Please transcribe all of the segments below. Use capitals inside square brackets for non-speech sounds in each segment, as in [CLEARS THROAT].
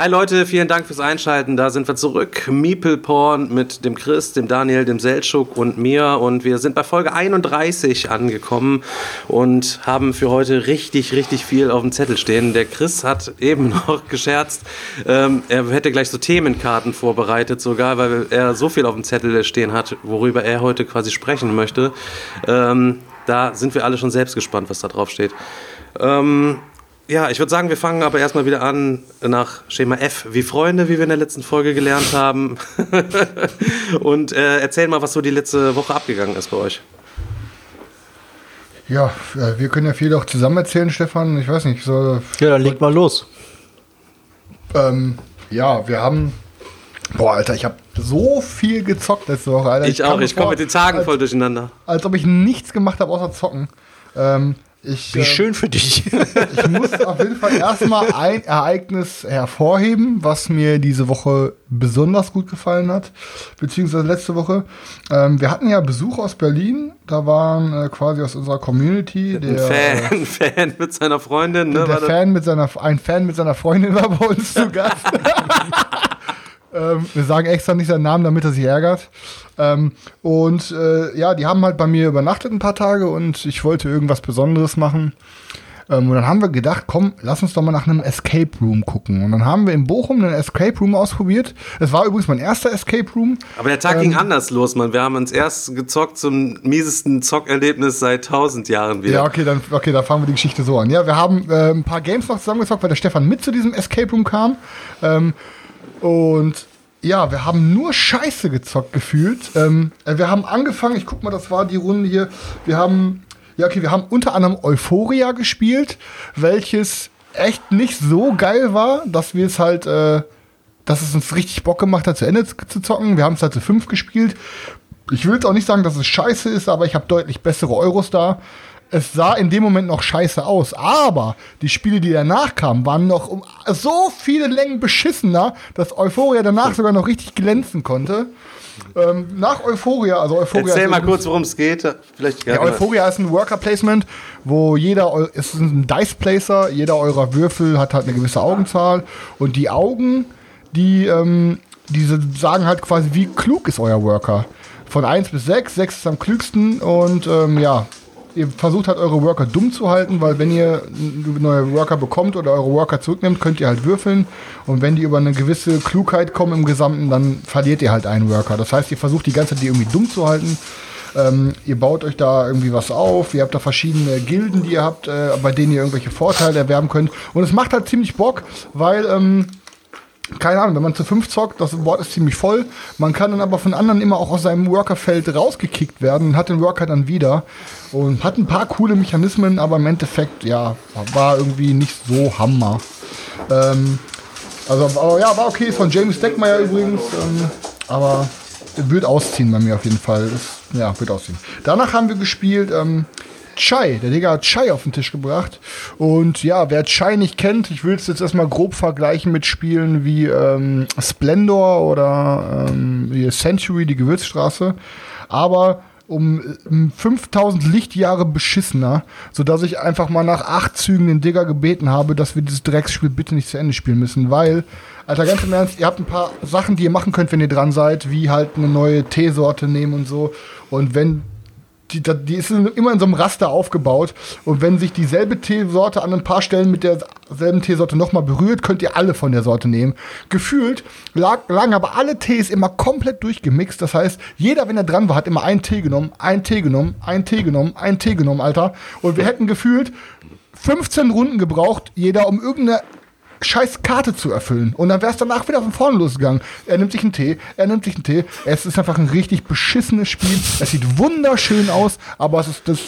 Hi Leute, vielen Dank fürs Einschalten. Da sind wir zurück. Meeple Porn mit dem Chris, dem Daniel, dem Seltschuk und mir. Und wir sind bei Folge 31 angekommen und haben für heute richtig, richtig viel auf dem Zettel stehen. Der Chris hat eben [LAUGHS] noch gescherzt, ähm, er hätte gleich so Themenkarten vorbereitet, sogar, weil er so viel auf dem Zettel stehen hat, worüber er heute quasi sprechen möchte. Ähm, da sind wir alle schon selbst gespannt, was da drauf steht. Ähm, ja, ich würde sagen, wir fangen aber erstmal wieder an nach Schema F, wie Freunde, wie wir in der letzten Folge gelernt haben. [LAUGHS] Und äh, erzähl mal, was so die letzte Woche abgegangen ist bei euch. Ja, äh, wir können ja viel auch zusammen erzählen, Stefan. Ich weiß nicht, so. Ja, dann leg mal los. Ähm, ja, wir haben. Boah, Alter, ich habe so viel gezockt letzte Woche, Alter. Ich kam auch, ich komme mit den Tagen als, voll durcheinander. Als ob ich nichts gemacht habe außer zocken. Ähm, ich, Wie äh, schön für dich. [LAUGHS] Ich muss auf jeden Fall erstmal ein Ereignis hervorheben, was mir diese Woche besonders gut gefallen hat, beziehungsweise letzte Woche. Ähm, wir hatten ja Besuch aus Berlin, da waren äh, quasi aus unserer Community Ein der, äh, Fan, ein Fan mit seiner Freundin, ne? der Fan mit seiner, ein Fan mit seiner Freundin war bei uns zu [LAUGHS] Gast. Ähm, wir sagen extra nicht seinen Namen, damit er sich ärgert. Ähm, und äh, ja, die haben halt bei mir übernachtet ein paar Tage und ich wollte irgendwas Besonderes machen. Ähm, und dann haben wir gedacht, komm, lass uns doch mal nach einem Escape Room gucken. Und dann haben wir in Bochum einen Escape Room ausprobiert. Es war übrigens mein erster Escape Room. Aber der Tag Ähm, ging anders los, Mann. Wir haben uns erst gezockt zum miesesten Zockerlebnis seit tausend Jahren wieder. Ja, okay, dann, okay, dann fangen wir die Geschichte so an. Ja, wir haben äh, ein paar Games noch zusammengezockt, weil der Stefan mit zu diesem Escape Room kam. Ähm, und ja, wir haben nur Scheiße gezockt gefühlt. Ähm, äh, wir haben angefangen, ich guck mal, das war die Runde hier. Wir haben, ja, okay, wir haben unter anderem Euphoria gespielt, welches echt nicht so geil war, dass wir es halt, äh, dass es uns richtig Bock gemacht hat, zu Ende zu, zocken. Wir haben es halt zu fünf gespielt. Ich will jetzt auch nicht sagen, dass es scheiße ist, aber ich habe deutlich bessere Euros da. Es sah in dem Moment noch scheiße aus, aber die Spiele, die danach kamen, waren noch um so viele Längen beschissener, dass Euphoria danach sogar noch richtig glänzen konnte. Ähm, nach Euphoria, also Euphoria Erzähl mal kurz, worum es geht. Vielleicht ja, Euphoria ist ein Worker Placement, wo jeder, es ist ein Dice Placer, jeder eurer Würfel hat halt eine gewisse Augenzahl und die Augen, die, ähm, diese sagen halt quasi, wie klug ist euer Worker. Von 1 bis 6, 6 ist am klügsten und ähm, ja, ihr versucht halt eure Worker dumm zu halten, weil wenn ihr neue Worker bekommt oder eure Worker zurücknimmt, könnt ihr halt würfeln und wenn die über eine gewisse Klugheit kommen im Gesamten, dann verliert ihr halt einen Worker. Das heißt, ihr versucht die ganze Zeit die irgendwie dumm zu halten. Ähm, ihr baut euch da irgendwie was auf, ihr habt da verschiedene Gilden, die ihr habt, äh, bei denen ihr irgendwelche Vorteile erwerben könnt. Und es macht halt ziemlich Bock, weil, ähm, keine Ahnung, wenn man zu fünf zockt, das Board ist ziemlich voll. Man kann dann aber von anderen immer auch aus seinem Workerfeld rausgekickt werden und hat den Worker dann wieder. Und hat ein paar coole Mechanismen, aber im Endeffekt, ja, war irgendwie nicht so Hammer. Ähm, also, aber ja, war okay, ist von James Deckmeyer übrigens. Ähm, aber wird ausziehen bei mir auf jeden Fall. Ist, ja, wird ausziehen. Danach haben wir gespielt ähm, Chai. Der Digga hat Chai auf den Tisch gebracht. Und ja, wer Chai nicht kennt, ich will es jetzt erstmal grob vergleichen mit Spielen wie ähm, Splendor oder ähm, Century, die Gewürzstraße. Aber um ähm, 5000 Lichtjahre beschissener, sodass ich einfach mal nach acht Zügen den Digger gebeten habe, dass wir dieses Drecksspiel bitte nicht zu Ende spielen müssen, weil, Alter, ganz im Ernst, ihr habt ein paar Sachen, die ihr machen könnt, wenn ihr dran seid, wie halt eine neue Teesorte nehmen und so. Und wenn die, die ist immer in so einem Raster aufgebaut. Und wenn sich dieselbe Teesorte an ein paar Stellen mit derselben Teesorte nochmal berührt, könnt ihr alle von der Sorte nehmen. Gefühlt lag, lagen aber alle Tees immer komplett durchgemixt. Das heißt, jeder, wenn er dran war, hat immer einen Tee genommen, einen Tee genommen, einen Tee genommen, einen Tee genommen, Alter. Und wir hätten gefühlt 15 Runden gebraucht, jeder, um irgendeine scheiß Karte zu erfüllen. Und dann wäre es danach wieder von vorne losgegangen. Er nimmt sich einen Tee, er nimmt sich einen Tee. Es ist einfach ein richtig beschissenes Spiel. Es sieht wunderschön aus, aber es ist das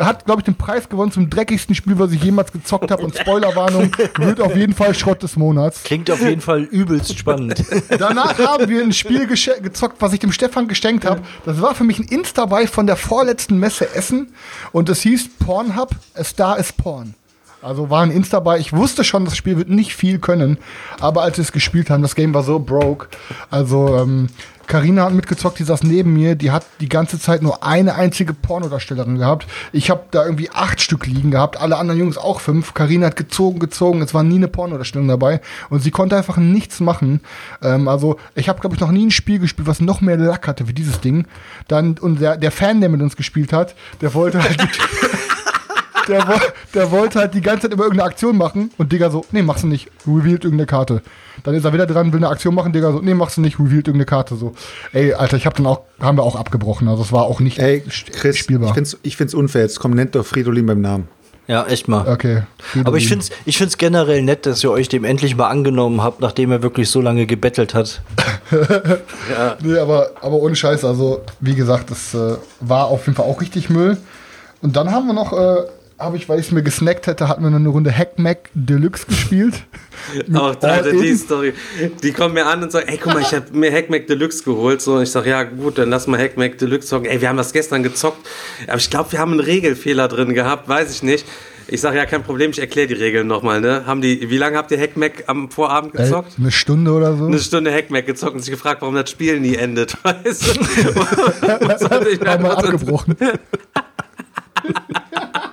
Hat, glaube ich, den Preis gewonnen zum dreckigsten Spiel, was ich jemals gezockt habe. Und Spoilerwarnung, wird auf jeden Fall Schrott des Monats. Klingt auf jeden Fall übelst spannend. Danach haben wir ein Spiel gezockt, was ich dem Stefan geschenkt habe. Das war für mich ein Insta-Buy von der vorletzten Messe Essen. Und das hieß Pornhub, A Star is Porn. Also war ein Insta bei. Ich wusste schon, das Spiel wird nicht viel können. Aber als wir es gespielt haben, das Game war so broke. Also, ähm, Carina hat mitgezockt, die saß neben mir. Die hat die ganze Zeit nur eine einzige Pornodarstellerin gehabt. Ich habe da irgendwie acht Stück liegen gehabt. Alle anderen Jungs auch fünf. Carina hat gezogen, gezogen. Es war nie eine Pornodarstellung dabei. Und sie konnte einfach nichts machen. Ähm, also, ich habe, glaube ich, noch nie ein Spiel gespielt, was noch mehr Lack hatte wie dieses Ding. Dann, und der, der Fan, der mit uns gespielt hat, der wollte halt. [LAUGHS] der, der wollte halt die ganze Zeit immer irgendeine Aktion machen und Digga so, nee, machst du nicht, revealed irgendeine Karte. Dann ist er wieder dran, will eine Aktion machen, Digga so, nee, machst du nicht, revealed irgendeine Karte. So, ey, Alter, ich hab dann auch, haben wir auch abgebrochen. Also es war auch nicht ey, Chris, spielbar. Ich find's, ich find's unfair, jetzt kommt nennt doch Fridolin beim Namen. Ja, echt mal. Okay. Fridolin. Aber ich finde es ich find's generell nett, dass ihr euch dem endlich mal angenommen habt, nachdem er wirklich so lange gebettelt hat. [LAUGHS] ja. Nee, aber, aber ohne Scheiß, also wie gesagt, das äh, war auf jeden Fall auch richtig Müll. Und dann haben wir noch äh, habe ich, weil ich es mir gesnackt hätte, hatten wir noch eine Runde Hackmack Deluxe gespielt. [LAUGHS] Auch da, die Story. Die kommen mir an und sagen, ey, guck mal, ich habe mir Hackmack Deluxe geholt. So, und ich sage, ja gut, dann lass mal Hackmack Deluxe zocken. Ey, wir haben das gestern gezockt. Aber ich glaube, wir haben einen Regelfehler drin gehabt, weiß ich nicht. Ich sage ja, kein Problem, ich erkläre die Regeln nochmal. Ne? Haben die, wie lange habt ihr Hackmack am Vorabend gezockt? Äh, eine Stunde oder so? Eine Stunde Hackmack gezockt und sich gefragt, warum das Spiel nie endet. [LAUGHS] Weißt du? [LAUGHS] Haben wir abgebrochen.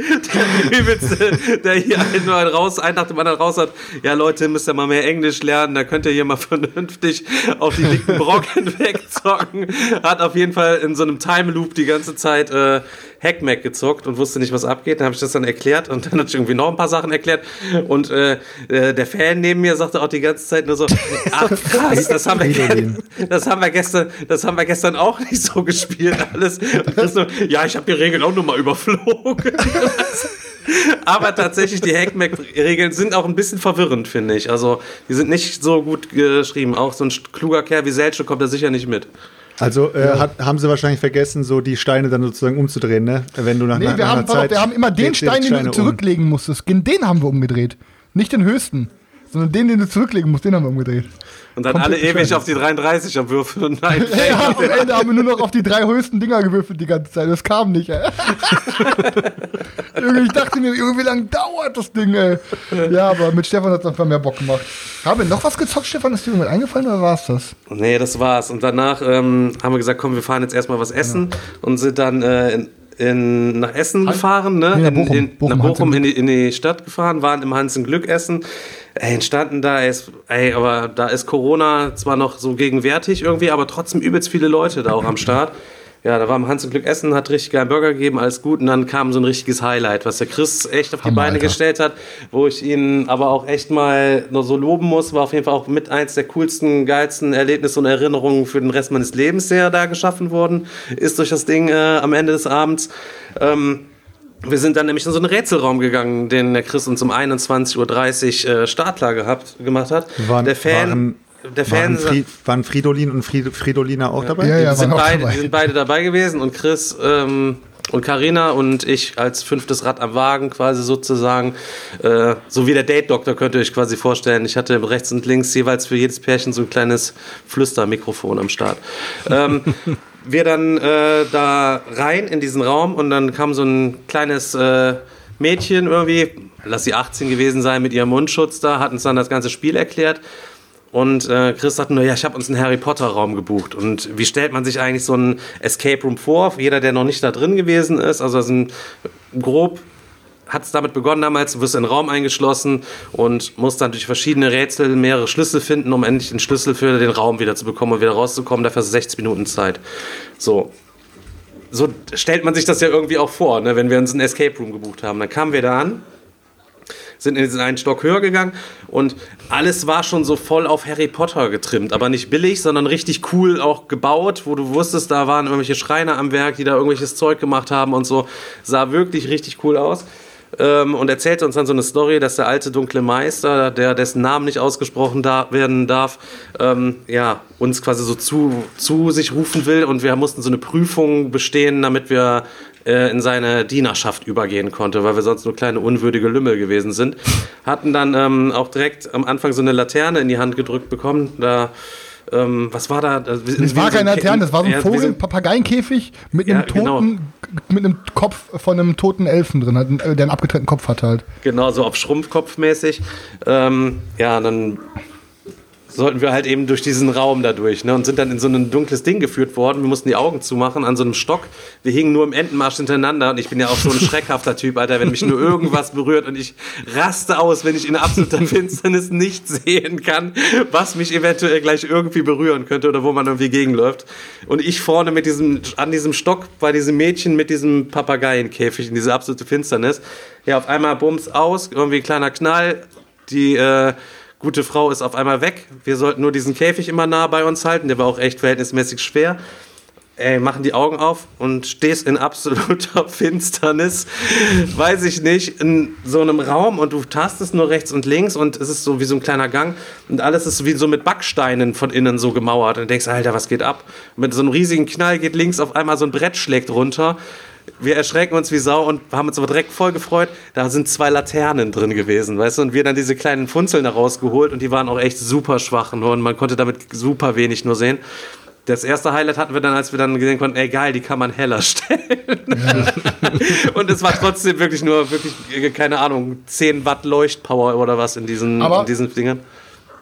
der Übelste, der hier einen, nur raus, einen nach dem anderen raus hat. Ja, Leute, müsst ihr mal mehr Englisch lernen, da könnt ihr hier mal vernünftig auf die dicken Brocken [LAUGHS] wegzocken. Hat auf jeden Fall in so einem Time Loop die ganze Zeit äh, Hackmack gezockt und wusste nicht, was abgeht. Dann habe ich das dann erklärt und dann hat ich irgendwie noch ein paar Sachen erklärt. Und äh, äh, der Fan neben mir sagte auch die ganze Zeit nur so, [LAUGHS] ach krass, das haben wir, das haben wir gestern, das haben wir gestern auch nicht so gespielt alles. [LAUGHS] So, ja, ich habe die Regeln auch nur mal überflogen. [LAUGHS] Aber tatsächlich, die Hackmack-Regeln sind auch ein bisschen verwirrend, finde ich. Also, die sind nicht so gut geschrieben. Auch so ein kluger Kerl wie Selche kommt da sicher nicht mit. Also äh, ja. hat, haben sie wahrscheinlich vergessen, so die Steine dann sozusagen umzudrehen, ne? Wenn du nach, nee, nach wir haben, Zeit wir haben immer den Stein, den du zurücklegen um. musstest. Den haben wir umgedreht. Nicht den höchsten, sondern den, den du zurücklegen musst, den haben wir umgedreht. Und dann alle ewig auf die 33 am Würfeln. [LAUGHS] Nein, ja, am Ende haben wir nur noch auf die drei höchsten Dinger gewürfelt die ganze Zeit. Das kam nicht, ey. [LAUGHS] ich dachte mir, wie lange dauert das Ding, ey? Ja, aber mit Stefan hat es einfach mehr Bock gemacht. Haben wir noch was gezockt, Stefan? Ist dir irgendwann eingefallen oder war es das? Nee, das war's. Und danach ähm, haben wir gesagt, komm, wir fahren jetzt erstmal was essen ja. und sind dann äh, in, in, nach Essen gefahren, ne? Nee, nach Bochum, in, in, Bochum, nach Bochum in die, in die Stadt gefahren, waren im Hans Glück essen. Ey, entstanden da ist, ey, aber da ist Corona zwar noch so gegenwärtig irgendwie, aber trotzdem übelst viele Leute da auch am Start. Ja, da war am Hans und Glück Essen, hat richtig geilen Burger gegeben, alles gut. Und dann kam so ein richtiges Highlight, was der Chris echt auf die Hammer, Beine Alter. gestellt hat, wo ich ihn aber auch echt mal nur so loben muss. War auf jeden Fall auch mit eins der coolsten, geilsten Erlebnisse und Erinnerungen für den Rest meines Lebens, der da geschaffen worden ist durch das Ding äh, am Ende des Abends. Ähm, wir sind dann nämlich in so einen Rätselraum gegangen, den der Chris uns um 21.30 Uhr äh, Startler gehabt, gemacht hat. Waren, der Fan. Waren der Fan waren, Fried, waren Fridolin und Fried, Fridolina auch dabei? Ja, ja, die, sind beide, dabei. die sind beide dabei gewesen und Chris ähm, und Karina und ich als fünftes Rad am Wagen quasi sozusagen. Äh, so wie der Date-Doktor könnt ihr euch quasi vorstellen. Ich hatte rechts und links jeweils für jedes Pärchen so ein kleines Flüstermikrofon am Start. Ähm, [LAUGHS] wir dann äh, da rein in diesen Raum und dann kam so ein kleines äh, Mädchen irgendwie, lass sie 18 gewesen sein, mit ihrem Mundschutz da, hat uns dann das ganze Spiel erklärt. Und äh, Chris sagt nur, ja, ich habe uns einen Harry Potter Raum gebucht. Und wie stellt man sich eigentlich so einen Escape Room vor? Jeder, der noch nicht da drin gewesen ist, also das sind grob hat es damit begonnen damals, du wirst in den Raum eingeschlossen und musst dann durch verschiedene Rätsel mehrere Schlüssel finden, um endlich den Schlüssel für den Raum wieder zu bekommen und wieder rauszukommen. Dafür hast du 60 Minuten Zeit. So. So stellt man sich das ja irgendwie auch vor, ne, wenn wir uns einen Escape Room gebucht haben. Dann kamen wir da an sind in einen Stock höher gegangen und alles war schon so voll auf Harry Potter getrimmt, aber nicht billig, sondern richtig cool auch gebaut, wo du wusstest, da waren irgendwelche Schreiner am Werk, die da irgendwelches Zeug gemacht haben und so. Sah wirklich richtig cool aus. Ähm, und erzählte uns dann so eine Story, dass der alte dunkle Meister, der dessen Namen nicht ausgesprochen da werden darf, ähm, ja, uns quasi so zu, zu sich rufen will und wir mussten so eine Prüfung bestehen, damit wir äh, in seine Dienerschaft übergehen konnte, weil wir sonst nur kleine unwürdige Lümmel gewesen sind. Hatten dann ähm, auch direkt am Anfang so eine Laterne in die Hand gedrückt bekommen. Da ähm, was war da? Das Das war keine Laterne, das war so ein Vogel, ein Papageienkäfig mit einem Ja, genau. toten, mit einem Kopf von einem toten Elfen drin, äh, der einen abgetrennten Kopf hat halt. Genau, so auf Schrumpfkopf mäßig. Ähm, ja, dann sollten wir halt eben durch diesen Raum da durch ne, und sind dann in so ein dunkles Ding geführt worden. Wir mussten die Augen zumachen an so einem Stock. Wir hingen nur im Entenmarsch hintereinander und ich bin ja auch so ein [LAUGHS] schreckhafter Typ, Alter, wenn mich nur irgendwas berührt und ich raste aus, wenn ich in absoluter [LAUGHS] Finsternis nicht sehen kann, was mich eventuell gleich irgendwie berühren könnte oder wo man irgendwie gegenläuft. Und ich vorne mit diesem, an diesem Stock bei diesem Mädchen mit diesem Papageienkäfig in diese absolute Finsternis. Ja, auf einmal bums aus, irgendwie ein kleiner Knall. Die, äh, gute Frau ist auf einmal weg. Wir sollten nur diesen Käfig immer nah bei uns halten. Der war auch echt verhältnismäßig schwer. Ey, machen die Augen auf und stehst in absoluter [LAUGHS] Finsternis, weiß ich nicht, in so einem Raum und du tastest nur rechts und links und es ist so wie so ein kleiner Gang und alles ist wie so mit Backsteinen von innen so gemauert und denkst, Alter, was geht ab? Und mit so einem riesigen Knall geht links auf einmal so ein Brett schlägt runter. Wir erschrecken uns wie Sau und haben uns aber direkt voll gefreut. Da sind zwei Laternen drin gewesen, weißt du? Und wir dann diese kleinen Funzeln da rausgeholt und die waren auch echt super schwach nur und man konnte damit super wenig nur sehen. Das erste Highlight hatten wir dann, als wir dann gesehen konnten, ey geil, die kann man heller [LAUGHS] stellen. und es war trotzdem wirklich nur, wirklich, keine Ahnung, 10 Watt Leuchtpower oder was in diesen, Aber- in diesen Dingern.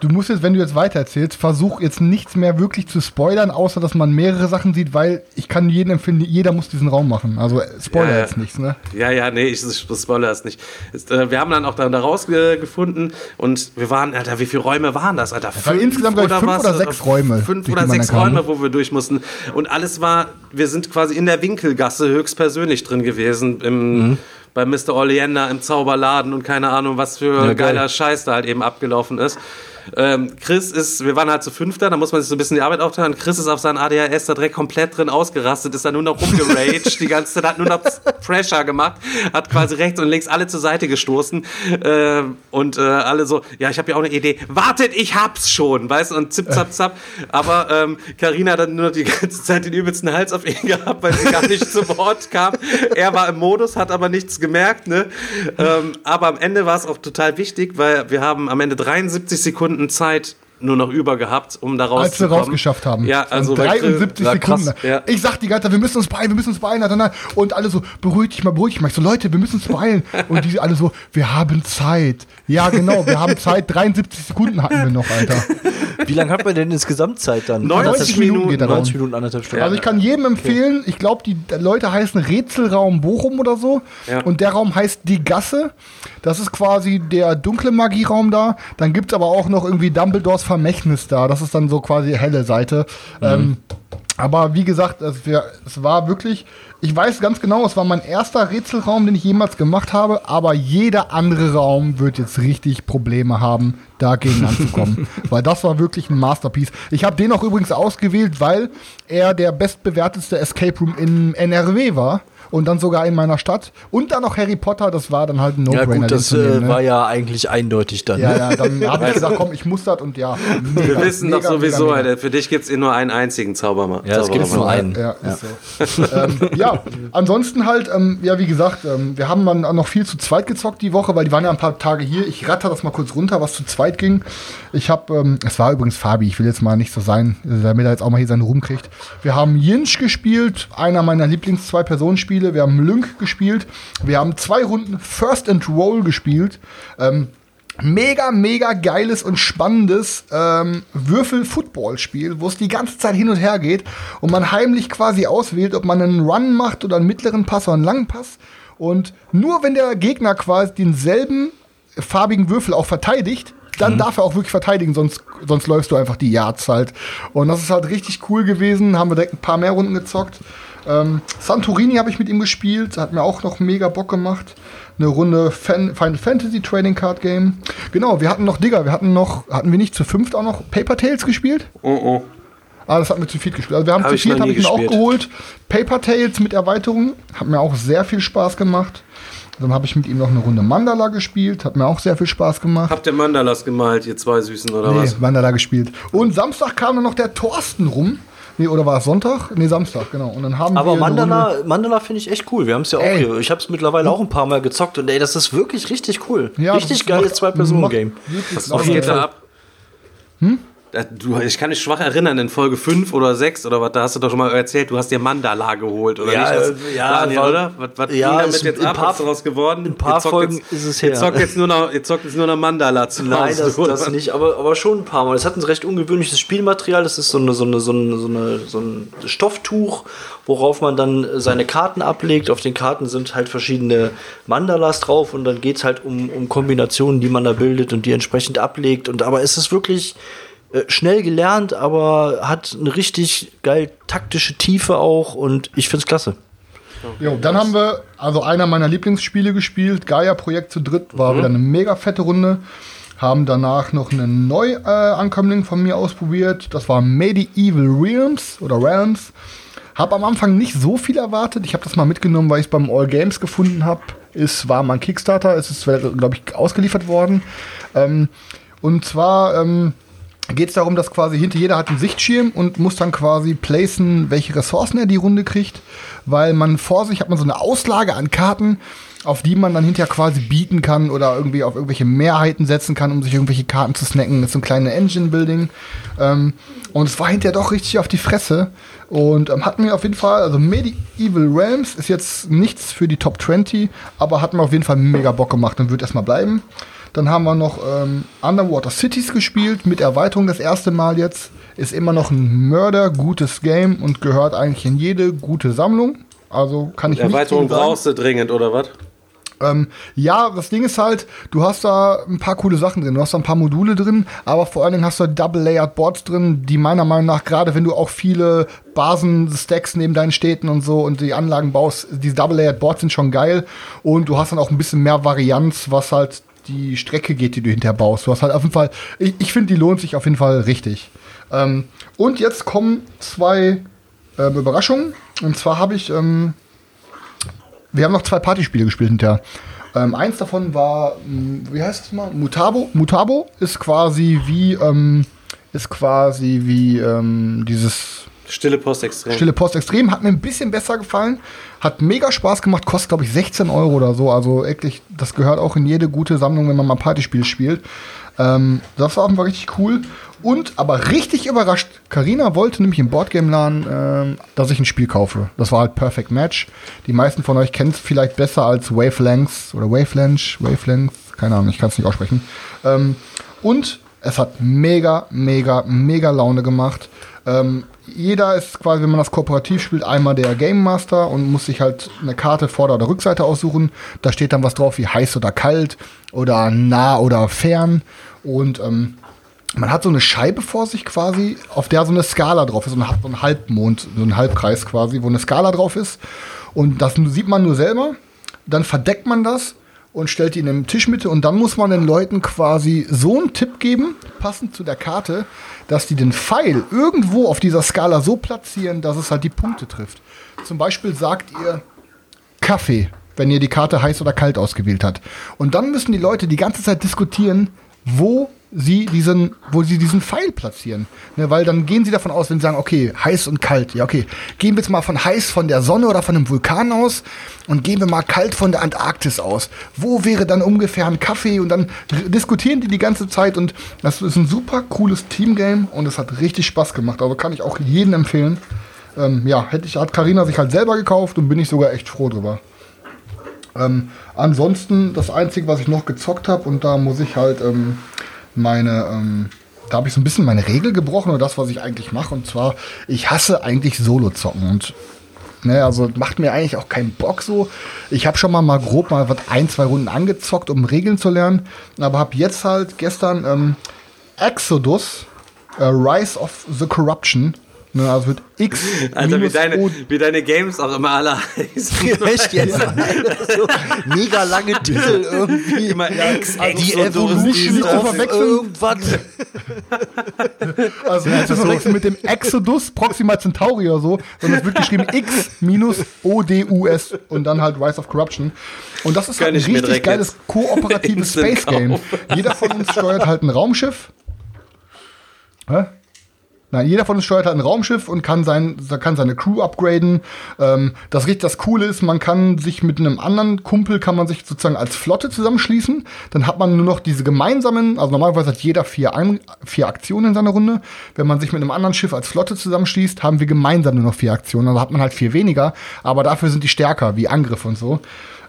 Du musst jetzt, wenn du jetzt weitererzählst, versuch jetzt nichts mehr wirklich zu spoilern, außer dass man mehrere Sachen sieht, weil ich kann jedem empfehlen, jeder muss diesen Raum machen. Also äh, Spoiler Ja, ja. jetzt nichts, ne? Ja, ja, nee, ich, ich spoilere es nicht. Ist, äh, wir haben dann auch da, da rausgefunden und wir waren, Alter, wie viele Räume waren das, Alter? waren insgesamt, glaub ich, fünf was? oder sechs Räume, Fünf oder sechs dann. Räume, wo wir durch mussten. Und alles war, wir sind quasi in der Winkelgasse höchstpersönlich drin gewesen, im, Mhm. bei Mr. Oleander im Zauberladen und keine Ahnung, was für geil. geiler Scheiß da halt eben abgelaufen ist. Ähm, Chris ist, wir waren halt zu fünfter, da muss man sich so ein bisschen die Arbeit aufteilen. Chris ist auf seinen ADHS da direkt komplett drin ausgerastet, ist da nur noch rumgeraged, [LAUGHS] die ganze Zeit hat nur noch Pressure gemacht, hat quasi rechts und links alle zur Seite gestoßen ähm, und äh, alle so, ja, ich habe ja auch eine Idee, wartet, ich hab's schon, weißt du, und zip, zap, zap. Aber ähm, Carina hat dann nur noch die ganze Zeit den übelsten Hals auf ihn gehabt, weil sie gar nicht zu Wort kam. Er war im Modus, hat aber nichts gemerkt, ne? Ähm, aber am Ende war es auch total wichtig, weil wir haben am Ende 73 Sekunden Zeit nur noch über gehabt, um da Als wir rauszukommen. rausgeschafft haben. Ja, also weil- 73 Ja, krass. Sekunden. Ja. Ich sag die ganze Zeit, wir müssen uns beeilen, wir müssen uns beeilen. Und alle so, beruhig dich mal, beruhig dich mal. Ich so, Leute, wir müssen uns beeilen. Und die alle so, wir haben Zeit. Ja, genau, wir haben Zeit. 73 Sekunden hatten wir noch, Alter. Wie lange hat man denn insgesamt Zeit dann? 90 Anderthalb Minuten geht der Raum. 90 Minuten, anderthalb Stunden. Also ich kann jedem empfehlen, ich glaube, die Leute heißen Rätselraum Bochum oder so. Ja. Und der Raum heißt Die Gasse. Das ist quasi der dunkle Magieraum da. Dann gibt es aber auch noch irgendwie Dumbledores Vermächtnis da. Das ist dann so quasi helle Seite. Ähm, aber wie gesagt, es, wär, es war wirklich, ich weiß ganz genau, es war mein erster Rätselraum, den ich jemals gemacht habe, aber jeder andere Raum wird jetzt richtig Probleme haben, dagegen anzukommen. [LAUGHS] weil das war wirklich ein Masterpiece. Ich habe den auch übrigens ausgewählt, weil er der bestbewertetste Escape Room in NRW war und dann sogar in meiner Stadt. Und dann noch Harry Potter, das war dann halt ein Ja, No-Brainer. gut, den das nehmen, äh, ne? war ja eigentlich eindeutig dann. ja, ne? ja, dann [LAUGHS] habe ich gesagt, komm, ich muss das und ja. Wir mega, wissen doch mega, sowieso, mega, mega. Alter, für dich gibt's eh nur einen einzigen Zaubermann. Ja, es gibt nur einen. Ja, ist so. ähm, ja, ansonsten halt, ähm, ja, wie gesagt, ähm, wir haben dann auch noch viel zu zweit gezockt die Woche, weil die waren ja ein paar Tage hier. Ich ratter das mal kurz runter, was zu zweit ging. Ich habe, ähm, es war übrigens Fabi, ich will jetzt mal nicht so sein, damit er jetzt auch mal hier seinen Ruhm kriegt. Wir haben Jinsch gespielt, einer meiner Lieblings-Zwei-Personen-Spiele. Wir haben Lynk gespielt. Wir haben zwei Runden First and Roll gespielt. Ähm, mega, mega geiles und spannendes ähm, Würfel-Football-Spiel, wo es die ganze Zeit hin und her geht und man heimlich quasi auswählt, ob man einen Run macht oder einen mittleren Pass oder einen langen Pass. Und nur wenn der Gegner quasi denselben farbigen Würfel auch verteidigt, dann darf er auch wirklich verteidigen, sonst, sonst läufst du einfach die Yards halt. Und das ist halt richtig cool gewesen, haben wir direkt ein paar mehr Runden gezockt. Ähm, Santorini habe ich mit ihm gespielt, hat mir auch noch mega Bock gemacht. Eine Runde Fan Final Fantasy Trading Card Game. Genau, wir hatten noch, Digga, wir hatten noch, hatten wir nicht zu fünft auch noch Paper Tales gespielt? Oh, oh. Ah, das hatten wir zu viert gespielt. Also wir haben Hab zu viert, habe ich mir auch geholt. Paper Tales mit Erweiterung, hat mir auch sehr viel Spaß gemacht. Dann habe ich mit ihm noch eine Runde Mandala gespielt, hat mir auch sehr viel Spaß gemacht. Habt ihr Mandalas gemalt, ihr zwei Süßen, oder Nee, was? Mandala gespielt. Und Samstag kam dann noch der Thorsten rum. Nee, oder war es Sonntag? Nee, Samstag, genau. Und dann haben Aber wir eine Runde- Mandala, Mandala finde ich echt cool. Wir haben es ja auch Ey. hier. Ich habe es mittlerweile auch ein paar Mal gezockt und ey, das ist wirklich richtig cool. Ja, richtig geiles Zwei-Personen-Game. Laune. geht da ab? Da, du, ich kann mich schwach erinnern, in Folge 5 oder 6 oder was, da hast du doch schon mal erzählt, du hast dir Mandala geholt, oder Ja, nicht? Das, äh, ja, Daniel, war- oder? Was, was ja, ging damit jetzt ab? paar- daraus geworden? in paar Ihr zockt Folgen jetzt, ist es Ihr her. zockt jetzt nur noch, ihr zockt jetzt nur noch Mandala zu Nein, das, das nicht, aber, aber schon ein paar Mal. Es hat ein recht ungewöhnliches Spielmaterial. Das ist so, eine, so, eine, so, eine, so, eine, so ein Stofftuch, worauf man dann seine Karten ablegt. Auf den Karten sind halt verschiedene Mandalas drauf und dann geht es halt um, um Kombinationen, die man da bildet und die entsprechend ablegt. Und aber es ist wirklich äh, schnell gelernt, aber hat eine richtig geil taktische Tiefe auch und ich finde es klasse. Jo, dann haben wir also einer meiner Lieblingsspiele gespielt. Gaia-Projekt zu dritt war wieder eine mega fette Runde. Haben danach noch einen Neuankömmling von mir ausprobiert. Das war Medieval Realms oder Realms. Hab am Anfang nicht so viel erwartet. Ich habe das mal mitgenommen, weil ich es beim All Games gefunden habe. Es war mein Kickstarter. Es ist, glaube ich, ausgeliefert worden. Ähm, und zwar ähm, geht es darum, dass quasi hinter jeder hat einen Sichtschirm und muss dann quasi placen, welche Ressourcen er die Runde kriegt, weil man vor sich hat man so eine Auslage an Karten, auf die man dann hinterher quasi bieten kann oder irgendwie auf irgendwelche Mehrheiten setzen kann, um sich irgendwelche Karten zu snacken. Das ist so ein kleines Engine-Building. Ähm, und es war hinterher doch richtig auf die Fresse. Und ähm, hat mir auf jeden Fall, also Medieval Realms ist jetzt nichts für die Top 20, aber hat mir auf jeden Fall mega Bock gemacht und wird erstmal bleiben. Dann haben wir noch ähm, Underwater Cities gespielt, mit Erweiterung das erste Mal jetzt. Ist immer noch ein Mörder, gutes Game und gehört eigentlich in jede gute Sammlung. Also kann ich nicht Erweiterung brauchst du dringend, oder was? Ähm, ja, das Ding ist halt, du hast da ein paar coole Sachen drin. Du hast da ein paar Module drin, aber vor allen Dingen hast du Double-Layered Boards drin, die meiner Meinung nach, gerade wenn du auch viele Basen-Stacks neben deinen Städten und so und die Anlagen baust, diese Double-Layered Boards sind schon geil. Und du hast dann auch ein bisschen mehr Varianz, was halt die Strecke geht, die du hinterher baust. Du hast halt auf jeden Fall, ich, ich finde, die lohnt sich auf jeden Fall richtig. Ähm, und jetzt kommen zwei ähm, Überraschungen. Und zwar habe ich ähm, wir haben noch zwei Partyspiele gespielt hinterher. Ähm, eins davon war, mh, wie heißt es mal? Mutabo. Mutabo ist quasi wie, ähm, ist quasi wie ähm, dieses Stille Post extrem. Stille Post Extrem. Hat mir ein bisschen besser gefallen. Hat mega Spaß gemacht. Kostet, glaube ich, 16 Euro oder so. Also wirklich, das gehört auch in jede gute Sammlung, wenn man mal Partyspiele spielt. Ähm, das war auf richtig cool. Und aber richtig überrascht, Karina wollte nämlich im Boardgame-Laden, ähm, dass ich ein Spiel kaufe. Das war halt Perfect Match. Die meisten von euch kennen es vielleicht besser als Wavelengths oder Wavelength, Wavelength, keine Ahnung, ich kann es nicht aussprechen. Ähm, und es hat mega, mega, mega Laune gemacht. Ähm, jeder ist quasi, wenn man das kooperativ spielt, einmal der Game Master und muss sich halt eine Karte Vorder- oder Rückseite aussuchen. Da steht dann was drauf wie heiß oder kalt oder nah oder fern. Und ähm, man hat so eine Scheibe vor sich quasi, auf der so eine Skala drauf ist, so ein, so ein Halbmond, so ein Halbkreis quasi, wo eine Skala drauf ist. Und das sieht man nur selber. Dann verdeckt man das und stellt die in den Tischmitte und dann muss man den Leuten quasi so einen Tipp geben, passend zu der Karte, dass die den Pfeil irgendwo auf dieser Skala so platzieren, dass es halt die Punkte trifft. Zum Beispiel sagt ihr Kaffee, wenn ihr die Karte heiß oder kalt ausgewählt habt. Und dann müssen die Leute die ganze Zeit diskutieren, wo sie diesen, wo sie diesen Pfeil platzieren. Ne, weil dann gehen sie davon aus, wenn sie sagen, okay, heiß und kalt, ja okay, gehen wir jetzt mal von heiß von der Sonne oder von einem Vulkan aus und gehen wir mal kalt von der Antarktis aus. Wo wäre dann ungefähr ein Kaffee? Und dann diskutieren die die ganze Zeit und das ist ein super cooles Teamgame und es hat richtig Spaß gemacht. Also kann ich auch jedem empfehlen. Ähm, ja, hätte ich, hat Karina sich halt selber gekauft und bin ich sogar echt froh drüber. Ähm, ansonsten, das Einzige, was ich noch gezockt habe, und da muss ich halt ähm, meine, ähm, da habe ich so ein bisschen meine Regel gebrochen oder das, was ich eigentlich mache. Und zwar, ich hasse eigentlich Solo-Zocken. Und ne, also macht mir eigentlich auch keinen Bock so. Ich habe schon mal mal grob mal was ein, zwei Runden angezockt, um Regeln zu lernen. Aber habe jetzt halt gestern ähm, Exodus, äh, Rise of the Corruption, Ne, also wird X Also wie deine, O. wie deine Games auch immer alle heißen. [LAUGHS] Echt jetzt? so mega lange Titel irgendwie. Immer X, X Die und so. Evolution of verwechseln. irgendwas. Also nicht zu verwechseln mit dem Exodus Proxima Centauri oder so, sondern es wird geschrieben X minus ODUS und dann halt Rise of Corruption. Und das ist halt ein richtig geiles kooperatives [LAUGHS] Space Game. Jeder von uns steuert halt ein Raumschiff. Hä? Nein, jeder von uns steuert halt ein Raumschiff und kann, sein, kann seine Crew upgraden. Ähm, das richtig das Coole ist, man kann sich mit einem anderen Kumpel kann man sich sozusagen als Flotte zusammenschließen. Dann hat man nur noch diese gemeinsamen, also normalerweise hat jeder vier, ein, vier Aktionen in seiner Runde. Wenn man sich mit einem anderen Schiff als Flotte zusammenschließt, haben wir gemeinsam nur noch vier Aktionen. Also hat man halt vier weniger, aber dafür sind die stärker, wie Angriff und so.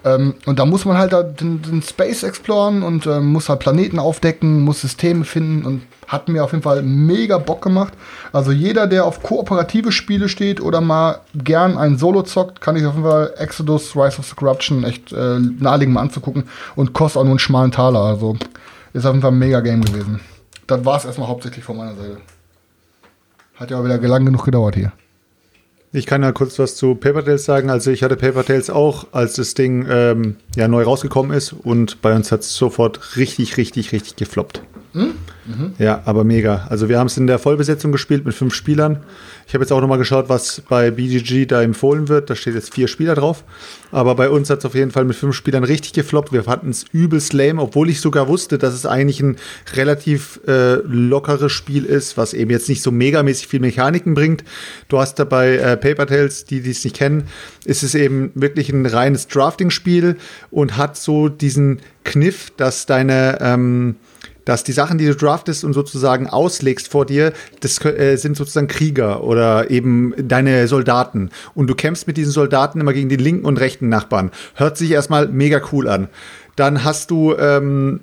Ähm, und da muss man halt den, den Space exploren und ähm, muss halt Planeten aufdecken, muss Systeme finden und hat mir auf jeden Fall mega Bock gemacht. Also jeder, der auf kooperative Spiele steht oder mal gern ein Solo zockt, kann ich auf jeden Fall Exodus, Rise of the Corruption echt äh, nahelegen mal anzugucken und kostet auch nur einen schmalen Taler. Also ist auf jeden Fall ein mega Game gewesen. Das war es erstmal hauptsächlich von meiner Seite. Hat ja auch wieder lang genug gedauert hier. Ich kann ja kurz was zu Paper Tales sagen. Also ich hatte Paper Tales auch, als das Ding ähm, ja neu rausgekommen ist und bei uns hat es sofort richtig, richtig, richtig gefloppt. Ja, aber mega. Also wir haben es in der Vollbesetzung gespielt mit fünf Spielern. Ich habe jetzt auch nochmal geschaut, was bei BGG da empfohlen wird. Da steht jetzt vier Spieler drauf. Aber bei uns hat es auf jeden Fall mit fünf Spielern richtig gefloppt. Wir fanden es übelst lame, obwohl ich sogar wusste, dass es eigentlich ein relativ äh, lockeres Spiel ist, was eben jetzt nicht so megamäßig viel Mechaniken bringt. Du hast dabei äh, Paper Tales, die die es nicht kennen, ist es eben wirklich ein reines Drafting-Spiel und hat so diesen Kniff, dass deine ähm, dass die Sachen, die du draftest und sozusagen auslegst vor dir, das äh, sind sozusagen Krieger oder eben deine Soldaten. Und du kämpfst mit diesen Soldaten immer gegen die linken und rechten Nachbarn. Hört sich erstmal mega cool an. Dann hast du ähm,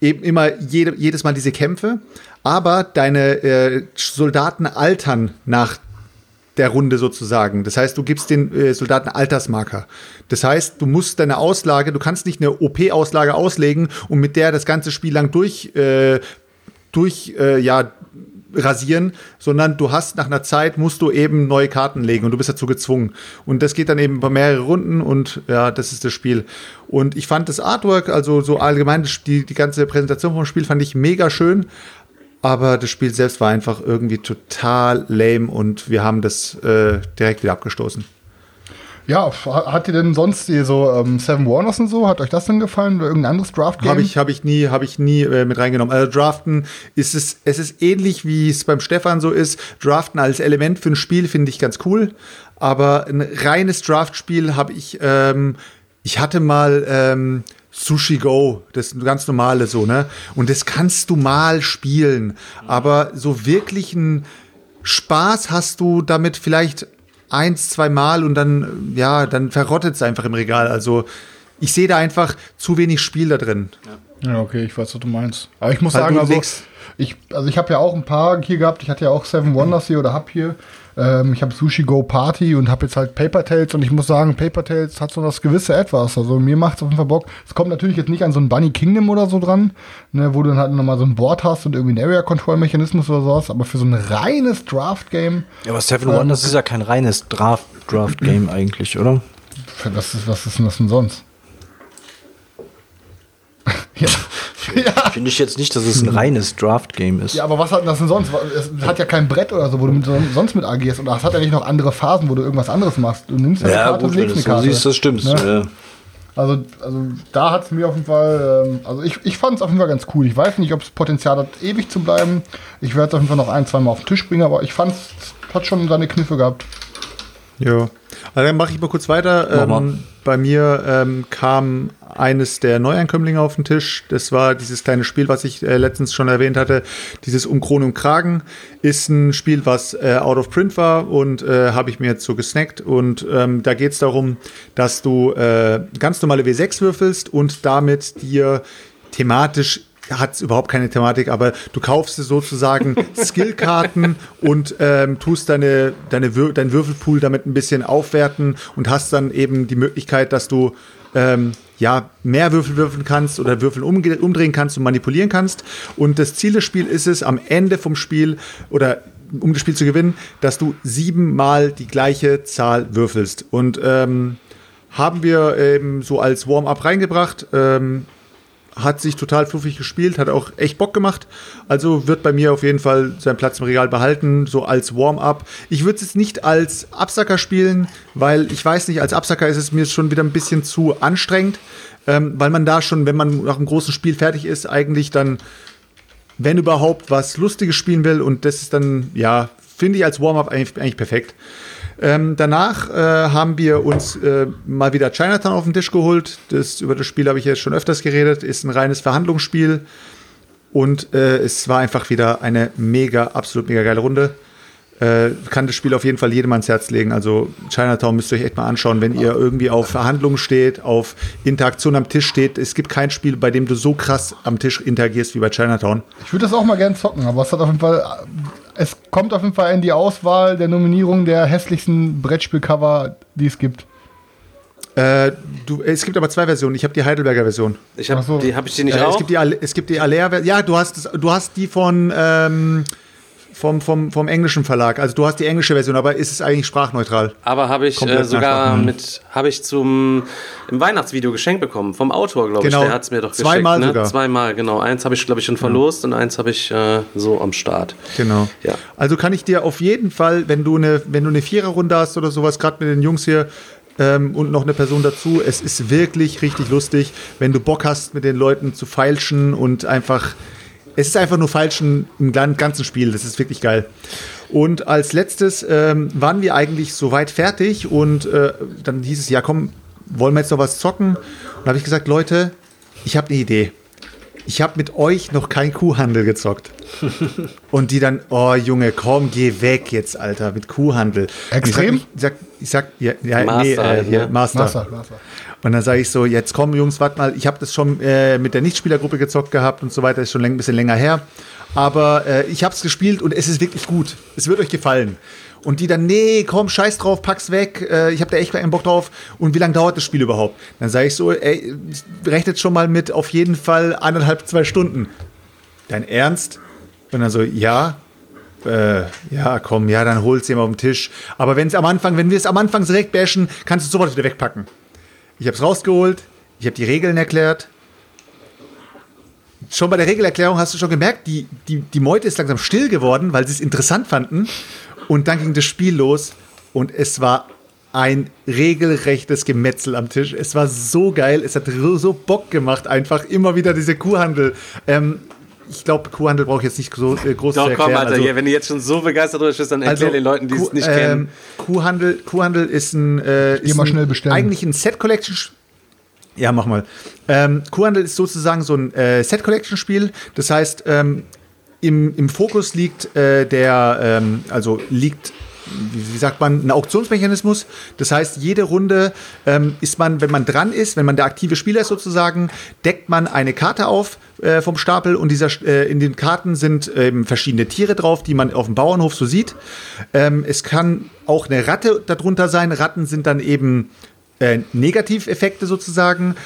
eben immer jede, jedes Mal diese Kämpfe, aber deine äh, Soldaten altern nach der Runde sozusagen. Das heißt, du gibst den äh, Soldaten Altersmarker. Das heißt, du musst deine Auslage, du kannst nicht eine OP-Auslage auslegen und mit der das ganze Spiel lang durch, äh, durch äh, ja, rasieren, sondern du hast nach einer Zeit musst du eben neue Karten legen und du bist dazu gezwungen. Und das geht dann eben über mehrere Runden und ja, das ist das Spiel. Und ich fand das Artwork, also so allgemein die, die ganze Präsentation vom Spiel fand ich mega schön. Aber das Spiel selbst war einfach irgendwie total lame und wir haben das äh, direkt wieder abgestoßen. Ja, hat ihr denn sonst die so ähm, Seven Warners und so? Hat euch das denn gefallen oder irgendein anderes Draft-Game? Habe ich, hab ich nie, hab ich nie äh, mit reingenommen. Also Draften ist es, es ist ähnlich wie es beim Stefan so ist. Draften als Element für ein Spiel finde ich ganz cool. Aber ein reines Draftspiel habe ich, ähm, ich hatte mal ähm, Sushi Go, das ist ganz normale so, ne? Und das kannst du mal spielen. Aber so wirklich ein Spaß hast du damit vielleicht eins, zwei Mal und dann, ja, dann verrottet es einfach im Regal. Also ich sehe da einfach zu wenig Spiel da drin. Ja, okay, ich weiß, was du meinst. Aber ich muss Weil sagen, also ich, also ich habe ja auch ein paar hier gehabt. Ich hatte ja auch Seven Wonders hier oder hab hier. Ähm, ich habe Sushi Go Party und habe jetzt halt Paper Tales und ich muss sagen, Paper Tales hat so das gewisse Etwas. Also mir macht es auf jeden Fall Bock. Es kommt natürlich jetzt nicht an so ein Bunny Kingdom oder so dran, ne, wo du dann halt nochmal so ein Board hast und irgendwie einen Area Control Mechanismus oder sowas. Aber für so ein reines Draft Game, Ja, aber Seven Wonders ist ja kein reines Draft- Draft-Game eigentlich, oder? was ist, was ist denn das denn sonst? [LAUGHS] ja. ja. Finde ich jetzt nicht, dass es ein reines Draft-Game ist. Ja, aber was hat denn das denn sonst? Es hat ja kein Brett oder so, wo du mit son- sonst mit agierst. Oder es hat ja nicht noch andere Phasen, wo du irgendwas anderes machst. Du nimmst ja, eine Ja, Karte gut, und legst du eine Karte. siehst, das stimmt. Ne? Ja. Also, also da hat es mir auf jeden Fall, ähm, also ich, ich fand es auf jeden Fall ganz cool. Ich weiß nicht, ob es Potenzial hat, ewig zu bleiben. Ich werde es auf jeden Fall noch ein, zwei Mal auf den Tisch bringen, aber ich fand es hat schon seine Kniffe gehabt. Ja. Also dann mache ich mal kurz weiter. Ähm, bei mir ähm, kam eines der Neueinkömmlinge auf den Tisch. Das war dieses kleine Spiel, was ich äh, letztens schon erwähnt hatte. Dieses Um Krone und Kragen ist ein Spiel, was äh, out of print war und äh, habe ich mir jetzt so gesnackt. Und ähm, da geht es darum, dass du äh, ganz normale W6 würfelst und damit dir thematisch hat es überhaupt keine Thematik, aber du kaufst sozusagen [LAUGHS] Skillkarten und ähm, tust deine, deine Wür deinen Würfelpool damit ein bisschen aufwerten und hast dann eben die Möglichkeit, dass du ähm, ja, mehr Würfel würfeln kannst oder Würfel umdrehen kannst und manipulieren kannst. Und das Ziel des Spiels ist es, am Ende vom Spiel oder um das Spiel zu gewinnen, dass du siebenmal die gleiche Zahl würfelst. Und ähm, haben wir eben so als Warm-up reingebracht. Ähm, hat sich total fluffig gespielt, hat auch echt Bock gemacht. Also wird bei mir auf jeden Fall seinen Platz im Regal behalten, so als Warm-up. Ich würde es jetzt nicht als Absacker spielen, weil ich weiß nicht, als Absacker ist es mir schon wieder ein bisschen zu anstrengend, ähm, weil man da schon, wenn man nach einem großen Spiel fertig ist, eigentlich dann, wenn überhaupt, was Lustiges spielen will und das ist dann, ja, finde ich als Warm-up eigentlich, eigentlich perfekt. Ähm, danach äh, haben wir uns äh, mal wieder Chinatown auf den Tisch geholt. Das, über das Spiel habe ich jetzt schon öfters geredet. Ist ein reines Verhandlungsspiel. Und äh, es war einfach wieder eine mega, absolut mega geile Runde. Äh, kann das Spiel auf jeden Fall jedem ans Herz legen. Also Chinatown müsst ihr euch echt mal anschauen, wenn ihr irgendwie auf Verhandlungen steht, auf Interaktion am Tisch steht. Es gibt kein Spiel, bei dem du so krass am Tisch interagierst wie bei Chinatown. Ich würde das auch mal gern zocken, aber es hat auf jeden Fall. Es kommt auf jeden Fall in die Auswahl der Nominierung der hässlichsten Brettspielcover, die es gibt. Äh, du, es gibt aber zwei Versionen. Ich habe die Heidelberger Version. Ich hab, so. die habe ich die nicht Äh, auch. es gibt die, es gibt die Alea, ja, du hast, das- du hast die von ähm, vom, vom, vom englischen Verlag. Also du hast die englische Version, aber ist es eigentlich sprachneutral? Aber habe ich äh, sogar nachmachen. mit, habe ich zum im Weihnachtsvideo geschenkt bekommen vom Autor, glaube Genau. ich. Der hat es mir doch Zweimal geschickt. sogar. Ne? Zweimal, genau. Eins habe ich, glaube ich, schon verlost und eins habe ich äh, so am Start. Genau. Ja. Also kann ich dir auf jeden Fall, wenn du eine, wenn du eine Viererrunde hast oder sowas, gerade mit den Jungs hier ähm, und noch eine Person dazu, es ist wirklich richtig lustig, wenn du Bock hast, mit den Leuten zu feilschen und einfach, es ist einfach nur Feilschen im gan- ganzen Spiel. Das ist wirklich geil. Und als letztes ähm, waren wir eigentlich soweit fertig und äh, dann hieß es, ja komm, wollen wir jetzt noch was zocken? Und da habe ich gesagt, Leute, ich habe eine Idee. Ich habe mit euch noch kein Kuhhandel gezockt. [LAUGHS] Und die dann, oh Junge, komm, geh weg jetzt, Alter, mit Kuhhandel. Extrem? Und Ich sag, ich sag, ich sag ja, ja, Master nee, äh, halt, hier, ne? Master. Und dann sage ich so, jetzt komm Jungs, warte mal, ich habe das schon äh, mit der Nichtspielergruppe gezockt gehabt und so weiter, ist schon ein bisschen länger her. Aber äh, ich habe es gespielt und es ist wirklich gut. Es wird euch gefallen. Und die dann, nee, komm, scheiß drauf, pack's weg, äh, ich habe da echt keinen Bock drauf. Und wie lange dauert das Spiel überhaupt? Dann sage ich so, ey, rechnet schon mal mit auf jeden Fall eineinhalb, zwei Stunden. Dein Ernst? Und dann so, ja, äh, ja, komm, ja, dann hol's ihm auf den Tisch. Aber wenn es am Anfang, wenn wir es am Anfang direkt bashen, kannst du sofort wieder wegpacken. Ich habe es rausgeholt, ich habe die Regeln erklärt. Schon bei der Regelerklärung hast du schon gemerkt, die, die, die Meute ist langsam still geworden, weil sie es interessant fanden. Und dann ging das Spiel los und es war ein regelrechtes Gemetzel am Tisch. Es war so geil, es hat so Bock gemacht, einfach immer wieder diese Kuhhandel. Ähm, ich glaube, Kuhhandel brauche ich jetzt nicht so äh, groß Doch, zu erklären. komm, Alter, Also- hier, wenn du jetzt schon so begeistert drüber bist, dann erklär den Leuten, die es Kuh- nicht ähm, kennen. Kuhhandel, Kuhhandel ist ein, äh, ist mal ein, schnell bestellen. eigentlich ein Set Collection. Ja, mach mal. Ähm, Kuhhandel ist sozusagen so ein äh, Set Collection Spiel. Das heißt, ähm, im, im Fokus liegt äh, der, ähm, also liegt wie, sagt man, ein Auktionsmechanismus. Das heißt, jede Runde ähm, ist man, wenn man dran ist, wenn man der aktive Spieler ist sozusagen, deckt man eine Karte auf äh, vom Stapel und dieser, äh, in den Karten sind ähm, verschiedene Tiere drauf, die man auf dem Bauernhof so sieht. Ähm, es kann auch eine Ratte darunter sein. Ratten sind dann eben äh, Negativeffekte sozusagen.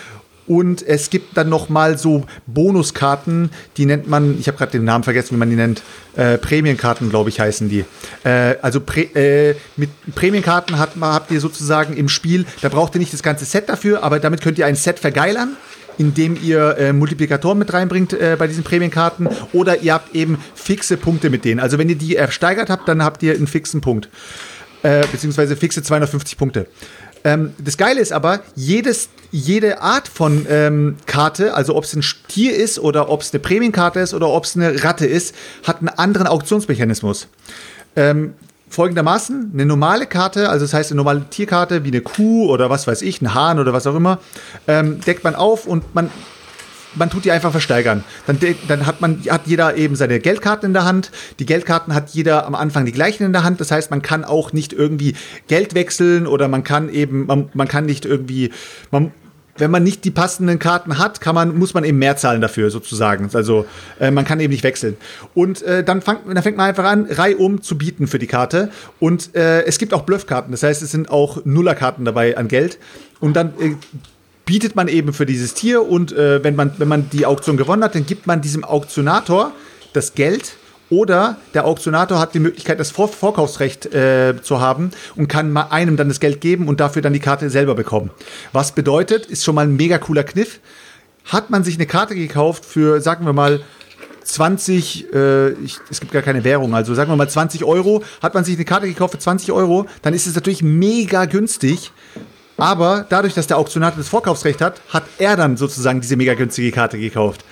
Und es gibt dann noch mal so Bonuskarten, die nennt man, ich habe gerade den Namen vergessen, wie man die nennt, äh, Prämienkarten, glaube ich, heißen die. Äh, also Prä äh, mit Prämienkarten hat, habt ihr sozusagen im Spiel, da braucht ihr nicht das ganze Set dafür, aber damit könnt ihr ein Set vergeilern indem ihr äh, Multiplikatoren mit reinbringt äh, bei diesen Prämienkarten oder ihr habt eben fixe Punkte mit denen. Also wenn ihr die ersteigert habt, dann habt ihr einen fixen Punkt äh, beziehungsweise fixe 250 Punkte. Ähm, das Geile ist aber, jedes, jede Art von ähm, Karte, also ob es ein Tier ist oder ob es eine Prämienkarte ist oder ob es eine Ratte ist, hat einen anderen Auktionsmechanismus. Ähm, folgendermaßen, eine normale Karte, also das heißt eine normale Tierkarte wie eine Kuh oder was weiß ich, ein Hahn oder was auch immer, ähm, deckt man auf und man man tut die einfach versteigern. Dann, dann hat man hat jeder eben seine Geldkarten in der Hand. Die Geldkarten hat jeder am Anfang die gleichen in der Hand. Das heißt, man kann auch nicht irgendwie Geld wechseln oder man kann eben man, man kann nicht irgendwie man, wenn man nicht die passenden Karten hat, kann man, muss man eben mehr zahlen dafür, sozusagen. Also äh, man kann eben nicht wechseln. Und äh, dann, fang, dann fängt man einfach an, reihum zu bieten für die Karte. Und äh, es gibt auch Bluffkarten. Das heißt, es sind auch Nullerkarten dabei an Geld. Und dann äh, bietet man eben für dieses Tier und äh, wenn, man, wenn man die Auktion gewonnen hat, dann gibt man diesem Auktionator das Geld Oder der Auktionator hat die Möglichkeit, das Vor Vorkaufsrecht äh, zu haben und kann einem dann das Geld geben und dafür dann die Karte selber bekommen. Was bedeutet, ist schon mal ein mega cooler Kniff. Hat man sich eine Karte gekauft für, sagen wir mal, 20, äh, ich, es gibt gar keine Währung, also sagen wir mal 20 Euro, hat man sich eine Karte gekauft für 20 Euro, dann ist es natürlich mega günstig. Aber dadurch, dass der Auktionator das Vorkaufsrecht hat, hat er dann sozusagen diese mega günstige Karte gekauft.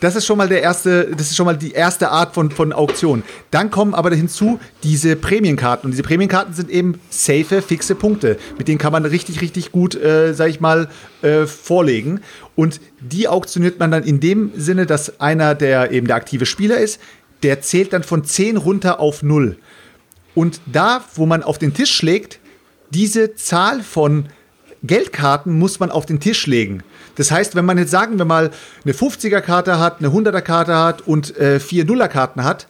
Das ist schon mal der erste, das ist schon mal die erste Art von, von Auktion. Dann kommen aber hinzu diese Prämienkarten. Und diese Prämienkarten sind eben safe, fixe Punkte. Mit denen kann man richtig, richtig gut, äh, sag ich mal, äh, vorlegen. Und die auktioniert man dann in dem Sinne, dass einer, der eben der aktive Spieler ist, der zählt dann von 10 runter auf 0. Und da, wo man auf den Tisch schlägt, diese Zahl von Geldkarten muss man auf den Tisch legen. Das heißt, wenn man jetzt sagen wir mal eine 50er-Karte hat, eine 100er-Karte hat und äh, vier Nuller-Karten hat,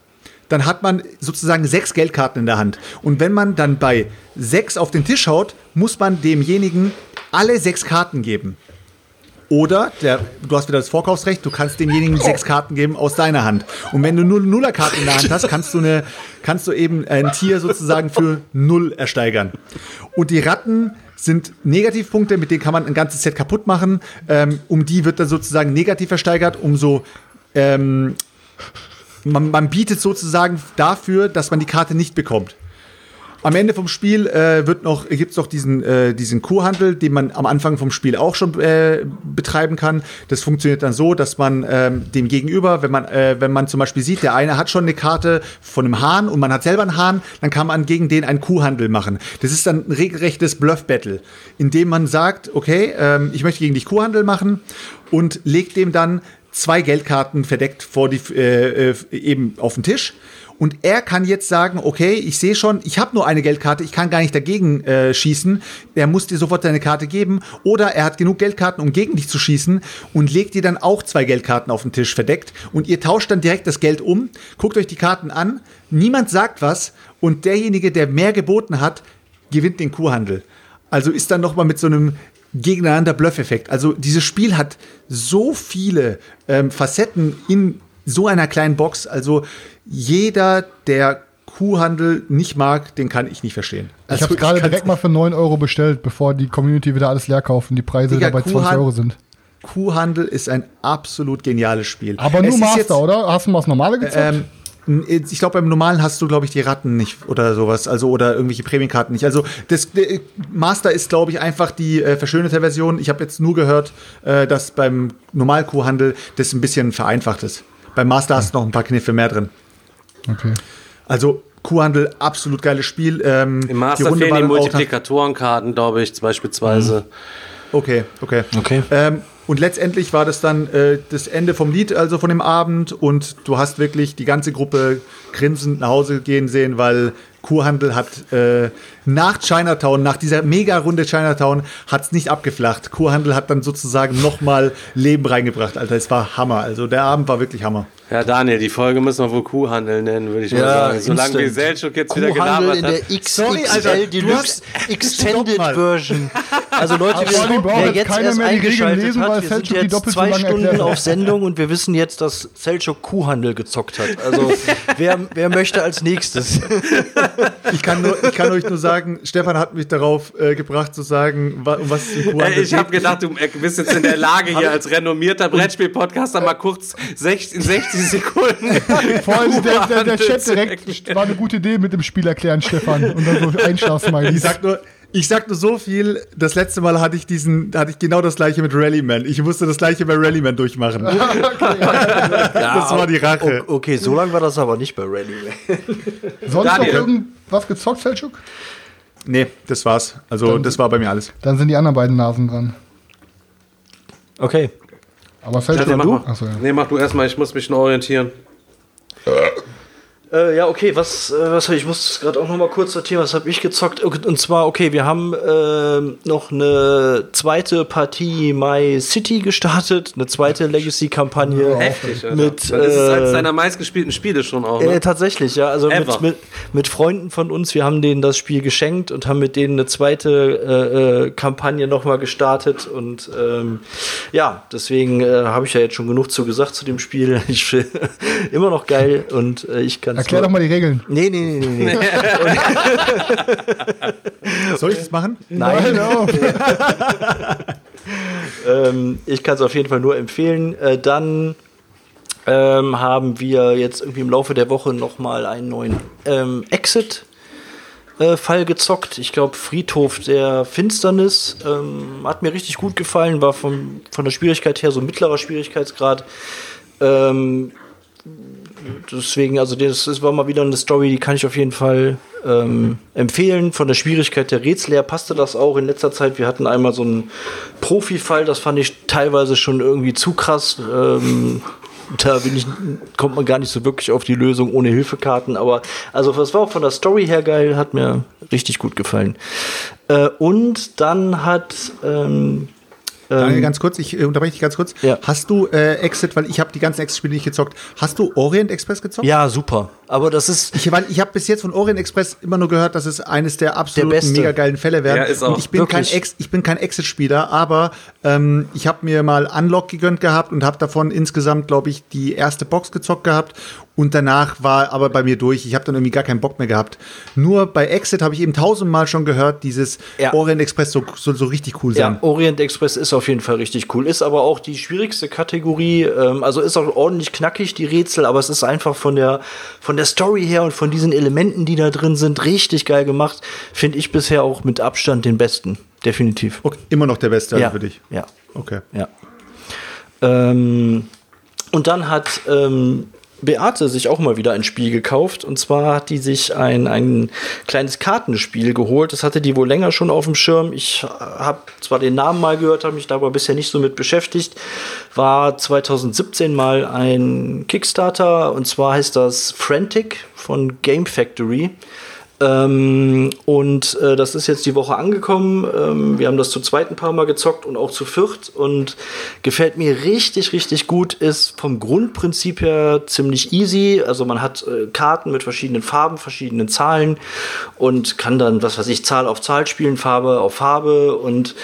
dann hat man sozusagen sechs Geldkarten in der Hand. Und wenn man dann bei sechs auf den Tisch haut, muss man demjenigen alle sechs Karten geben. Oder der, du hast wieder das Vorkaufsrecht, du kannst demjenigen sechs Karten geben aus deiner Hand. Und wenn du nur Nullerkarten in der Hand hast, kannst du, eine, kannst du eben ein Tier sozusagen für null ersteigern. Und die Ratten sind Negativpunkte, mit denen kann man ein ganzes Set kaputt machen. Ähm, um die wird dann sozusagen negativ versteigert, umso ähm, man, man bietet sozusagen dafür, dass man die Karte nicht bekommt. Am Ende vom Spiel äh, wird noch, gibt es noch diesen, äh, diesen Kuhhandel, den man am Anfang vom Spiel auch schon äh, betreiben kann. Das funktioniert dann so, dass man ähm, dem Gegenüber, wenn man, äh, wenn man zum Beispiel sieht, der eine hat schon eine Karte von einem Hahn und man hat selber einen Hahn, dann kann man gegen den einen Kuhhandel machen. Das ist dann ein regelrechtes Bluff-Battle, in dem man sagt, okay, ähm, ich möchte gegen dich Kuhhandel machen und legt dem dann zwei Geldkarten verdeckt vor die, äh, äh, eben auf den Tisch. Und er kann jetzt sagen, okay, ich sehe schon, ich habe nur eine Geldkarte, ich kann gar nicht dagegen äh, schießen. Er muss dir sofort seine Karte geben. Oder er hat genug Geldkarten, um gegen dich zu schießen und legt dir dann auch zwei Geldkarten auf den Tisch verdeckt. Und ihr tauscht dann direkt das Geld um, guckt euch die Karten an, niemand sagt was und derjenige, der mehr geboten hat, gewinnt den Kuhhandel. Also ist dann nochmal mit so einem gegeneinander Bluff-Effekt. Also dieses Spiel hat so viele ähm, Facetten in so einer kleinen Box. Also jeder, der Kuhhandel nicht mag, den kann ich nicht verstehen. Ich Also habe gerade kann's direkt mal für 9 Euro bestellt, bevor die Community wieder alles leer kauft und die Preise Digga, wieder bei 20 Kuhhand- Euro sind. Kuhhandel ist ein absolut geniales Spiel. Aber Es nur ist Master, jetzt- oder? Hast du mal das normale gezockt? Ähm, ich glaube, beim normalen hast du, glaube ich, die Ratten nicht oder sowas, also oder irgendwelche Prämienkarten nicht. Also das äh, Master ist, glaube ich, einfach die äh, verschönerte Version. Ich habe jetzt nur gehört, äh, dass beim Normalkuhhandel das ein bisschen vereinfacht ist. Beim Master hast du noch ein paar Kniffe mehr drin. okay. Also Kuhhandel, absolut geiles Spiel. Ähm, Im Master Runde fehlen die Multiplikatorenkarten, glaube ich, beispielsweise. Okay, okay. Okay. Ähm, und letztendlich war das dann äh, das Ende vom Lied, also von dem Abend. Und du hast wirklich die ganze Gruppe grinsend nach Hause gehen sehen, weil Kurhandel hat äh, nach Chinatown, nach dieser Mega-Runde Chinatown, hat es nicht abgeflacht. Kurhandel hat dann sozusagen nochmal Leben reingebracht, Alter. Es war Hammer. Also der Abend war wirklich Hammer. Ja, Daniel, die Folge müssen wir wohl Kuhhandel nennen, würde ich mal Ja, sagen. Solange instant. wie Selchuk jetzt wieder Kuhhandel gelabert in der hat. Sorry, XXL Alter, du Deluxe Extended mal. Version. Also [LAUGHS] Leute, wir, wer jetzt keiner erst eingeschaltet lesen, hat, wir sind Selchuk jetzt zwei lange Stunden erklärt auf Sendung und wir wissen jetzt, dass Selchuk Kuhhandel gezockt hat. Also [LAUGHS] wer, wer möchte als nächstes? Ich kann, nur, ich kann euch nur sagen, Stefan hat mich darauf äh, gebracht zu sagen, wa- um was es im Ey, ich habe gedacht, du äh, bist jetzt in der Lage, hier als renommierter Brettspiel-Podcaster mal kurz 60, 60 Sekunden. [LAUGHS] Vor allem der, der, der Chat direkt war eine gute Idee mit dem Spiel erklären, Stefan. Und dann so Einschlaf-Smileys. Ich sag nur, ich sag nur so viel. Das letzte Mal hatte ich diesen, hatte ich genau das gleiche mit Rallyman. Ich musste das gleiche bei Rallyman durchmachen. [LAUGHS] das war die Rache. Okay, so lange war das aber nicht bei Rally. Sonst noch Daniel. irgendwas gezockt, Selchuk? Nee, das war's. Also Dann- das war bei mir alles. Dann sind die anderen beiden Nasen dran. Okay. Aber Selchuk, Daniel, mach du? mal. Achso, ja. Nee, mach du erstmal, ich muss mich noch orientieren. Äh, ja, okay, was, äh, was ich muss gerade auch noch mal kurz sortieren, was habe ich gezockt? Und zwar, okay, wir haben äh, noch eine zweite Partie My City gestartet, eine zweite Legacy-Kampagne. Heftig, Alter. Mit, das ist eines äh, deiner meistgespielten Spiele schon auch. Ne? Äh, tatsächlich, ja. Also mit, mit, mit Freunden von uns, wir haben denen das Spiel geschenkt und haben mit denen eine zweite äh, äh, Kampagne nochmal gestartet. Und ähm, ja, deswegen äh, habe ich ja jetzt schon genug zu gesagt zu dem Spiel. [LAUGHS] Ich will immer noch geil und äh, ich kann Erklär doch mal die Regeln. Nee, nee, nee, nee. nee. [LAUGHS] Soll ich das machen? Nein. auf. [LAUGHS] ähm, ich kann es auf jeden Fall nur empfehlen. Äh, dann ähm, haben wir jetzt irgendwie im Laufe der Woche nochmal einen neuen ähm, Exit. äh, Fall gezockt. Ich glaube, Friedhof der Finsternis ähm, hat mir richtig gut gefallen, war vom, von der Schwierigkeit her so mittlerer Schwierigkeitsgrad. Ähm, deswegen, also das, das war mal wieder eine Story, die kann ich auf jeden Fall ähm, empfehlen. Von der Schwierigkeit der Rätsel her passte das auch in letzter Zeit. Wir hatten einmal so einen Profi-Fall, das fand ich teilweise schon irgendwie zu krass. Ähm, da ich, kommt man gar nicht so wirklich auf die Lösung ohne Hilfekarten. Aber also das war auch von der Story her geil, hat mir richtig gut gefallen. Äh, und dann hat ähm, Daniel, ganz kurz, ich äh, unterbreche dich ganz kurz. Ja. Hast du äh, Exit, weil ich habe die ganzen Exit-Spiele nicht gezockt, hast du Orient Express gezockt? ja super. Aber das ist Ich, ich habe bis jetzt von Orient Express immer nur gehört, dass es eines der absoluten beste. mega geilen Fälle wäre. Ja, ist auch. Und ich bin kein Wirklich. Ex, ich bin kein Exit-Spieler, aber ähm, ich habe mir mal Unlock gegönnt gehabt und habe davon insgesamt, glaube ich, die erste Box gezockt gehabt. Und danach war aber bei mir durch. Ich habe dann irgendwie gar keinen Bock mehr gehabt. Nur bei Exit habe ich eben tausendmal schon gehört, dieses Ja. Orient Express soll so, so richtig cool Ja, sein. Orient Express ist auf jeden Fall richtig cool. Ist aber auch die schwierigste Kategorie. Ähm, also ist auch ordentlich knackig, die Rätsel, aber es ist einfach von der, von der Story her und von diesen Elementen, die da drin sind, richtig geil gemacht. Finde ich bisher auch mit Abstand den besten. Definitiv. Okay, immer noch der Beste ja, für dich. Ja. Okay. Ja. Ähm, und dann hat ähm, Beate sich auch mal wieder ein Spiel gekauft. Und zwar hat die sich ein, ein kleines Kartenspiel geholt. Das hatte die wohl länger schon auf dem Schirm. Ich habe zwar den Namen mal gehört, habe mich da aber bisher nicht so mit beschäftigt. War 2017 mal ein Kickstarter. Und zwar heißt das Frantic von Game Factory. Ähm, und äh, das ist jetzt die Woche angekommen. Ähm, wir haben das zu zweit ein paar Mal gezockt und auch zu viert. Und gefällt mir richtig, richtig gut. Ist vom Grundprinzip her ziemlich easy. Also man hat äh, Karten mit verschiedenen Farben, verschiedenen Zahlen und kann dann, was weiß ich, Zahl auf Zahl spielen, Farbe auf Farbe und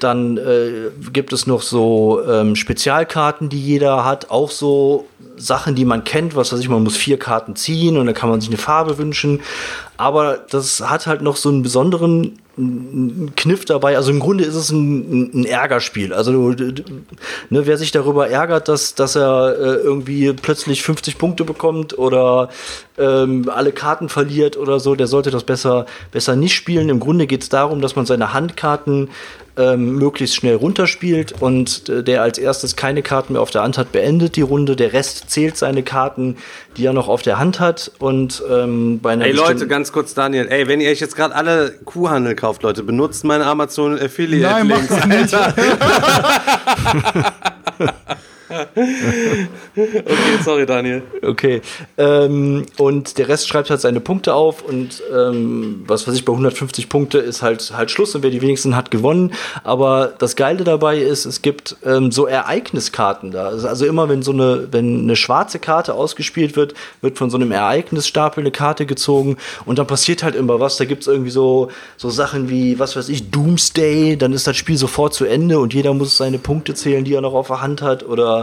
dann äh, gibt es noch so ähm, Spezialkarten, die jeder hat, auch so Sachen, die man kennt, was weiß ich, man muss vier Karten ziehen und dann kann man sich eine Farbe wünschen. Aber das hat halt noch so einen besonderen Kniff dabei. Also im Grunde ist es ein, ein Ärgerspiel. Also ne, wer sich darüber ärgert, dass, dass er äh, irgendwie plötzlich 50 Punkte bekommt oder ähm, alle Karten verliert oder so, der sollte das besser, besser nicht spielen. Im Grunde geht es darum, dass man seine Handkarten ähm, möglichst schnell runterspielt und äh, der als erstes keine Karten mehr auf der Hand hat, beendet die Runde. Der Rest zählt seine Karten, die er noch auf der Hand hat. Und ähm, bei einer Ey Leute, ganz kurz, Daniel. Ey, wenn ihr euch jetzt gerade alle Kuhhandel kauft, Leute, benutzt meine Amazon Affiliate Nein, Links. das nicht. [LAUGHS] [LAUGHS] [LAUGHS] Okay, sorry, Daniel. Okay. Ähm, und der Rest schreibt halt seine Punkte auf und ähm, was weiß ich, bei 150 Punkte ist halt, halt Schluss und wer die wenigsten hat gewonnen. Aber das Geile dabei ist, es gibt ähm, so Ereigniskarten da. Also- Also immer wenn so eine, wenn eine schwarze Karte ausgespielt wird, wird von so einem Ereignisstapel eine Karte gezogen und dann passiert halt immer was. Da gibt es irgendwie so, so Sachen wie, was weiß ich, Doomsday, dann ist das Spiel sofort zu Ende und jeder muss seine Punkte zählen, die er noch auf der Hand hat. Oder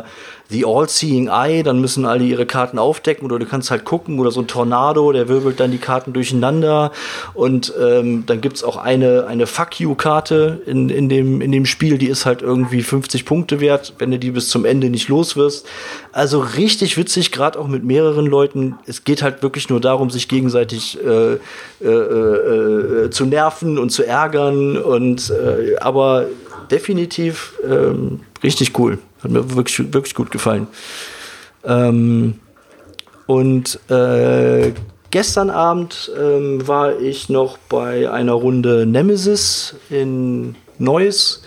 The All-Seeing Eye, dann müssen alle ihre Karten aufdecken oder du kannst halt gucken oder so ein Tornado, der wirbelt dann die Karten durcheinander und ähm, dann gibt's auch eine, eine Fuck You-Karte in, in, dem, in dem Spiel, die ist halt irgendwie 50 Punkte wert, wenn du die bis zum Ende nicht los wirst. Also richtig witzig, gerade auch mit mehreren Leuten. Es geht halt wirklich nur darum, sich gegenseitig äh, äh, äh, äh, zu nerven und zu ärgern und äh, aber definitiv ähm, richtig cool. Hat mir wirklich, wirklich gut gefallen. Ähm, und äh, gestern Abend ähm, war ich noch bei einer Runde Nemesis in Neuss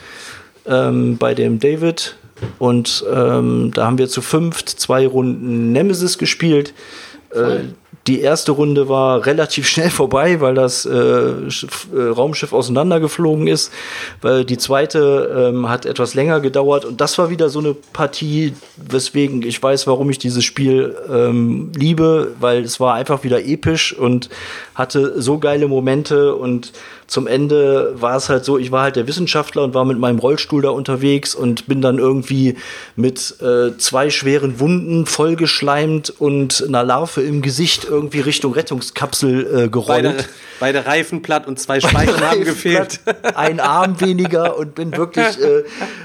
ähm, bei dem David. Und ähm, da haben wir zu fünft zwei Runden Nemesis gespielt. Äh, die erste Runde war relativ schnell [LAUGHS] vorbei, weil das äh, äh, Raumschiff auseinandergeflogen ist. Weil die zweite ähm, hat etwas länger gedauert und das war wieder so eine Partie, weswegen ich weiß, warum ich dieses Spiel ähm, liebe, weil es war einfach wieder episch und hatte so geile Momente und zum Ende war es halt so, ich war halt der Wissenschaftler und war mit meinem Rollstuhl da unterwegs und bin dann irgendwie mit äh, zwei schweren Wunden vollgeschleimt und einer Larve im Gesicht irgendwie Richtung Rettungskapsel äh, gerollt. Beide, beide Reifen platt und zwei Speichen haben gefehlt. Ein Arm weniger und bin wirklich, äh,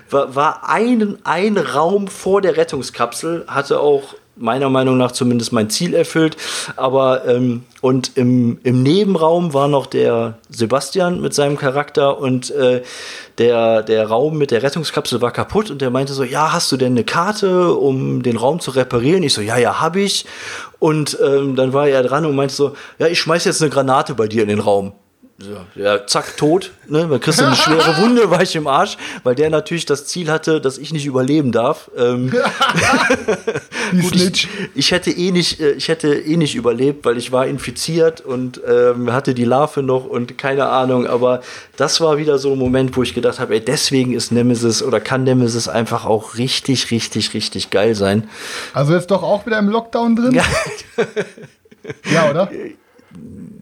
war, war ein, ein Raum vor der Rettungskapsel, hatte auch meiner Meinung nach zumindest mein Ziel erfüllt. Aber ähm, und im, im Nebenraum war noch der Sebastian mit seinem Charakter und äh, der, der Raum mit der Rettungskapsel war kaputt und der meinte so, ja, hast du denn eine Karte, um den Raum zu reparieren? Ich so, ja, ja, hab ich. Und ähm, dann war er dran und meinte so, ja, ich schmeiß jetzt eine Granate bei dir in den Raum. So, ja, zack, tot. Ne? Dann kriegst du eine schwere [LAUGHS] Wunde, war ich im Arsch, weil der natürlich das Ziel hatte, dass ich nicht überleben darf. Ähm, [LAUGHS] gut, ich, ich, hätte eh nicht, äh, ich hätte eh nicht überlebt, weil ich war infiziert und ähm, hatte die Larve noch und keine Ahnung. Aber das war wieder so ein Moment, wo ich gedacht habe, ey, deswegen ist Nemesis oder kann Nemesis einfach auch richtig, richtig, richtig geil sein. Also jetzt doch auch wieder im Lockdown drin? Ja, ja oder? [LAUGHS]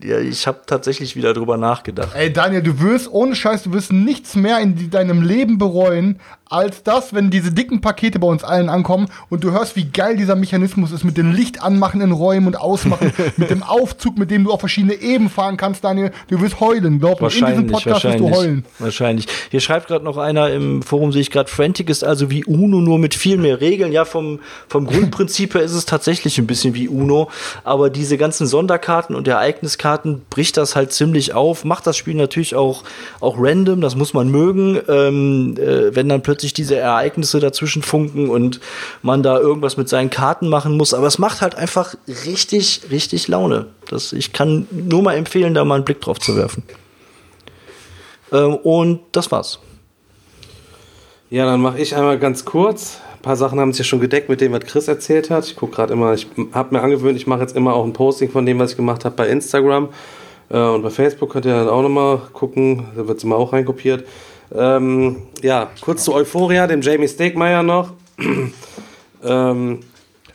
ja, ich habe tatsächlich wieder drüber nachgedacht. Ey, Daniel, du wirst ohne Scheiß, du wirst nichts mehr in deinem Leben bereuen, als das, wenn diese dicken Pakete bei uns allen ankommen und du hörst, wie geil dieser Mechanismus ist mit dem Licht anmachen in Räumen und ausmachen, [LAUGHS] mit dem Aufzug, mit dem du auf verschiedene Ebenen fahren kannst, Daniel. Du wirst heulen, glaub mir. In diesem Podcast wirst du heulen. Wahrscheinlich. Hier schreibt gerade noch einer im Forum, sehe ich gerade, Frantic ist also wie Uno, nur mit viel mehr Regeln. Ja, vom, vom Grundprinzip her ist es tatsächlich ein bisschen wie Uno, aber diese ganzen Sonderkarten und Ereigniskarten bricht das halt ziemlich auf, macht das Spiel natürlich auch, auch random, das muss man mögen. Ähm, äh, wenn dann plötzlich plötzlich diese Ereignisse dazwischen funken und man da irgendwas mit seinen Karten machen muss. Aber es macht halt einfach richtig, richtig Laune. Das, ich kann nur mal empfehlen, da mal einen Blick drauf zu werfen. Ähm, und das war's. Ja, dann mache ich einmal ganz kurz. Ein paar Sachen haben sich ja schon gedeckt mit dem, was Chris erzählt hat. Ich gucke gerade immer, ich habe mir angewöhnt, ich mache jetzt immer auch ein Posting von dem, was ich gemacht habe bei Instagram. Äh, und bei Facebook könnt ihr dann auch nochmal gucken, da wird es immer auch reinkopiert. Ähm, ja, kurz zu Euphoria, dem Jamie Stegmeier noch. [CLEARS THROAT] ähm,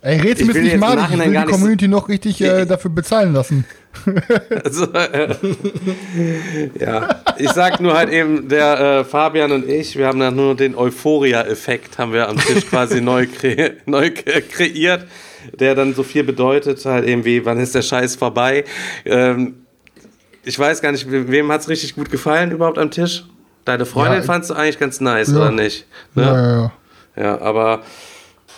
Ey, rätst mir nicht mal, ich will die Community noch richtig äh, dafür bezahlen lassen. [LAUGHS] also, äh, ja, ich sag nur halt eben, der äh, Fabian und ich, wir haben dann nur den Euphoria-Effekt, haben wir am Tisch quasi neu, kre [LAUGHS] neu kreiert, der dann so viel bedeutet, halt eben wie, wann ist der Scheiß vorbei. Ähm, ich weiß gar nicht, wem hat es richtig gut gefallen überhaupt am Tisch? Deine Freundin ja, fandst du eigentlich ganz nice, ja. oder nicht? Ne? Ja, ja, ja. Ja, aber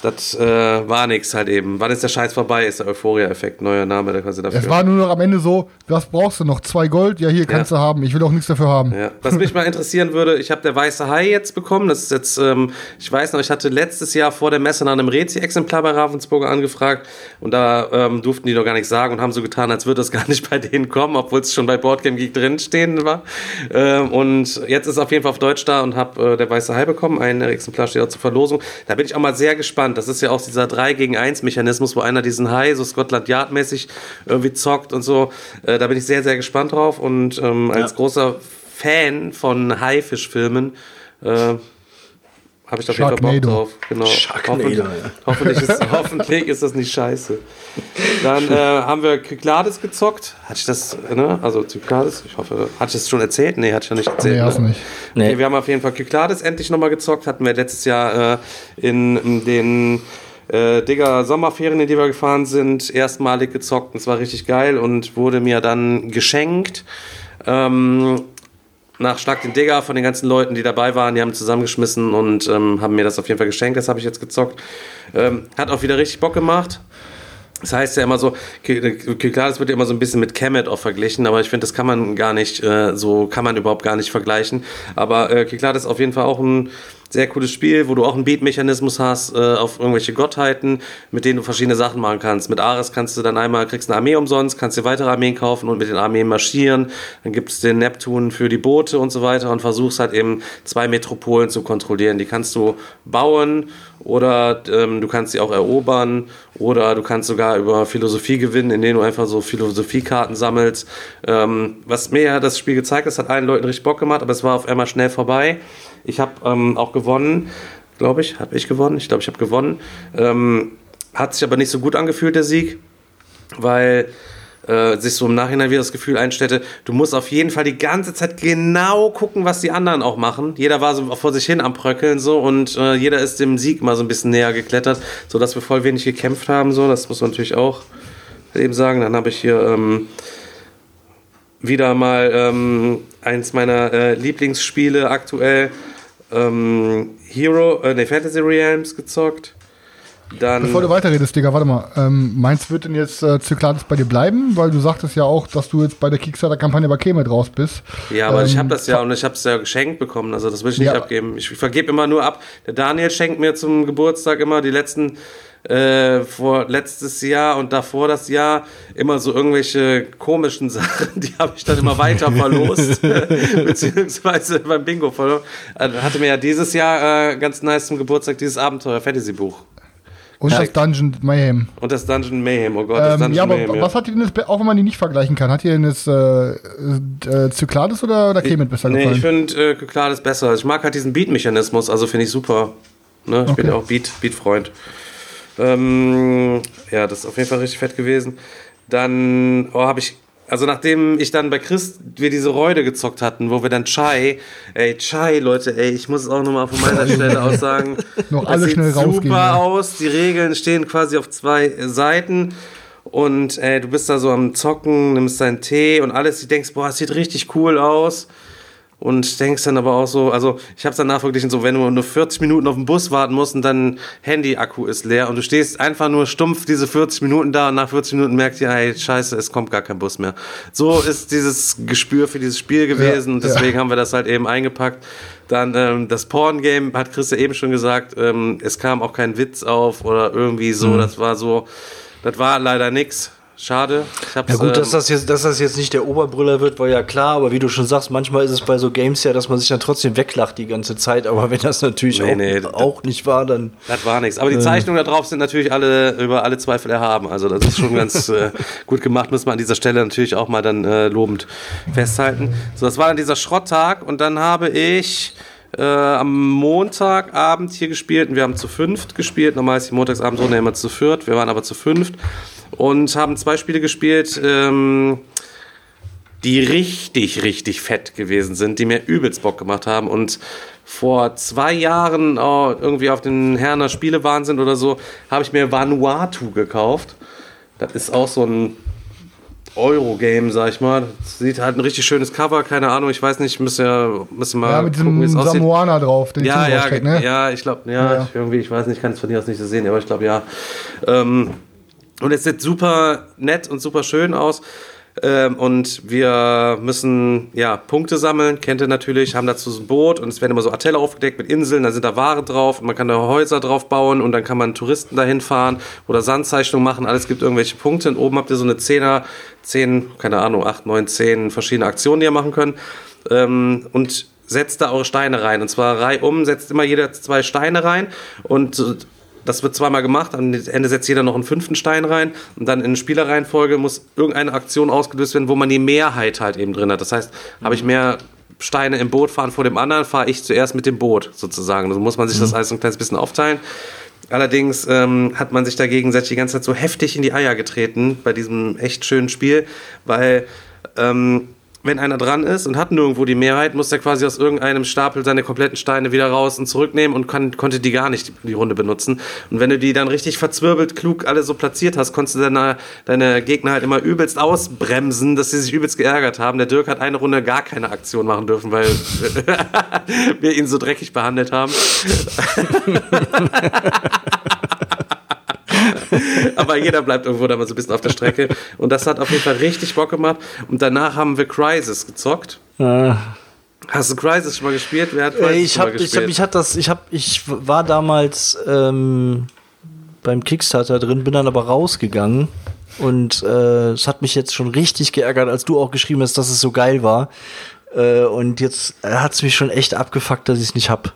das äh, war nichts halt eben. Wann ist der Scheiß vorbei? Ist der Euphoria-Effekt, neuer Name der quasi dafür. Es war nur noch am Ende so, was brauchst du noch? Zwei Gold? Ja, hier kannst ja. du haben. Ich will auch nichts dafür haben. Ja. Was mich mal interessieren würde, ich habe der Weiße Hai jetzt bekommen. Das ist jetzt, ähm, ich weiß noch, ich hatte letztes Jahr vor der Messe nach einem Rezi-Exemplar bei Ravensburger angefragt und da ähm, durften die noch gar nichts sagen und haben so getan, als würde das gar nicht [LAUGHS] bei denen kommen, obwohl es schon bei Boardgame Geek drinstehen war. Ähm, und jetzt ist es auf jeden Fall auf Deutsch da und habe äh, der Weiße Hai bekommen. Ein Exemplar steht auch zur Verlosung. Da bin ich auch mal sehr gespannt gespannt. Das ist ja auch dieser 3 gegen 1 Mechanismus, wo einer diesen High, so Scotland Yard mäßig irgendwie zockt und so. Äh, da bin ich sehr, sehr gespannt drauf und ähm, als ja. großer Fan von Haifischfilmen äh, habe ich da jeden Fall Bock drauf. Genau. Hoffentlich, hoffentlich, ist, [LAUGHS] hoffentlich ist das nicht scheiße. Dann äh, haben wir Kyklades gezockt. Hatte ich das, ne? Also Kyklades, ich hoffe, hatte ich das schon erzählt? Nee, hatte ich noch nicht erzählt. Nee, hast ne? nicht. Nee. Okay, wir haben auf jeden Fall Kyklades endlich nochmal gezockt. Hatten wir letztes Jahr äh, in, in den äh, Digga, Sommerferien, in die wir gefahren sind, erstmalig gezockt. Und es war richtig geil und wurde mir dann geschenkt. Ähm, nach Schlag den Digger von den ganzen Leuten, die dabei waren. Die haben zusammengeschmissen und ähm, haben mir das auf jeden Fall geschenkt. Das habe ich jetzt gezockt. Ähm, hat auch wieder richtig Bock gemacht. Das heißt ja immer so, klar, das wird ja immer so ein bisschen mit Kemet auch verglichen, aber ich finde, das kann man gar nicht, äh, so kann man überhaupt gar nicht vergleichen. Aber äh, klar, das ist auf jeden Fall auch ein Sehr cooles Spiel, wo du auch einen Beat-Mechanismus hast äh, auf irgendwelche Gottheiten, mit denen du verschiedene Sachen machen kannst. Mit Ares kannst du dann einmal, kriegst eine Armee umsonst, kannst dir weitere Armeen kaufen und mit den Armeen marschieren. Dann gibt es den Neptun für die Boote und so weiter und versuchst halt eben zwei Metropolen zu kontrollieren. Die kannst du bauen oder ähm, du kannst sie auch erobern oder du kannst sogar über Philosophie gewinnen, indem du einfach so Philosophiekarten sammelst. Ähm, was mir ja das Spiel gezeigt hat, hat allen Leuten richtig Bock gemacht, aber es war auf einmal schnell vorbei. Ich habe ähm, auch gewonnen, glaube ich. Habe ich gewonnen? Ich glaube, ich habe gewonnen. Ähm, hat sich aber nicht so gut angefühlt, der Sieg, weil äh, sich so im Nachhinein wieder das Gefühl einstellte, du musst auf jeden Fall die ganze Zeit genau gucken, was die anderen auch machen. Jeder war so vor sich hin am Bröckeln so und äh, jeder ist dem Sieg mal so ein bisschen näher geklettert, sodass wir voll wenig gekämpft haben. So, das muss man natürlich auch eben sagen. Dann habe ich hier ähm, wieder mal ähm, eins meiner äh, Lieblingsspiele aktuell ähm, Hero, äh, nee, Fantasy Realms gezockt. Dann, Bevor du weiterredest, Digga, warte mal. Ähm, meinst wird denn jetzt äh, Zyklades bei dir bleiben? Weil du sagtest ja auch, dass du jetzt bei der Kickstarter-Kampagne bei Kemet raus bist. Ja, aber ähm, ich habe das ja und ich habe es ja geschenkt bekommen. Also das will ich nicht Ja. abgeben. Ich vergebe immer nur ab. Der Daniel schenkt mir zum Geburtstag immer die letzten äh, vor letztes Jahr und davor das Jahr immer so irgendwelche komischen [LAUGHS] Sachen, die habe ich dann immer weiter verlost, [LAUGHS] beziehungsweise beim Bingo verloren. Also hatte mir ja dieses Jahr äh, ganz nice zum Geburtstag dieses Abenteuer-Fantasy-Buch. Und Ja. das Dungeon Mayhem. Und das Dungeon Mayhem, oh Gott, das Ähm, Dungeon ja, aber Mayhem. ja. was hat dir denn jetzt, auch wenn man die nicht vergleichen kann, hat dir denn jetzt äh, äh, Zyklades oder, oder Kemet besser Nee, ich gefallen? finde äh, Kyklades besser. Ich mag halt diesen Beat-Mechanismus, also finde ich super. Ne? Ich bin Okay. ja auch Beat- Beat-Freund. Ähm, ja, das ist auf jeden Fall richtig fett gewesen. Dann oh, habe ich, also nachdem ich dann bei Chris wir diese Reude gezockt hatten, wo wir dann Chai, ey, Chai, Leute, ey, ich muss es auch nochmal von meiner Stelle aus sagen. [LAUGHS] Noch das alle sieht schnell rausgehen, Super ja. aus, die Regeln stehen quasi auf zwei Seiten. Und ey, du bist da so am Zocken, nimmst deinen Tee und alles, du denkst, boah, es sieht richtig cool aus. Und denkst dann aber auch so, also ich habe es danach verglichen, so wenn du nur 40 Minuten auf den Bus warten musst und dein Handy-Akku ist leer und du stehst einfach nur stumpf diese 40 Minuten da und nach 40 Minuten merkst du, ja, ey, scheiße, es kommt gar kein Bus mehr. So ist dieses Gespür für dieses Spiel gewesen und ja. deswegen haben wir das halt eben eingepackt. Dann ähm, das Porn-Game, hat Chris ja eben schon gesagt, ähm, es kam auch kein Witz auf oder irgendwie so, das war so, das war leider nix. Schade. Ja gut, dass ähm, das, jetzt, dass das jetzt nicht der Oberbrüller wird, war ja klar, aber wie du schon sagst, manchmal ist es bei so Games ja, dass man sich dann trotzdem weglacht die ganze Zeit, aber wenn das natürlich Nee, auch, nee, auch nicht war, dann... Das war nichts. Aber die Zeichnungen da drauf sind natürlich alle über alle Zweifel erhaben. Also das ist schon ganz äh, gut gemacht, muss man an dieser Stelle natürlich auch mal dann äh, lobend festhalten. So, das war dann dieser Schrotttag und dann habe ich äh, am Montagabend hier gespielt und wir haben zu fünft gespielt. Normal ist die Montagsabend so immer zu viert. Wir waren aber zu fünft und haben zwei Spiele gespielt. Ähm, die richtig, richtig fett gewesen sind, die mir übelst Bock gemacht haben und vor zwei Jahren oh, irgendwie auf den Herner Spielewahnsinn oder so, habe ich mir Vanuatu gekauft. Das ist auch so ein Eurogame, sag ich mal. Das sieht halt ein richtig schönes Cover, keine Ahnung, ich weiß nicht, müssen ja, müssen mal Ja, mit gucken, diesem aussieht. Samoana drauf, die Ja, ja, rausstreckt, ne? ja, ich glaube, ja, Ja. Ich, irgendwie, ich weiß nicht, kann es von hier aus nicht so sehen, aber ich glaube, ja. Ähm, und es sieht super nett und super schön aus. Ähm, und wir müssen ja Punkte sammeln, kennt ihr natürlich, haben dazu so ein Boot und es werden immer so Artelle aufgedeckt mit Inseln, da sind da Ware drauf und man kann da Häuser drauf bauen und dann kann man Touristen dahin fahren oder Sandzeichnungen machen, alles gibt irgendwelche Punkte und oben habt ihr so eine Zehner, zehn, keine Ahnung, acht, neun, zehn verschiedene Aktionen, die ihr machen könnt. Ähm, und setzt da eure Steine rein. Und zwar reihum, setzt immer jeder zwei Steine rein und das wird zweimal gemacht, am Ende setzt jeder noch einen fünften Stein rein und dann in Spielerreihenfolge muss irgendeine Aktion ausgelöst werden, wo man die Mehrheit halt eben drin hat. Das heißt, habe ich mehr Steine im Boot fahren vor dem anderen, fahre ich zuerst mit dem Boot sozusagen. So muss man sich das alles ein kleines bisschen aufteilen. Allerdings ähm, hat man sich da gegenseitig die ganze Zeit so heftig in die Eier getreten bei diesem echt schönen Spiel, weil ähm, wenn einer dran ist und hat nirgendwo die Mehrheit, muss er quasi aus irgendeinem Stapel seine kompletten Steine wieder raus und zurücknehmen und kann, konnte die gar nicht die, Runde benutzen. Und wenn du die dann richtig verzwirbelt, klug alle so platziert hast, konntest du deine, deine Gegner halt immer übelst ausbremsen, dass sie sich übelst geärgert haben. Der Dirk hat eine Runde gar keine Aktion machen dürfen, weil [LAUGHS] wir ihn so dreckig behandelt haben. [LAUGHS] [LAUGHS] Aber jeder bleibt irgendwo da mal so ein bisschen auf der Strecke. Und das hat auf jeden Fall richtig Bock gemacht. Und danach haben wir Crisis gezockt. Hast du Crisis schon mal gespielt? Wer hat Crisis Äh, ich habe ich hab, mich hat das ich habe ich war damals ähm, beim Kickstarter drin, bin dann aber rausgegangen und äh, es hat mich jetzt schon richtig geärgert, als du auch geschrieben hast, dass es so geil war. Äh, und jetzt hat es mich schon echt abgefuckt, dass ich es nicht hab.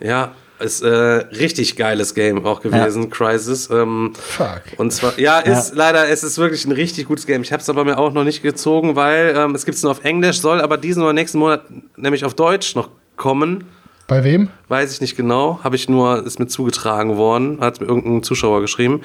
Ja, ist äh, richtig geiles Game auch gewesen, Crisis. Ähm, Fuck. Und zwar, ja, ist leider, es ist wirklich ein richtig gutes Game. Ich habe es aber mir auch noch nicht gezogen, weil ähm, es gibt es nur auf Englisch, soll aber diesen oder nächsten Monat nämlich auf Deutsch noch kommen. Bei wem? Weiß ich nicht genau, habe ich nur, ist mir zugetragen worden, hat mir irgendein Zuschauer geschrieben.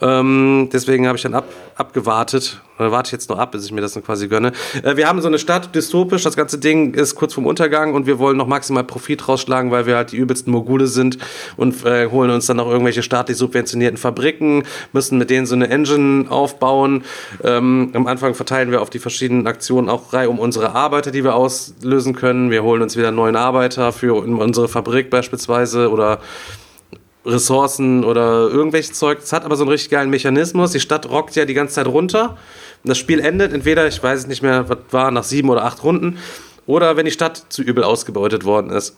Ähm, deswegen habe ich dann ab, abgewartet, warte ich jetzt noch ab, bis ich mir das dann quasi gönne. Äh, wir haben so eine Stadt, dystopisch, das ganze Ding ist kurz vorm Untergang und wir wollen noch maximal Profit rausschlagen, weil wir halt die übelsten Mogule sind und äh, holen uns dann noch irgendwelche staatlich subventionierten Fabriken, müssen mit denen so eine Engine aufbauen. Ähm, am Anfang verteilen wir auf die verschiedenen Aktionen auch Reihe um unsere Arbeiter, die wir auslösen können. Wir holen uns wieder neuen Arbeiter für unsere Fabrik beispielsweise oder Ressourcen oder irgendwelches Zeug. Es hat aber so einen richtig geilen Mechanismus. Die Stadt rockt ja die ganze Zeit runter. Das Spiel endet entweder, ich weiß es nicht mehr, was war, nach sieben oder acht Runden, oder wenn die Stadt zu übel ausgebeutet worden ist.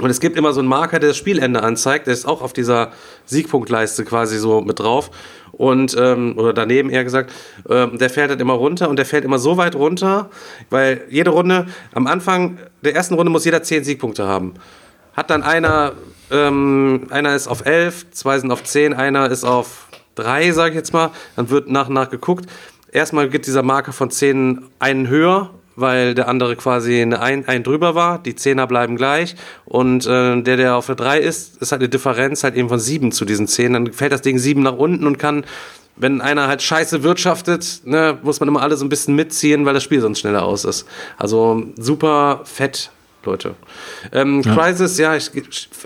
Und es gibt immer so einen Marker, der das Spielende anzeigt. Der ist auch auf dieser Siegpunktleiste quasi so mit drauf. Und, ähm, oder daneben eher gesagt, ähm, der fällt dann immer runter und der fällt immer so weit runter, weil jede Runde, am Anfang der ersten Runde muss jeder zehn Siegpunkte haben. Hat dann einer, ähm, einer ist auf 11, zwei sind auf 10, einer ist auf 3, sage ich jetzt mal. Dann wird nach und nach geguckt. Erstmal geht dieser Marker von 10 einen höher, weil der andere quasi eine ein, ein drüber war. Die Zehner bleiben gleich. Und äh, der, der auf der 3 ist, ist halt eine Differenz halt eben von 7 zu diesen 10. Dann fällt das Ding 7 nach unten und kann wenn einer halt scheiße wirtschaftet, ne, muss man immer alle so ein bisschen mitziehen, weil das Spiel sonst schneller aus ist. Also super fett, Leute. Ähm, Crisis, ja, ich,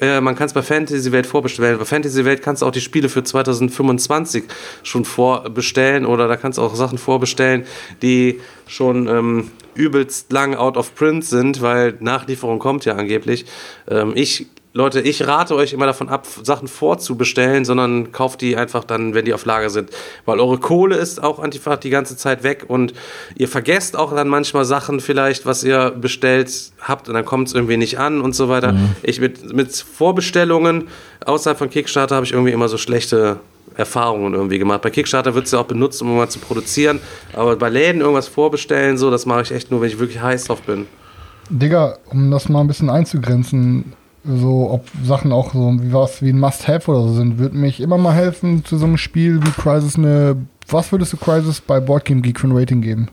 äh, man kann es bei Fantasy Welt vorbestellen. Bei Fantasy Welt kannst du auch die Spiele für 2025 schon vorbestellen oder da kannst du auch Sachen vorbestellen, die schon ähm, übelst lang out of print sind, weil Nachlieferung kommt ja angeblich. Ähm, ich Leute, ich rate euch immer davon ab, Sachen vorzubestellen, sondern kauft die einfach dann, wenn die auf Lager sind. Weil eure Kohle ist auch einfach die ganze Zeit weg und ihr vergesst auch dann manchmal Sachen vielleicht, was ihr bestellt habt und dann kommt es irgendwie nicht an und so weiter. Ich mit, mit Vorbestellungen außerhalb von Kickstarter habe ich irgendwie immer so schlechte Erfahrungen irgendwie gemacht. Bei Kickstarter wird es ja auch benutzt, um mal zu produzieren, aber bei Läden irgendwas vorbestellen, so, das mache ich echt nur, wenn ich wirklich heiß drauf bin. Digga, um das mal ein bisschen einzugrenzen, so ob Sachen auch so wie was wie ein Must-Have oder so sind, würde mich immer mal helfen zu so einem Spiel wie Crisis eine. Was würdest du Crisis bei Boardgame Geek für ein Rating geben?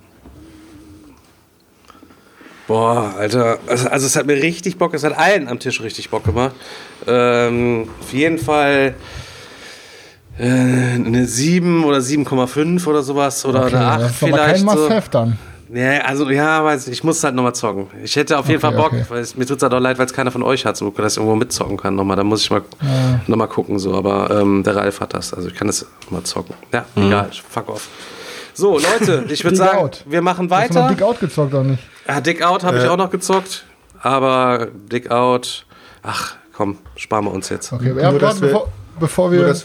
Boah, Alter, also, also es hat mir richtig Bock, es hat allen am Tisch richtig Bock gemacht. Ähm, auf jeden Fall äh, eine 7 oder 7,5 oder sowas oder Okay, eine 8 das ist aber kein vielleicht. So. Must-Have dann. Ja, also ja, weiß ich, ich muss halt nochmal zocken. Ich hätte auf jeden Okay, Fall Bock, okay. weil es, mir tut es halt auch leid, weil es keiner von euch hat, so dass ich irgendwo mitzocken kann nochmal. Da muss ich mal noch mal gucken, so. Aber ähm, der Ralf hat das, also ich kann das mal zocken. Ja, egal, fuck off. So, Leute, [LAUGHS] ich würde sagen, Out. wir machen Hast du noch weiter. Dick Out gezockt oder nicht? Ja, Dick Out habe ich auch noch gezockt, aber Dick Out, ach komm, sparen wir uns jetzt. Okay, Nur, ja, wir- bevor, bevor wir. Nur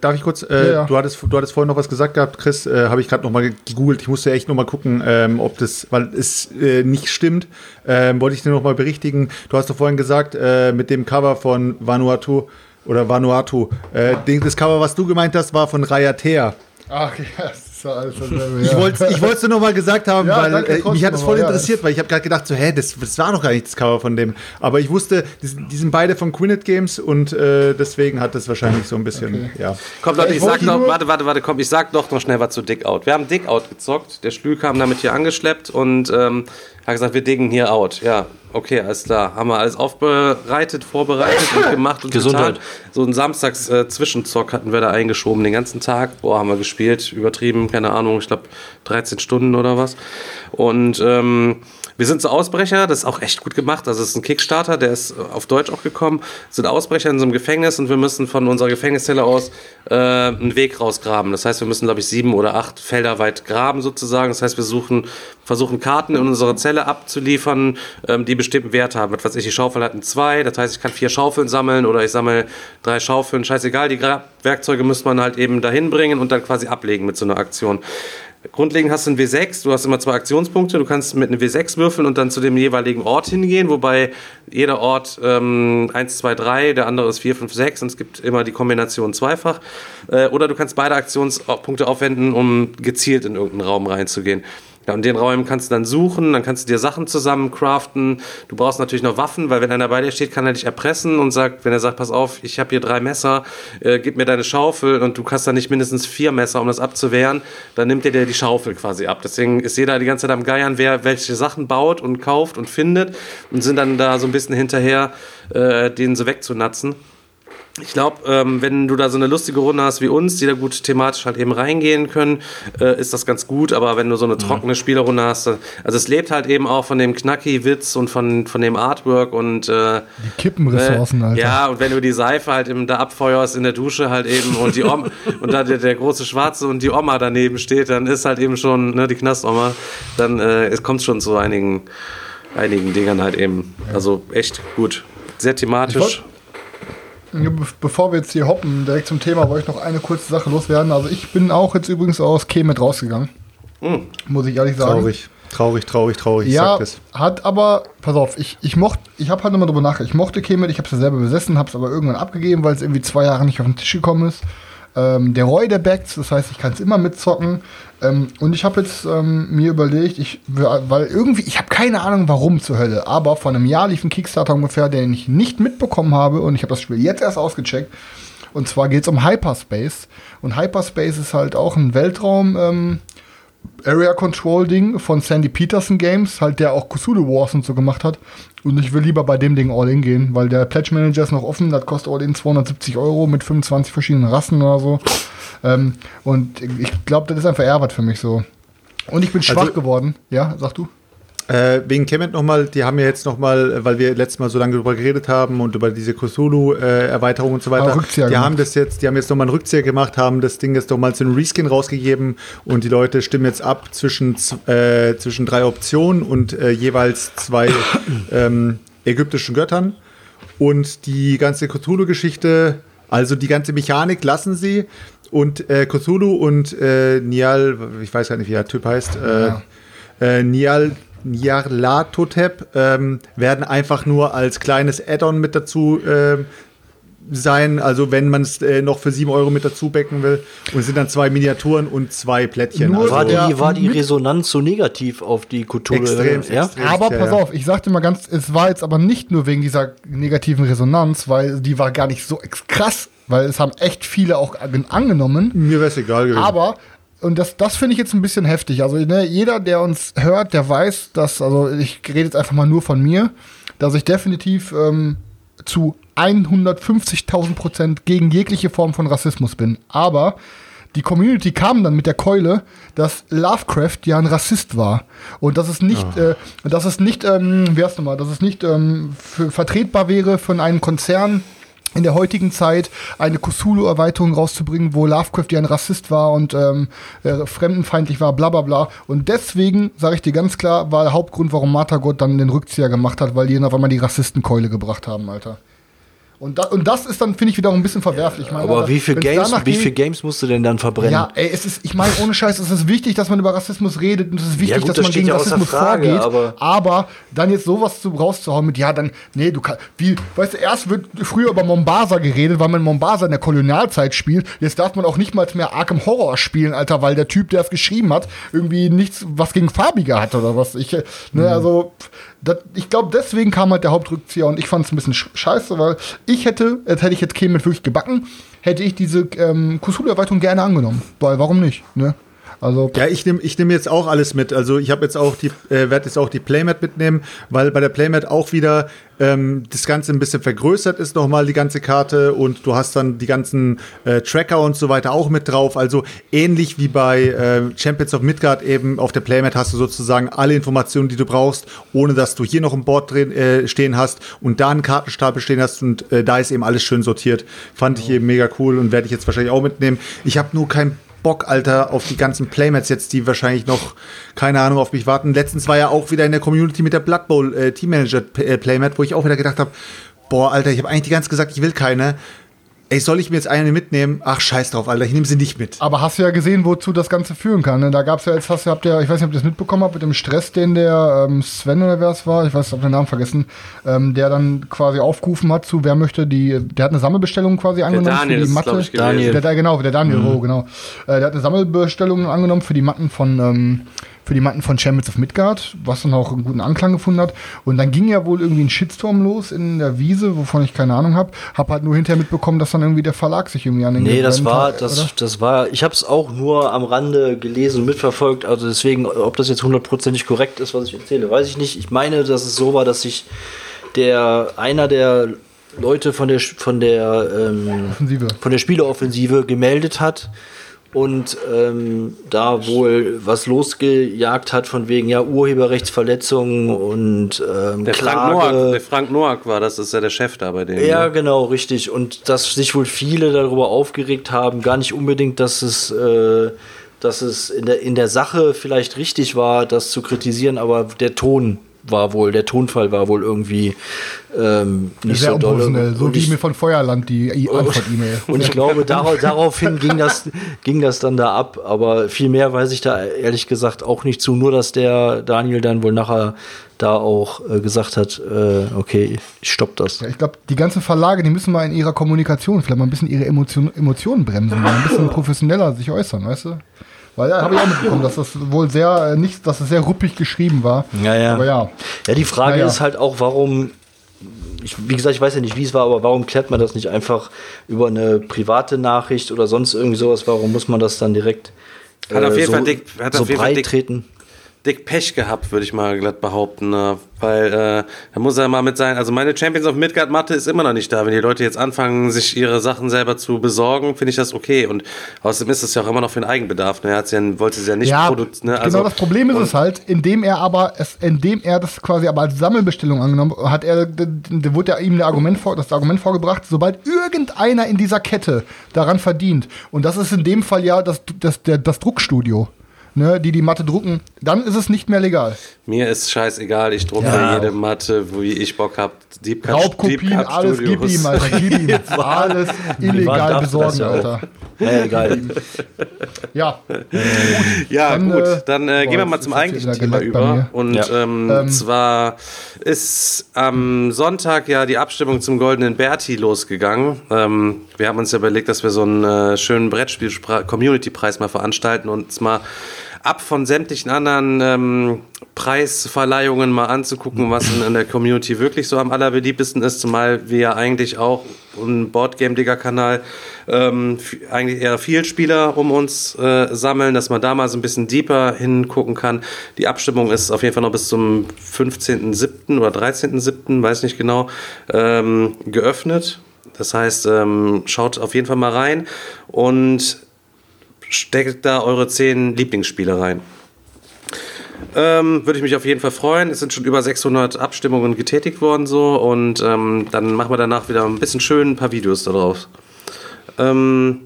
darf ich kurz, äh, Ja, ja. Du, hattest, du hattest vorhin noch was gesagt gehabt, Chris, äh, habe ich gerade noch mal gegoogelt. Ich musste echt noch mal gucken, ähm, ob das, weil es äh, nicht stimmt, ähm, wollte ich dir noch mal berichtigen. Du hast doch vorhin gesagt, äh, mit dem Cover von Vanuatu oder Vanuatu, äh, das Cover, was du gemeint hast, war von Rayatea. Ach [LAUGHS] ja, das ist ja. Ich ja. wollte ich wollte es nur noch mal gesagt haben, [LAUGHS] Ja, weil danke äh, mich hat es voll mal, ja. interessiert, weil ich habe gerade gedacht, so, hä, das, das war noch gar nicht das Cover von dem. Aber ich wusste, die, sind- die sind beide von Quinnet Games und äh, deswegen hat das wahrscheinlich so ein bisschen, ja. Komm, Leute, Ich ich sag noch, nur- warte, warte, warte, komm, ich sag doch noch schnell was zu Dick Out. Wir haben Dick Out gezockt, der Schlü kam damit hier angeschleppt und ähm, hat gesagt, wir diggen hier out. Ja, okay, alles klar. Haben wir alles aufbereitet, vorbereitet und gemacht und Gesundheit. getan. So einen Samstags äh, hatten wir da eingeschoben den ganzen Tag. Boah, haben wir gespielt, übertrieben, keine Ahnung, ich glaube 13 Stunden oder was. Und ähm, wir sind so Ausbrecher, das ist auch echt gut gemacht. Also es ist ein Kickstarter, der ist äh, auf Deutsch auch gekommen. Sind Ausbrecher in so einem Gefängnis und wir müssen von unserer Gefängniszelle aus äh, einen Weg rausgraben. Das heißt, wir müssen, glaube ich, sieben oder acht Felder weit graben sozusagen. Das heißt, wir suchen, versuchen Karten in unserer Zelle abzuliefern, ähm, die bestimmten Wert haben. Was weiß ich, die Schaufel hat einen zwei, das heißt, ich kann vier Schaufeln sammeln oder ich sammle drei Schaufeln. Scheißegal, die Grabwerkzeuge müsste man halt eben dahin bringen und dann quasi ablegen mit so einer Aktion. Grundlegend hast du einen W6, du hast immer zwei Aktionspunkte, du kannst mit einem W6 würfeln und dann zu dem jeweiligen Ort hingehen, wobei jeder Ort ähm, 1, 2, 3, der andere ist 4, 5, 6 und es gibt immer die Kombination zweifach. Äh, oder du kannst beide Aktionspunkte aufwenden, um gezielt in irgendeinen Raum reinzugehen. Ja, und den Räumen kannst du dann suchen, dann kannst du dir Sachen zusammen craften. Du brauchst natürlich noch Waffen, weil wenn einer bei dir steht, kann er dich erpressen und sagt, wenn er sagt, pass auf, ich habe hier drei Messer, äh, gib mir deine Schaufel und du hast dann nicht mindestens vier Messer, um das abzuwehren, dann nimmt er dir die Schaufel quasi ab. Deswegen ist jeder die ganze Zeit am Geiern, wer welche Sachen baut und kauft und findet und sind dann da so ein bisschen hinterher, äh, den so wegzunatzen. Ich glaube, ähm, wenn du da so eine lustige Runde hast wie uns, die da gut thematisch halt eben reingehen können, äh, ist das ganz gut. Aber wenn du so eine trockene Spielerrunde hast, also es lebt halt eben auch von dem Knacki-Witz und von, von dem Artwork und äh, Die Kippenressourcen, äh, Alter. Ja, und wenn du die Seife halt eben da abfeuerst in der Dusche halt eben und die Oma [LAUGHS] und da der, der große Schwarze und die Oma daneben steht, dann ist halt eben schon ne, die Knastoma, dann äh, es kommt schon zu einigen, einigen Dingern halt eben. Also echt gut. Sehr thematisch. Bevor wir jetzt hier hoppen, direkt zum Thema, wollte ich noch eine kurze Sache loswerden. Also ich bin auch jetzt übrigens aus Kemet rausgegangen. Muss ich ehrlich sagen. Traurig, traurig, traurig, traurig. Ich Ja, sag das. hat aber, pass auf, ich, ich mochte, ich habe halt nochmal drüber nachgedacht. Ich mochte Kemet, ich habe es ja selber besessen, habe es aber irgendwann abgegeben, weil es irgendwie zwei Jahre nicht auf den Tisch gekommen ist. Ähm, der Roy, der backt, das heißt, ich kann es immer mitzocken. Ähm, und ich habe jetzt ähm, mir überlegt, ich, weil irgendwie, ich habe keine Ahnung, warum zur Hölle, aber vor einem Jahr lief ein Kickstarter ungefähr, den ich nicht mitbekommen habe und ich habe das Spiel jetzt erst ausgecheckt. Und zwar geht es um Hyperspace. Und Hyperspace ist halt auch ein Weltraum. Ähm, Area Control Ding von Sandy Peterson Games, halt der auch Cthulhu Wars und so gemacht hat. Und ich will lieber bei dem Ding All-In gehen, weil der Pledge Manager ist noch offen, das kostet All-In 270 Euro mit 25 verschiedenen Rassen oder so. Ähm, und ich glaube, das ist einfach was für mich so. Und ich bin schwach Also- geworden. Ja, sag du? Äh, wegen Kemet nochmal, die haben ja jetzt nochmal, weil wir letztes Mal so lange darüber geredet haben und über diese Cthulhu-Erweiterung und so weiter, Ah, die haben das jetzt, die haben jetzt nochmal einen Rückzieher gemacht, haben das Ding jetzt nochmal zu einem Reskin rausgegeben und die Leute stimmen jetzt ab zwischen, äh, zwischen drei Optionen und äh, jeweils zwei [COUGHS] ähm, ägyptischen Göttern. Und die ganze Cthulhu-Geschichte, also die ganze Mechanik lassen sie. Und äh, Cthulhu und äh, Nial, ich weiß gar nicht, wie der Typ heißt, äh, äh, Nial, Nyarlathotep ähm, werden einfach nur als kleines Add-on mit dazu ähm, sein. Also wenn man es äh, noch für 7 Euro mit dazu becken will. Und es sind dann zwei Miniaturen und zwei Plättchen. Nur also, War die, war die Resonanz so negativ auf die Kultur? Extrem, ja? extrem. Aber ja, pass ja. auf, ich sagte mal ganz, es war jetzt aber nicht nur wegen dieser negativen Resonanz, weil die war gar nicht so ex- krass, weil es haben echt viele auch an- angenommen. Mir wäre es egal gewesen. Aber, und das, das finde ich jetzt ein bisschen heftig. Also, ne, jeder, der uns hört, der weiß, dass, also ich rede jetzt einfach mal nur von mir, dass ich definitiv ähm, zu 150.000 Prozent gegen jegliche Form von Rassismus bin. Aber die Community kam dann mit der Keule, dass Lovecraft ja ein Rassist war. Und dass es nicht, äh, dass es nicht, ähm, wie heißt nochmal, dass es nicht ähm, vertretbar wäre von einem Konzern, in der heutigen Zeit eine Cthulhu-Erweiterung rauszubringen, wo Lovecraft ja ein Rassist war und ähm, äh, fremdenfeindlich war, bla bla bla. Und deswegen, sage ich dir ganz klar, war der Hauptgrund, warum Matagot dann den Rückzieher gemacht hat, weil die dann auf einmal die Rassistenkeule gebracht haben, Alter. Und, da, und das ist dann, finde ich, wieder ein bisschen verwerflich. Ich meine, Aber wie viel wenn's Games, wie viel Games musst du denn dann verbrennen? ja, ey, es ist, ich meine, ohne Scheiß, es ist wichtig, dass man über Rassismus redet und es ist wichtig, Ja, gut, dass das man gegen ja Rassismus Frage, vorgeht. aber- Aber dann jetzt sowas zu, rauszuhauen mit, ja, dann, nee, du kannst, wie, weißt du, erst wird früher über Mombasa geredet, weil man Mombasa in der Kolonialzeit spielt. Jetzt darf man auch nicht mal mehr Arkham Horror spielen, Alter, weil der Typ, der es geschrieben hat, irgendwie nichts, was gegen Farbige hat oder was. Ich, äh, Mhm. ne, also, das, ich glaube, deswegen kam halt der Hauptrückzieher und ich fand es ein bisschen sch- scheiße, weil ich hätte, jetzt hätte ich jetzt Kemet wirklich gebacken, hätte ich diese ähm, Cthulhu-Erweiterung gerne angenommen. Weil, warum nicht, ne? Also, Ja, ich nehme ich nehm jetzt auch alles mit. Also ich habe jetzt auch die, äh, werde jetzt auch die Playmat mitnehmen, weil bei der Playmat auch wieder ähm, das Ganze ein bisschen vergrößert ist nochmal die ganze Karte und du hast dann die ganzen äh, Tracker und so weiter auch mit drauf. Also ähnlich wie bei äh, Champions of Midgard eben auf der Playmat hast du sozusagen alle Informationen, die du brauchst, ohne dass du hier noch ein Board drin äh, stehen hast und da einen Kartenstapel stehen hast und äh, da ist eben alles schön sortiert. Fand ich eben mega cool und werde ich jetzt wahrscheinlich auch mitnehmen. Ich habe nur kein Bock, Alter, auf die ganzen Playmats jetzt, die wahrscheinlich noch, keine Ahnung, auf mich warten. Letztens war ja auch wieder in der Community mit der Blood Bowl äh, Team Manager äh, Playmat, wo ich auch wieder gedacht habe, boah, Alter, ich habe eigentlich die ganze Zeit gesagt, ich will keine. Ey, soll ich mir jetzt eine mitnehmen? Ach, scheiß drauf, Alter, ich nehme sie nicht mit. Aber hast du ja gesehen, wozu das Ganze führen kann. Ne? Da gab es ja jetzt, hast du, habt ihr, ich weiß nicht, ob ihr das mitbekommen habt, mit dem Stress, den der ähm, Sven oder wer es war, ich weiß, ich habe den Namen vergessen, ähm, der dann quasi aufgerufen hat zu, wer möchte die, der hat eine Sammelbestellung quasi angenommen Daniel für die glaub ich. Daniel. Der, der, genau, der Daniel, oh, genau. Äh, der hat eine Sammelbestellung angenommen für die Matten von, ähm, für die Matten von Champions of Midgard, was dann auch einen guten Anklang gefunden hat. Und dann ging ja wohl irgendwie ein Shitstorm los in der Wiese, wovon ich keine Ahnung habe. Hab halt nur hinterher mitbekommen, dass dann irgendwie der Verlag sich irgendwie an den Nee, das war, hat, das, oder? das war, ich habe es auch nur am Rande gelesen und mitverfolgt, also deswegen, ob das jetzt hundertprozentig korrekt ist, was ich erzähle, weiß ich nicht. Ich meine, dass es so war, dass sich der, einer der Leute von der, von der, ähm, von der Spieleoffensive gemeldet hat und ähm, da wohl was losgejagt hat von wegen ja Urheberrechtsverletzungen und ähm, Der Frank, Klage. Noack, der Frank Noack war das, ist ja der Chef da bei denen. Ja, ne? genau, richtig. Und dass sich wohl viele darüber aufgeregt haben, gar nicht unbedingt, dass es, äh, dass es in der, in der Sache vielleicht richtig war, das zu kritisieren, aber der Ton war wohl, der Tonfall war wohl irgendwie ähm, nicht Sehr so doll. unprofessionell, so wie ich- mir von Feuerland die I- Antwort-E-Mail. und ich glaube, darauf, daraufhin [LAUGHS] ging das, ging das dann da ab. Aber viel mehr weiß ich da ehrlich gesagt auch nicht zu. Nur, dass der Daniel dann wohl nachher da auch äh, gesagt hat, äh, okay, ich stopp das. Ja, ich glaube, die ganzen Verlage, die müssen mal in ihrer Kommunikation vielleicht mal ein bisschen ihre Emotion, Emotionen bremsen, mal ein bisschen [LAUGHS] professioneller sich äußern, weißt du? Weil da habe ich auch mitbekommen, [LAUGHS] dass das wohl sehr äh, nicht, dass es sehr ruppig geschrieben war. Ja, ja. Aber ja. Ja, die Frage Naja. ist halt auch, warum, ich, wie gesagt, ich weiß ja nicht, wie es war, aber warum klärt man das nicht einfach über eine private Nachricht oder sonst irgendwie sowas? Warum muss man das dann direkt Hat auf jeden so, Fall dick- hat so auf jeden Fall breit dick- treten? Dick Pech gehabt, würde ich mal glatt behaupten. Ne? Weil äh, da muss er mal mit sein. Also meine Champions of Midgard Matte ist immer noch nicht da. Wenn die Leute jetzt anfangen, sich ihre Sachen selber zu besorgen, finde ich das okay. Und außerdem ist es ja auch immer noch für den Eigenbedarf. Ne? Er hat's ja, wollte es ja nicht Ja, produzieren. Ne? genau das Problem ist es halt, indem er aber es, indem er das quasi aber als Sammelbestellung angenommen hat, er, d- d- wurde ja ihm der Argument vor, das Argument vorgebracht, sobald irgendeiner in dieser Kette daran verdient, und das ist in dem Fall ja das, das, der, das Druckstudio, ne, die die Matte drucken, dann ist es nicht mehr legal. Mir ist scheißegal, ich drucke Ja. jede Matte, wo ich Bock hab. Deep Cut- Raubkopien, Deep alles gib ihm, Alter, gib ihm. [LAUGHS] alles illegal besorgen. Alter. Ja, egal. [LAUGHS] Ja, Ja, Dann, gut, äh, dann äh, boah, gehen wir mal zum eigentlichen Thema über. Und Ja. ähm, Ähm. zwar ist am Sonntag ja die Abstimmung zum Goldenen Berti losgegangen. Ähm, wir haben uns ja überlegt, dass wir so einen äh, schönen Brettspiel-Community-Preis mal veranstalten und uns mal ab von sämtlichen anderen ähm, Preisverleihungen mal anzugucken, was in, in der Community wirklich so am allerbeliebtesten ist, zumal wir ja eigentlich auch ein Boardgame-Digger-Kanal ähm, eigentlich eher Vielspieler um uns äh, sammeln, dass man da mal so ein bisschen deeper hingucken kann. Die Abstimmung ist auf jeden Fall noch bis zum 15.07. oder 13.07., weiß nicht genau, ähm, geöffnet. Das heißt, ähm, schaut auf jeden Fall mal rein und steckt da eure zehn Lieblingsspiele rein. Ähm, Würde ich mich auf jeden Fall freuen. Es sind schon über 600 Abstimmungen getätigt worden so und ähm, dann machen wir danach wieder ein bisschen schön ein paar Videos darauf. Ähm,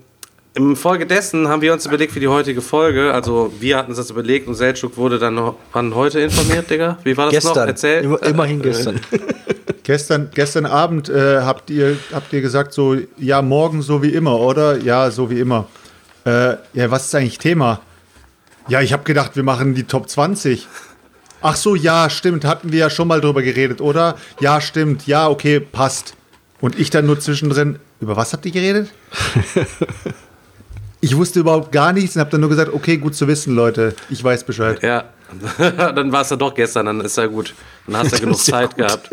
Im Folge dessen haben wir uns überlegt für die heutige Folge, also wir hatten uns das überlegt und Seltschuk wurde dann noch, wann heute informiert, Digga? Wie war das noch? Gestern. Erzähl. Immer, immerhin gestern. [LAUGHS] Gestern, gestern Abend äh, habt, ihr, habt ihr gesagt, so, ja, morgen so wie immer, oder? Ja, so wie immer. Äh, ja, was ist eigentlich Thema? Ja, ich habe gedacht, wir machen die Top 20. Ach so, ja, stimmt, hatten wir ja schon mal drüber geredet, oder? Ja, stimmt, ja, okay, passt. Und ich dann nur zwischendrin, über was habt ihr geredet? [LAUGHS] ich wusste überhaupt gar nichts und habe dann nur gesagt, okay, gut zu wissen, Leute, ich weiß Bescheid. Ja, [LAUGHS] dann war es ja doch gestern, dann ist ja gut. Dann hast du ja [LAUGHS] [LAUGHS] genug Zeit gehabt.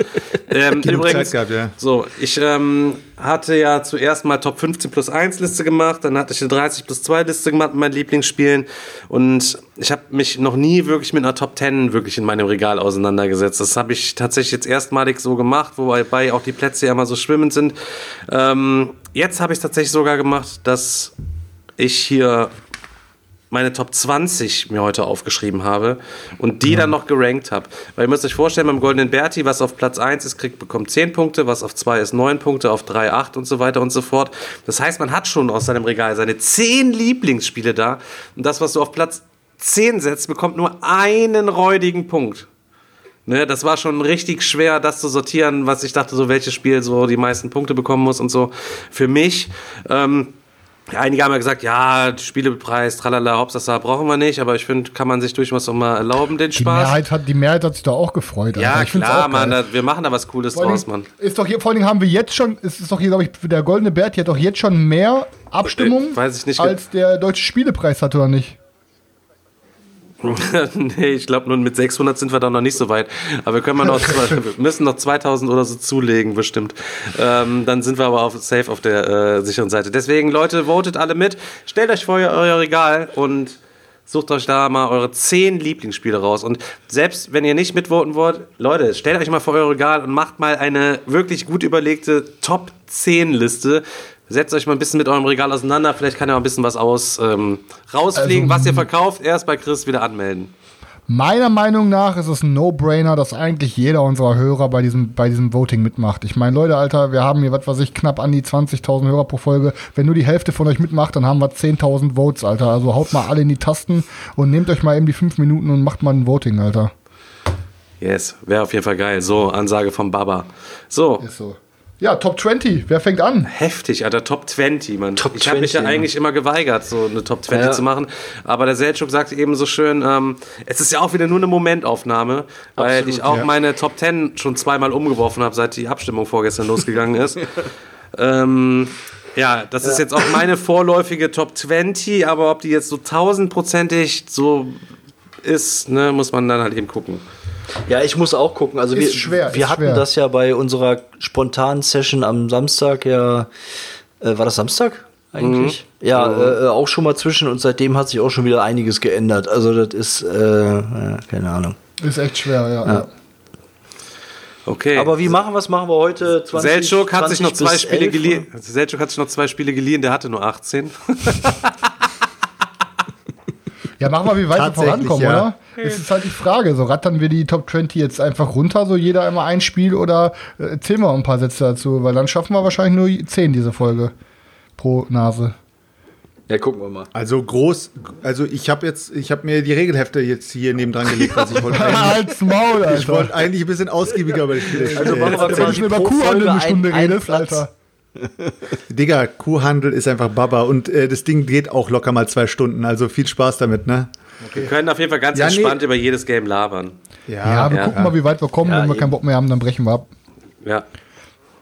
Ähm, Genug übrigens, Zeit gehabt, ja. so, ich ähm, hatte ja zuerst mal Top 15 plus 1 Liste gemacht, dann hatte ich eine 30 plus 2 Liste gemacht mit meinen Lieblingsspielen und ich habe mich noch nie wirklich mit einer Top 10 wirklich in meinem Regal auseinandergesetzt. Das habe ich tatsächlich jetzt erstmalig so gemacht, wobei auch die Plätze ja immer so schwimmend sind. Ähm, jetzt habe ich es tatsächlich sogar gemacht, dass ich hier meine Top 20 mir heute aufgeschrieben habe und die dann noch gerankt habe. Weil ihr müsst euch vorstellen, beim Goldenen Berti, was auf Platz 1 ist, kriegt, bekommt 10 Punkte, was auf 2 ist 9 Punkte, auf 3 8 und so weiter und so fort. Das heißt, man hat schon aus seinem Regal seine 10 Lieblingsspiele da und das, was du auf Platz 10 setzt, bekommt nur einen räudigen Punkt. Ne, das war schon richtig schwer, das zu sortieren, was ich dachte, so welches Spiel so die meisten Punkte bekommen muss und so. Für mich, ähm, ja, einige haben ja gesagt, ja, Spielepreis, tralala, Hauptsache brauchen wir nicht, aber ich finde, kann man sich durchaus auch mal erlauben, den Die Spaß. Mehrheit, hat, die Mehrheit hat sich da auch gefreut. ja, find's klar, Mann, da, wir machen da was Cooles Vor draus, Mann. Ist doch hier, vor allen Dingen haben wir jetzt schon, es ist doch hier, glaube ich, der Goldene Bär, die hat doch jetzt schon mehr Abstimmung, Äh, weiß ich nicht. als der Deutsche Spielepreis hat, oder nicht? [LAUGHS] nee, ich glaube, nur mit 600 sind wir da noch nicht so weit. Aber wir können mal noch, zwei, [LAUGHS] wir müssen noch 2000 oder so zulegen, bestimmt. Ähm, dann sind wir aber auf, safe auf der äh, sicheren Seite. Deswegen, Leute, votet alle mit. Stellt euch vor euer Regal und sucht euch da mal eure 10 Lieblingsspiele raus. Und selbst wenn ihr nicht mitvoten wollt, Leute, stellt euch mal vor euer Regal und macht mal eine wirklich gut überlegte Top 10 Liste. Setzt euch mal ein bisschen mit eurem Regal auseinander. Vielleicht kann ja auch ein bisschen was aus ähm, rausfliegen, Also, was ihr verkauft. Erst bei Chris wieder anmelden. Meiner Meinung nach ist es ein No-Brainer, dass eigentlich jeder unserer Hörer bei diesem, bei diesem Voting mitmacht. Ich meine, Leute, Alter, wir haben hier, was weiß ich, knapp an die 20.000 Hörer pro Folge. Wenn nur die Hälfte von euch mitmacht, dann haben wir 10.000 Votes, Alter. Also haut mal alle in die Tasten und nehmt euch mal eben die 5 Minuten und macht mal ein Voting, Alter. Yes, wäre auf jeden Fall geil. So, Ansage vom Baba. So, Ist so. Ja, Top 20. Wer fängt an? heftig, Alter, Top 20, Mann. Top ich habe mich ja 20, eigentlich immer geweigert, so eine Top 20 Ja. zu machen. Aber der Seltschuk sagt eben so schön, ähm, es ist ja auch wieder nur eine Momentaufnahme, weil Absolut, ich auch ja. meine Top 10 schon zweimal umgeworfen habe, seit die Abstimmung vorgestern losgegangen ist. [LAUGHS] ähm, ja, das ist jetzt auch meine vorläufige Top 20, aber ob die jetzt so tausendprozentig so ist, ne, muss man dann halt eben gucken. Ja, ich muss auch gucken. Also Ist wir, schwer, wir ist hatten schwer. das ja bei unserer spontanen Session am Samstag ja. Äh, war das Samstag eigentlich? Ja, äh, auch schon mal zwischen und seitdem hat sich auch schon wieder einiges geändert. Also das ist, äh, keine Ahnung. Ist echt schwer, ja. Ja. Okay. Aber wie machen wir es? Machen wir heute 20 Selchuk hat sich 20 noch zwei Spiele 11, geliehen. Selchuk hat sich noch zwei Spiele geliehen, der hatte nur 18. [LAUGHS] Ja, machen wir, wie weit wir vorankommen, ja. oder? Es ist halt die Frage. So, rattern wir die Top 20 jetzt einfach runter, so jeder immer ein Spiel oder äh, erzählen wir ein paar Sätze dazu? Weil dann schaffen wir wahrscheinlich nur 10 diese Folge pro Nase. Ja, gucken wir mal. Also groß, also ich habe jetzt, ich habe mir die Regelhefte jetzt hier nebendran gelegt, also ich wollte [LAUGHS] Halt's Maul, ich Alter. wollte eigentlich ein bisschen ausgiebiger über die Spiele Also machen wir erzählen. Wenn du über Folge eine Stunde ein- redest, Platz. Alter. [LAUGHS] Digga, Kuhhandel ist einfach Baba und äh, das Ding geht auch locker mal zwei Stunden, also viel Spaß damit, ne? Wir können auf jeden Fall ganz Ja, nee. entspannt über jedes Game labern. Ja, wir ja, gucken mal, wie weit wir kommen. Ja, Wenn wir eben. keinen Bock mehr haben, dann brechen wir ab. Ja.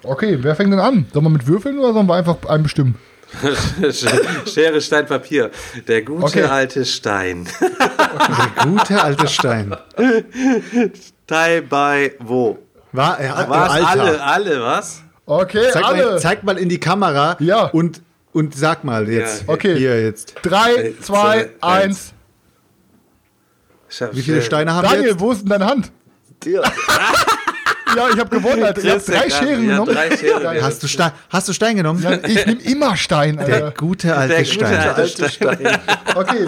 Okay, wer fängt denn an? Sollen wir mit Würfeln oder sollen wir einfach einen bestimmen? [LAUGHS] Schere, Stein, Papier. Der gute Okay. alte Stein. Der gute alte Stein. [LAUGHS] Teil bei wo? War, ja, Was? Alter. Alle, alle, was? Okay, Zeig alle. mal, zeig mal in die Kamera Ja. und, und sag mal jetzt. Ja, okay. Hier jetzt. Drei, Äh, zwei, zwei, eins. Wie viele Steine haben wir Daniel, jetzt? wo ist denn deine Hand? Ja, [LAUGHS] ich habe gewonnen, Alter. Ich habe drei der Scheren ja, genommen. drei. Hast du, Stein, hast du Stein genommen? Ja, ich nehme immer Stein, Der Alter. gute alte Der gute Stein. alte Stein. Okay,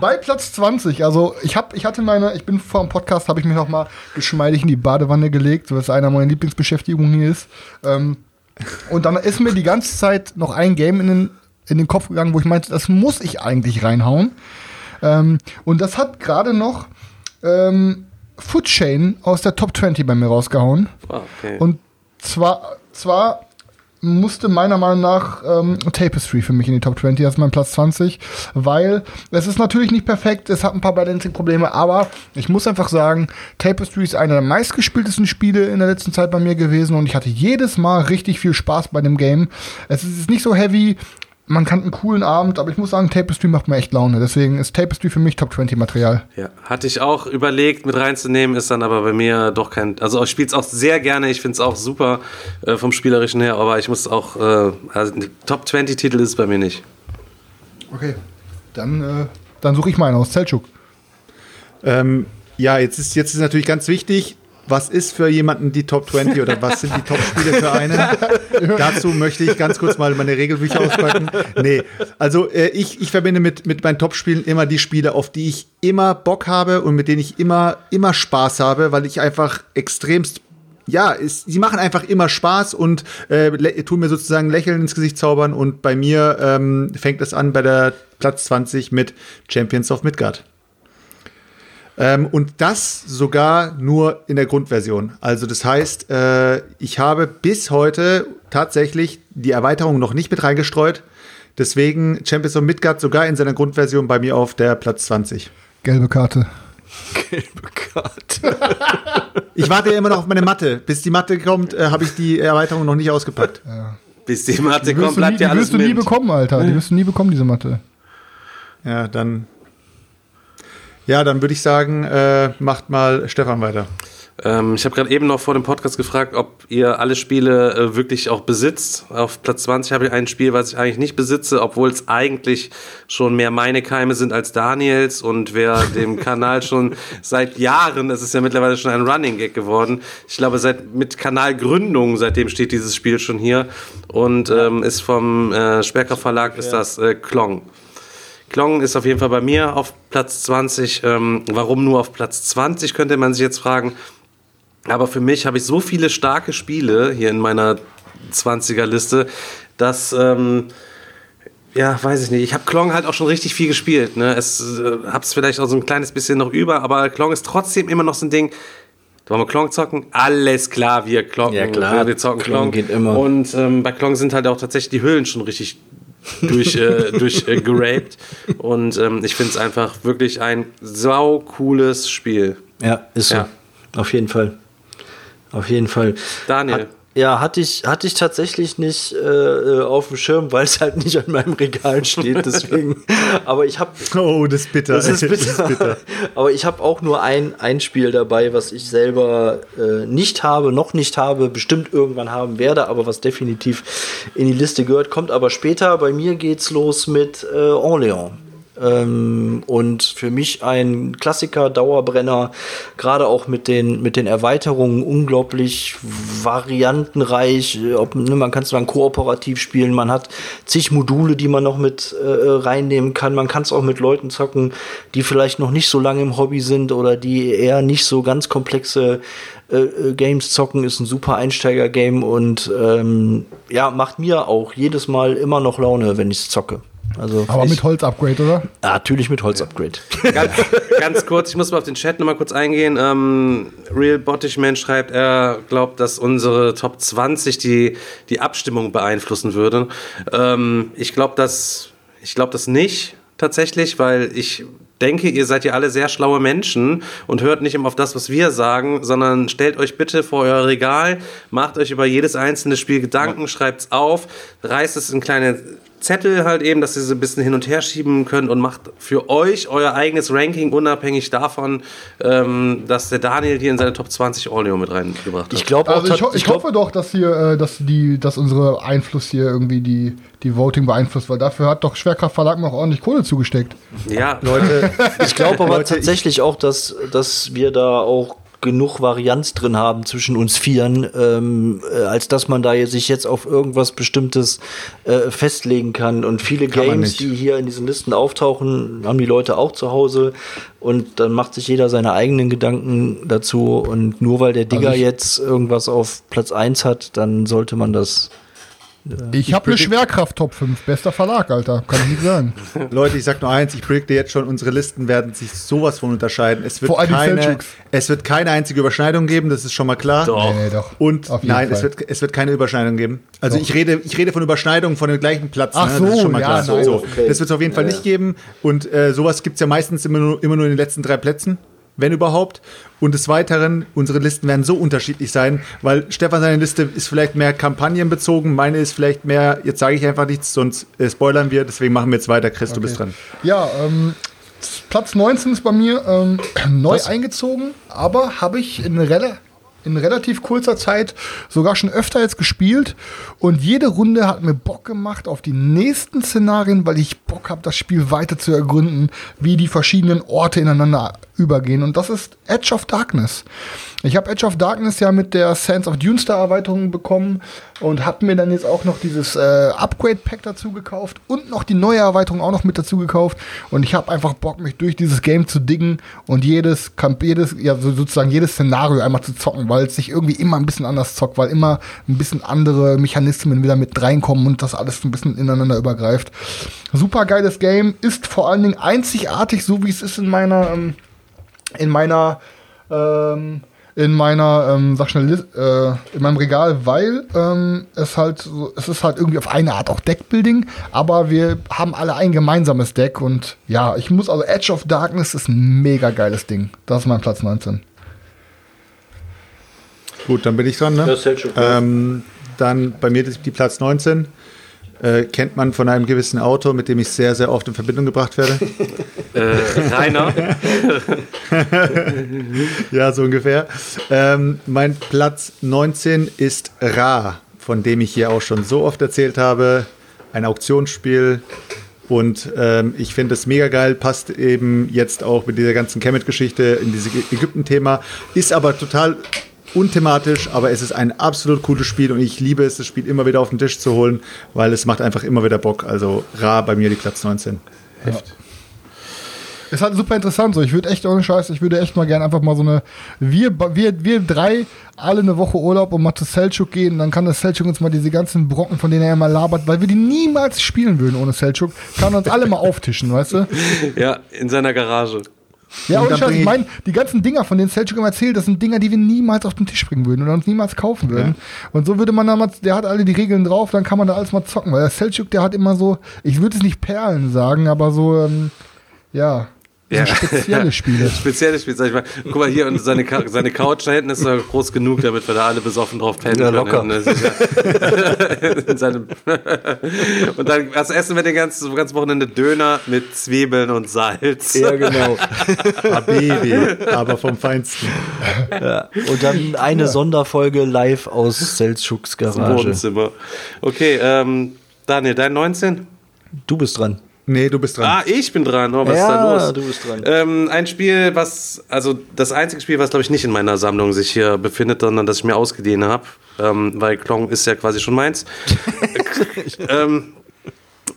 bei Platz 20, also ich habe, ich hatte meine, ich bin vor dem Podcast, habe ich mich noch mal geschmeidig in die Badewanne gelegt, was einer meiner Lieblingsbeschäftigungen hier ist. Ähm, und dann ist mir die ganze Zeit noch ein Game in den, in den Kopf gegangen, wo ich meinte, das muss ich eigentlich reinhauen. Ähm, und das hat gerade noch ähm, Food Chain aus der Top 20 bei mir rausgehauen. Ah, okay. Und zwar, zwar musste meiner Meinung nach ähm, Tapestry für mich in die Top 20, das ist mein Platz 20, weil es ist natürlich nicht perfekt, es hat ein paar Balancing-Probleme, aber ich muss einfach sagen, Tapestry ist einer der meistgespieltesten Spiele in der letzten Zeit bei mir gewesen und ich hatte jedes Mal richtig viel Spaß bei dem Game. Es ist nicht so heavy, man kann einen coolen Abend, aber ich muss sagen, Tapestry macht mir echt Laune, deswegen ist Tapestry für mich Top 20 Material. Ja, hatte ich auch überlegt mit reinzunehmen, ist dann aber bei mir doch kein. Also ich spiele es auch sehr gerne, ich finde es auch super äh, vom Spielerischen her, aber ich muss auch. Äh, also Top 20 Titel ist es bei mir nicht. Okay, dann, äh, dann suche ich meinen aus, Selchuk. Ähm, ja, jetzt ist, jetzt ist natürlich ganz wichtig, was ist für jemanden die Top 20 oder was sind die Top-Spiele für einen? [LAUGHS] Dazu möchte ich ganz kurz mal meine Regelbücher auspacken. Nee, also äh, ich, ich verbinde mit, mit meinen Top-Spielen immer die Spiele, auf die ich immer Bock habe und mit denen ich immer, immer Spaß habe, weil ich einfach extremst ja, es, sie machen einfach immer Spaß und äh, tun mir sozusagen Lächeln ins Gesicht zaubern. Und bei mir ähm, fängt es an bei der Platz 20 mit Champions of Midgard. Ähm, und das sogar nur in der Grundversion. Also das heißt, äh, ich habe bis heute tatsächlich die Erweiterung noch nicht mit reingestreut. Deswegen Champions of Midgard sogar in seiner Grundversion bei mir auf der Platz 20. Gelbe Karte. Gelbe Karte. [LAUGHS] Ich warte ja immer noch auf meine Matte. Bis die Matte kommt, äh, habe ich die Erweiterung noch nicht ausgepackt. Bis die Mathe Die kommt, bleibt ja die alles wirst du nie bekommen, Alter. Die wirst du nie bekommen, diese Matte. Ja, dann. Ja, dann würde ich sagen, äh, macht mal Stefan weiter. Ähm, ich habe gerade eben noch vor dem Podcast gefragt, ob ihr alle Spiele äh, wirklich auch besitzt. Auf Platz 20 habe ich ein Spiel, was ich eigentlich nicht besitze, obwohl es eigentlich schon mehr meine Keime sind als Daniels. Und wer dem [LAUGHS] Kanal schon seit Jahren, es ist ja mittlerweile schon ein Running Gag geworden, ich glaube, seit mit Kanalgründung, seitdem steht dieses Spiel schon hier und ähm, ist vom äh, Sperker Verlag, ist das äh, Klong. Klong ist auf jeden Fall bei mir auf Platz 20. Ähm, warum nur auf Platz 20, könnte man sich jetzt fragen. Aber für mich habe ich so viele starke Spiele hier in meiner 20er-Liste, dass, ähm, ja, weiß ich nicht. Ich habe Klong halt auch schon richtig viel gespielt. Ne? Es äh, hab's vielleicht auch so ein kleines bisschen noch über, aber Klong ist trotzdem immer noch so ein Ding. Wollen wir Klong zocken? Alles klar, wir klocken. Ja, klar. Wir zocken Klong Klong. geht immer. Und ähm, bei Klong sind halt auch tatsächlich die Hüllen schon richtig durch, äh, durch äh, geraped. Und ähm, ich finde es einfach wirklich ein sau cooles Spiel. Ja, ist so. Ja. Auf jeden Fall. Auf jeden Fall. Daniel. Hat, ja, hatte ich, hatte ich tatsächlich nicht äh, auf dem Schirm, weil es halt nicht an meinem Regal steht. Deswegen. [LAUGHS] Aber ich habe Oh, das ist bitter. Das ist [LAUGHS] bitter. Aber ich habe auch nur ein, ein Spiel dabei, was ich selber äh, nicht habe, noch nicht habe, bestimmt irgendwann haben werde, aber was definitiv in die Liste gehört, kommt aber später. Bei mir geht's los mit äh, Orléans. Ähm, und für mich ein Klassiker, Dauerbrenner, gerade auch mit den, mit den Erweiterungen unglaublich variantenreich. Ob, ne, man kann es dann kooperativ spielen, man hat zig Module, die man noch mit äh, reinnehmen kann. Man kann es auch mit Leuten zocken, die vielleicht noch nicht so lange im Hobby sind oder die eher nicht so ganz komplexe äh, äh, Games zocken. Ist ein super Einsteiger-Game und ähm, ja, macht mir auch jedes Mal immer noch Laune, wenn ich es zocke. Also Aber ich, mit Holz-Upgrade, oder? Ja, natürlich mit Holz-Upgrade. ganz, ganz kurz, ich muss mal auf den Chat nochmal kurz eingehen. Ähm, Real Bottishman schreibt, er glaubt, dass unsere Top 20 die, die Abstimmung beeinflussen würde. Ähm, ich glaube das, ich glaub das nicht tatsächlich, weil ich denke, ihr seid ja alle sehr schlaue Menschen und hört nicht immer auf das, was wir sagen, sondern stellt euch bitte vor euer Regal, macht euch über jedes einzelne Spiel Gedanken, schreibt's auf, reißt es in kleine Zettel halt eben, dass ihr so ein bisschen hin und her schieben könnt und macht für euch euer eigenes Ranking unabhängig davon, ähm, dass der Daniel hier in seine Top 20 Orleo mit reingebracht hat. Ich glaube auch, Also ich, ho ich, glaub- hoffe doch, dass hier, äh, dass die, dass unsere Einfluss hier irgendwie die, die Voting beeinflusst, weil dafür hat doch Schwerkraft Verlag noch ordentlich Kohle zugesteckt. ja, Leute, [LAUGHS] Ich glaube aber Leute, tatsächlich auch, dass, dass wir da auch genug Varianz drin haben zwischen uns Vieren, ähm, äh, als dass man da jetzt sich jetzt auf irgendwas Bestimmtes äh, festlegen kann. Und viele Kann Games, die hier in diesen Listen auftauchen, haben die Leute auch zu Hause. Und dann macht sich jeder seine eigenen Gedanken dazu. Und nur weil der Digger Also jetzt irgendwas auf Platz 1 hat, dann sollte man das. Ich habe eine Schwerkraft Top 5, bester Verlag, Alter, kann ich nicht sagen. [LAUGHS] Leute, ich sag nur eins, ich predikte jetzt schon, unsere Listen werden sich sowas von unterscheiden. Es wird, Vor allem keine, es wird keine einzige Überschneidung geben, das ist schon mal klar. Doch. Nee, doch. Und Auf jeden nein, es Fall. wird, es wird keine Überschneidung geben. Also Doch. ich rede, ich rede von Überschneidungen von dem gleichen Platz. Ach ne? das ist so, schon mal ja, klar. nein. so, Okay. Das wird es auf jeden Fall nicht geben. Und äh, sowas gibt es ja meistens immer nur, immer nur in den letzten drei Plätzen, wenn überhaupt. Und des Weiteren, unsere Listen werden so unterschiedlich sein, weil Stefan seine Liste ist vielleicht mehr kampagnenbezogen, meine ist vielleicht mehr, jetzt sage ich einfach nichts, sonst äh, spoilern wir, deswegen machen wir jetzt weiter. Chris, du bist dran. Ja, ähm, Platz 19 ist bei mir ähm, [CLEARS THROAT] neu eingezogen, aber habe ich in, rela in relativ kurzer Zeit sogar schon öfter jetzt gespielt. Und jede Runde hat mir Bock gemacht auf die nächsten Szenarien, weil ich Bock habe, das Spiel weiter zu ergründen, wie die verschiedenen Orte ineinander übergehen. Und das ist Edge of Darkness. Ich habe Edge of Darkness ja mit der Sands of Dunestar Erweiterung bekommen und habe mir dann jetzt auch noch dieses äh, Upgrade Pack dazu gekauft und noch die neue Erweiterung auch noch mit dazu gekauft. Und ich habe einfach Bock, mich durch dieses Game zu diggen und jedes, Kamp jedes, ja so sozusagen jedes Szenario einmal zu zocken, weil es sich irgendwie immer ein bisschen anders zockt, weil immer ein bisschen andere Mechanismen wieder mit reinkommen und das alles ein bisschen ineinander übergreift. Super geiles Game, ist vor allen Dingen einzigartig, so wie es ist in meiner ähm, in meiner ähm, in meiner, ähm, sag schnell, äh, in meinem Regal, weil ähm, es halt, so, es ist halt irgendwie auf eine Art auch Deckbuilding, aber wir haben alle ein gemeinsames Deck und ja, ich muss also Edge of Darkness ist ein mega geiles Ding. Das ist mein Platz 19. Gut, dann bin ich dran, ne? Selchuk, ja. ähm, dann bei mir die, die Platz 19. Äh, kennt man von einem gewissen Auto, mit dem ich sehr, sehr oft in Verbindung gebracht werde. [LAUGHS] Äh, Rainer. [LAUGHS] ja, so ungefähr. Ähm, mein Platz 19 ist Ra, von dem ich hier auch schon so oft erzählt habe. Ein Auktionsspiel. Und ähm, ich finde es mega geil, passt eben jetzt auch mit dieser ganzen Kemet-Geschichte in dieses Ägypten-Thema. Ist aber total unthematisch, aber es ist ein absolut cooles Spiel und ich liebe es, das Spiel immer wieder auf den Tisch zu holen, weil es macht einfach immer wieder Bock. Also Ra bei mir die Platz 19. Ist halt super interessant so. Ich würde echt ohne Scheiß, ich würde echt mal gerne einfach mal so eine. Wir, wir, wir drei alle eine Woche Urlaub und mal zu Selchuk gehen. Und dann kann das Selchuk uns mal diese ganzen Brocken, von denen er immer labert, weil wir die niemals spielen würden ohne Selchuk, kann uns alle mal auftischen, weißt du? [LAUGHS] Ja, in seiner Garage. Ja, Und Scheiß, bring ich ich- meine, die ganzen Dinger, von denen Selchuk immer erzählt, das sind Dinger, die wir niemals auf den Tisch bringen würden oder uns niemals kaufen würden. Und so würde man dann mal, der hat alle die Regeln drauf, dann kann man da alles mal zocken, weil der Selchuk, der hat immer so, ich würde es nicht Perlen sagen, aber so, ähm, ja, so Ja. spezielle Spiele. [LAUGHS] Spezielles Spiel, sag ich mal. Guck mal hier, und seine, Ka- seine Couch da hinten ist groß genug, damit wir da alle besoffen drauf pennen Ja, können. locker. Ist ja [LAUGHS] in seinem [LAUGHS] und dann das essen wir den ganzen, das ganze Wochenende Döner mit Zwiebeln und Salz. Ja, genau. Baby, aber vom Feinsten. Und dann eine Sonderfolge live aus Selchuks Im Garage. Wohnzimmer. Okay, ähm, Daniel, dein 19? Du bist dran. Nee, du bist dran. Ah, ich bin dran. Oh, was ist Ja, da los? du bist dran. Ähm, ein Spiel, was, also das einzige Spiel, was glaube ich nicht in meiner Sammlung sich hier befindet, sondern das ich mir ausgeliehen habe, ähm, weil Klong ist ja quasi schon meins, [LAUGHS] ähm,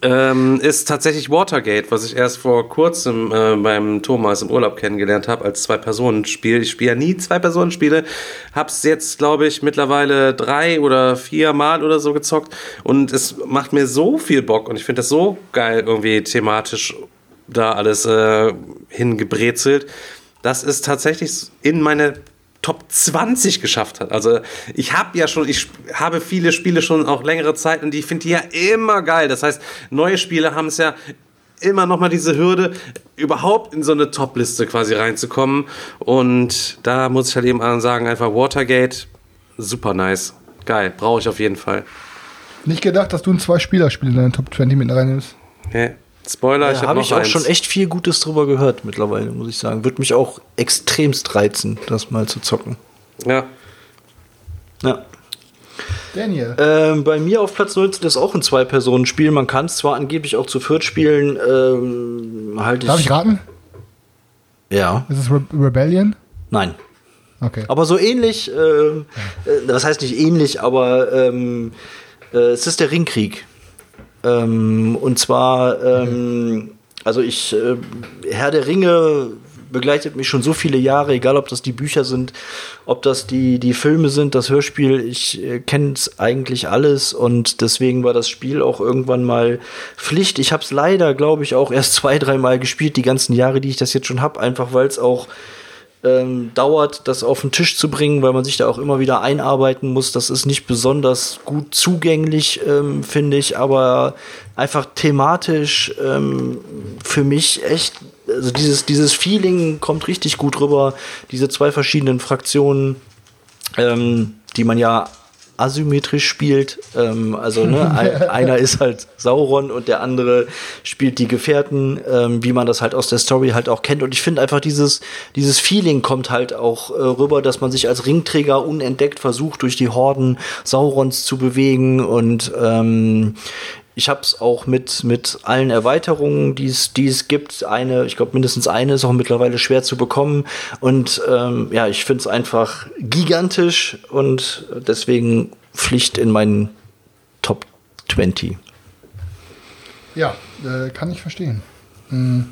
ähm, ist tatsächlich Watergate, was ich erst vor kurzem äh, beim Thomas im Urlaub kennengelernt habe als Zwei-Personen-Spiel. Ich spiele ja nie Zwei-Personen-Spiele, hab's jetzt, glaube ich, mittlerweile drei oder vier Mal oder so gezockt. Und es macht mir so viel Bock und ich finde das so geil irgendwie thematisch da alles äh, hingebrezelt, dass es tatsächlich in meine Top 20 geschafft hat. Also ich habe ja schon, ich habe viele Spiele schon auch längere Zeit und die finde ich ja immer geil. Das heißt, neue Spiele haben es ja immer noch mal diese Hürde, überhaupt in so eine Top-Liste quasi reinzukommen. Und da muss ich halt eben sagen, einfach Watergate, super nice. Geil, brauche ich auf jeden Fall. Nicht gedacht, dass du ein Zwei-Spieler-Spiel in deine Top 20 mit reinnimmst. Okay. Spoiler, ich Da habe noch ich auch eins. schon echt viel Gutes drüber gehört mittlerweile, muss ich sagen. Würde mich auch extremst reizen, das mal zu zocken. Ja. Ja. Daniel. Ähm, bei mir auf Platz 19 ist auch ein Zwei-Personen-Spiel. Man kann es zwar angeblich auch zu viert spielen, ähm, halte ich. Darf ich raten? Ja. Ist es Re Rebellion? Nein. Okay. Aber so ähnlich, ähm, äh, das heißt nicht ähnlich, aber ähm, äh, es ist der Ringkrieg. Ähm, und zwar, ähm, also ich, äh, Herr der Ringe begleitet mich schon so viele Jahre, egal ob das die Bücher sind, ob das die, die Filme sind, das Hörspiel, ich äh, kenne es eigentlich alles und deswegen war das Spiel auch irgendwann mal Pflicht. Ich habe es leider, glaube ich, auch erst [LAUGHS] zwei, dreimal gespielt, die ganzen Jahre, die ich das jetzt schon habe, einfach weil es auch ähm, dauert, das auf den Tisch zu bringen, weil man sich da auch immer wieder einarbeiten muss. Das ist nicht besonders gut zugänglich, ähm, finde ich, aber einfach thematisch ähm, für mich echt, also dieses, dieses Feeling kommt richtig gut rüber. Diese zwei verschiedenen Fraktionen, ähm, die man ja asymmetrisch spielt. Ähm, also ne, [LAUGHS] ein, einer ist halt Sauron und der andere spielt die Gefährten, ähm, wie man das halt aus der Story halt auch kennt. Und ich finde einfach dieses, dieses Feeling kommt halt auch äh, rüber, dass man sich als Ringträger unentdeckt versucht, durch die Horden Saurons zu bewegen und ähm, ich habe es auch mit, mit allen Erweiterungen, die es gibt. Eine, ich glaube mindestens eine ist auch mittlerweile schwer zu bekommen. Und ähm, ja, ich finde es einfach gigantisch und deswegen Pflicht in meinen Top 20. Ja, äh, kann ich verstehen. Hm.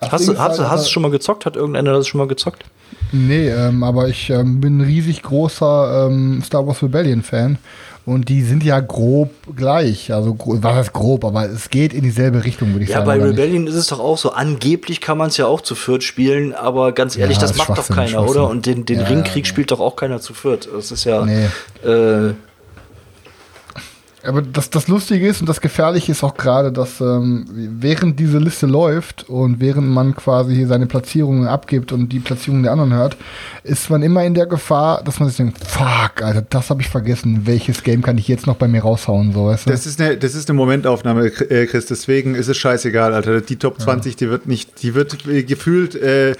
Das Hast du, hast, hast du schon mal gezockt? Hat irgendeiner das schon mal gezockt? Nee, ähm, aber ich ähm, bin ein riesig großer ähm, Star Wars Rebellion Fan Und die sind ja grob gleich. Also, was heißt grob, aber es geht in dieselbe Richtung, würde ich ja, sagen. bei oder nicht? Rebellion ist es doch auch so. Angeblich kann man es ja auch zu viert spielen, aber ganz ehrlich, Ja, das ist macht doch keiner, oder? Und den, den Ja, Ringkrieg ja. spielt doch auch keiner zu viert. Das ist ja. Nee. Äh, Aber das, das Lustige ist und das Gefährliche ist auch gerade, dass ähm, während diese Liste läuft und während man quasi hier seine Platzierungen abgibt und die Platzierungen der anderen hört, ist man immer in der Gefahr, dass man sich denkt, fuck, Alter, das habe ich vergessen. Welches Game kann ich jetzt noch bei mir raushauen? So, weißt du? Das ist eine, das ist eine Momentaufnahme, äh, Chris. Deswegen ist es scheißegal, Alter. Die Top 20, die wird nicht, die wird äh, gefühlt äh,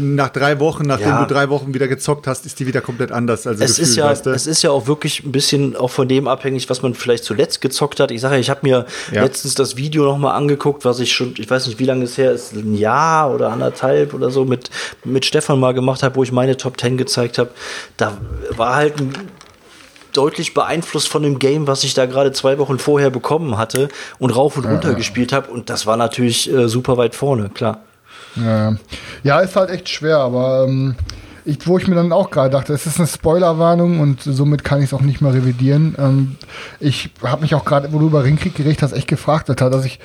nach drei Wochen, nachdem Ja. du drei Wochen wieder gezockt hast, ist die wieder komplett anders. Also es gefühlt, ist ja, weißt du? es ist ja auch wirklich ein bisschen auch von dem abhängig, was man vielleicht zuletzt gezockt hat. Ich sage ja, ich habe mir Ja. letztens das Video noch mal angeguckt, was ich schon, ich weiß nicht, wie lange es her ist, ein Jahr oder anderthalb oder so mit mit Stefan mal gemacht habe, wo ich meine Top 10 gezeigt habe. Da war halt ein deutlich beeinflusst von dem Game, was ich da gerade zwei Wochen vorher bekommen hatte und rauf und runter gespielt habe. Und das war natürlich äh, super weit vorne, klar. Ja, ja, ist halt echt schwer, aber ähm, ich, wo ich mir dann auch gerade dachte, es ist eine Spoilerwarnung und somit kann ich es auch nicht mehr revidieren. Ähm, ich habe mich auch gerade, wo du über Ringkrieg geredet hast, echt gefragt, Alter, dass ich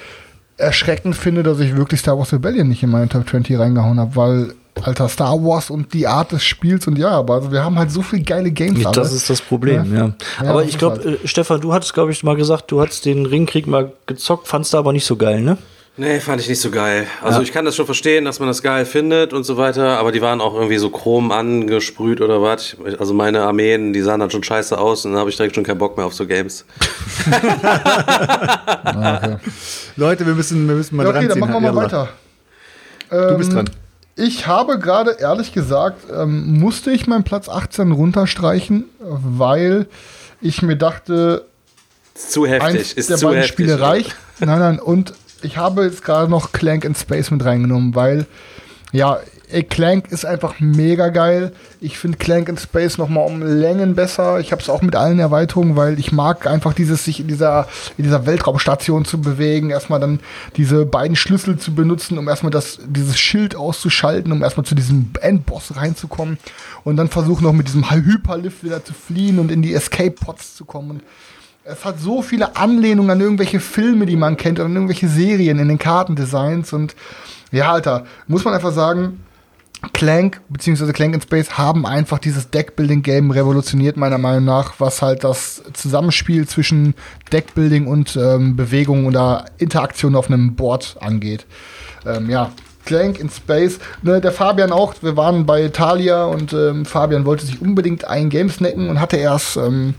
erschreckend finde, dass ich wirklich Star Wars Rebellion nicht in meine Top 20 reingehauen habe, weil Alter, Star Wars und die Art des Spiels und ja, aber also wir haben halt so viele geile Games. Das ist das Problem, ja. Ja, aber das ich glaube, halt- äh, Stefan, du hattest, glaube ich, mal gesagt, du hattest den Ringkrieg mal gezockt, fandst du aber nicht so geil, ne? Nee, fand ich nicht so geil. Also ich kann das schon verstehen, dass man das geil findet und so weiter, aber die waren auch irgendwie so chrom angesprüht oder was. Also meine Armeen, die sahen dann schon scheiße aus und dann habe ich direkt schon keinen Bock mehr auf so Games. [LAUGHS] Okay. Leute, wir müssen, wir müssen mal Ja, okay, dann dran machen wir mal weiter. Du bist Ähm, dran. Ich habe gerade ehrlich gesagt, ähm, musste ich meinen Platz 18 runterstreichen, weil ich mir dachte, Ist zu heftig. eins ist der zu beiden heftig. Spiele reicht. Nein, nein, und ich habe jetzt gerade noch Clank in Space mit reingenommen, weil, ja, ey, Clank ist einfach mega geil. Ich finde Clank in Space noch mal um Längen besser. Ich habe es auch mit allen Erweiterungen, weil ich mag einfach dieses, sich in dieser, in dieser Weltraumstation zu bewegen, erstmal dann diese beiden Schlüssel zu benutzen, um erstmal das, dieses Schild auszuschalten, um erstmal zu diesem Endboss reinzukommen und dann versuchen noch mit diesem Hyperlift wieder zu fliehen und in die Escape-Pods zu kommen. Und es hat so viele Anlehnungen an irgendwelche Filme, die man kennt, oder an irgendwelche Serien in den Kartendesigns. Und ja, Alter, muss man einfach sagen, Clank bzw. Clank in Space haben einfach dieses Deckbuilding-Game revolutioniert, meiner Meinung nach, was halt das Zusammenspiel zwischen Deckbuilding und ähm, Bewegung oder Interaktion auf einem Board angeht. Ähm, ja, Clank in Space. Ne, der Fabian auch, wir waren bei Thalia und ähm, Fabian wollte sich unbedingt ein Game snacken und hatte erst, ähm,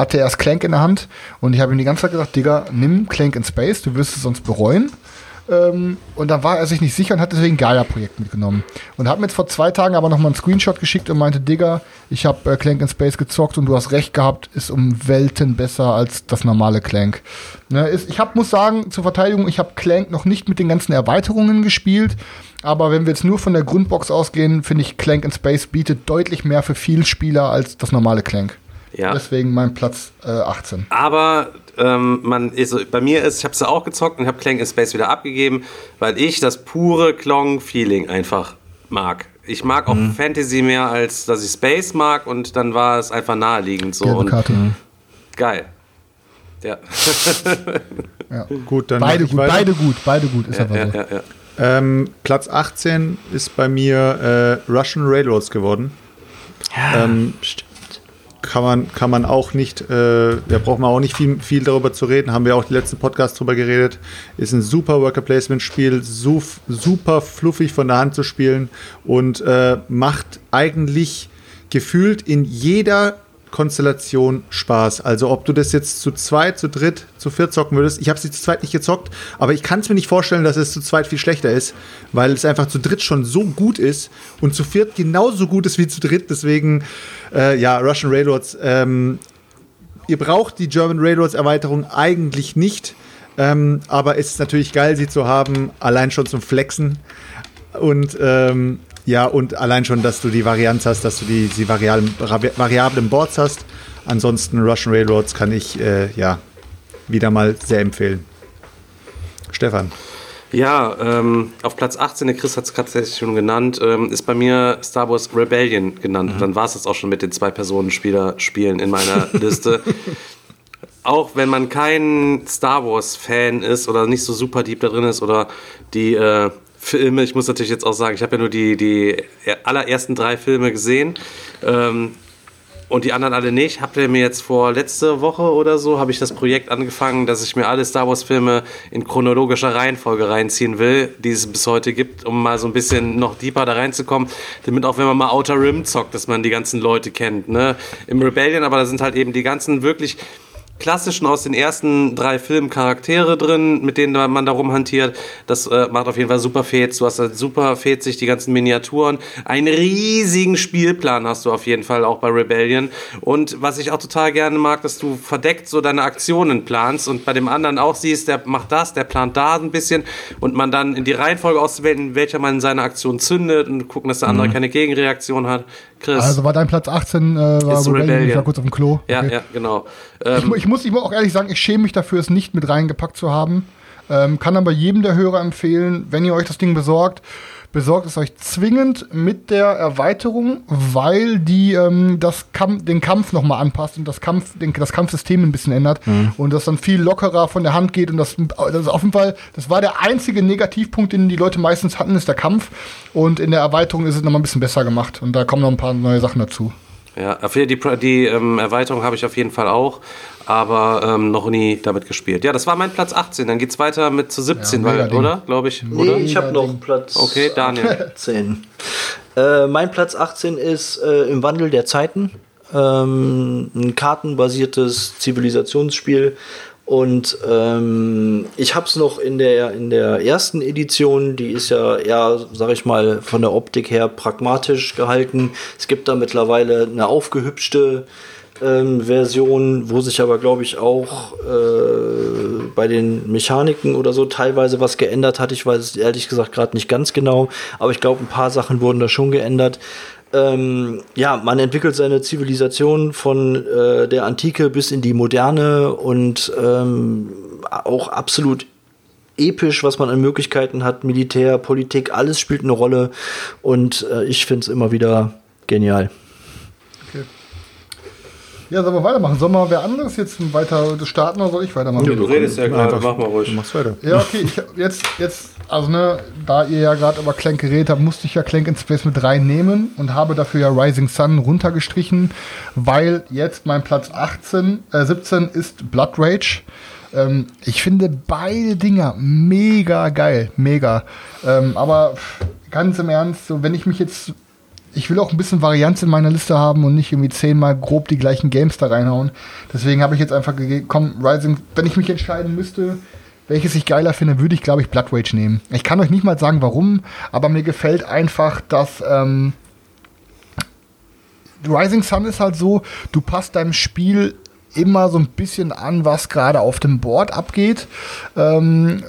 hatte erst Clank in der Hand. Und ich habe ihm die ganze Zeit gesagt, Digga, nimm Clank in Space, du wirst es sonst bereuen. Ähm, und dann war er sich nicht sicher und hat deswegen Gaia-Projekt mitgenommen. Und hat mir jetzt vor zwei Tagen aber nochmal einen Screenshot geschickt und meinte, Digga, ich habe äh, Clank in Space gezockt und du hast recht gehabt, ist um Welten besser als das normale Clank. Ne, ist, ich hab, muss sagen, zur Verteidigung, ich habe Clank noch nicht mit den ganzen Erweiterungen gespielt. Aber wenn wir jetzt nur von der Grundbox ausgehen, finde ich, Clank in Space bietet deutlich mehr für viel Spieler als das normale Clank. Ja. Deswegen mein Platz äh, 18. Aber ähm, man ist, bei mir ist, ich habe es ja auch gezockt und habe Clank in Space wieder abgegeben, weil ich das pure Klong-Feeling einfach mag. Ich mag auch Mhm. Fantasy mehr, als dass ich Space mag und dann war es einfach naheliegend so. Gelbe Und Karte. geil. Ja. [LAUGHS] Ja. Gut, dann Beide gut, weiter. beide gut, beide gut, ist aber ja, so. ja, ja. Ähm, Platz 18 ist bei mir äh, Russian Railroads geworden. ähm, kann man, kann man auch nicht, äh, da braucht man auch nicht viel, viel darüber zu reden, haben wir auch die letzten Podcasts drüber geredet. Ist ein super Worker Placement Spiel, su super fluffig von der Hand zu spielen und äh, macht eigentlich gefühlt in jeder Konstellation Spaß. Also ob du das jetzt zu zweit, zu dritt, zu viert zocken würdest. Ich habe sie zu zweit nicht gezockt, aber ich kann es mir nicht vorstellen, dass es zu zweit viel schlechter ist, weil es einfach zu dritt schon so gut ist und zu viert genauso gut ist wie zu dritt. Deswegen, äh, ja, Russian Railroads. Ähm, ihr braucht die German Railroads Erweiterung eigentlich nicht, ähm, aber es ist natürlich geil, sie zu haben, allein schon zum Flexen. Und ähm, ja, und allein schon, dass du die Varianz hast, dass du die, die variablen, variablen Boards hast. Ansonsten Russian Railroads kann ich äh, ja wieder mal sehr empfehlen. Stefan. Ja, ähm, auf Platz 18, der Chris hat es gerade tatsächlich schon genannt, ähm, ist bei mir Star Wars Rebellion genannt. Dann war es jetzt auch schon mit den zwei Personen Spieler spielen in meiner [LAUGHS] Liste. auch wenn man kein Star Wars-Fan ist oder nicht so super deep da drin ist oder die äh, Filme, ich muss natürlich jetzt auch sagen, ich habe ja nur die, die allerersten drei Filme gesehen. Ähm, und die anderen alle nicht. Habt ihr mir jetzt vor letzte Woche oder so, habe ich das Projekt angefangen, dass ich mir alle Star Wars Filme in chronologischer Reihenfolge reinziehen will, die es bis heute gibt, um mal so ein bisschen noch deeper da reinzukommen, damit auch wenn man mal Outer Rim zockt, dass man die ganzen Leute kennt. Ne? Im Rebellion, aber da sind halt eben die ganzen wirklich klassischen aus den ersten drei Filmen Charaktere drin, mit denen man da rumhantiert. Das äh, macht auf jeden Fall super Fets. Du hast halt super fetzig die ganzen Miniaturen. Einen riesigen Spielplan hast du auf jeden Fall auch bei Rebellion. Und was ich auch total gerne mag, dass du verdeckt so deine Aktionen planst und bei dem anderen auch siehst, der macht das, der plant da ein bisschen und man dann in die Reihenfolge auszuwählen, in welcher man seine Aktion zündet und gucken, dass der andere mhm. keine Gegenreaktion hat. Chris. Also war dein Platz 18, äh, war Rebellion, Rebellion. Ich war kurz auf dem Klo. Ja, okay. ja, genau. Ähm, ich, ich, muss, ich muss auch ehrlich sagen, ich schäme mich dafür, es nicht mit reingepackt zu haben. Ähm, kann aber jedem der Hörer empfehlen, wenn ihr euch das Ding besorgt, besorgt es euch zwingend mit der Erweiterung, weil die ähm, das Kampf, den Kampf nochmal anpasst und das, Kampf, den, das Kampfsystem ein bisschen ändert mhm. und das dann viel lockerer von der Hand geht und das, das ist auf jeden Fall, das war der einzige Negativpunkt, den die Leute meistens hatten, ist der Kampf und in der Erweiterung ist es nochmal ein bisschen besser gemacht und da kommen noch ein paar neue Sachen dazu. Ja, die, die ähm, Erweiterung habe ich auf jeden Fall auch, aber ähm, noch nie damit gespielt. Ja, das war mein Platz 18. Dann geht es weiter mit zu 17, ja, weil, oder? Glaube ich. Nee, oder? ich habe noch Platz okay, Daniel. 10. Äh, mein Platz 18 ist äh, im Wandel der Zeiten. Ähm, ein kartenbasiertes Zivilisationsspiel und ähm, ich habe es noch in der, in der ersten Edition, die ist ja eher, sag ich mal, von der Optik her pragmatisch gehalten. Es gibt da mittlerweile eine aufgehübschte ähm, Version, wo sich aber, glaube ich, auch äh, bei den Mechaniken oder so teilweise was geändert hat. Ich weiß es ehrlich gesagt gerade nicht ganz genau, aber ich glaube, ein paar Sachen wurden da schon geändert ähm, ja, man entwickelt seine Zivilisation von äh, der Antike bis in die Moderne und ähm, auch absolut episch, was man an Möglichkeiten hat, Militär, Politik, alles spielt eine Rolle und äh, ich finde es immer wieder genial. Ja, sollen wir weitermachen? Sollen wir wer anderes jetzt weiter starten oder soll ich weitermachen? Ja, du redest ja gerade, mach mal ruhig. Du machst weiter. Ja, okay, ich, jetzt, jetzt, also ne, da ihr ja gerade über Clank geredet habt, musste ich ja Clank in Space mit reinnehmen und habe dafür ja Rising Sun runtergestrichen, weil jetzt mein Platz 18, äh, 17 ist Blood Rage. Ähm, ich finde beide Dinger mega geil, mega. Ähm, aber ganz im Ernst, so wenn ich mich jetzt ich will auch ein bisschen Varianz in meiner Liste haben und nicht irgendwie zehnmal grob die gleichen Games da reinhauen. Deswegen habe ich jetzt einfach gegeben, komm, Rising, wenn ich mich entscheiden müsste, welches ich geiler finde, würde ich, glaube ich, Blood Rage nehmen. Ich kann euch nicht mal sagen, warum, aber mir gefällt einfach, dass ähm, Rising Sun ist halt so, du passt deinem Spiel immer so ein bisschen an, was gerade auf dem Board abgeht. Ähm,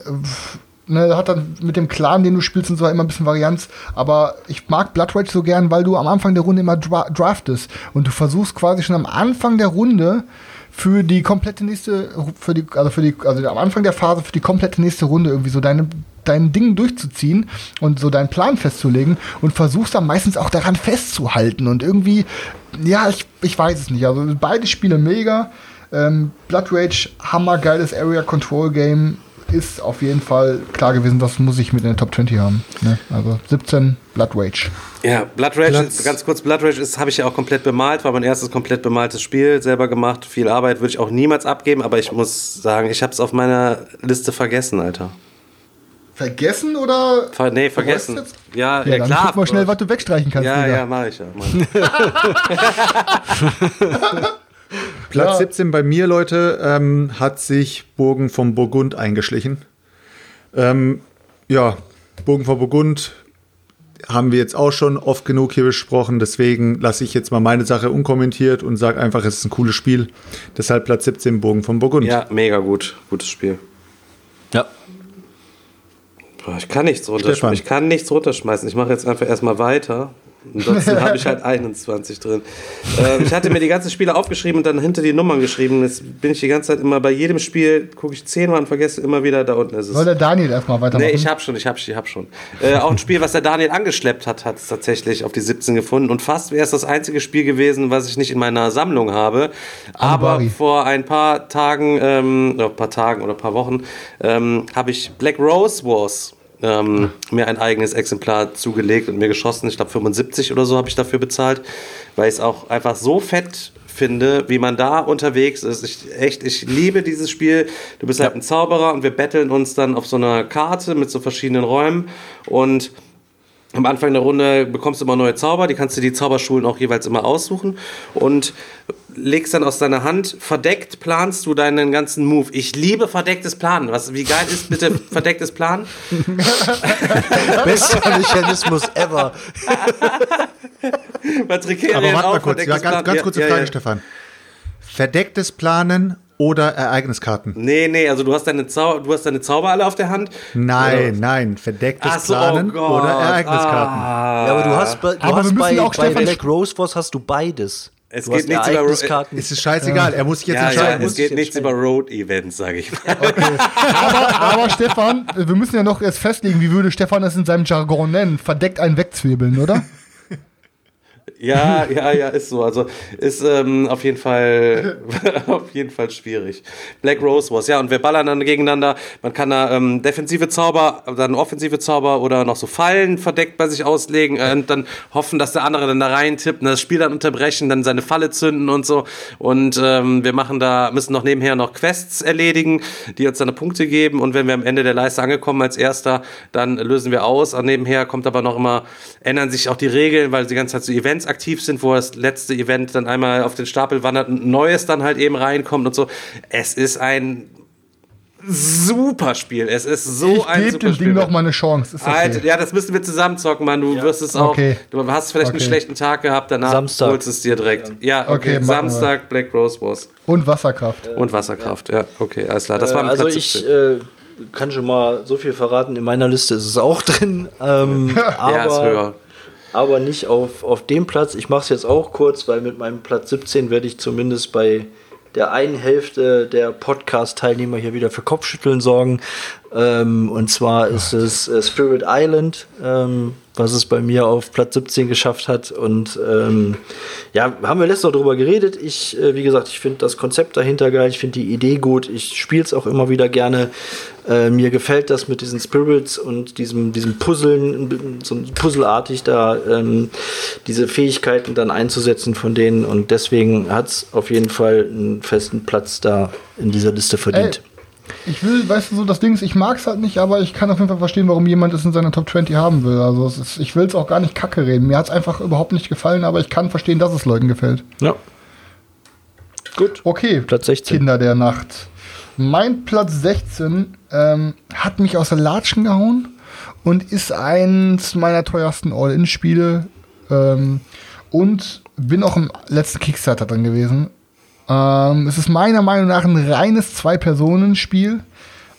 ne, hat dann mit dem Clan, den du spielst und so immer ein bisschen Varianz. Aber ich mag Blood Rage so gern, weil du am Anfang der Runde immer dra draftest und du versuchst quasi schon am Anfang der Runde für die komplette nächste, für die, also für die, also am Anfang der Phase für die komplette nächste Runde irgendwie so deine dein Ding durchzuziehen und so deinen Plan festzulegen und versuchst dann meistens auch daran festzuhalten und irgendwie, ja, ich, ich weiß es nicht. Also beide Spiele mega. Ähm, Blood Rage, hammergeiles Area Control Game ist auf jeden Fall klar gewesen, das muss ich mit in der Top 20 haben. Ne? Also 17 Blood Rage. Ja, Blood Rage, Platz. ganz kurz, Blood Rage ist, habe ich ja auch komplett bemalt, war mein erstes komplett bemaltes Spiel, selber gemacht, viel Arbeit würde ich auch niemals abgeben, aber ich muss sagen, ich habe es auf meiner Liste vergessen, Alter. Vergessen oder? Ver nee, vergessen. Ja, ja, ja klar. Guck mal schnell, was du wegstreichen kannst. Ja, wieder. ja, mach ich ja. [LAUGHS] [LAUGHS] [LAUGHS] Platz ja. 17 bei mir, Leute, ähm, hat sich Burgen vom Burgund eingeschlichen. Ähm, ja, Burgen vom Burgund haben wir jetzt auch schon oft genug hier besprochen. Deswegen lasse ich jetzt mal meine Sache unkommentiert und sage einfach, es ist ein cooles Spiel. Deshalb Platz 17 Burgen vom Burgund. Ja, mega gut. Gutes Spiel. Ja. Boah, ich kann nichts runterschmeißen. Ich kann nichts runterschmeißen. Ich mache jetzt einfach erstmal weiter. Ansonsten habe ich halt 21 drin. Ähm, ich hatte mir die ganzen Spiele aufgeschrieben und dann hinter die Nummern geschrieben. Jetzt bin ich die ganze Zeit immer bei jedem Spiel, gucke ich zehnmal und vergesse immer wieder, da unten ist es. Soll der Daniel erstmal weitermachen? Nee, ich habe schon, ich habe ich hab schon. Äh, auch ein Spiel, was der Daniel angeschleppt hat, hat es tatsächlich auf die 17 gefunden. Und fast wäre es das einzige Spiel gewesen, was ich nicht in meiner Sammlung habe. Aber Anubari. vor ein paar Tagen, ähm, oder ein paar Tagen oder ein paar Wochen, ähm, habe ich Black Rose Wars ähm, mir ein eigenes Exemplar zugelegt und mir geschossen. Ich glaube 75 oder so habe ich dafür bezahlt, weil ich es auch einfach so fett finde, wie man da unterwegs ist. Ich, echt, ich liebe dieses Spiel. Du bist halt ein Zauberer und wir betteln uns dann auf so einer Karte mit so verschiedenen Räumen und am Anfang der Runde bekommst du immer neue Zauber, die kannst du die Zauberschulen auch jeweils immer aussuchen und legst dann aus deiner Hand, verdeckt planst du deinen ganzen Move. Ich liebe verdecktes Planen. Was, wie geil ist bitte verdecktes Planen? [LAUGHS] Bester Mechanismus ever. Patrick Aber warte mal kurz, ja, verdecktes ganz, ganz Ja, kurze ja, Frage, ja. Stefan. Verdecktes Planen oder Ereigniskarten? Nee, nee, also du hast deine, Zau du hast deine Zauber alle auf der Hand. Nein, nein, verdecktes so, Planen oh oder Ereigniskarten. Ah. Ja, aber du hast, bei- du Aber wir hast müssen bei, auch bei Stefan- Black Rose Wars hast du beides. Es du geht nichts über- Ereigniskarten. Es ist scheißegal, er muss sich jetzt Ja, ja, entscheiden. es geht nichts über Road-Events, sage ich mal. [LAUGHS] aber, aber Stefan, wir müssen ja noch erst festlegen, wie würde Stefan das in seinem Jargon nennen? Verdeckt ein Wegzwirbeln, oder? Ja, ja, ja, ist so. Also ist ähm, auf jeden Fall [LAUGHS] auf jeden Fall schwierig. Black Rose Wars, ja, und wir ballern dann gegeneinander. Man kann da ähm, defensive Zauber, dann offensive Zauber oder noch so Fallen verdeckt bei sich auslegen äh, und dann hoffen, dass der andere dann da reintippt und das Spiel dann unterbrechen, dann seine Falle zünden und so. Und ähm, wir machen da, müssen noch nebenher noch Quests erledigen, die uns dann Punkte geben. Und wenn wir am Ende der Leiste angekommen als erster, dann lösen wir aus. Und nebenher kommt aber noch immer, ändern sich auch die Regeln, weil die ganze Zeit so Events aktiv sind, wo das letzte Event dann einmal auf den Stapel wandert und ein neues dann halt eben reinkommt und so. Es ist ein super Spiel. Es ist so ich ein gebe super dem Spiel. Ding noch mal eine Chance. Ist okay. Alter, ja, das müssen wir zusammen zocken, Mann. Du wirst es auch. Okay. Du hast vielleicht einen Okay. schlechten Tag gehabt, danach Samstag. holst es dir direkt. Ja, okay. Okay, machen wir. Samstag Black Rose Wars. Und Wasserkraft. Und Wasserkraft, ja. Okay, alles klar. Das war mit also Platz ich 17. äh, kann schon mal so viel verraten. In meiner Liste ist es auch drin. Ähm, aber, [LAUGHS] ja, ist höher. Aber nicht auf, auf dem Platz. Ich mache es jetzt auch kurz, weil mit meinem Platz 17 werde ich zumindest bei der einen Hälfte der Podcast-Teilnehmer hier wieder für Kopfschütteln sorgen. Ähm, und zwar ist es äh, Spirit Island, ähm, was es bei mir auf Platz 17 geschafft hat. Und ähm, ja, haben wir letztes Mal drüber geredet. Ich, äh, wie gesagt, ich finde das Konzept dahinter geil. Ich finde die Idee gut. Ich spiele es auch immer wieder gerne. Äh, mir gefällt das mit diesen Spirits und diesem, diesem Puzzeln, so puzzleartig da ähm, diese Fähigkeiten dann einzusetzen von denen. Und deswegen hat es auf jeden Fall einen festen Platz da in dieser Liste verdient. Ich will, weißt du, so das Ding ist, ich mag es halt nicht, aber ich kann auf jeden Fall verstehen, warum jemand es in seiner Top 20 haben will. Also es ist, ich will es auch gar nicht kacke reden. Mir hat es einfach überhaupt nicht gefallen, aber ich kann verstehen, dass es Leuten gefällt. Ja. Gut. Okay, Platz 16. Kinder der Nacht. Mein Platz 16 ähm, hat mich aus der Latschen gehauen und ist eins meiner teuersten All-In-Spiele. Ähm, und bin auch im letzten Kickstarter drin gewesen. Ähm, es ist meiner Meinung nach ein reines Zwei-Personen-Spiel.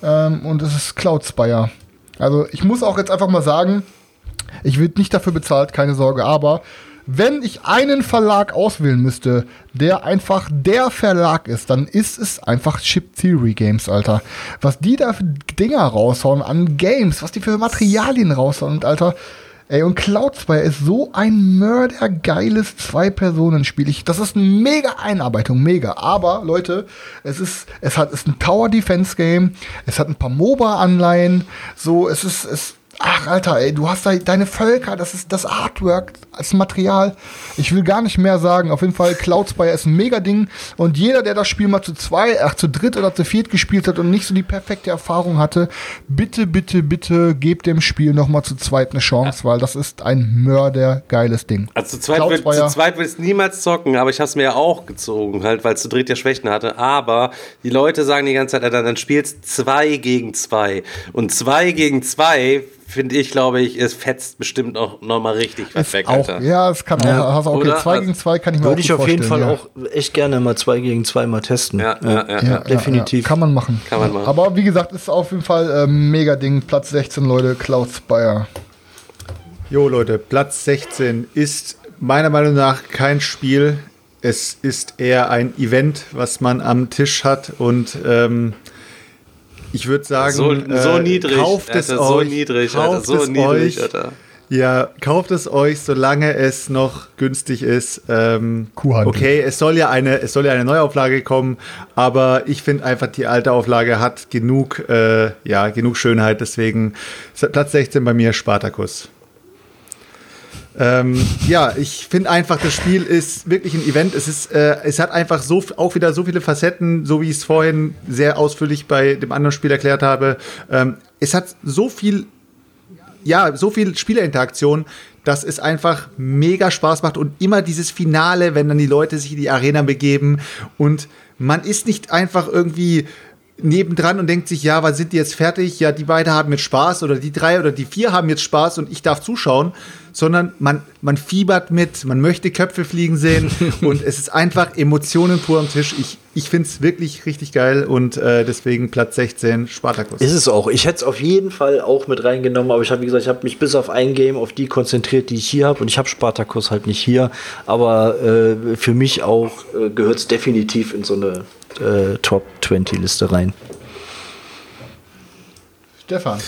Ähm, und es ist Cloud Spire. Also ich muss auch jetzt einfach mal sagen, ich wird nicht dafür bezahlt, keine Sorge, aber wenn ich einen Verlag auswählen müsste, der einfach der Verlag ist, dann ist es einfach Chip Theory Games, Alter. Was die da für Dinger raushauen an Games, was die für Materialien raushauen, Alter. Ey, und Cloud Spire ist so ein mördergeiles Zwei-Personen-Spiel. Das ist eine mega Einarbeitung, mega. Aber, Leute, es ist, es hat, es ist ein Tower-Defense-Game. Es hat ein paar MOBA-Anleihen. So, es ist, es, ach, Alter, ey, du hast da deine Völker, das ist das Artwork als Material. Ich will gar nicht mehr sagen. Auf jeden Fall, Cloud Spire ist ein mega Ding. Und jeder, der das Spiel mal zu zwei, ach, zu dritt oder zu viert gespielt hat und nicht so die perfekte Erfahrung hatte, bitte, bitte, bitte gebt dem Spiel noch mal zu zweit eine Chance, weil das ist ein mördergeiles Ding. Also zu zweit, Spire. zu zweit will ich es niemals zocken, aber ich habe es mir ja auch gezogen, halt, weil es zu dritt ja Schwächen hatte. Aber die Leute sagen die ganze Zeit, Alter, dann spielst zwei gegen zwei. Und zwei gegen zwei, finde ich, glaube ich, es fetzt bestimmt auch nochmal richtig was weg, auch, Alter. ja, es kann Ja, hast auch okay, oder? zwei Also, gegen zwei kann ich mir Würde auch ich gut auf jeden Fall vorstellen, ja. auch echt gerne mal zwei gegen zwei mal testen. Ja, ja, ja, ja. definitiv. kann man machen. Kann man machen. Aber wie gesagt, ist auf jeden Fall äh, mega Ding. Platz 16, Leute, Cloud Spire. Jo Leute, Platz 16 ist meiner Meinung nach kein Spiel. Es ist eher ein Event, was man am Tisch hat und ähm, ich würde sagen, So, so äh, niedrig. kauft es Alter, so euch, niedrig, kauft Alter, so es niedrig, euch. Alter. Ja, kauft es euch, solange es noch günstig ist. Ähm, Kuhhandel. Okay, es soll ja eine, es soll ja eine Neuauflage kommen, aber ich finde einfach die alte Auflage hat genug, äh, ja, genug Schönheit. Deswegen Platz 16 bei mir Spartacus. Ähm, ja, ich finde einfach, das Spiel ist wirklich ein Event. Es, ist, äh, es hat einfach so, auch wieder so viele Facetten, so wie ich es vorhin sehr ausführlich bei dem anderen Spiel erklärt habe. Ähm, es hat so viel ja, so viel Spielerinteraktion, dass es einfach mega Spaß macht und immer dieses Finale, wenn dann die Leute sich in die Arena begeben und man ist nicht einfach irgendwie nebendran und denkt sich, ja, wann sind die jetzt fertig? Ja, die beiden haben jetzt Spaß oder die drei oder die vier haben jetzt Spaß und ich darf zuschauen, sondern man, man fiebert mit, man möchte Köpfe fliegen sehen [LAUGHS] und es ist einfach Emotionen pur am Tisch. Ich, ich finde es wirklich richtig geil und äh, deswegen Platz 16 Spartacus. Ist es auch. Ich hätte es auf jeden Fall auch mit reingenommen, aber ich habe, wie gesagt, ich habe mich bis auf ein Game auf die konzentriert, die ich hier habe und ich habe Spartacus halt nicht hier. Aber äh, für mich auch äh, gehört es definitiv in so eine äh, Top 20 Liste rein. Stefan.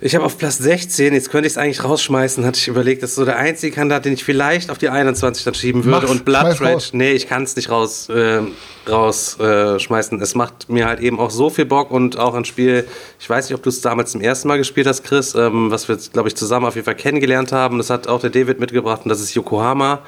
Ich habe auf Platz 16, jetzt könnte ich es eigentlich rausschmeißen, hatte ich überlegt, das ist so der einzige Kandidat, den ich vielleicht auf die 21 dann schieben würde. Mach's, und Blood Rage, nee, ich kann es nicht raus, äh, rausschmeißen. es macht mir halt eben auch so viel Bock und auch ein Spiel, ich weiß nicht, ob du es damals zum ersten Mal gespielt hast, Chris, ähm, was wir, glaube ich, zusammen auf jeden Fall kennengelernt haben. Das hat auch der David mitgebracht und das ist Yokohama.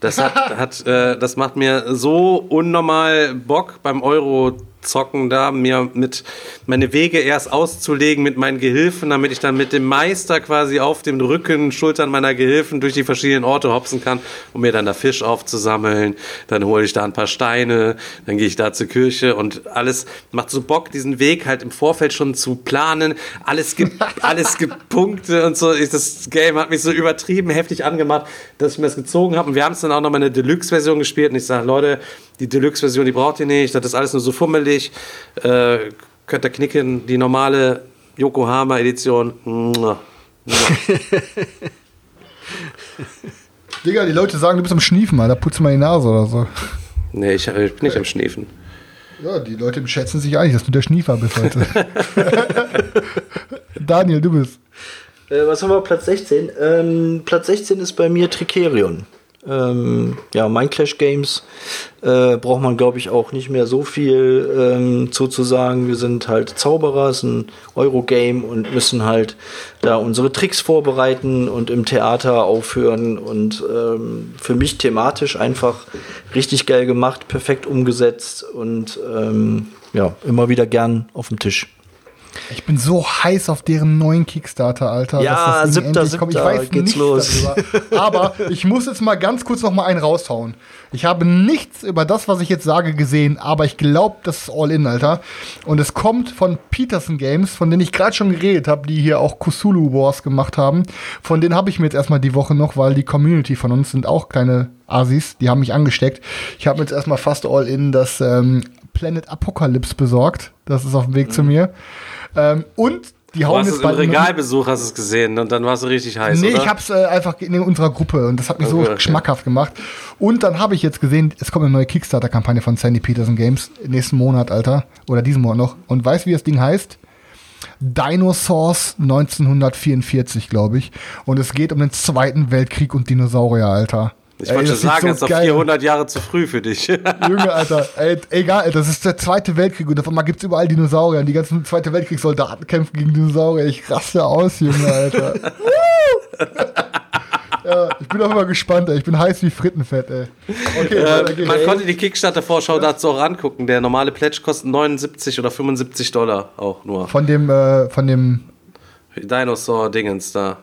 Das, hat, hat, äh, das macht mir so unnormal Bock beim Euro zocken da, mir mit meine Wege erst auszulegen mit meinen Gehilfen, damit ich dann mit dem Meister quasi auf den Rücken, Schultern meiner Gehilfen durch die verschiedenen Orte hopsen kann, um mir dann da Fisch aufzusammeln. Dann hole ich da ein paar Steine, dann gehe ich da zur Kirche und alles macht so Bock, diesen Weg halt im Vorfeld schon zu planen. Alles gibt, [LAUGHS] alles gibt Punkte und so. Ich, das Game hat mich so übertrieben heftig angemacht, dass ich mir das gezogen habe. Und wir haben es dann auch noch mal eine Deluxe-Version gespielt und ich sage, Leute, die Deluxe-Version, die braucht ihr nicht, das ist alles nur so fummelig. Äh, könnt ihr knicken, die normale Yokohama-Edition. [LAUGHS] Digga, die Leute sagen, du bist am Schniefen, Alter. Putz mal die Nase oder so. Nee, ich, ich bin nicht am Schneefen. Ja, die Leute schätzen sich eigentlich, dass du der Schniefer bist heute. [LAUGHS] Daniel, du bist. Äh, was haben wir Platz 16? Ähm, Platz 16 ist bei mir Tricerion. Ähm, ja, Mindclash Games äh, braucht man, glaube ich, auch nicht mehr so viel ähm, zu, zu sagen. Wir sind halt Zauberer, es ist ein Eurogame und müssen halt da unsere Tricks vorbereiten und im Theater aufführen. Und ähm, für mich thematisch einfach richtig geil gemacht, perfekt umgesetzt und ähm, ja, immer wieder gern auf dem Tisch. Ich bin so heiß auf deren neuen Kickstarter, Alter. Ja, dass das siebter, endlich kommt. Ich siebter weiß geht's nichts los. darüber. Aber ich muss jetzt mal ganz kurz noch mal einen raushauen. Ich habe nichts über das, was ich jetzt sage, gesehen, aber ich glaube, das ist All-In, Alter. Und es kommt von Peterson Games, von denen ich gerade schon geredet habe, die hier auch Cthulhu Wars gemacht haben. Von denen habe ich mir jetzt erstmal die Woche noch, weil die Community von uns sind auch keine Asis, die haben mich angesteckt. Ich habe mir jetzt erstmal fast All-In das ähm, Planet Apocalypse besorgt. Das ist auf dem Weg zu mir. Ähm, und die Du hauen hast es jetzt im bald Regalbesuch, hast es gesehen und dann warst du richtig heiß, Nee, oder? ich hab's äh, einfach in unserer Gruppe und das hat mich so Okay, okay. schmackhaft gemacht. Und dann habe ich jetzt gesehen, es kommt eine neue Kickstarter-Kampagne von Sandy Peterson Games nächsten Monat, Alter. Oder diesen Monat noch. Und weißt du, wie das Ding heißt? Dinosaurs 1944, glaube ich. Und es geht um den Zweiten Weltkrieg und Dinosaurier, Alter. Ich Ey, wollte das schon sagen, so das ist doch geil 400 Jahre zu früh für dich. [LAUGHS] Junge, Alter, ey, egal, das ist der Zweite Weltkrieg und auf einmal gibt's überall Dinosaurier und die ganzen Zweite Weltkriegssoldaten kämpfen gegen Dinosaurier. Ich raste aus, Junge, Alter. [LAUGHS] Ja, ich bin auch immer gespannt, ey. Ich bin heiß wie Frittenfett, ey. Okay, Äh, man konnte die Kickstarter-Vorschau dazu auch angucken. Der normale Pledge kostet 79 oder 75 Dollar auch nur. Von dem, äh, von dem, Dinosaur-Dingens da.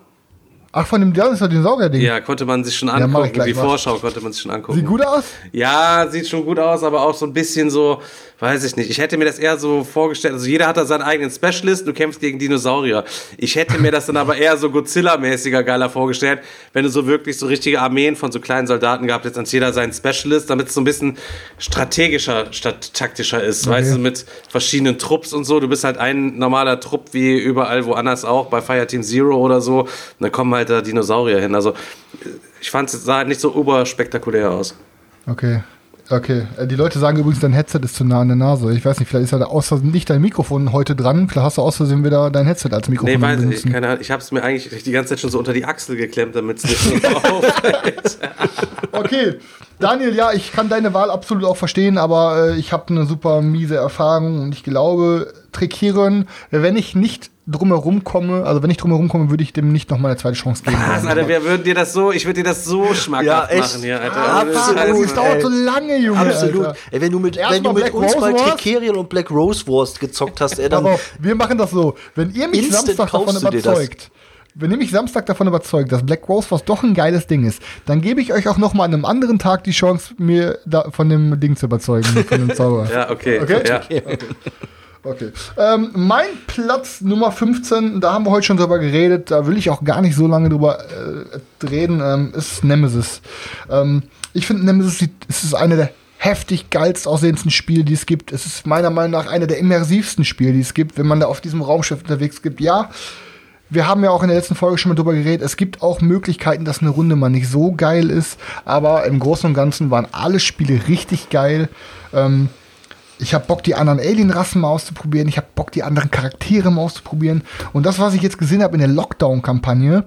Ach, von dem Dinosaurier-Ding. Ja, konnte man sich schon angucken. gleich die. Vorschau konnte man sich schon angucken. Sieht gut aus? Ja, sieht schon gut aus, aber auch so ein bisschen so, weiß ich nicht. Ich hätte mir das eher so vorgestellt. Also jeder hat da seinen eigenen Specialist, du kämpfst gegen Dinosaurier. Ich hätte mir das dann aber eher so Godzilla-mäßiger geiler vorgestellt, wenn du so wirklich so richtige Armeen von so kleinen Soldaten gehabt hättest, als jeder seinen Specialist, damit es so ein bisschen strategischer statt taktischer ist. Weißt du, mit verschiedenen Trupps und so. Du bist halt ein normaler Trupp wie überall woanders auch, bei Fireteam Zero oder so. Und dann kommen halt halt da Dinosaurier hin. Also ich fand es sah nicht so oberspektakulär aus. Okay. Okay, äh, die Leute sagen übrigens, dein Headset ist zu nah an der Nase. Ich weiß nicht, vielleicht ist ja da aus Versehen nicht dein Mikrofon heute dran. Vielleicht hast du aus Versehen wieder dein Headset als Mikrofon Nee, weiß ich, keine Ahnung. Ich habe es mir eigentlich die ganze Zeit schon so unter die Achsel geklemmt, damit es nicht so [LAUGHS] auffällt. Okay, Daniel, ja, ich kann deine Wahl absolut auch verstehen, aber äh, ich habe eine super miese Erfahrung und ich glaube, Trekieren, wenn ich nicht drumherum komme, also wenn ich drumherum komme, würde ich dem nicht nochmal eine zweite Chance geben. [LAUGHS] Was, Alter, wir würden dir das so, ich würde dir das so schmackhaft Ja, echt. machen hier, Alter. Absolut. Also, Es dauert so lange, Junge. Absolut. Alter. Ey, wenn du mit, Erst wenn du mal mit Black uns Rose Wurst. Tricerion und Black Rose Wurst gezockt hast, ey, dann Aber wir machen das so, wenn ihr mich Samstag davon das. überzeugt, wenn ihr mich Samstag davon überzeugt, dass Black Rose was doch ein geiles Ding ist, dann gebe ich euch auch noch mal an einem anderen Tag die Chance, mir da von dem Ding zu überzeugen, von dem Zauber. [LAUGHS] Ja, okay. Okay? Ja. Okay. Ähm, mein Platz Nummer 15, da haben wir heute schon drüber geredet, da will ich auch gar nicht so lange drüber äh, reden, ähm, ist Nemesis. Ähm, ich finde Nemesis es ist eine der heftig geilst aussehendsten Spiele, die es gibt. Es ist meiner Meinung nach eine der immersivsten Spiele, die es gibt, wenn man da auf diesem Raumschiff unterwegs gibt. Ja, wir haben ja auch in der letzten Folge schon mal drüber geredet, es gibt auch Möglichkeiten, dass eine Runde mal nicht so geil ist, aber im Großen und Ganzen waren alle Spiele richtig geil. Ähm, ich habe Bock, die anderen Alien-Rassen mal auszuprobieren. Ich habe Bock, die anderen Charaktere mal auszuprobieren. Und das, was ich jetzt gesehen habe in der Lockdown-Kampagne,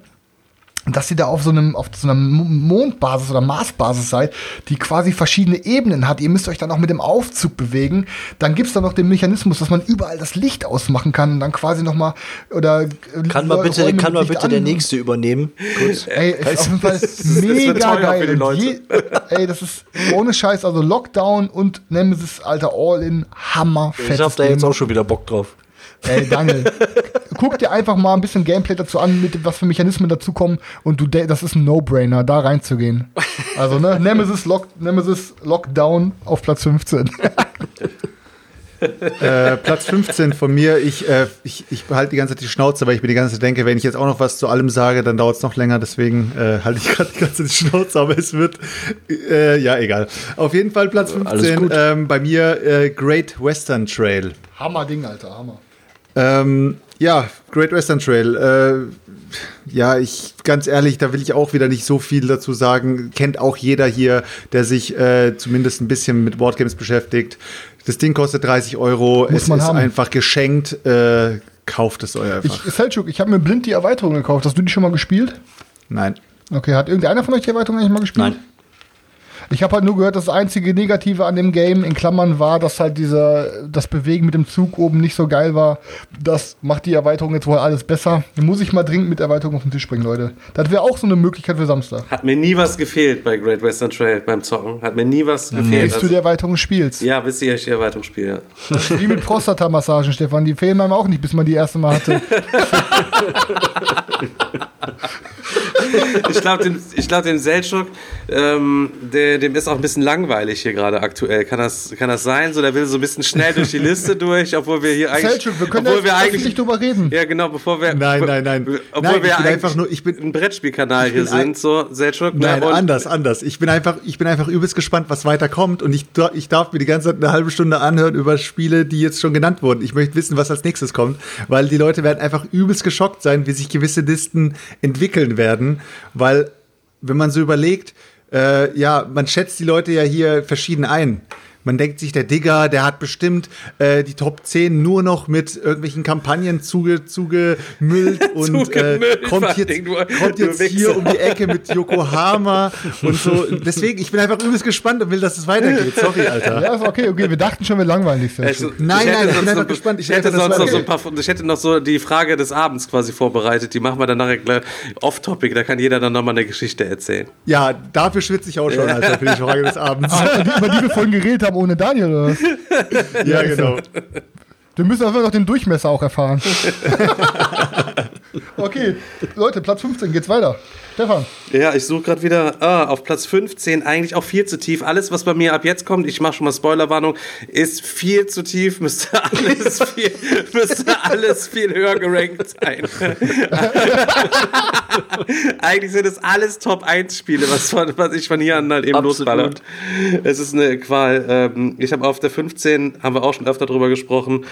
dass ihr da auf so einem auf so einer Mondbasis oder Marsbasis seid, die quasi verschiedene Ebenen hat. Ihr müsst euch dann auch mit dem Aufzug bewegen. Dann gibt's da noch den Mechanismus, dass man überall das Licht ausmachen kann und dann quasi noch mal oder äh, kann mal bitte, kann Licht bitte der an- nächste übernehmen. Kurz. Ey, ist auf jeden Fall [LAUGHS] mega geil. Je, ey, das ist ohne Scheiß, also Lockdown und Nemesis, alter All-in, Hammer, Ich hab da jetzt auch schon wieder Bock drauf. Ey, Daniel, guck dir einfach mal ein bisschen Gameplay dazu an, mit was für Mechanismen dazukommen und du, das ist ein No-Brainer, da reinzugehen. Also, ne, Nemesis, Lock, Nemesis Lockdown auf Platz 15. [LAUGHS] Äh, Platz 15 von mir. Ich, äh, ich, ich behalte die ganze Zeit die Schnauze, weil ich mir die ganze Zeit denke, wenn ich jetzt auch noch was zu allem sage, dann dauert es noch länger. Deswegen äh, halte ich gerade die ganze Zeit die Schnauze, aber es wird, äh, ja, egal. Auf jeden Fall Platz Alles 15 gut. ähm, bei mir äh, Great Western Trail. Hammer Ding, Alter, Hammer. Ähm, ja, Great Western Trail. Äh, ja, ich ganz ehrlich, da will ich auch wieder nicht so viel dazu sagen. Kennt auch jeder hier, der sich äh, zumindest ein bisschen mit Boardgames beschäftigt. Das Ding kostet 30 Euro. Muss es man ist haben. einfach geschenkt. Äh, kauft es euch Ich, einfach. Selchuk, ich habe mir blind die Erweiterung gekauft. Hast du die schon mal gespielt? Nein. Okay, hat irgendeiner von euch die Erweiterung eigentlich mal gespielt? Nein. Ich habe halt nur gehört, das einzige Negative an dem Game in Klammern war, dass halt dieser das Bewegen mit dem Zug oben nicht so geil war. Das macht die Erweiterung jetzt wohl alles besser. Muss ich mal dringend mit Erweiterung auf den Tisch bringen, Leute. Das wäre auch so eine Möglichkeit für Samstag. Hat mir nie was gefehlt bei Great Western Trail beim Zocken. Hat mir nie was gefehlt. Bis du die Erweiterung spielst. ja, bis ich die Erweiterung spiele. Ja. Wie mit Prostata-Massagen, Stefan. Die fehlen einem auch nicht, bis man die erste Mal hatte. [LAUGHS] [LAUGHS] Ich glaube, dem, ich glaub, dem Seltschuk, ähm, der, dem ist auch ein bisschen langweilig hier gerade aktuell. Kann das, kann das sein? So, der will so ein bisschen schnell durch die Liste durch, obwohl wir hier eigentlich. Selchuk, wir können obwohl wir eigentlich drüber reden. Ja, genau, bevor wir. Nein, nein, nein. Obwohl Nein, wir eigentlich einfach nur- ich bin- ein Brettspielkanal hier ein- sind, so, Selchuk. ne? Nein, Und- anders, anders. Ich bin einfach, ich bin einfach übelst gespannt, was weiter kommt und ich, ich darf mir die ganze Zeit eine halbe Stunde anhören über Spiele, die jetzt schon genannt wurden. Ich möchte wissen, was als nächstes kommt, weil die Leute werden einfach übelst geschockt sein, wie sich gewisse Listen entwickeln werden, weil wenn man so überlegt, äh, ja, man schätzt die Leute ja hier verschieden ein. Man denkt sich, der Digger, der hat bestimmt äh, die Top 10 nur noch mit irgendwelchen Kampagnen zuge, zugemüllt [LAUGHS] und äh, Zugemüllt, kommt vor jetzt, du- kommt jetzt hier um die Ecke mit Yokohama [LAUGHS] und so. Deswegen, ich bin einfach übelst gespannt und will, dass es weitergeht. Sorry, Alter. Ja, ist okay, okay. Wir dachten schon, wir langweilen dich. Ich, Selchuk. Nein, nein, ich bin einfach gespannt. Ich hätte sonst noch so ein paar, ich hätte noch so die Frage des Abends quasi vorbereitet. Die machen wir dann nachher gleich off-topic. Da kann jeder dann nochmal eine Geschichte erzählen. Ja, dafür schwitze ich auch schon, Alter, für die Frage des [LAUGHS] Abends. Ah, die, über die wir vorhin geredet haben ohne Daniel, oder was? [LAUGHS] Ja, genau. Wir müssen einfach noch den Durchmesser auch erfahren. [LAUGHS] okay, Leute, Platz 15, geht's weiter. Stefan, Ja, ich suche gerade wieder ah, auf Platz 15, eigentlich auch viel zu tief. Alles, was bei mir ab jetzt kommt, ich mache schon mal Spoilerwarnung, ist viel zu tief, [LAUGHS] müsste alles viel, müsste alles viel höher gerankt sein. [LAUGHS] eigentlich sind es alles Top 1 Spiele, was, von, was ich von hier an halt eben Absolut. losballer. Es ist eine Qual. Ähm, ich habe auf der 15, haben wir auch schon öfter drüber gesprochen,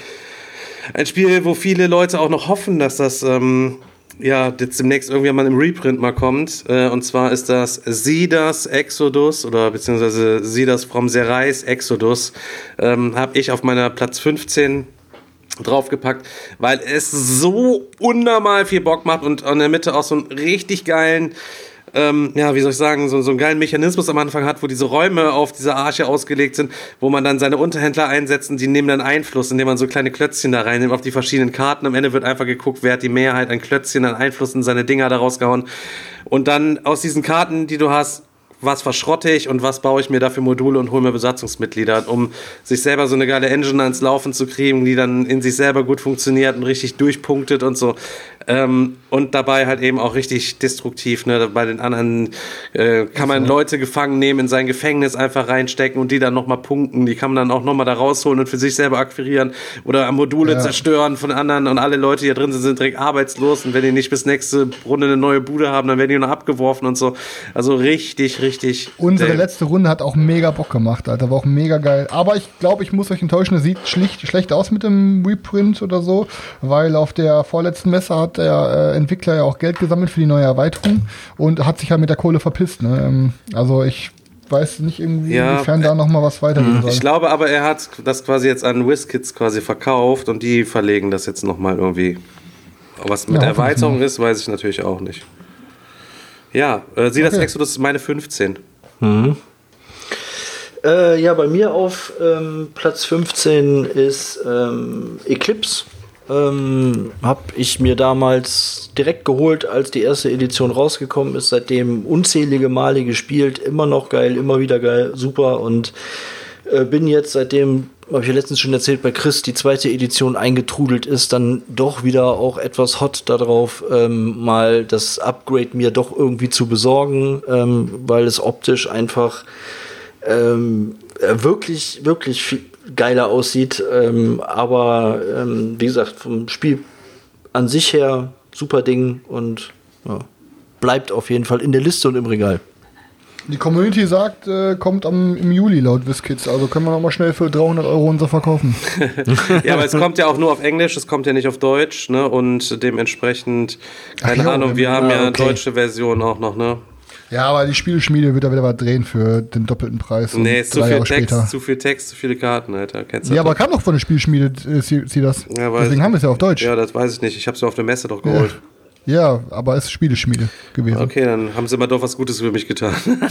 ein Spiel, wo viele Leute auch noch hoffen, dass das, ähm, ja, jetzt demnächst irgendwann mal im Reprint mal kommt. Äh, und zwar ist das Sidas Exodus oder beziehungsweise Sidas from Serais Exodus. Ähm, Habe ich auf meiner Platz 15 draufgepackt, weil es so unnormal viel Bock macht und in der Mitte auch so einen richtig geilen ähm, ja, wie soll ich sagen, so, so einen geilen Mechanismus am Anfang hat, wo diese Räume auf dieser Arche ausgelegt sind, wo man dann seine Unterhändler einsetzt und die nehmen dann Einfluss, indem man so kleine Klötzchen da reinnimmt auf die verschiedenen Karten. Am Ende wird einfach geguckt, wer hat die Mehrheit an Klötzchen, an Einfluss in seine Dinger daraus gehauen. Und dann aus diesen Karten, die du hast, was verschrotte ich und was baue ich mir dafür Module und hole mir Besatzungsmitglieder, um sich selber so eine geile Engine ans Laufen zu kriegen, die dann in sich selber gut funktioniert und richtig durchpunktet und so. Ähm, und dabei halt eben auch richtig destruktiv. Ne? Bei den anderen äh, kann man Leute gefangen nehmen, in sein Gefängnis einfach reinstecken und die dann nochmal punkten. Die kann man dann auch nochmal da rausholen und für sich selber akquirieren oder Module ja. zerstören von anderen und alle Leute, die da drin sind, sind direkt arbeitslos und wenn die nicht bis nächste Runde eine neue Bude haben, dann werden die noch abgeworfen und so. Also richtig, richtig. Unsere selten. letzte Runde hat auch mega Bock gemacht, Alter. War auch mega geil. Aber ich glaube, ich muss euch enttäuschen, es sieht schlicht, schlecht aus mit dem Reprint oder so, weil auf der vorletzten Messe hat der äh, Entwickler ja auch Geld gesammelt für die neue Erweiterung und hat sich halt mit der Kohle verpisst. Ne? Ähm, also ich weiß nicht irgendwie, ja, inwiefern da noch mal was weitergehen soll. Ich glaube aber, er hat das quasi jetzt an WizKids quasi verkauft und die verlegen das jetzt noch mal irgendwie. Was mit ja, Erweiterung ist, weiß ich natürlich auch nicht. Ja, äh, sieh okay. das Exodus ist meine 15. Mhm. Äh, ja, bei mir auf ähm, Platz 15 ist ähm, Eclipse ähm, habe ich mir damals direkt geholt, als die erste Edition rausgekommen ist. Seitdem unzählige Male gespielt, immer noch geil, immer wieder geil, super und äh, bin jetzt seitdem, habe ich ja letztens schon erzählt, bei Chris die zweite Edition eingetrudelt ist, dann doch wieder auch etwas hot darauf, ähm, mal das Upgrade mir doch irgendwie zu besorgen, ähm, weil es optisch einfach ähm, wirklich, wirklich viel, geiler aussieht. Ähm, aber ähm, wie gesagt, vom Spiel an sich her super Ding und ja, bleibt auf jeden Fall in der Liste und im Regal. Die Community sagt, äh, kommt am, im Juli laut WizKids, also können wir noch mal schnell für 300 Euro unser verkaufen. [LAUGHS] ja, aber es kommt ja auch nur auf Englisch, es kommt ja nicht auf Deutsch, ne? Und dementsprechend, keine Ach, Ahnung, wir haben ja, okay. deutsche Version auch noch, ne? Ja, aber die Spielschmiede wird da wieder was drehen für den doppelten Preis. Nee, ist zu viel Jahre Text, später. zu viel Text, zu viele Karten, Alter. Kennst du ja, aber kam doch von der Spielschmiede, äh, sie, sie das. Ja, Deswegen haben wir es ja auf Deutsch. Ja, das weiß ich nicht. Ich habe es ja auf der Messe doch geholt. Ja. ja. aber es ist Spieleschmiede gewesen. Okay, dann haben sie mal doch was Gutes für mich getan. [LAUGHS]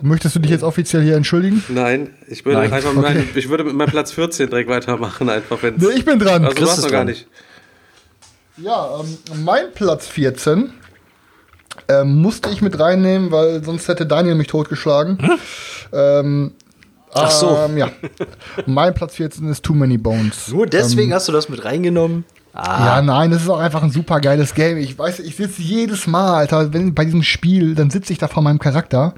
Möchtest du dich jetzt offiziell hier entschuldigen? Nein, ich würde Nein. einfach okay. mein, ich würde mit meinem Platz 14 direkt weitermachen, einfach wenn. Nee, ich bin dran. Also du warst noch gar nicht. Ja, ähm, mein Platz 14 ähm, musste ich mit reinnehmen, weil sonst hätte Daniel mich totgeschlagen. Hm? Ähm, Ach so. Ähm, ja. mein Platz 14 ist Too Many Bones. Nur deswegen ähm, hast du das mit reingenommen? Ah. Ja, nein, das ist auch einfach ein super geiles Game. Ich weiß, ich sitze jedes Mal, Alter, wenn bei diesem Spiel, dann sitze ich da vor meinem Charakter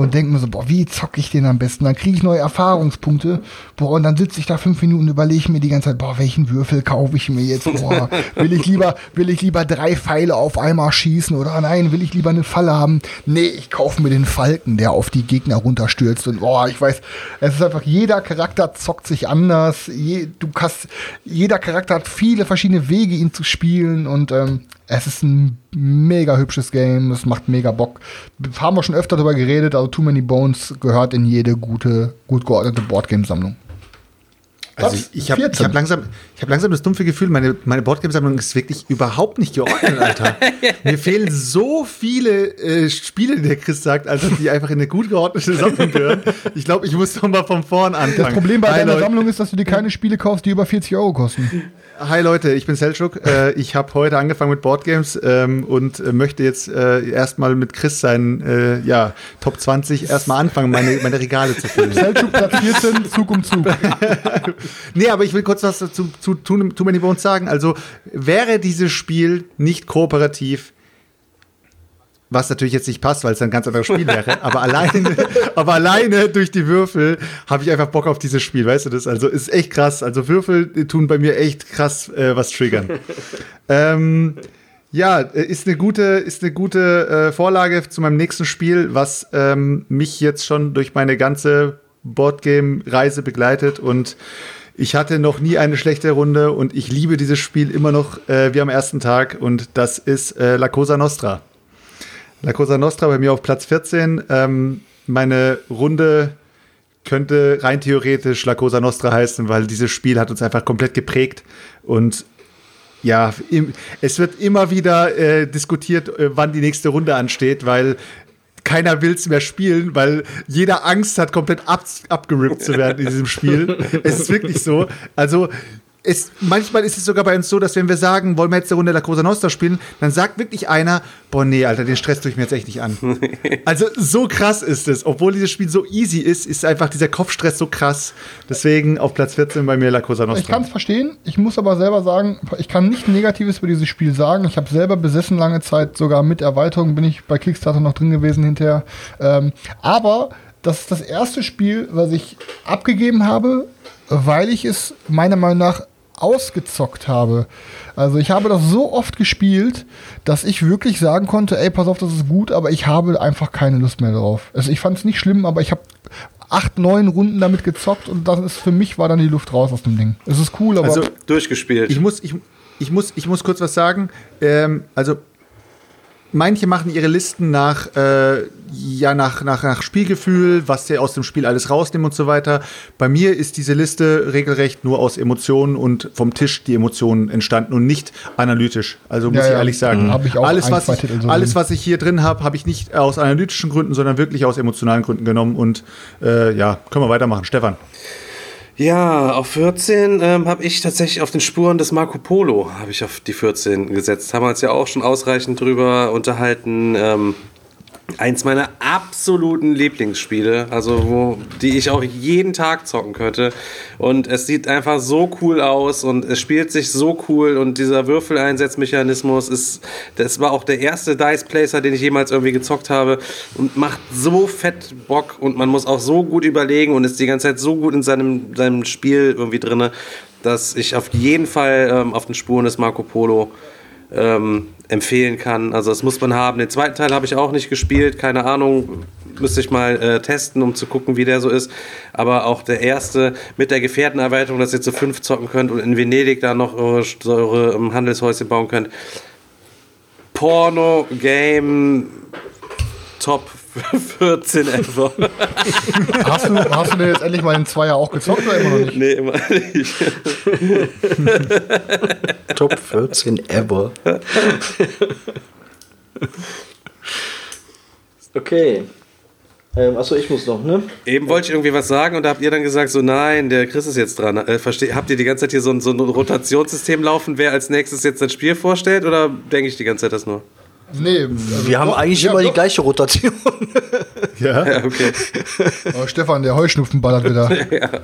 und denke mir so, boah, wie zocke ich den am besten? Dann kriege ich neue Erfahrungspunkte, boah, und dann sitze ich da fünf Minuten und überlege mir die ganze Zeit, boah, welchen Würfel kaufe ich mir jetzt? Boah, [LAUGHS] will ich lieber, will ich lieber drei Pfeile auf einmal schießen oder nein, will ich lieber eine Falle haben? Nee, ich kaufe mir den Falken, der auf die Gegner runterstürzt und boah, ich weiß, es ist einfach, jeder Charakter zockt sich anders, Je, du kannst, jeder Charakter hat viele verschiedene Wege, ihn zu spielen und ähm, es ist ein mega hübsches Game, es macht mega Bock. Haben wir schon öfter darüber geredet, also Too Many Bones gehört in jede gute, gut geordnete Boardgame-Sammlung. Also ich, ich habe hab langsam, hab langsam das dumpfe Gefühl, meine, meine Boardgame-Sammlung ist wirklich überhaupt nicht geordnet, Alter. [LAUGHS] Mir fehlen so viele äh, Spiele, die der Chris sagt, also die einfach in eine gut geordnete Sammlung gehören. Ich glaube, ich muss doch mal von vorn anfangen. Das Problem bei Hi, deiner Leute. Sammlung ist, dass du dir keine Spiele kaufst, die über 40 Euro kosten. Hi Leute, ich bin Selchuk. Äh, ich habe heute angefangen mit Boardgames ähm, und äh, möchte jetzt äh, erstmal mit Chris seinen äh, ja, Top 20 erstmal anfangen, meine, meine Regale zu füllen. Selchuk Platz 14, Zug um Zug. [LAUGHS] nee, aber ich will kurz was zu, zu Too Many Bones sagen. Also wäre dieses Spiel nicht kooperativ, was natürlich jetzt nicht passt, weil es ein ganz anderes Spiel wäre. aber alleine, [LAUGHS] aber alleine durch die Würfel habe ich einfach Bock auf dieses Spiel, weißt du das? Also ist echt krass. Also Würfel tun bei mir echt krass äh, was triggern. [LAUGHS] ähm, ja, äh, ist eine gute, ist eine gute äh, Vorlage zu meinem nächsten Spiel, was ähm, mich jetzt schon durch meine ganze Boardgame-Reise begleitet und Ich hatte noch nie eine schlechte Runde und ich liebe dieses Spiel immer noch äh, wie am ersten Tag und das ist äh, La Cosa Nostra. La Cosa Nostra bei mir auf Platz 14. Ähm, meine Runde könnte rein theoretisch La Cosa Nostra heißen, weil dieses Spiel hat uns einfach komplett geprägt und ja, im, es wird immer wieder äh, diskutiert, äh, wann die nächste Runde ansteht, weil keiner will es mehr spielen, weil jeder Angst hat, komplett ab, abgerippt zu werden in diesem Spiel. es ist wirklich so. Also es, manchmal ist es sogar bei uns so, dass wenn wir sagen, wollen wir jetzt eine Runde La Cosa Nostra spielen, dann sagt wirklich einer, boah, nee, Alter, den Stress tue ich mir jetzt echt nicht an. [LAUGHS] also so krass ist es. Obwohl dieses Spiel so easy ist, ist einfach dieser Kopfstress so krass. Deswegen auf Platz 14 bei mir La Cosa Nostra. Ich kann es verstehen. Ich muss aber selber sagen, ich kann nicht Negatives über dieses Spiel sagen. Ich habe selber besessen lange Zeit, sogar mit Erweiterung bin ich bei Kickstarter noch drin gewesen hinterher. Ähm, aber das ist das erste Spiel, was ich abgegeben habe, weil ich es meiner Meinung nach ausgezockt habe. Also ich habe das so oft gespielt, dass ich wirklich sagen konnte, ey, pass auf, das ist gut, aber ich habe einfach keine Lust mehr drauf. Also ich fand es nicht schlimm, aber ich habe acht, neun Runden damit gezockt und das ist für mich war dann die Luft raus aus dem Ding. Es ist cool, aber also durchgespielt. Ich muss, ich, ich muss, ich muss kurz was sagen. Ähm, also manche machen ihre Listen nach, äh, ja, nach, nach, nach Spielgefühl, was sie aus dem Spiel alles rausnehmen und so weiter. Bei mir ist diese Liste regelrecht nur aus Emotionen und vom Tisch die Emotionen entstanden und nicht analytisch. Also muss Ja, ich ja. ehrlich sagen, Mhm. Ich alles, was ich, so alles, was ich hier drin habe, habe ich nicht aus analytischen Gründen, sondern wirklich aus emotionalen Gründen genommen. Und äh, ja, können wir weitermachen. Stefan. Ja, auf 14 ähm, habe ich tatsächlich auf den Spuren des Marco Polo habe ich auf die 14 gesetzt. Haben wir uns ja auch schon ausreichend drüber unterhalten. Ähm, eins meiner absoluten Lieblingsspiele, also wo die ich auch jeden Tag zocken könnte. Und es sieht einfach so cool aus und es spielt sich so cool und dieser Würfeleinsetzmechanismus ist, das war auch der erste Dice Placer, den ich jemals irgendwie gezockt habe und macht so fett Bock und man muss auch so gut überlegen und ist die ganze Zeit so gut in seinem, seinem Spiel irgendwie drinne, dass ich auf jeden Fall ähm, auf den Spuren des Marco Polo ähm, empfehlen kann. Also das muss man haben. Den zweiten Teil habe ich auch nicht gespielt, keine Ahnung. Müsste ich mal äh, testen, um zu gucken, wie der so ist. Aber auch der erste mit der Gefährtenerweiterung, dass ihr zu fünf zocken könnt und in Venedig da noch eure, eure ähm, Handelshäuschen bauen könnt. Porno-Game Top 14 ever. hast du, hast du denn jetzt endlich mal den Zweier auch gezockt oder immer noch nicht? nee, immer nicht. Top 14 ever. okay. Ähm, achso, ich muss noch, ne? Eben wollte ich irgendwie was sagen und da habt ihr dann gesagt, so nein, der Chris ist jetzt dran. Äh, versteh, habt ihr die ganze Zeit hier so ein, so ein Rotationssystem laufen, wer als nächstes jetzt das Spiel vorstellt oder denke ich die ganze Zeit das nur? Nee, also Wir haben doch, eigentlich ja, immer die doch. gleiche Rotation. [LAUGHS] Ja. Ja, okay. Oh, Stefan, der Heuschnupfen ballert wieder. [LAUGHS]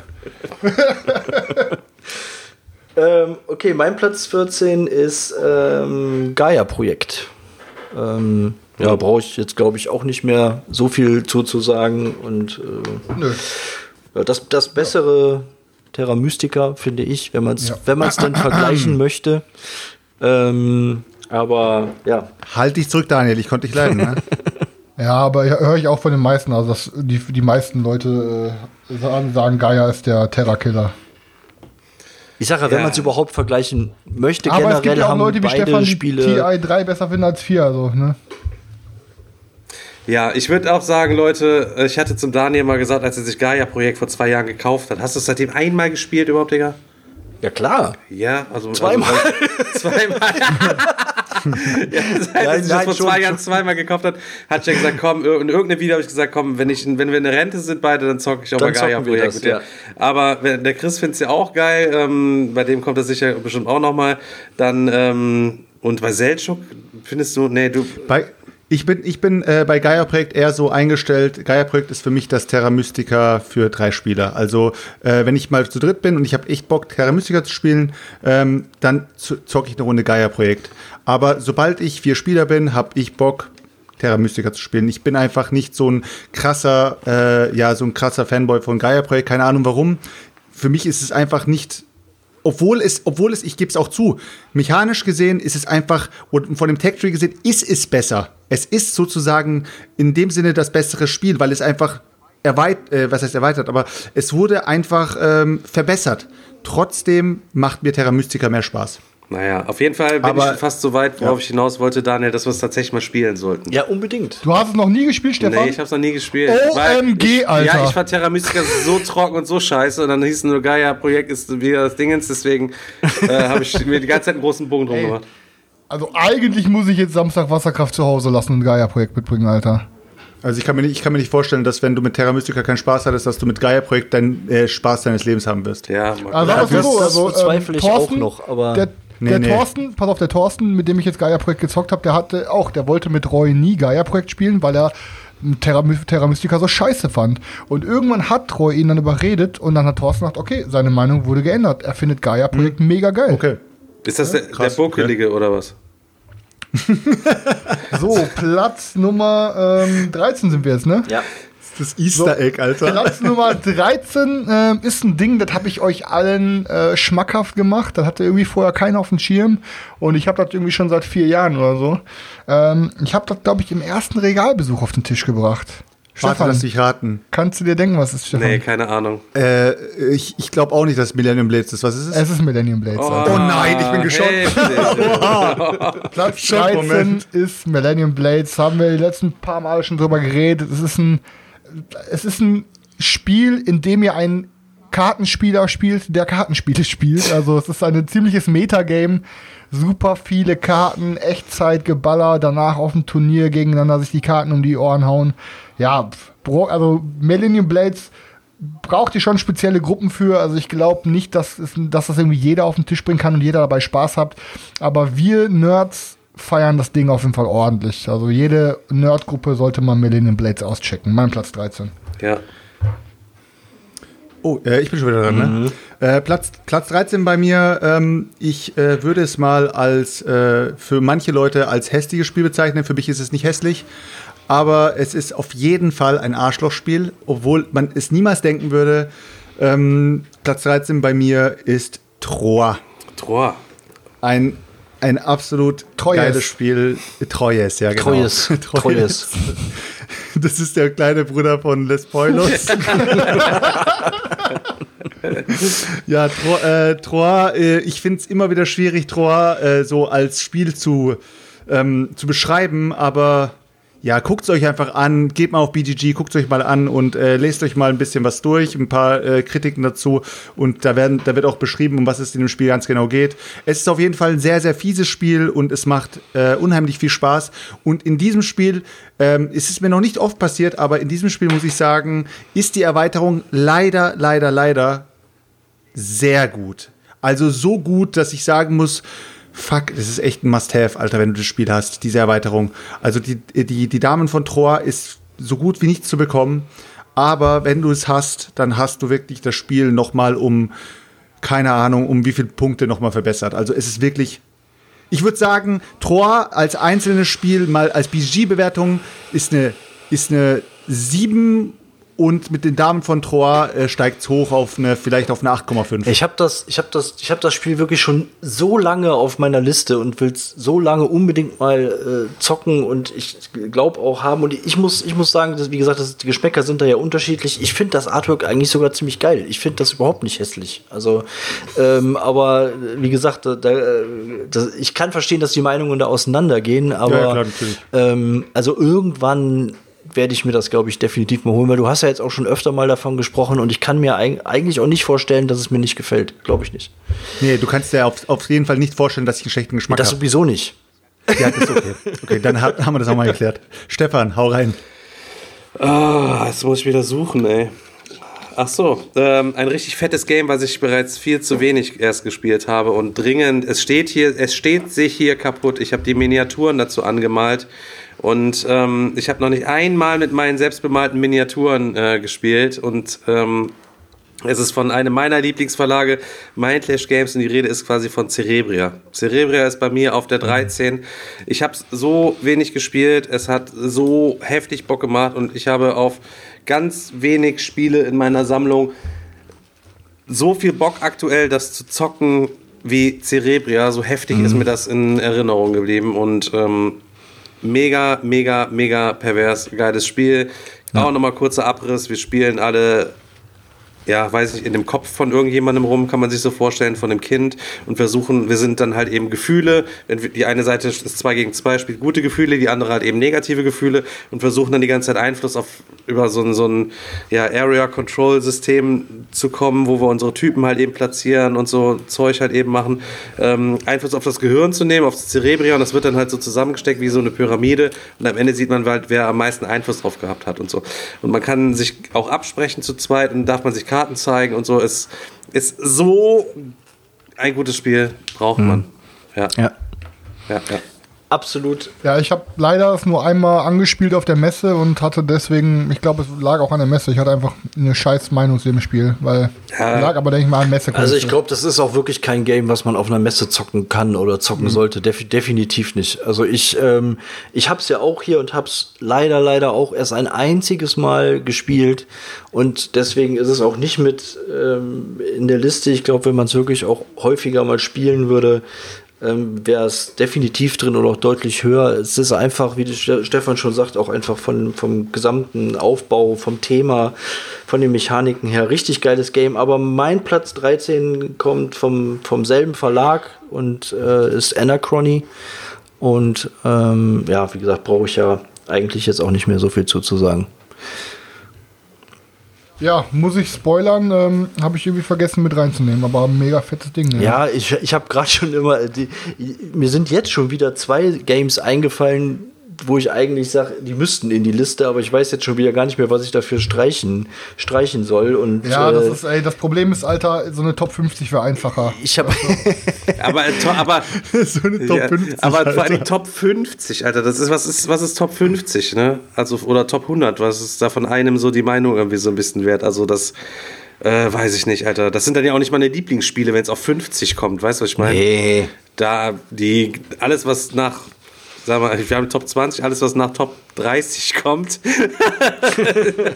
[LAUGHS] ähm, okay, mein Platz 14 ist ähm, Gaia-Projekt. Ähm, ja, brauche ich jetzt, glaube ich, auch nicht mehr so viel zuzusagen. Und äh, das, das bessere Terra Mystica, finde ich, wenn man es Ja. wenn dann vergleichen [CLEARS THROAT] möchte. Ähm, aber ja, Halt dich zurück, Daniel. Ich konnte dich leiden. Ne? [LAUGHS] Ja, aber höre ich auch von den meisten. Also dass die, die meisten Leute äh, sagen, sagen, Gaia ist der Terra-Killer. ich sage ja, wenn Ja. man es überhaupt vergleichen möchte, Aber es generell gibt ja auch haben Leute wie beide Stefan, die Spiele. TI 3 besser finden als 4. Also, ne? Ja, ich würde auch sagen, Leute, ich hatte zum Daniel mal gesagt, als er sich Gaia-Projekt vor zwei Jahren gekauft hat, hast du es seitdem einmal gespielt überhaupt, Digga? Ja, klar. Ja, also. Zweimal. Also, zweimal. [LAUGHS] [LAUGHS] ja, seit Nein, sich das nein, vor zwei schon. Jahren zweimal gekauft hat, hat er gesagt, komm, in irgendeinem Video habe ich gesagt, komm, wenn, ich, wenn wir in der Rente sind beide, dann zocke ich auch Dann mal Gaia Projekt das, mit dir. ja. Aber wenn, der Chris findet es ja auch geil, ähm, bei dem kommt das sicher bestimmt auch nochmal. Dann, ähm, und bei Seltschuk findest du, nee, du, Bei, ich bin, ich bin äh, bei Gaia-Projekt eher so eingestellt. Gaia-Projekt ist für mich das Terra Mystica für drei Spieler. Also, äh, wenn ich mal zu dritt bin und ich habe echt Bock, Terra Mystica zu spielen, ähm, dann zo- zocke ich eine Runde Gaia-Projekt. Aber sobald ich vier Spieler bin, habe ich Bock, Terra Mystica zu spielen. Ich bin einfach nicht so ein krasser, äh, ja, so ein krasser Fanboy von Gaia-Projekt. Keine Ahnung warum. Für mich ist es einfach nicht obwohl es, obwohl es, ich gebe es auch zu, mechanisch gesehen ist es einfach, und von dem Tech Tree gesehen, ist es besser. Es ist sozusagen in dem Sinne das bessere Spiel, weil es einfach erweitert, äh, was heißt erweitert, aber es wurde einfach ähm, verbessert. Trotzdem macht mir Terra Mystica mehr Spaß. Naja, auf jeden Fall bin Aber- ich fast so weit, worauf Ja. ich hinaus wollte, Daniel, dass wir es tatsächlich mal spielen sollten. Ja, unbedingt. Du hast es noch nie gespielt, Stefan? Nee, ich hab's noch nie gespielt. OMG, ich, Alter. Ja, ich fand Terra Mystica so trocken und so scheiße und dann hieß es nur, Gaia, Projekt ist wieder das Dingens, deswegen äh, habe ich mir die ganze Zeit einen großen Bogen drum Ey. gemacht. Also eigentlich muss ich jetzt Samstag Wasserkraft zu Hause lassen und ein Gaia-Projekt mitbringen, Alter. Also ich kann, mir nicht, ich kann mir nicht vorstellen, dass wenn du mit Terra Mystica keinen Spaß hattest, dass du mit Gaia-Projekt deinen äh, Spaß deines Lebens haben wirst. Ja, mal Also Ja, das- so, das also, bezweifle ich Thorsten, auch noch, aber- der, Nee, der nee. Thorsten, pass auf, der Thorsten, mit dem ich jetzt Gaia-Projekt gezockt habe, der hatte auch, der wollte mit Roy nie Gaia-Projekt spielen, weil er Terra, Terra Mystica so scheiße fand. Und irgendwann hat Roy ihn dann überredet und dann hat Thorsten gesagt, okay, seine Meinung wurde geändert. Er findet Gaia-Projekt mega geil. Okay. Ist das der, Krass, der Buckelige oder was? [LAUGHS] So, Platz Nummer ähm, 13 sind wir jetzt, ne? Ja. Das Easter Egg, Alter. Platz Nummer 13 ähm, ist ein Ding, das habe ich euch allen äh, schmackhaft gemacht. Das hatte irgendwie vorher keiner auf dem Schirm. Und ich habe das irgendwie schon seit vier Jahren oder so. Ähm, ich habe das, glaube ich, im ersten Regalbesuch auf den Tisch gebracht. Warte, Stefan, lass dich raten. kannst du dir denken, was es ist, Stefan? Nee, keine Ahnung. Äh, ich ich glaube auch nicht, dass es Millennium Blades ist. Was ist es? Es ist Millennium Blades. Alter. Oh nein, ich bin geschockt. Heftig. [LAUGHS] Platz Schock, 13 Moment. ist Millennium Blades. Haben wir die letzten paar Mal schon drüber geredet. Es ist ein, es ist ein Spiel, in dem ihr einen Kartenspieler spielt, der Kartenspiele spielt. Also es ist ein ziemliches Metagame. Super viele Karten, Echtzeitgeballer, danach auf dem Turnier gegeneinander sich die Karten um die Ohren hauen. Ja, also Millennium Blades braucht ihr schon spezielle Gruppen für. Also ich glaube nicht, dass, es, dass das irgendwie jeder auf den Tisch bringen kann und jeder dabei Spaß hat. Aber wir Nerds feiern das Ding auf jeden Fall ordentlich. Also jede Nerdgruppe sollte mal Millennium Blades auschecken. Mein Platz 13. Ja. Oh, äh, ich bin schon wieder dran, ne? Äh, Platz, Platz 13 bei mir. Ähm, ich äh, würde es mal als äh, für manche Leute als hässliches Spiel bezeichnen. Für mich ist es nicht hässlich. Aber es ist auf jeden Fall ein Arschlochspiel, obwohl man es niemals denken würde. Ähm, Platz 13 bei mir ist Troa. Troa. Ein, ein absolut Treues. geiles Spiel. Treues, ja, genau. [LAUGHS] Treues. Treues. Das ist der kleine Bruder von Les Poilos. [LAUGHS] [LAUGHS] ja, Tro äh, Troa, äh, ich finde es immer wieder schwierig, Troa äh, so als Spiel zu, ähm, zu beschreiben, aber ja, guckt es euch einfach an, geht mal auf BGG, guckt es euch mal an und äh, lest euch mal ein bisschen was durch, ein paar äh, Kritiken dazu und da, werden, da wird auch beschrieben, um was es in dem Spiel ganz genau geht. Es ist auf jeden Fall ein sehr, sehr fieses Spiel und es macht äh, unheimlich viel Spaß und in diesem Spiel ähm, ist es mir noch nicht oft passiert, aber in diesem Spiel muss ich sagen, ist die Erweiterung leider, leider, leider sehr gut. Also so gut, dass ich sagen muss, fuck, das ist echt ein Must-Have, Alter, wenn du das Spiel hast, diese Erweiterung. Also die, die, die Damen von Troa ist so gut wie nichts zu bekommen. Aber wenn du es hast, dann hast du wirklich das Spiel noch mal um, keine Ahnung, um wie viele Punkte noch mal verbessert. Also es ist wirklich ich würde sagen, Troa als einzelnes Spiel, mal als BG-Bewertung, ist eine, ist eine 7 und mit den Damen von Troa äh, steigt es hoch auf eine, vielleicht auf eine 8,5. Ich habe das, ich habe das, ich habe das Spiel wirklich schon so lange auf meiner Liste und will es so lange unbedingt mal äh, zocken und ich glaube auch haben und ich muss, ich muss sagen, dass, wie gesagt, das, die Geschmäcker sind da ja unterschiedlich. Ich finde das Artwork eigentlich sogar ziemlich geil. Ich finde das überhaupt nicht hässlich. Also, ähm, aber äh, wie gesagt, da, da, das, ich kann verstehen, dass die Meinungen da auseinandergehen, aber Ja, klar, ähm, also irgendwann werde ich mir das, glaube ich, definitiv mal holen, weil du hast ja jetzt auch schon öfter mal davon gesprochen und ich kann mir eig eigentlich auch nicht vorstellen, dass es mir nicht gefällt. Glaube ich nicht. nee, du kannst dir auf, auf jeden Fall nicht vorstellen, dass ich einen schlechten Geschmack Das habe. sowieso nicht. Ja, das ist okay. Okay, dann haben wir das auch mal geklärt. [LAUGHS] Stefan, hau rein. Ah, jetzt muss ich wieder suchen, ey. Ach so, ähm, ein richtig fettes Game, was ich bereits viel zu wenig erst gespielt habe und dringend. Es steht hier, es steht sich hier kaputt. Ich habe die Miniaturen dazu angemalt und ähm, ich habe noch nicht einmal mit meinen selbstbemalten Miniaturen äh, gespielt und ähm, es ist von einem meiner Lieblingsverlage, Mindlash Games, und die Rede ist quasi von Cerebria. Cerebria ist bei mir auf der 13. Ich habe so wenig gespielt, es hat so heftig Bock gemacht und ich habe auf ganz wenig Spiele in meiner Sammlung so viel Bock aktuell, das zu zocken wie Cerebria. So heftig ist mir das in Erinnerung geblieben und ähm, mega, mega, mega pervers, geiles Spiel. Auch nochmal kurzer Abriss. Wir spielen alle ja, weiß ich, in dem Kopf von irgendjemandem rum, kann man sich so vorstellen, von dem Kind. Und versuchen, wir sind dann halt eben Gefühle, wenn die eine Seite ist zwei gegen zwei, spielt gute Gefühle, die andere halt eben negative Gefühle. Und versuchen dann die ganze Zeit Einfluss auf, über so ein, so ein ja, Area Control System zu kommen, wo wir unsere Typen halt eben platzieren und so Zeug halt eben machen, ähm, Einfluss auf das Gehirn zu nehmen, auf das Cerebrium, das wird dann halt so zusammengesteckt wie so eine Pyramide. Und am Ende sieht man halt, wer am meisten Einfluss drauf gehabt hat und so. Und man kann sich auch absprechen zu zweit und darf man sich Karten zeigen und so. Es ist so ein gutes Spiel, braucht man. Ja. Ja. Ja, ja. Absolut. Ja, ich habe leider es nur einmal angespielt auf der Messe und hatte deswegen, ich glaube, es lag auch an der Messe. Ich hatte einfach eine scheiß Meinung zu dem Spiel, weil Ja. lag aber, denke ich mal, an Messe. Also ich glaube, das ist auch wirklich kein Game, was man auf einer Messe zocken kann oder zocken sollte. Defi definitiv nicht. Also ich, ähm, ich habe es ja auch hier und habe es leider, leider auch erst ein einziges Mal gespielt und deswegen ist es auch nicht mit ähm, in der Liste. Ich glaube, wenn man es wirklich auch häufiger mal spielen würde, ähm, wäre es definitiv drin oder auch deutlich höher. Es ist einfach, wie Stefan schon sagt, auch einfach von, vom gesamten Aufbau, vom Thema, von den Mechaniken her richtig geiles Game. Aber mein Platz 13 kommt vom, vom selben Verlag und äh, ist Anachrony. Und ähm, ja, wie gesagt, brauche ich ja eigentlich jetzt auch nicht mehr so viel zu, zu sagen. Ja, muss ich spoilern, ähm, habe ich irgendwie vergessen mit reinzunehmen, aber mega fettes Ding. Ne? Ja, ich, ich habe gerade schon immer, die, mir sind jetzt schon wieder zwei Games eingefallen, wo ich eigentlich sage, die müssten in die Liste, aber ich weiß jetzt schon wieder gar nicht mehr, was ich dafür streichen, streichen soll. Und Ja, das äh, ist, ey, das Problem ist, Alter, so eine Top 50 wäre einfacher. ich habe [LAUGHS] Aber, äh, to- aber, [LAUGHS] so eine Top ja, 50. aber Alter. vor allem Top 50, Alter. Das ist, was ist, was ist Top 50, ne? Also, oder Top 100, was ist da von einem so die Meinung irgendwie so ein bisschen wert? Also, das, äh, weiß ich nicht, Alter. Das sind dann ja auch nicht meine Lieblingsspiele, wenn es auf 50 kommt, weißt du, was ich meine? nee. Da, die, alles, was nach, sagen wir, wir haben Top 20, alles, was nach Top 30 kommt. [LAUGHS]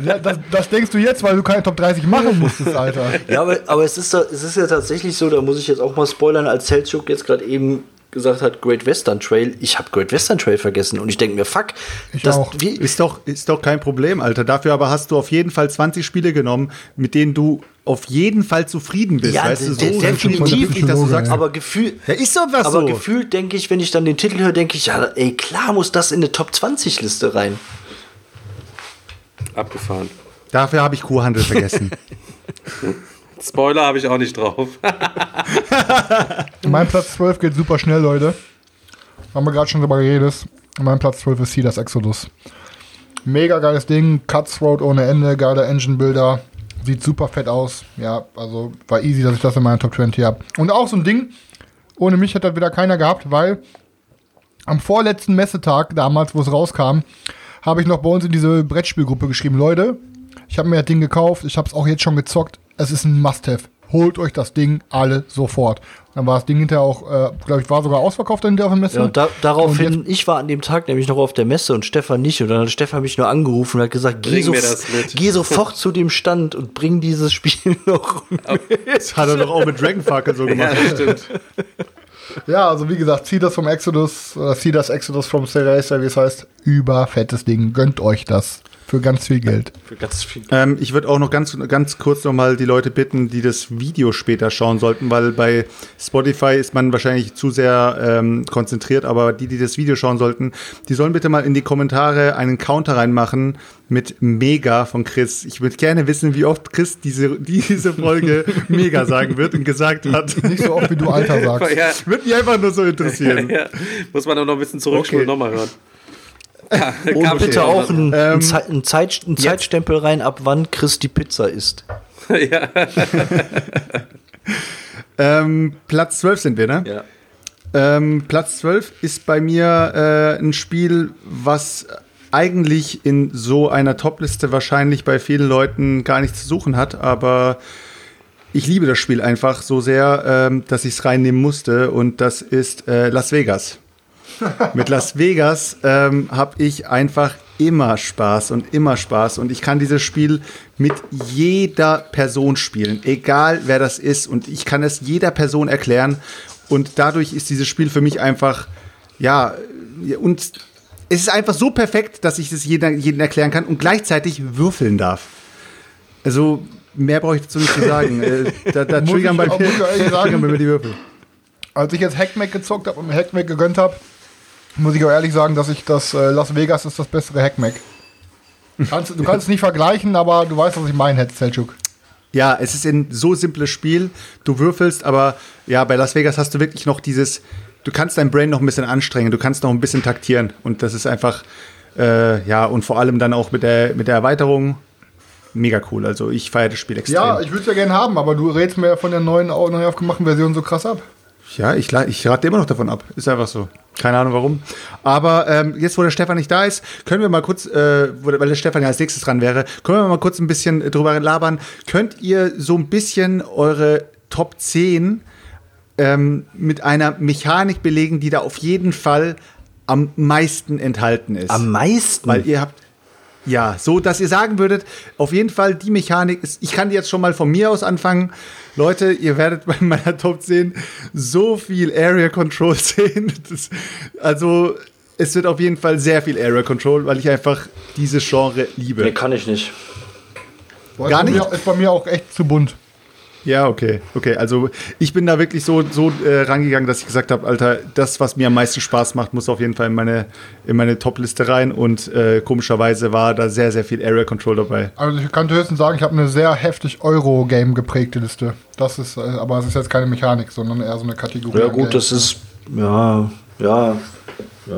Ja, das, das denkst du jetzt, weil du keine Top 30 machen musstest, Alter. Ja, aber, aber es, ist, da- es ist ja tatsächlich so, da muss ich jetzt auch mal spoilern, als Selchuk jetzt gerade eben gesagt hat, Great Western Trail, ich habe Great Western Trail vergessen und ich denke mir, fuck, Ich das, auch. Wie, Ist doch, ist doch kein Problem, Alter. Dafür aber hast du auf jeden Fall 20 Spiele genommen, mit denen du auf jeden Fall zufrieden bist. Ja, weißt du, so definitiv. definitiv, dass du sagst, aber Gefühl, ja, ist doch was aber so. gefühlt denke ich, wenn ich dann den Titel höre, denke ich, ja, ey, klar muss das in eine Top 20 Liste rein. Abgefahren. Dafür habe ich Kuhhandel vergessen. [LAUGHS] Spoiler habe ich auch nicht drauf. [LAUGHS] Mein Platz 12 geht super schnell, Leute. Haben wir gerade schon drüber geredet. Mein Platz 12 ist Cedars Exodus. Mega geiles Ding, Cutthroat ohne Ende, geiler Engine Builder. Sieht super fett aus. Ja, also war easy, dass ich das in meiner Top 20 habe. Und auch so ein Ding, ohne mich hätte das wieder keiner gehabt, weil am vorletzten Messetag, damals, wo es rauskam, habe ich noch bei uns in diese Brettspielgruppe geschrieben, Leute, ich habe mir das Ding gekauft, ich habe es auch jetzt schon gezockt, es ist ein Must-Have. Holt euch das Ding alle sofort. Dann war das Ding hinterher auch, äh, glaube ich, war sogar ausverkauft dann hinterher auf der Messe. Ja, und da, Und daraufhin, ich war an dem Tag nämlich noch auf der Messe und Stefan nicht. Und dann hat Stefan mich nur angerufen und hat gesagt, geh, so, geh sofort zu dem Stand und bring dieses Spiel [LAUGHS] noch mit. Das hat er doch auch mit Dragonfucker so [LAUGHS] gemacht. ja, stimmt. Ja, also wie gesagt, zieh das vom Exodus, oder zieh das Exodus vom Seracer, wie es heißt. Überfettes Ding. Gönnt euch das. Für ganz viel Geld. Für ganz viel. Ähm, ich würde auch noch ganz, ganz kurz noch mal die Leute bitten, die das Video später schauen sollten, weil bei Spotify ist man wahrscheinlich zu sehr ähm, konzentriert, aber die, die das Video schauen sollten, die sollen bitte mal in die Kommentare einen Counter reinmachen mit Mega von Chris. Ich würde gerne wissen, wie oft Chris diese, [LAUGHS] diese Folge [LAUGHS] Mega sagen wird und gesagt hat. Nicht so oft, wie du Alter sagst. Ja, Würde mich einfach nur so interessieren. ja. Muss man auch noch ein bisschen zurückspulen Okay. und nochmal hören. Und Kam bitte auch einen, Ähm, einen, einen, Zeit, einen Zeitstempel rein, ab wann Chris die Pizza isst. ja. [LAUGHS] Ähm, Platz 12 sind wir, ne? Ja. Ähm, Platz 12 ist bei mir äh, ein Spiel, was eigentlich in so einer Topliste wahrscheinlich bei vielen Leuten gar nichts zu suchen hat, aber ich liebe das Spiel einfach so sehr, ähm, dass ich es reinnehmen musste und das ist äh, Las Vegas. Mit Las Vegas ähm, habe ich einfach immer Spaß und immer Spaß und ich kann dieses Spiel mit jeder Person spielen, egal wer das ist und ich kann es jeder Person erklären und dadurch ist dieses Spiel für mich einfach ja und es ist einfach so perfekt, dass ich das jedem, erklären kann und gleichzeitig würfeln darf. Also, mehr brauche ich dazu nicht zu sagen. Äh, da da [LAUGHS] triggern bei mir, triggern bei mir die Würfel. Als ich jetzt Hackmack gezockt habe und mir Hackmack gegönnt habe, muss ich auch ehrlich sagen, dass ich das äh, Las Vegas ist das bessere Hackmack. Kannst, du kannst es nicht vergleichen, aber du weißt, was ich meine, Selchuk. Ja, es ist ein so simples Spiel. Du würfelst, aber ja, bei Las Vegas hast du wirklich noch dieses, du kannst dein Brain noch ein bisschen anstrengen, du kannst noch ein bisschen taktieren. Und das ist einfach, äh, ja, und vor allem dann auch mit der, mit der Erweiterung mega cool. Also ich feiere das Spiel extrem. Ja, ich würde es ja gerne haben, aber du redest mir von der neuen, neu aufgemachten Version so krass ab. Ja, ich, ich rate immer noch davon ab. Ist einfach so. Keine Ahnung warum. Aber ähm, jetzt, wo der Stefan nicht da ist, können wir mal kurz, äh, weil der Stefan ja als nächstes dran wäre, können wir mal kurz ein bisschen drüber labern. Könnt ihr so ein bisschen eure Top 10 ähm, mit einer Mechanik belegen, die da auf jeden Fall am meisten enthalten ist? Am meisten. Weil ihr habt. Ja, so, dass ihr sagen würdet, auf jeden Fall die Mechanik ist, ich kann die jetzt schon mal von mir aus anfangen. Leute, ihr werdet bei meiner Top 10 so viel Area Control [LAUGHS] sehen. Das, also, es wird auf jeden Fall sehr viel Area Control, weil ich einfach dieses Genre liebe. nee, kann ich nicht. Boah, Gar ist nicht? Mir, ist bei mir auch echt zu bunt. Ja, okay, okay. Also ich bin da wirklich so, so äh, rangegangen, dass ich gesagt habe, Alter, das, was mir am meisten Spaß macht, muss auf jeden Fall in meine, in meine Top-Liste rein. Und äh, komischerweise war da sehr, sehr viel Area Control dabei. Also ich kann höchstens sagen, ich habe eine sehr heftig Euro-Game geprägte Liste. Das ist, äh, aber es ist jetzt keine Mechanik, sondern eher so eine Kategorie. Ja, gut, das ist. Ja, ja. Ja.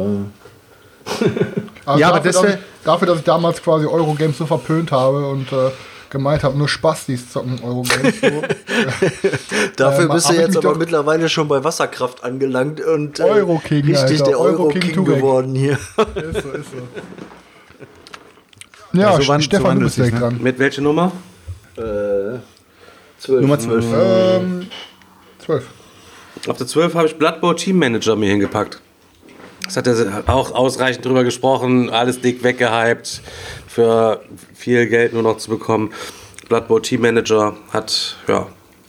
Also Ja, aber dafür, das dass ich, dafür, dass ich damals quasi Eurogames so verpönt habe und äh, gemeint habe, nur Spastis zocken Eurogames. [LAUGHS] So. Dafür Ähm, bist du jetzt aber mittlerweile schon bei Wasserkraft angelangt und äh, Euro-King, richtig Alter. der Euro-King Euro-King Turek. geworden hier. ist so, ist so. Ja, so wann- so Stefan, du wandelt bist direkt ne? dran. Mit welcher Nummer? äh, zwölf. Nummer 12. Ähm, 12. Auf der 12 habe ich Bloodbowl Team Manager mir hingepackt. Das hat er auch ausreichend drüber gesprochen, alles dick weggehypt, für viel Geld nur noch zu bekommen. Bloodbowl Team Manager hat, ja,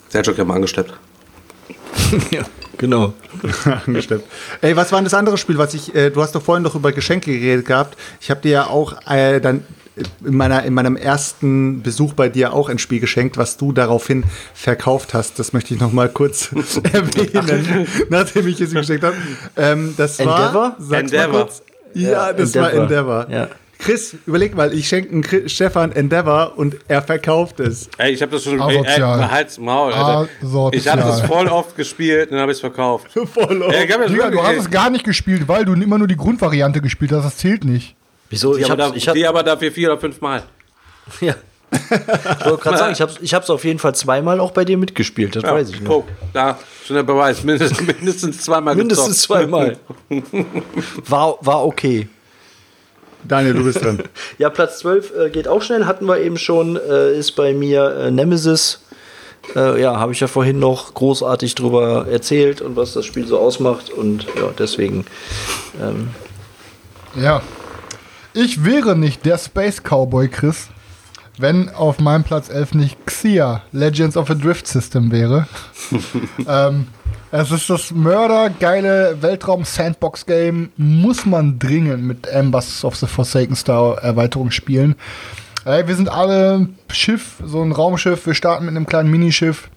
Sergio ja mal angeschleppt. ja, genau. [LAUGHS] angeschleppt. Ey, was war denn das andere Spiel, was ich, äh, du hast doch vorhin noch über Geschenke geredet gehabt. Ich habe dir ja auch äh, dann in, meiner, in meinem ersten Besuch bei dir auch ein Spiel geschenkt, was du daraufhin verkauft hast. Das möchte ich noch mal kurz [LAUGHS] erwähnen, [LAUGHS] nachdem ich es geschenkt habe. Ähm, das Endeavor? war, sag's Endeavor. mal kurz. Ja, das war Endeavor. Ja. Chris, überleg mal, ich schenke einen Chris- Stefan Endeavor und er verkauft es. Ey, ich habe das schon. Ey, ey, halt's Maul, Alter. Asozial. Ich habe das voll oft gespielt und dann habe [LAUGHS] ich es verkauft. Voll auf. Ey, Digga, du hast es gar nicht gespielt, weil du immer nur die Grundvariante gespielt hast. Das zählt nicht. Wieso? die, Ich aber, ich hab, die aber dafür vier oder fünf Mal. [LAUGHS] ja. Ich wollte gerade sagen, ich hab's, ich hab's auf jeden Fall zweimal auch bei dir mitgespielt, das Ja, weiß ich noch. guck, da schon der Beweis. Mindestens, mindestens zweimal Mindestens gezockt. zweimal. [LAUGHS] War, war okay. Daniel, du bist dran. [LAUGHS] Ja, Platz 12 äh, geht auch schnell, hatten wir eben schon, äh, ist bei mir äh, Nemesis. Äh, ja, habe ich ja vorhin noch großartig drüber erzählt und was das Spiel so ausmacht und ja, deswegen. Ähm, Ja. Ich wäre nicht der Space Cowboy Chris, wenn auf meinem Platz 11 nicht Xia, Legends of a Drift System wäre. [LAUGHS] ähm, es ist das mördergeile Weltraum-Sandbox-Game, muss man dringend mit Ambers of the Forsaken Star Erweiterung spielen. Ey, wir sind alle Schiff, so ein Raumschiff, wir starten mit einem kleinen Minischiff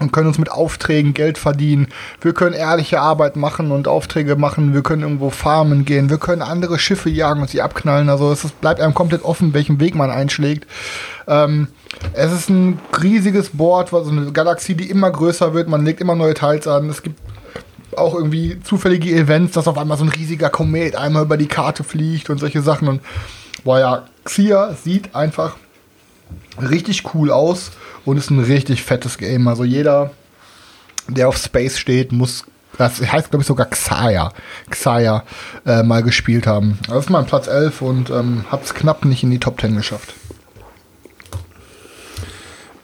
und können uns mit Aufträgen Geld verdienen. Wir können ehrliche Arbeit machen und Aufträge machen. Wir können irgendwo farmen gehen. Wir können andere Schiffe jagen und sie abknallen. Also es ist, bleibt einem komplett offen, welchen Weg man einschlägt. Ähm, es ist ein riesiges Board, also eine Galaxie, die immer größer wird. Man legt immer neue Teils an. Es gibt auch irgendwie zufällige Events, dass auf einmal so ein riesiger Komet einmal über die Karte fliegt und solche Sachen. Und boah ja, Xia sieht einfach richtig cool aus und ist ein richtig fettes Game. Also jeder, der auf Space steht, muss, das heißt glaube ich sogar Xaya, Xaya äh, mal gespielt haben. Das ist mein Platz 11 und ähm, hat es knapp nicht in die Top 10 geschafft.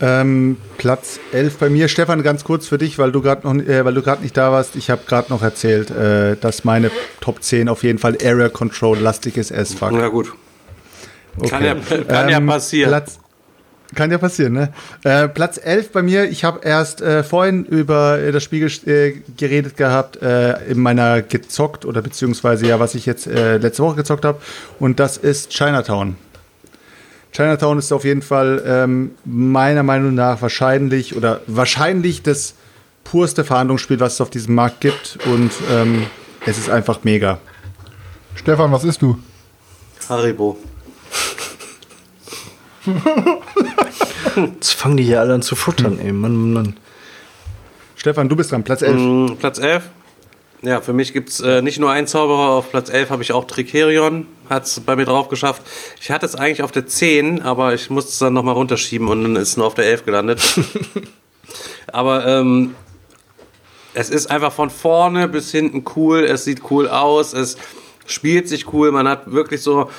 Ähm, Platz 11 bei mir. Stefan, ganz kurz für dich, weil du gerade noch, äh, weil du gerade nicht da warst. Ich habe gerade noch erzählt, äh, dass meine Top 10 auf jeden Fall Area Control lastig ist as fuck. Na gut. Kann, ja, Okay. kann ja Ähm, passieren. Platz, Kann ja passieren, ne? Äh, Platz 11 bei mir. Ich habe erst äh, vorhin über äh, das Spiel äh, geredet gehabt, äh, in meiner gezockt oder beziehungsweise ja, was ich jetzt äh, letzte Woche gezockt habe. Und das ist Chinatown. Chinatown ist auf jeden Fall ähm, meiner Meinung nach wahrscheinlich oder wahrscheinlich das purste Verhandlungsspiel, was es auf diesem Markt gibt. Und ähm, es ist einfach mega. Stefan, was isst du? Haribo. Jetzt fangen die hier alle an zu futtern, ey. Mann, Mann, Mann. Stefan, du bist dran, Platz 11. Mm, Platz 11. Ja, für mich gibt es äh, nicht nur einen Zauberer. Auf Platz 11 habe ich auch Tricerion. Hat es bei mir drauf geschafft. Ich hatte es eigentlich auf der 10, aber ich musste es dann nochmal runterschieben und dann ist es nur auf der 11 gelandet. [LAUGHS] aber ähm, es ist einfach von vorne bis hinten cool. Es sieht cool aus. Es spielt sich cool. Man hat wirklich so.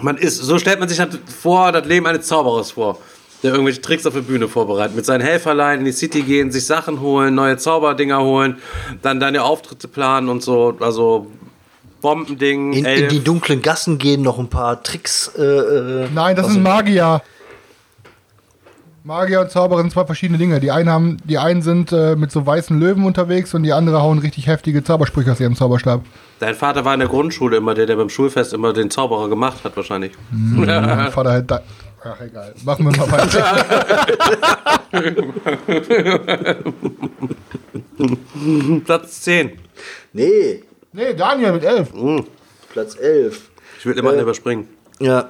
Man ist, so stellt man sich halt vor, das Leben eines Zauberers vor, der irgendwelche Tricks auf der Bühne vorbereitet. Mit seinen Helferlein in die City gehen, sich Sachen holen, neue Zauberdinger holen, dann deine Auftritte planen und so. Also Bombending, In, in die dunklen Gassen gehen, noch ein paar Tricks. Äh, äh, Nein, das sind Magier. Magier und Zauberer sind zwei verschiedene Dinge. Die einen, haben, die einen sind äh, mit so weißen Löwen unterwegs und die andere hauen richtig heftige Zaubersprüche aus ihrem Zauberstab. Dein Vater war in der Grundschule immer der, der beim Schulfest immer den Zauberer gemacht hat, wahrscheinlich. Mein Vater hat da. Ach, egal. Machen wir mal weiter. [LAUGHS] Platz 10. nee, nee, Daniel mit elf. Platz 11. Ich will immer Äh, überspringen. Ja,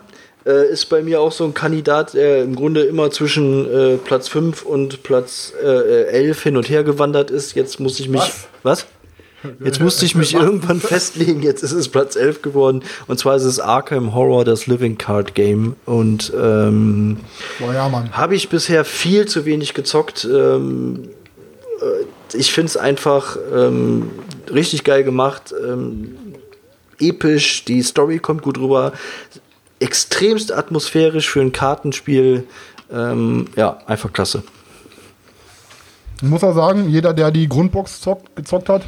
äh, ist bei mir auch so ein Kandidat, der im Grunde immer zwischen äh, Platz 5 und Platz äh, 11 hin und her gewandert ist. Jetzt muss ich mich. Was? Jetzt musste ich mich irgendwann festlegen. Jetzt ist es Platz 11 geworden. Und zwar ist es Arkham Horror, das Living Card Game. Und ähm, ja, habe ich bisher viel zu wenig gezockt. Ähm, äh, ich finde es einfach ähm, richtig geil gemacht. Ähm, episch, die Story kommt gut rüber. Extremst atmosphärisch für ein Kartenspiel. Ähm, ja, einfach klasse. Ich muss auch sagen, jeder, der die Grundbox zockt, gezockt hat,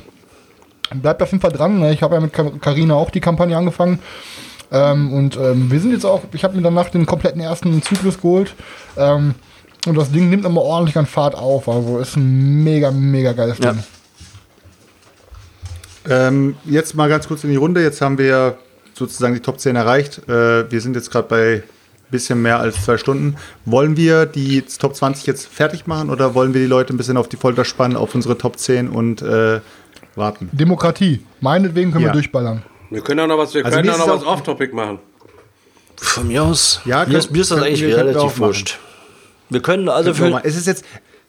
bleibt auf jeden Fall dran. ne? Ich habe ja mit Karina auch die Kampagne angefangen. Ähm, und ähm, wir sind jetzt auch, ich habe mir danach den kompletten ersten Zyklus geholt. Ähm, und das Ding nimmt immer ordentlich an Fahrt auf. Also ist ein mega, mega geiles Ja. Ding. Ähm, jetzt mal ganz kurz in die Runde. Jetzt haben wir sozusagen die Top 10 erreicht. Äh, wir sind jetzt gerade bei bisschen mehr als zwei Stunden. Wollen wir die Top 20 jetzt fertig machen oder wollen wir die Leute ein bisschen auf die Folter spannen, auf unsere Top 10 und äh, warten? Demokratie. Meinetwegen können Ja. wir durchballern. Wir können auch noch was, wir Also können auch noch was off-topic machen. Von mir aus. Ja, mir, ist, mir ist das eigentlich wir könnten auch relativ wurscht. Wir können also für. es ist jetzt,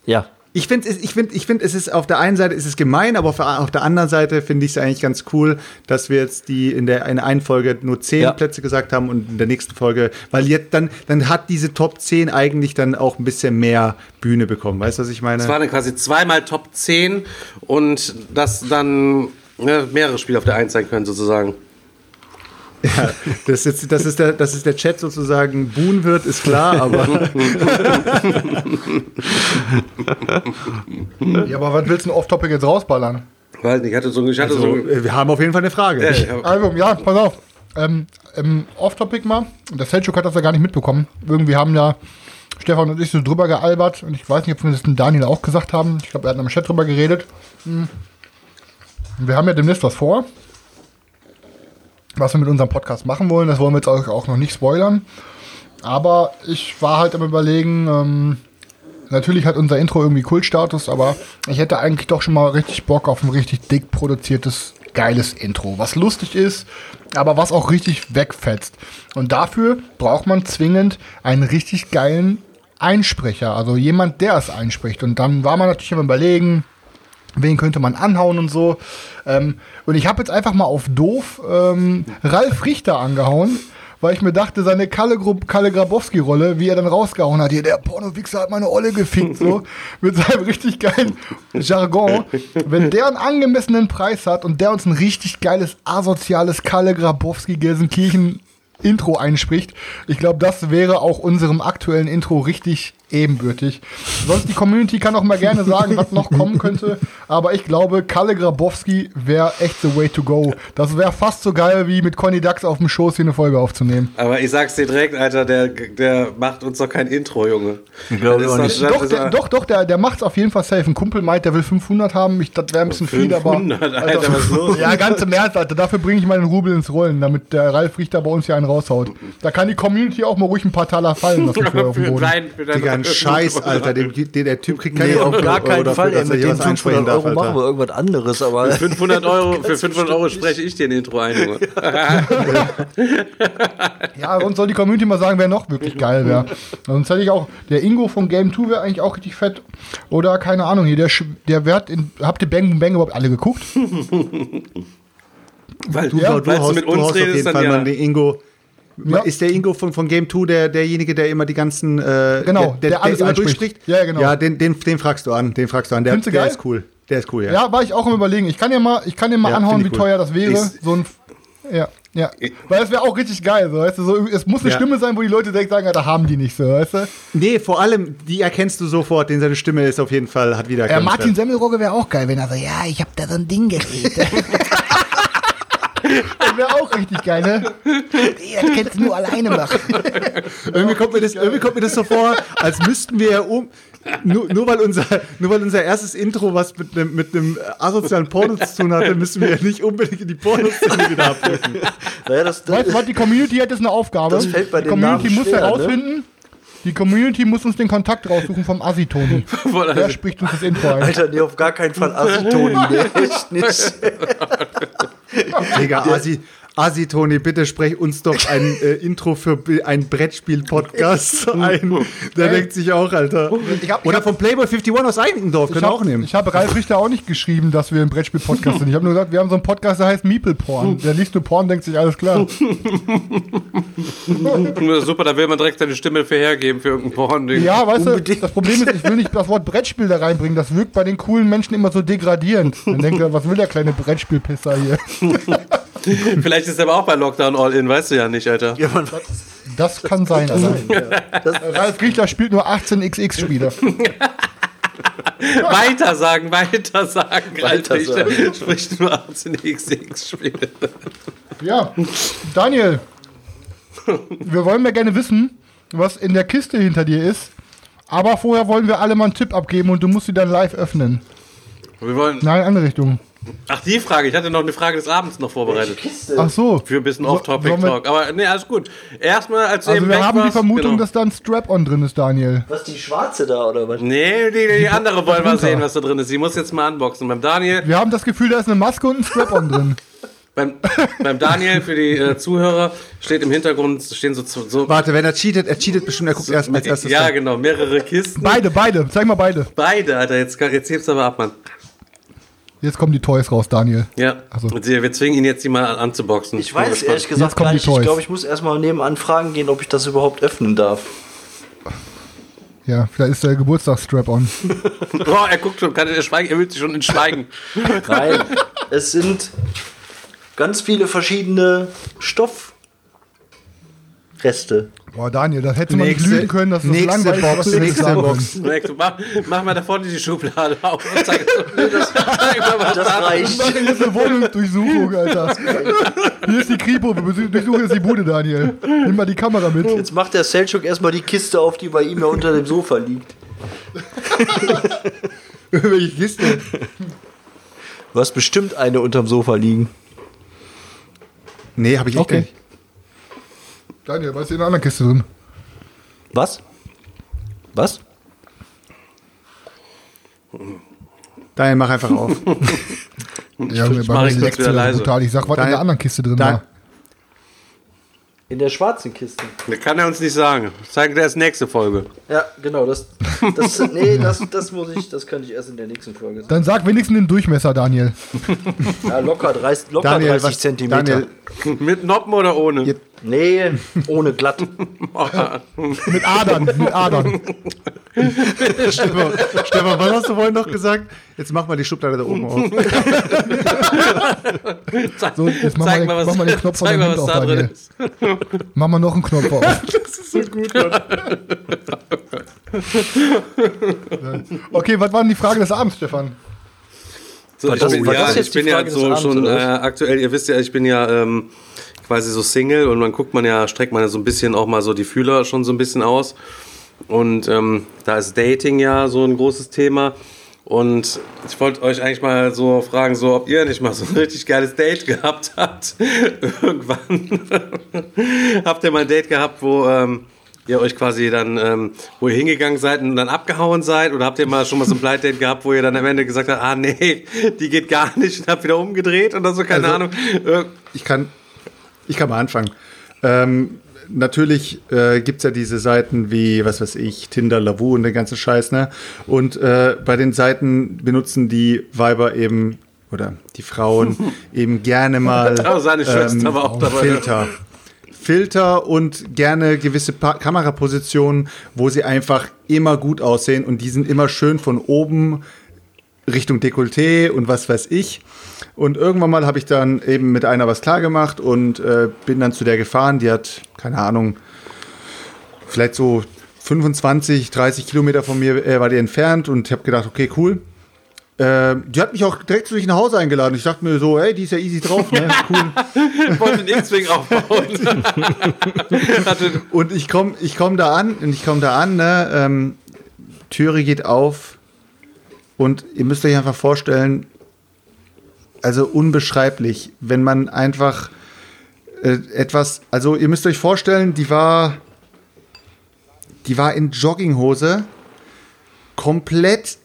Ja. Ich finde, ich finde, ich finde, es ist auf der einen Seite ist es gemein, aber auf, der- auf der anderen Seite finde ich es eigentlich ganz cool, dass wir jetzt die in der in der einen Folge nur zehn Ja. Plätze gesagt haben und in der nächsten Folge, weil jetzt dann dann hat diese Top 10 eigentlich dann auch ein bisschen mehr Bühne bekommen. Weißt du, was ich meine? Es waren dann quasi zweimal Top 10 und dass dann ne, mehrere Spiele auf der 1 sein können, sozusagen. Das ist, das, ist der, das ist der Chat sozusagen buhen wird, ist klar, aber [LAUGHS] Ja, aber was willst du denn off-topic jetzt rausballern? Weiß nicht, ich hatte so, ich hatte also, so äh, wir haben auf jeden Fall eine Frage. Ja, ich hab- Also, ja, pass auf. Ähm, ähm, Off-Topic mal. Der Selchuk hat das ja gar nicht mitbekommen. Irgendwie haben ja Stefan und ich so drüber gealbert. Und ich weiß nicht, ob wir das dem Daniel auch gesagt haben. Ich glaube, er hat im Chat drüber geredet. Hm. Wir haben ja demnächst was vor. Was wir mit unserem Podcast machen wollen. Das wollen wir jetzt auch noch nicht spoilern. Aber ich war halt am überlegen, ähm, Natürlich hat unser Intro irgendwie Kultstatus, aber ich hätte eigentlich doch schon mal richtig Bock auf ein richtig dick produziertes, geiles Intro. Was lustig ist, aber was auch richtig wegfetzt. Und dafür braucht man zwingend einen richtig geilen Einsprecher. Also jemand, der es einspricht. Und dann war man natürlich am überlegen, wen könnte man anhauen und so. Ähm, und ich habe jetzt einfach mal auf doof ähm, Ralf Richter angehauen, weil ich mir dachte, seine Kalle, Kalle Grabowski-Rolle, wie er dann rausgehauen hat, hier, der Pornowichser hat meine Olle gefickt, so, [LAUGHS] mit seinem richtig geilen Jargon. Wenn der einen angemessenen Preis hat und der uns ein richtig geiles, asoziales Kalle Grabowski-Gelsenkirchen Intro einspricht, ich glaube, das wäre auch unserem aktuellen Intro richtig ebenbürtig. Sonst die Community kann auch mal gerne sagen, was noch kommen könnte. Aber ich glaube, Kalle Grabowski wäre echt the way to go. Das wäre fast so geil, wie mit Conny Dax auf dem Schoß hier eine Folge aufzunehmen. Aber ich sag's dir direkt, Alter, der, der macht uns doch kein Intro, Junge. Ich glaube Das auch ist nicht. doch- Doch, der, doch, doch, der, der macht's auf jeden Fall safe. Ein Kumpel meint, der will 500 haben. Ich, das wäre ein bisschen viel, aber. 500, Alter, was ist los? Ja, ganz im Ernst, Alter. Dafür bringe ich meinen Rubel ins Rollen, damit der Ralf Richter bei uns hier einen raushaut. Da kann die Community auch mal ruhig ein paar Taler fallen lassen für [LAUGHS] auf den Für Boden. dein, für dein Digga, ein [LAUGHS] Scheiß, Alter. Den, den, der Typ kriegt keine Nee, auf Euro gar keinen dafür, Fall. Ey, dass er mit den was einsprechen 500 darf, Euro machen Alter. wir irgendwas anderes, aber 500 Euro, [LAUGHS] für 500 Euro spreche ich dir ein Intro ein. [LAUGHS] Ja, sonst soll die Community mal sagen, wer noch wirklich geil wäre. Sonst hätte ich auch, der Ingo von Game 2 wäre eigentlich auch richtig fett. Oder keine Ahnung hier, der, der Wert in, habt ihr Bang Bang überhaupt alle geguckt? Weil Du, Ja, du, du haust, mit du uns auf redest, jeden dann Fall ja. mal den Ingo. Ja. Ist der Ingo von, von Game 2 der, derjenige, der immer die ganzen. Äh, Genau, der, der alles immer einspricht. durchspricht? Ja, genau. Ja, den, den, den fragst du an. Den fragst du an. Der, Findest du der geil? ist cool. Der ist cool, ja. Ja, war ich auch am überlegen. Ich kann ja mal, ich kann dir mal Ja, anhauen, wie cool. teuer das wäre. Ist- so ein, ja, ja. Weil es wäre auch richtig geil, so, weißt du, so, es muss eine Ja. Stimme sein, wo die Leute direkt sagen, ja, da haben die nicht so, weißt du? Nee, vor allem, die erkennst du sofort, denn seine Stimme ist auf jeden Fall, hat wieder Ja, Martin Semmelrogge wäre auch geil, wenn er so, ja, ich hab da so ein Ding geredet. [LAUGHS] [LAUGHS] das wäre auch richtig geil, ne? Nee, das kannst du nur alleine machen. Irgendwie kommt, mir das, irgendwie kommt mir das so vor, als müssten wir ja um. Nur, nur, weil unser, nur weil unser erstes Intro was mit einem, mit einem asozialen Porno zu tun hatte, müssen wir ja nicht unbedingt in die Pornoszene wieder abdrücken. naja, das, das Weißt du was, die Community hat jetzt eine Aufgabe. Das fällt bei die den Community Namen muss schwer, ne? herausfinden, die Community muss uns den Kontakt raussuchen vom Assi-Toni. Der spricht uns das Intro ein. Alter, nee, auf gar keinen Fall Assi-Toni, [LAUGHS] ne? Echt nicht. [LAUGHS] Digga, Asi, Asi Toni, bitte sprech uns doch ein äh, Intro für ein Brettspiel-Podcast [LAUGHS] ein. Der denkt sich auch, Alter. Ich hab- ich Oder vom Playboy 51 aus Einigendorf, können Ich wir auch nehmen. Ich habe Ralf Richter auch nicht geschrieben, dass wir ein Brettspiel-Podcast sind. Ich habe nur gesagt, wir haben so einen Podcast, der heißt Meeple Porn. Der liest nur Porn, denkt sich, alles klar. [LAUGHS] Super, da will man direkt seine Stimme für hergeben für irgendein Porn-Ding. Ja, weißt du, das Problem ist, ich will nicht das Wort Brettspiel da reinbringen. Das wirkt bei den coolen Menschen immer so degradierend. Dann denkt er, was will der kleine Brettspielpisser hier? [LAUGHS] [LAUGHS] Vielleicht ist er aber auch bei Lockdown All-In, weißt du ja nicht, Alter. Ja, man, Das kann sein. Also. Ralf Richter spielt nur 18xx-Spiele. [LAUGHS] Weiter sagen, weiter sagen. Weiter Alter, sagen. ich spricht nur 18xx-Spiele. Ja, Daniel, wir wollen ja gerne wissen, was in der Kiste hinter dir ist. Aber vorher wollen wir alle mal einen Tipp abgeben und du musst sie dann live öffnen. Wir wollen. Nein, andere Richtung. Ach, die Frage. Ich hatte noch eine Frage des Abends noch vorbereitet. Ach so. Für ein bisschen So- Off-Topic sollen wir- Talk. Aber nee, alles gut. Erstmal, als du Also eben wir weg haben die warst, Vermutung, genau. dass da ein Strap-on drin ist, Daniel. was, die Schwarze da, oder was? Nee, die, die andere wollen wir Runter. sehen, was da drin ist. Sie muss jetzt mal unboxen. Beim Daniel, Wir haben das Gefühl, da ist eine Maske und ein Strap-on drin. [LAUGHS] beim, beim Daniel für die äh, Zuhörer steht im Hintergrund stehen so, so Warte, wenn er cheatet, er cheatet bestimmt, er guckt erst als erstes. ja da. genau mehrere Kisten. Beide, beide. Zeig mal beide. Beide, Alter. Jetzt, jetzt hebst du aber ab, Mann. Jetzt kommen die Toys raus, Daniel. Ja. Also. Wir zwingen ihn jetzt, die mal an, anzuboxen. Ich weiß Bin ehrlich gespannt. gesagt gar nicht. Ich glaube, ich muss erstmal nebenan fragen gehen, ob ich das überhaupt öffnen darf. Ja, vielleicht ist der Geburtstagsstrap-on. [LAUGHS] Boah, er guckt schon, kann er schweigen, er will sich schon in Schweigen. Nein, es sind ganz viele verschiedene Stoffreste. Boah, Daniel, das hätte man nicht Nächste- lügen können, dass das nächste langweilig ist, Box, was nächste Box. Max, mach, mach mal da vorne die Schublade auf. und [LAUGHS] Zeig, zeig mal, was Das da reicht. Wir machen jetzt eine Wohnungsdurchsuchung, Alter. Hier ist die Kripo, wir durchsuchen jetzt die Bude, Daniel. Nimm mal die Kamera mit. Jetzt macht der Selchuk erstmal die Kiste auf, die bei ihm ja unter dem Sofa liegt. [LAUGHS] Welche Kiste? Du hast bestimmt eine unterm Sofa liegen. Nee, habe ich echt Okay. nicht. Daniel, was ist in der anderen Kiste drin? Was? Was? Daniel, mach einfach auf. [LAUGHS] Ja, ich mach ich kurz wieder leise. brutal. Ich sag, was in Daniel- der anderen Kiste drin Da- war. In der schwarzen Kiste. Das kann er uns nicht sagen. Zeigen wir erst nächste Folge. Ja, genau. Das, das, [LAUGHS] nee, das, das muss ich, das kann ich erst in der nächsten Folge sagen. Dann sag wenigstens den Durchmesser, Daniel. Ja, locker 30, locker Daniel, 30 was, Zentimeter. Daniel, [LAUGHS] Mit Noppen oder ohne? Jetzt- Nee, ohne glatt. [LAUGHS] Mit Adern, mit Adern. [LAUGHS] Stefan, Stefan, was hast du vorhin noch gesagt? Jetzt mach mal die Schublade da oben auf. Zeig, So, jetzt mach mal den- mach mal den Knopf von zeig was auf, da drin ist. Mach mal noch einen Knopf auf. Okay, was war denn die Frage des Abends, Stefan? So, War ich das- bin, war ja, das jetzt ich bin ja so Abends, schon äh, aktuell, ihr wisst ja, ich bin ja ähm, quasi so Single und dann guckt man ja, streckt man ja so ein bisschen auch mal so die Fühler schon so ein bisschen aus. Und ähm, da ist Dating ja so ein großes Thema. Und ich wollte euch eigentlich mal so fragen, so ob ihr nicht mal so ein richtig geiles Date gehabt habt. [LAUGHS] Irgendwann [LAUGHS] habt ihr mal ein Date gehabt, wo ähm, ihr euch quasi dann, ähm, wo ihr hingegangen seid und dann abgehauen seid? Oder habt ihr mal schon mal so ein Blind Date gehabt, wo ihr dann am Ende gesagt habt, ah nee, die geht gar nicht und habt wieder umgedreht oder so, keine Also- Ahnung. Ir- Ich kann, ich kann mal anfangen. Ähm, natürlich äh, gibt es ja diese Seiten wie, was weiß ich, Tinder, Lavu und den ganzen Scheiß, ne? Und äh, bei den Seiten benutzen die Weiber eben oder die Frauen [LAUGHS] eben gerne mal auch dabei. Filter. Filter und gerne gewisse pa Kamerapositionen, wo sie einfach immer gut aussehen und die sind immer schön von oben Richtung Dekolleté und was weiß ich. Und irgendwann mal habe ich dann eben mit einer was klar gemacht und äh, bin dann zu der gefahren. Die hat, keine Ahnung, vielleicht so 25, 30 Kilometer von mir äh, war die entfernt und ich habe gedacht, okay, cool. Äh, die hat mich auch direkt zu sich nach Hause eingeladen. Ich dachte mir so, hey, die ist ja easy drauf, ne? Cool. Ich wollte den X-Wing aufbauen. [LAUGHS] Und ich komme ich komm da an, und ich komme da an, ne, ähm, Türe geht auf und ihr müsst euch einfach vorstellen, also unbeschreiblich, wenn man einfach äh, etwas, also ihr müsst euch vorstellen, die war, die war in Jogginghose, komplett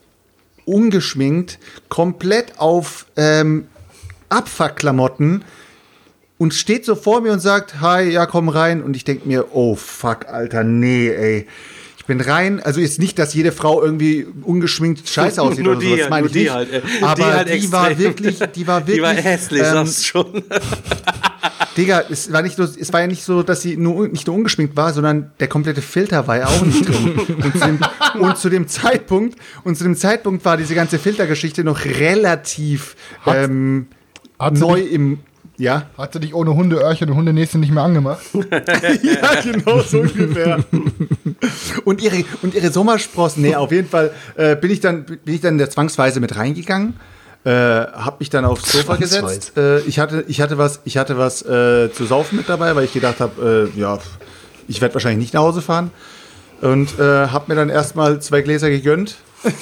ungeschminkt, komplett auf ähm, Abfuckklamotten und steht so vor mir und sagt, hi, ja, komm rein. Und ich denke mir, oh fuck, Alter, nee, ey. Ich bin rein, also ist nicht, dass jede Frau irgendwie ungeschminkt scheiße [LAUGHS] aussieht Nur oder so, die, das meine ich die nicht. halt, äh, die Aber die, halt war extrem. wirklich, die war wirklich, die war hässlich, ähm, sagst schon. [LAUGHS] Digga, es war, nicht nur, es war ja nicht so, dass sie nur, nicht nur ungeschminkt war, sondern der komplette Filter war ja auch nicht drin. Und zu, dem, und zu dem Zeitpunkt, und zu dem Zeitpunkt war diese ganze Filtergeschichte noch relativ Hat- ähm, Hat neu dich, im, ja. hat sie dich ohne Hundeöhrchen und Hundenäschen nicht mehr angemacht? [LAUGHS] ja, genau so ungefähr. und ihre und ihre Sommersprossen, nee, auf jeden Fall äh, bin ich dann bin ich dann da zwangsweise mit reingegangen. Äh, hab mich dann aufs Sofa gesetzt. Äh, ich hatte ich hatte was ich hatte was äh, zu saufen mit dabei, weil ich gedacht habe, äh, ja, ich werde wahrscheinlich nicht nach Hause fahren und äh, hab mir dann erstmal zwei Gläser gegönnt. [LAUGHS]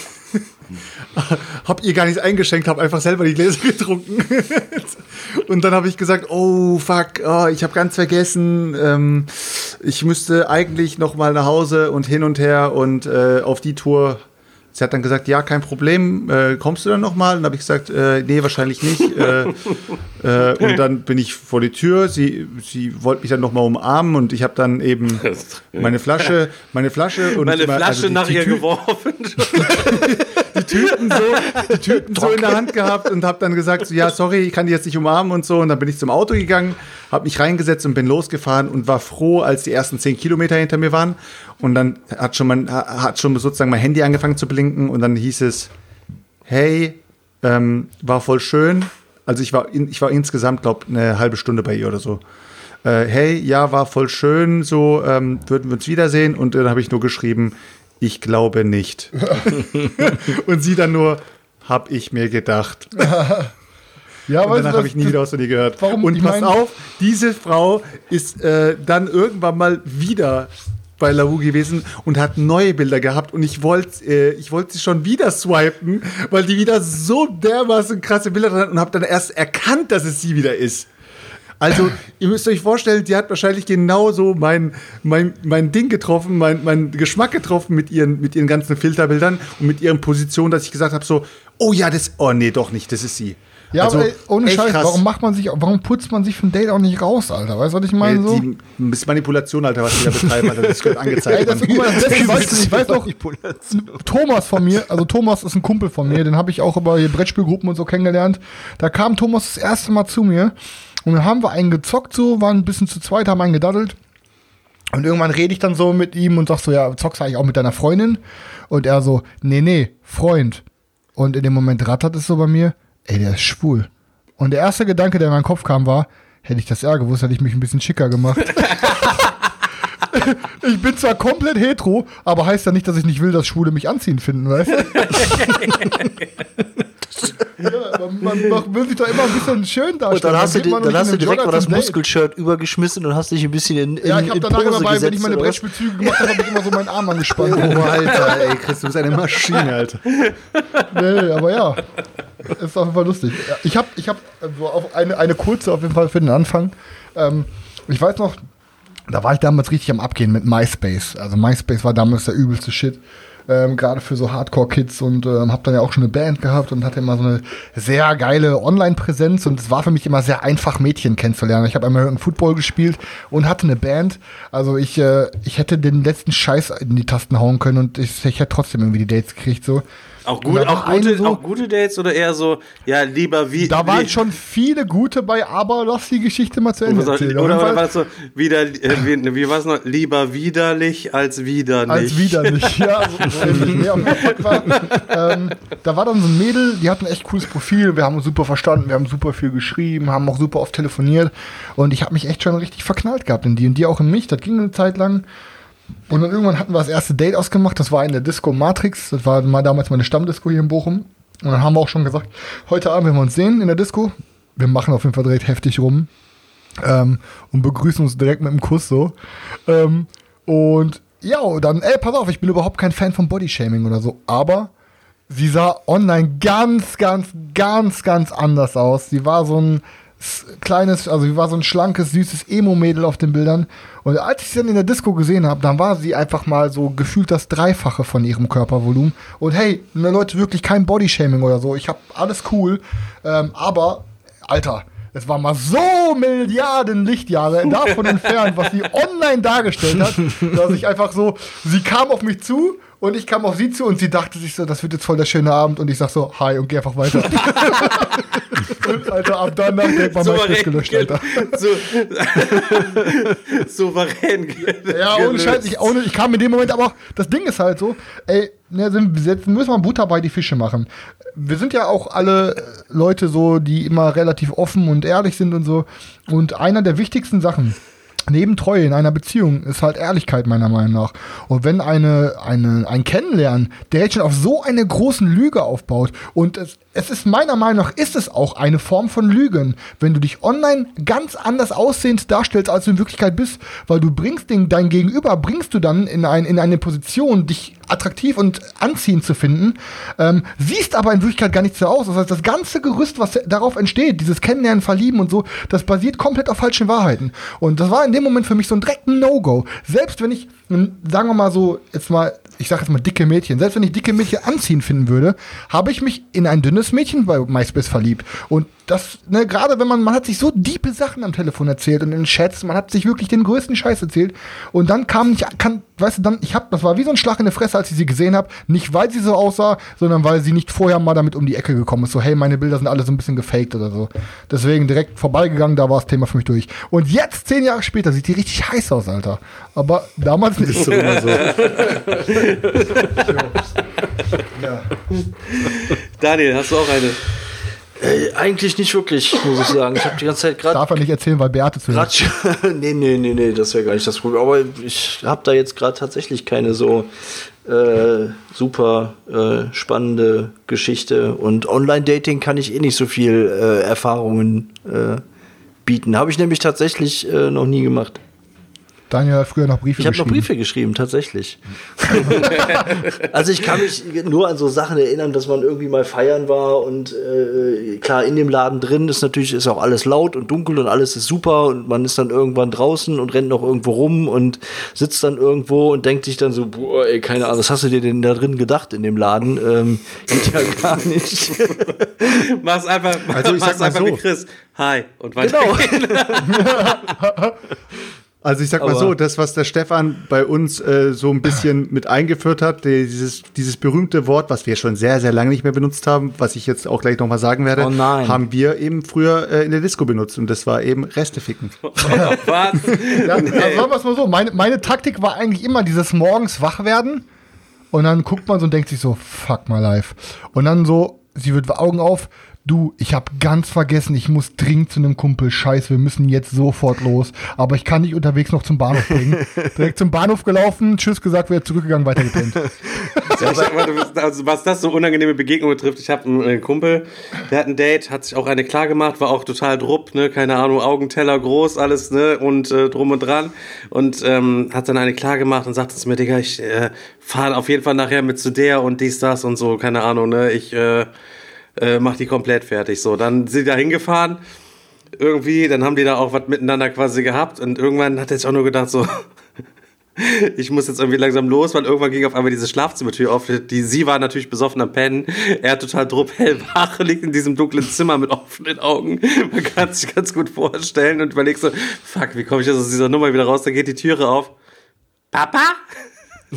hab ihr gar nichts eingeschenkt, hab einfach selber die Gläser [LAUGHS] getrunken. Und dann habe ich gesagt, oh fuck, oh, ich habe ganz vergessen, ähm, ich müsste eigentlich noch mal nach Hause und hin und her und äh, auf die Tour. Sie hat dann gesagt, ja, kein Problem, äh, kommst du dann noch mal? Und habe ich gesagt, äh, nee, wahrscheinlich nicht. äh, [LAUGHS] äh, und dann bin ich vor die Tür. Sie, sie wollte mich dann noch mal umarmen und ich habe dann eben meine Flasche, meine Flasche und Meine immer- Flasche also nach ihr geworfen. [LAUGHS] die Tüten so, die Tüten so in der Hand gehabt und habe dann gesagt, so, ja, sorry, ich kann die jetzt nicht umarmen und so. Und dann bin ich zum Auto gegangen, habe mich reingesetzt und bin losgefahren und war froh, als die ersten zehn Kilometer hinter mir waren. Und dann hat schon, mein, hat schon sozusagen mein Handy angefangen zu blinken und dann hieß es, hey, ähm, war voll schön. Also ich war, in, ich war insgesamt, glaube eine halbe Stunde bei ihr oder so. Äh, hey, ja, war voll schön, so ähm, würden wir uns wiedersehen. Und dann habe ich nur geschrieben, ich glaube nicht. [LAUGHS] und sie dann nur, hab ich mir gedacht. [LAUGHS] Ja, Und danach habe ich nie wieder was von ihr gehört. Warum? Und Ich pass auf, diese Frau ist äh, dann irgendwann mal wieder bei Lahu gewesen und hat neue Bilder gehabt und ich wollte äh, ich wollte sie schon wieder swipen, weil die wieder so dermaßen krasse Bilder dran hat und habe dann erst erkannt, dass es sie wieder ist. Also, ihr müsst euch vorstellen, die hat wahrscheinlich genauso mein, mein, mein Ding getroffen, mein, mein Geschmack getroffen mit ihren, mit ihren ganzen Filterbildern und mit ihren Positionen, dass ich gesagt habe: so, oh ja, das, oh nee, doch nicht, das ist sie. Ja, Also, aber ey, ohne Scheiß, krass. warum macht man sich, warum putzt man sich ein Date auch nicht raus, Alter? Weißt du, was ich meine? So? Die Manipulation, Alter, was die da betreiben, Alter, das gehört angezeigt. Ey, das, guck mal, das ich weiß noch, Thomas von mir, also Thomas ist ein Kumpel von mir, den habe ich auch über Brettspielgruppen und so kennengelernt. Da kam Thomas das erste Mal zu mir und dann haben wir einen gezockt so, waren ein bisschen zu zweit, haben einen gedaddelt. Und irgendwann rede ich dann so mit ihm und sag so, ja, zockst du eigentlich auch mit deiner Freundin? Und er so, nee, nee, Freund. Und in dem Moment rattert es so bei mir, ey, der ist schwul. Und der erste Gedanke, der in meinen Kopf kam, war, hätte ich das eher gewusst, hätte ich mich ein bisschen schicker gemacht. [LAUGHS] ich bin zwar komplett hetero, aber heißt ja nicht, dass ich nicht will, dass Schwule mich anziehen finden, weißt du? [LAUGHS] ja, man, man, man will sich doch immer ein bisschen schön darstellen. Und dann hast du, di- man dann hast du direkt mal das. Muskelshirt übergeschmissen und hast dich ein bisschen in, in, Ja, ich habe danach Pose immer bei, wenn gesetzt, ich meine? Brettspielzüge gemacht habe, habe ich immer so meinen Arm angespannt. Oh, Alter, ey, Chris, du bist eine Maschine, Alter. Nee, aber ja. Ist auf jeden Fall lustig. Ich habe ich hab so auf eine, eine kurze auf jeden Fall für den Anfang. Ähm, ich weiß noch, da war ich damals richtig am Abgehen mit MySpace. Also MySpace war damals der übelste Shit. Ähm, Gerade für so Hardcore-Kids und ähm, habe dann ja auch schon eine Band gehabt und hatte immer so eine sehr geile Online-Präsenz und es war für mich immer sehr einfach, Mädchen kennenzulernen. Ich habe American Football gespielt und hatte eine Band. Also ich, äh, ich hätte den letzten Scheiß in die Tasten hauen können und ich, ich hätte trotzdem irgendwie die Dates gekriegt. So. Auch, gut, auch, gute, so- auch gute Dates oder eher so, ja, lieber wie. Da waren wie, schon viele gute bei, aber lass die Geschichte mal zu Ende oder, erzählen. oder, war es so, wieder, äh, wie, wie war es noch? Lieber widerlich als widerlich. als widerlich. [LAUGHS] Ja, so, war, ähm, da war dann so ein Mädel, die hat ein echt cooles Profil. Wir haben uns super verstanden, wir haben super viel geschrieben, haben auch super oft telefoniert. Und ich habe mich echt schon richtig verknallt gehabt in die und die auch in mich. Das ging eine Zeit lang. Und dann irgendwann hatten wir das erste Date ausgemacht. Das war in der Disco Matrix. Das war mal damals meine Stammdisco hier in Bochum. Und dann haben wir auch schon gesagt, heute Abend, wenn wir uns sehen in der Disco, wir machen auf jeden Fall direkt heftig rum. Ähm, und begrüßen uns direkt mit einem Kuss so. Ähm, und ja, dann, ey, pass auf, ich bin überhaupt kein Fan von Bodyshaming oder so. Aber sie sah online ganz, ganz, ganz, ganz anders aus. Sie war so ein kleines, also sie war so ein schlankes, süßes Emo-Mädel auf den Bildern. Und als ich sie dann in der Disco gesehen habe, dann war sie einfach mal so gefühlt das Dreifache von ihrem Körpervolumen. Und hey, ne Leute, wirklich kein Bodyshaming oder so. Ich hab alles cool. Ähm, aber, Alter, es war mal so Milliarden Lichtjahre davon entfernt, was sie [LAUGHS] online dargestellt hat, dass ich einfach so, sie kam auf mich zu und ich kam auf sie zu und sie dachte sich so, das wird jetzt voll der schöne Abend und ich sag so, hi und geh einfach weiter. [LAUGHS] und Alter, ab danach direkt mal mein gelöscht, Alter. So, [LAUGHS] souverän. Ja, ohne Scheiß, ich, ohne, ich kam in dem Moment, aber auch, das Ding ist halt so, ey, ne, jetzt müssen wir Butter bei die Fische machen. Wir sind ja auch alle Leute so, die immer relativ offen und ehrlich sind und so. Und einer der wichtigsten Sachen, neben Treue in einer Beziehung ist halt Ehrlichkeit meiner Meinung nach. Und wenn eine, eine, ein Kennenlernen direkt schon auf so eine großen Lüge aufbaut und es, es ist meiner Meinung nach, ist es auch eine Form von Lügen, wenn du dich online ganz anders aussehend darstellst, als du in Wirklichkeit bist, weil du bringst den, dein Gegenüber, bringst du dann in, ein, in eine Position, dich attraktiv und anziehend zu finden, ähm, siehst aber in Wirklichkeit gar nicht so aus. Das heißt, das ganze Gerüst, was darauf entsteht, dieses Kennenlernen, Verlieben und so, das basiert komplett auf falschen Wahrheiten. Und das war in dem Moment für mich so ein direkten No-Go. Selbst wenn ich, m, sagen wir mal so, jetzt mal, ich sag jetzt mal dicke Mädchen, selbst wenn ich dicke Mädchen anziehen finden würde, habe ich mich in ein dünnes Mädchen bei MySpace verliebt. Und das, ne, gerade wenn man, man hat sich so diepe Sachen am Telefon erzählt und in Chats, man hat sich wirklich den größten Scheiß erzählt. Und dann kam nicht, kann, weißt du, dann, ich hab, das war wie so ein Schlag in die Fresse, als ich sie gesehen habe. Nicht weil sie so aussah, sondern weil sie nicht vorher mal damit um die Ecke gekommen ist. So, hey, meine Bilder sind alle so ein bisschen gefaked oder so. Deswegen direkt vorbeigegangen, da war das Thema für mich durch. Und jetzt, zehn Jahre später, sieht die richtig heiß aus, Alter. Aber damals nicht. Ist doch immer so. [LAUGHS] Ja. Daniel, hast du auch eine? Äh, eigentlich nicht wirklich, muss ich sagen. Ich habe die ganze Zeit gerade Darf er nicht erzählen, weil Beate zu Grad, [LAUGHS] nee, nee, nee, nee, das wäre gar nicht das Problem. Aber ich habe da jetzt gerade tatsächlich keine so äh, super äh, spannende Geschichte. Und Online-Dating kann ich eh nicht so viel äh, Erfahrungen äh, bieten. Habe ich nämlich tatsächlich äh, noch nie gemacht. Daniel hat früher noch Briefe Ich habe noch geschrieben. Briefe geschrieben, tatsächlich. [LAUGHS] also ich kann mich nur an so Sachen erinnern, dass man irgendwie mal feiern war und äh, klar, in dem Laden drin ist natürlich ist auch alles laut und dunkel und alles ist super und man ist dann irgendwann draußen und rennt noch irgendwo rum und sitzt dann irgendwo und denkt sich dann so, boah, ey, keine Ahnung, was hast du dir denn da drin gedacht in dem Laden? Ähm, [LAUGHS] geht ja gar nicht. [LAUGHS] Mach's einfach, Also ich sag mach's mal einfach so. wie Chris. Hi. Und weiter. genau. Also ich sag mal Aber- so, das, was der Stefan bei uns äh, so ein bisschen [LAUGHS] mit eingeführt hat, dieses, dieses berühmte Wort, was wir schon sehr, sehr lange nicht mehr benutzt haben, was ich jetzt auch gleich nochmal sagen werde, Oh nein. haben wir eben früher äh, in der Disco benutzt und das war eben Resteficken. [LAUGHS] Was? [LAUGHS] Ja, also sagen wir es mal so. Meine, meine Taktik war eigentlich immer dieses morgens wach werden und dann guckt man so und denkt sich so, fuck my life. Und dann so, sie wird Augen auf, du, ich habe ganz vergessen, ich muss dringend zu einem Kumpel. Scheiße, wir müssen jetzt sofort los. Aber ich kann dich unterwegs noch zum Bahnhof bringen. [LAUGHS] Direkt zum Bahnhof gelaufen, tschüss gesagt, wieder zurückgegangen, weitergepennt. Ja, ich sag mal, du bist- also was das so unangenehme Begegnungen betrifft, ich habe einen, einen Kumpel, der hat ein Date, hat sich auch eine klar gemacht, war auch total drupp, ne, keine Ahnung, Augenteller groß, alles, ne, und äh, drum und dran und ähm, hat dann eine klar gemacht und sagte zu mir, Digga, ich äh, fahre auf jeden Fall nachher mit zu der und dies, das und so, keine Ahnung, ne, ich äh, äh, mach die komplett fertig, so, dann sind die da hingefahren, irgendwie, dann haben die da auch was miteinander quasi gehabt und irgendwann hat er sich auch nur gedacht, so, [LAUGHS] ich muss jetzt irgendwie langsam los, weil irgendwann ging auf einmal diese Schlafzimmertür auf. Die, sie war natürlich besoffen am Pennen. Er total drupp hellwach, [LAUGHS] liegt in diesem dunklen Zimmer mit offenen Augen. Man kann sich ganz gut vorstellen und überlegt so, fuck, wie komme ich jetzt aus dieser Nummer wieder raus? Da geht die Türe auf. Papa?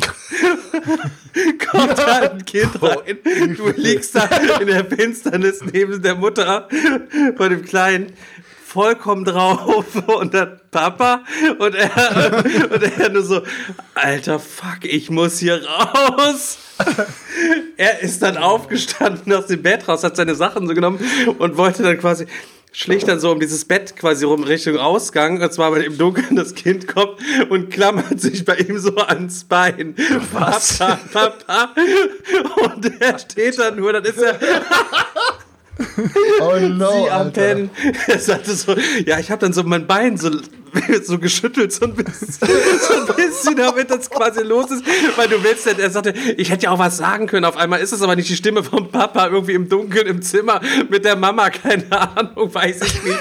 [LAUGHS] Kommt da ein Kind rein. Du liegst da in der Finsternis neben der Mutter von dem Kleinen vollkommen drauf und dann Papa und er, und er nur so, alter Fuck, ich muss hier raus. Er ist dann aufgestanden aus dem Bett raus, hat seine Sachen so genommen und wollte dann quasi schlicht dann so um dieses Bett quasi rum Richtung Ausgang, und zwar im Dunkeln das Kind kommt und klammert sich bei ihm so ans Bein. Was? Papa, Papa. Und er steht da nur, dann ist er Oh no, [LAUGHS] sie am Alter. Pennen. Er sagte so, ja, ich habe dann so mein Bein so, [LAUGHS] so geschüttelt, so ein, bisschen, [LAUGHS] so ein bisschen, damit das quasi los ist. Weil du willst, er sagte, ich hätte ja auch was sagen können. Auf einmal ist es aber nicht die Stimme vom Papa irgendwie im Dunkeln im Zimmer mit der Mama, keine Ahnung, weiß ich nicht.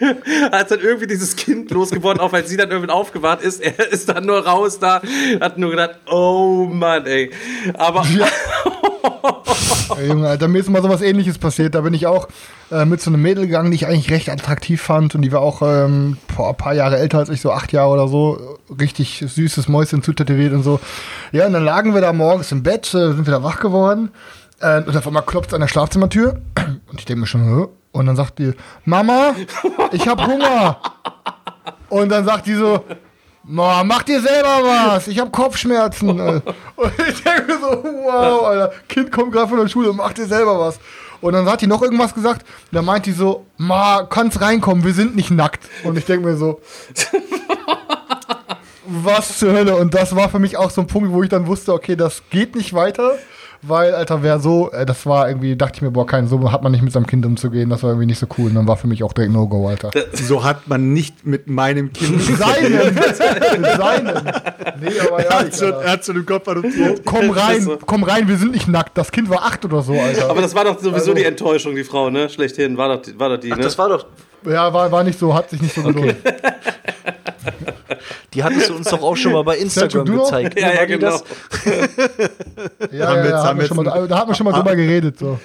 [LAUGHS] Als dann irgendwie dieses Kind losgeworden, auch weil sie dann irgendwann aufgewacht ist, er ist dann nur raus da, hat nur gedacht, oh Mann, ey. Aber Ey, Junge, Alter, mir ist mal sowas ähnliches passiert. Da bin ich auch äh, mit so einem Mädel gegangen, die ich eigentlich recht attraktiv fand. Und die war auch ähm, boah, ein paar Jahre älter als ich, so acht Jahre oder so. Richtig süßes Mäuschen zutätowiert und so. Ja, und dann lagen wir da morgens im Bett, äh, sind wieder wach geworden. Äh, und auf einmal klopft es an der Schlafzimmertür. [CLEARS THROAT] Und ich denke mir schon, Hä? und dann sagt die, Mama, ich hab Hunger. Und dann sagt die so, Ma, mach dir selber was, ich hab Kopfschmerzen. [LAUGHS] und ich denke mir so, wow, Alter, Kind kommt gerade von der Schule, mach dir selber was. Und dann hat die noch irgendwas gesagt, und dann meint die so, Ma, kannst reinkommen, wir sind nicht nackt. Und ich denke mir so, [LAUGHS] was zur Hölle? Und das war für mich auch so ein Punkt, wo ich dann wusste, okay, das geht nicht weiter. Weil, Alter, wer so, äh, das war irgendwie, dachte ich mir, boah, kein, so hat man nicht mit seinem Kind umzugehen, das war irgendwie nicht so cool. Und dann war für mich auch direkt No-Go, Alter. So hat man nicht mit meinem Kind. Seinen! Seinen! Nee, aber Er ja, hat, schon, er hat schon im Kopf adoptiert. komm rein, so. komm rein, wir sind nicht nackt. Das Kind war acht oder so, Alter. Aber das war doch sowieso Also- die Enttäuschung, die Frau, ne? Schlechthin, war doch, die- war doch die, ne? Das war doch, ja, war, war nicht so, hat sich nicht so gelohnt. die hattest du uns doch auch schon mal bei Instagram gezeigt. ja, ne? ja, die genau. das? [LAUGHS] Ja, Haben ja, wir ja, haben wir wir schon mal, jetzt da haben wir schon mal [LAUGHS] drüber geredet. So.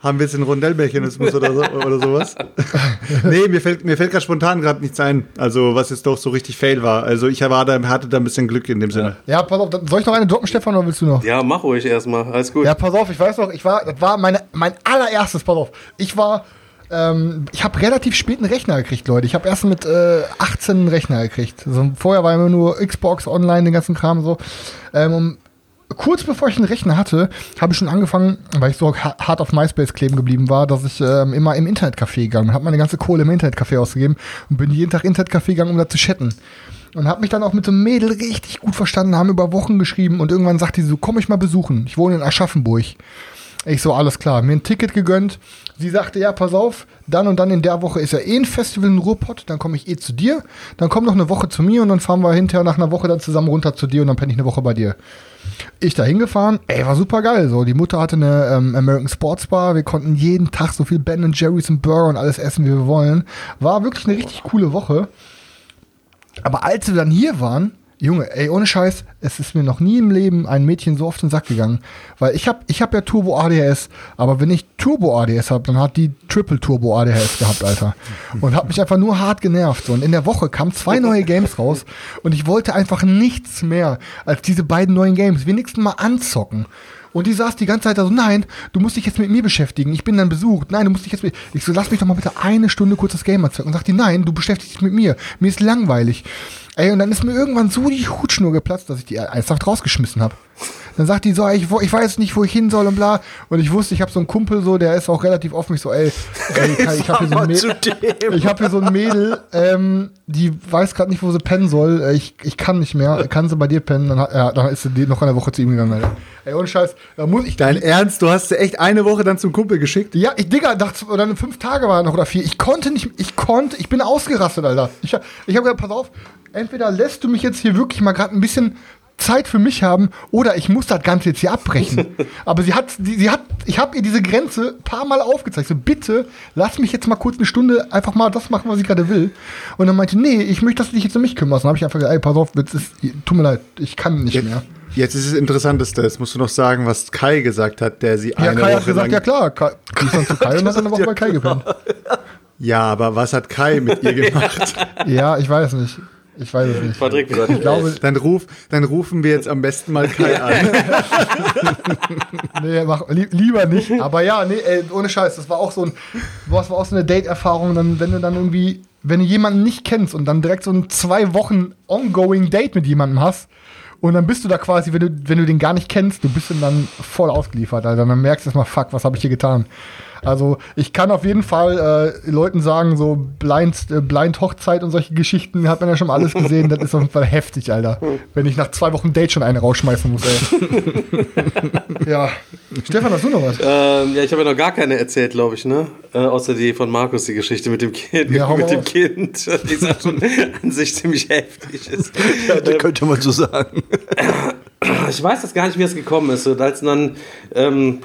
Haben wir jetzt einen Rondellmechanismus oder, so, oder sowas? [LAUGHS] nee, mir fällt, mir fällt gerade spontan gerade nichts ein. Also, was jetzt doch so richtig fail war. Also, ich war da, hatte da ein bisschen Glück in dem Sinne. Ja, pass auf, soll ich noch eine droppen, Stefan, oder willst du noch? Ja, mach ruhig erstmal. Alles gut. Ja, pass auf, ich weiß noch, ich war, das war meine, mein allererstes, pass auf. Ich war, ähm, ich habe relativ spät einen Rechner gekriegt, Leute. Ich habe erst mit äh, 18 einen Rechner gekriegt. Also, vorher war immer nur Xbox Online, den ganzen Kram so. Ähm, kurz bevor ich einen Rechner hatte, habe ich schon angefangen, weil ich so ha- hart auf MySpace kleben geblieben war, dass ich ähm, immer im Internetcafé gegangen bin. Habe meine ganze Kohle im Internetcafé ausgegeben und bin jeden Tag Internetcafé gegangen, um da zu chatten. Und habe mich dann auch mit so einem Mädel richtig gut verstanden, haben über Wochen geschrieben und irgendwann sagt die so, komm ich mal besuchen. Ich wohne in Aschaffenburg. Ich so, alles klar, mir ein Ticket gegönnt. Sie sagte, ja, pass auf, dann und dann in der Woche ist ja eh ein Festival in Ruhrpott, dann komme ich eh zu dir, dann komm noch eine Woche zu mir und dann fahren wir hinterher nach einer Woche dann zusammen runter zu dir und dann penne ich eine Woche bei dir. Ich da hingefahren, ey, war super geil. So, die Mutter hatte eine ähm, American Sports Bar, wir konnten jeden Tag so viel Ben Jerry's und Burger und alles essen, wie wir wollen. War wirklich eine richtig coole Woche. Aber als wir dann hier waren, Junge, ey, ohne Scheiß, es ist mir noch nie im Leben ein Mädchen so auf den Sack gegangen. Weil ich hab, ich hab ja Turbo ADHS, aber wenn ich Turbo ADHS hab, dann hat die Triple Turbo ADHS gehabt, Alter. Und hat mich einfach nur hart genervt. Und in der Woche kamen zwei neue Games raus und ich wollte einfach nichts mehr als diese beiden neuen Games wenigstens mal anzocken. Und die saß die ganze Zeit da so, nein, du musst dich jetzt mit mir beschäftigen. Ich bin dann besucht. Nein, du musst dich jetzt mit. Ich so, lass mich doch mal bitte eine Stunde kurz das Game anzocken. Und sagt die, nein, du beschäftigst dich mit mir. Mir ist langweilig. Ey, und dann ist mir irgendwann so die Hutschnur geplatzt, dass ich die ernsthaft rausgeschmissen habe. Dann sagt die so, ich, wo- ich weiß nicht, wo ich hin soll und bla. Und ich wusste, ich habe so einen Kumpel so, der ist auch relativ offen. Ich so, ey, ey [LAUGHS] ich habe hier, so ein Mädel- ich hab hier so ein Mädel, ähm, die weiß gerade nicht, wo sie pennen soll. Äh, Ich, ich kann nicht mehr. Kann sie bei dir pennen? Dann, ja, dann ist sie noch eine Woche zu ihm gegangen, Alter. Ey, ohne Scheiß, da muss ich. Dein Ernst, du hast sie echt eine Woche dann zum Kumpel geschickt? Ja, ich, Digga, dachte, oder fünf Tage war noch oder vier. Ich konnte nicht, ich konnte, ich bin ausgerastet, Alter. Ich, hab- ich habe gesagt, pass auf, entweder lässt du mich jetzt hier wirklich mal gerade ein bisschen Zeit für mich haben oder ich muss das Ganze jetzt hier abbrechen. [LAUGHS] Aber sie hat, sie, sie hat, ich habe ihr diese Grenze ein paar Mal aufgezeigt. So, bitte, lass mich jetzt mal kurz eine Stunde einfach mal das machen, was ich gerade will. Und dann meinte, nee, ich möchte, dass du dich jetzt um mich kümmerst. Dann habe ich einfach gesagt, ey, pass auf, jetzt ist, tut mir leid, ich kann nicht mehr. Jetzt ist es Interessanteste, jetzt musst du noch sagen, was Kai gesagt hat, der sie Ja, eine Kai Woche hat gesagt, ja klar, Kai, ist dann zu Kai und hat dann eine [LAUGHS] Woche bei Kai gepennt. Ja, aber was hat Kai mit ihr [LAUGHS] gemacht? Ja, ich weiß nicht. Ich weiß es nicht. Patrick, Ich glaube, Dann, ruf, dann rufen wir jetzt am besten mal Kai [LAUGHS] an. Nee, mach, li lieber nicht. Aber ja, nee, ey, ohne Scheiß, das war auch so ein, das war auch so eine Date-Erfahrung, dann, wenn du dann irgendwie, wenn du jemanden nicht kennst und dann direkt so ein zwei Wochen ongoing Date mit jemandem hast und dann bist du da quasi, wenn du, wenn du den gar nicht kennst, du bist dann voll ausgeliefert, Alter. Dann merkst du erstmal, fuck, was habe ich hier getan? Also ich kann auf jeden Fall äh, Leuten sagen, so Blind, äh, Blind Hochzeit und solche Geschichten hat man ja schon mal alles gesehen. das ist auf jeden Fall heftig, Alter. Wenn ich nach zwei Wochen Date schon eine rausschmeißen muss, ey. [LAUGHS] ja. Stefan, hast du noch was? Ähm, ja, ich habe ja noch gar keine erzählt, glaube ich, ne? Äh, außer die von Markus, die Geschichte mit dem Kind. Ja, mit dem. Kind, [LAUGHS] die ja schon an sich ziemlich heftig [LAUGHS] ist. Das könnte man so sagen. [COUGHS] Ich weiß das gar nicht, wie es gekommen ist. Und als dann ähm,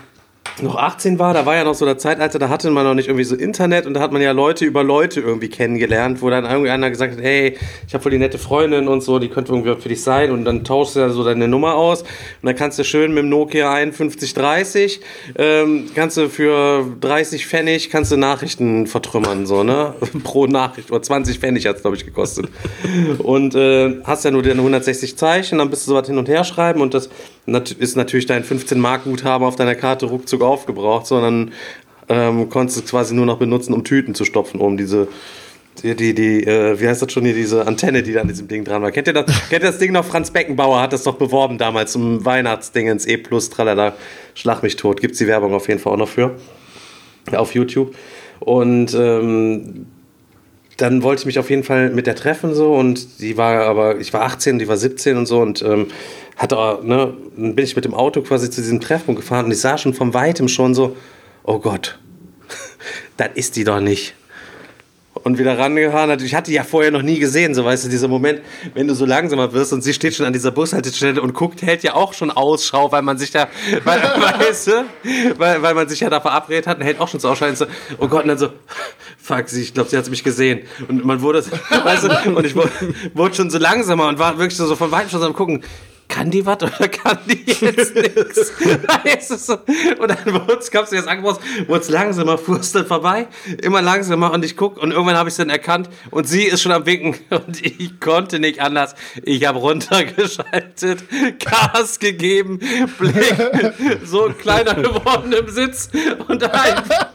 noch 18 war, da war ja noch so der Zeitalter, da hatte man noch nicht irgendwie so Internet und da hat man ja Leute über Leute irgendwie kennengelernt, wo dann irgendwie einer gesagt hat, hey, ich habe voll die nette Freundin und so, die könnte irgendwie für dich sein und dann tauschst du ja so deine Nummer aus und dann kannst du schön mit dem Nokia 5130, ähm, kannst du für 30 Pfennig, kannst du Nachrichten vertrümmern, so, ne? [LAUGHS] Pro Nachricht, oder 20 Pfennig hat es, glaube ich, gekostet. Und äh, hast ja nur deine 160 Zeichen, dann bist du so was hin und her schreiben und das ist natürlich dein 15 Mark Guthaben auf deiner Karte ruckzuck aufgebraucht, sondern ähm, konntest es quasi nur noch benutzen, um Tüten zu stopfen, um diese die, die, die äh, wie heißt das schon hier, diese Antenne, die da an diesem Ding dran war. Kennt ihr das, [LAUGHS] kennt ihr das Ding noch? Franz Beckenbauer hat das doch beworben damals zum Weihnachtsding ins E tralala, schlag mich tot. Gibt's die Werbung auf jeden Fall auch noch für. Auf YouTube. Und ähm, dann wollte ich mich auf jeden Fall mit der treffen so und die war aber, ich war 18, die war 17 und so und ähm, hatte, ne, dann bin ich mit dem Auto quasi zu diesem Treffpunkt gefahren und ich sah schon von weitem schon so, oh Gott, [LAUGHS] das ist die doch nicht. Und wieder rangefahren hat. Ich hatte die ja vorher noch nie gesehen, so weißt du, dieser Moment, wenn du so langsamer wirst und sie steht schon an dieser Bushaltestelle und guckt, hält ja auch schon Ausschau, weil man sich da, [LAUGHS] weil, weißt du, weil, weil man sich ja da verabredet hat und hält auch schon so Ausschau und so, oh Gott, und dann so, fuck, sie, ich glaube, sie hat mich gesehen. Und man wurde, [LAUGHS] weißt du, und ich wurde, wurde schon so langsamer und war wirklich so, so von weitem schon so am gucken, kann die was oder kann die jetzt [LAUGHS] nichts? [LAUGHS] So. Und dann kamst du jetzt angebracht, wurde es langsamer, fuhr es dann vorbei, immer langsamer und ich guck und irgendwann habe ich es dann erkannt und sie ist schon am Winken und ich konnte nicht anders. Ich habe runtergeschaltet, Gas gegeben, Blick, so ein kleiner geworden im Sitz und einfach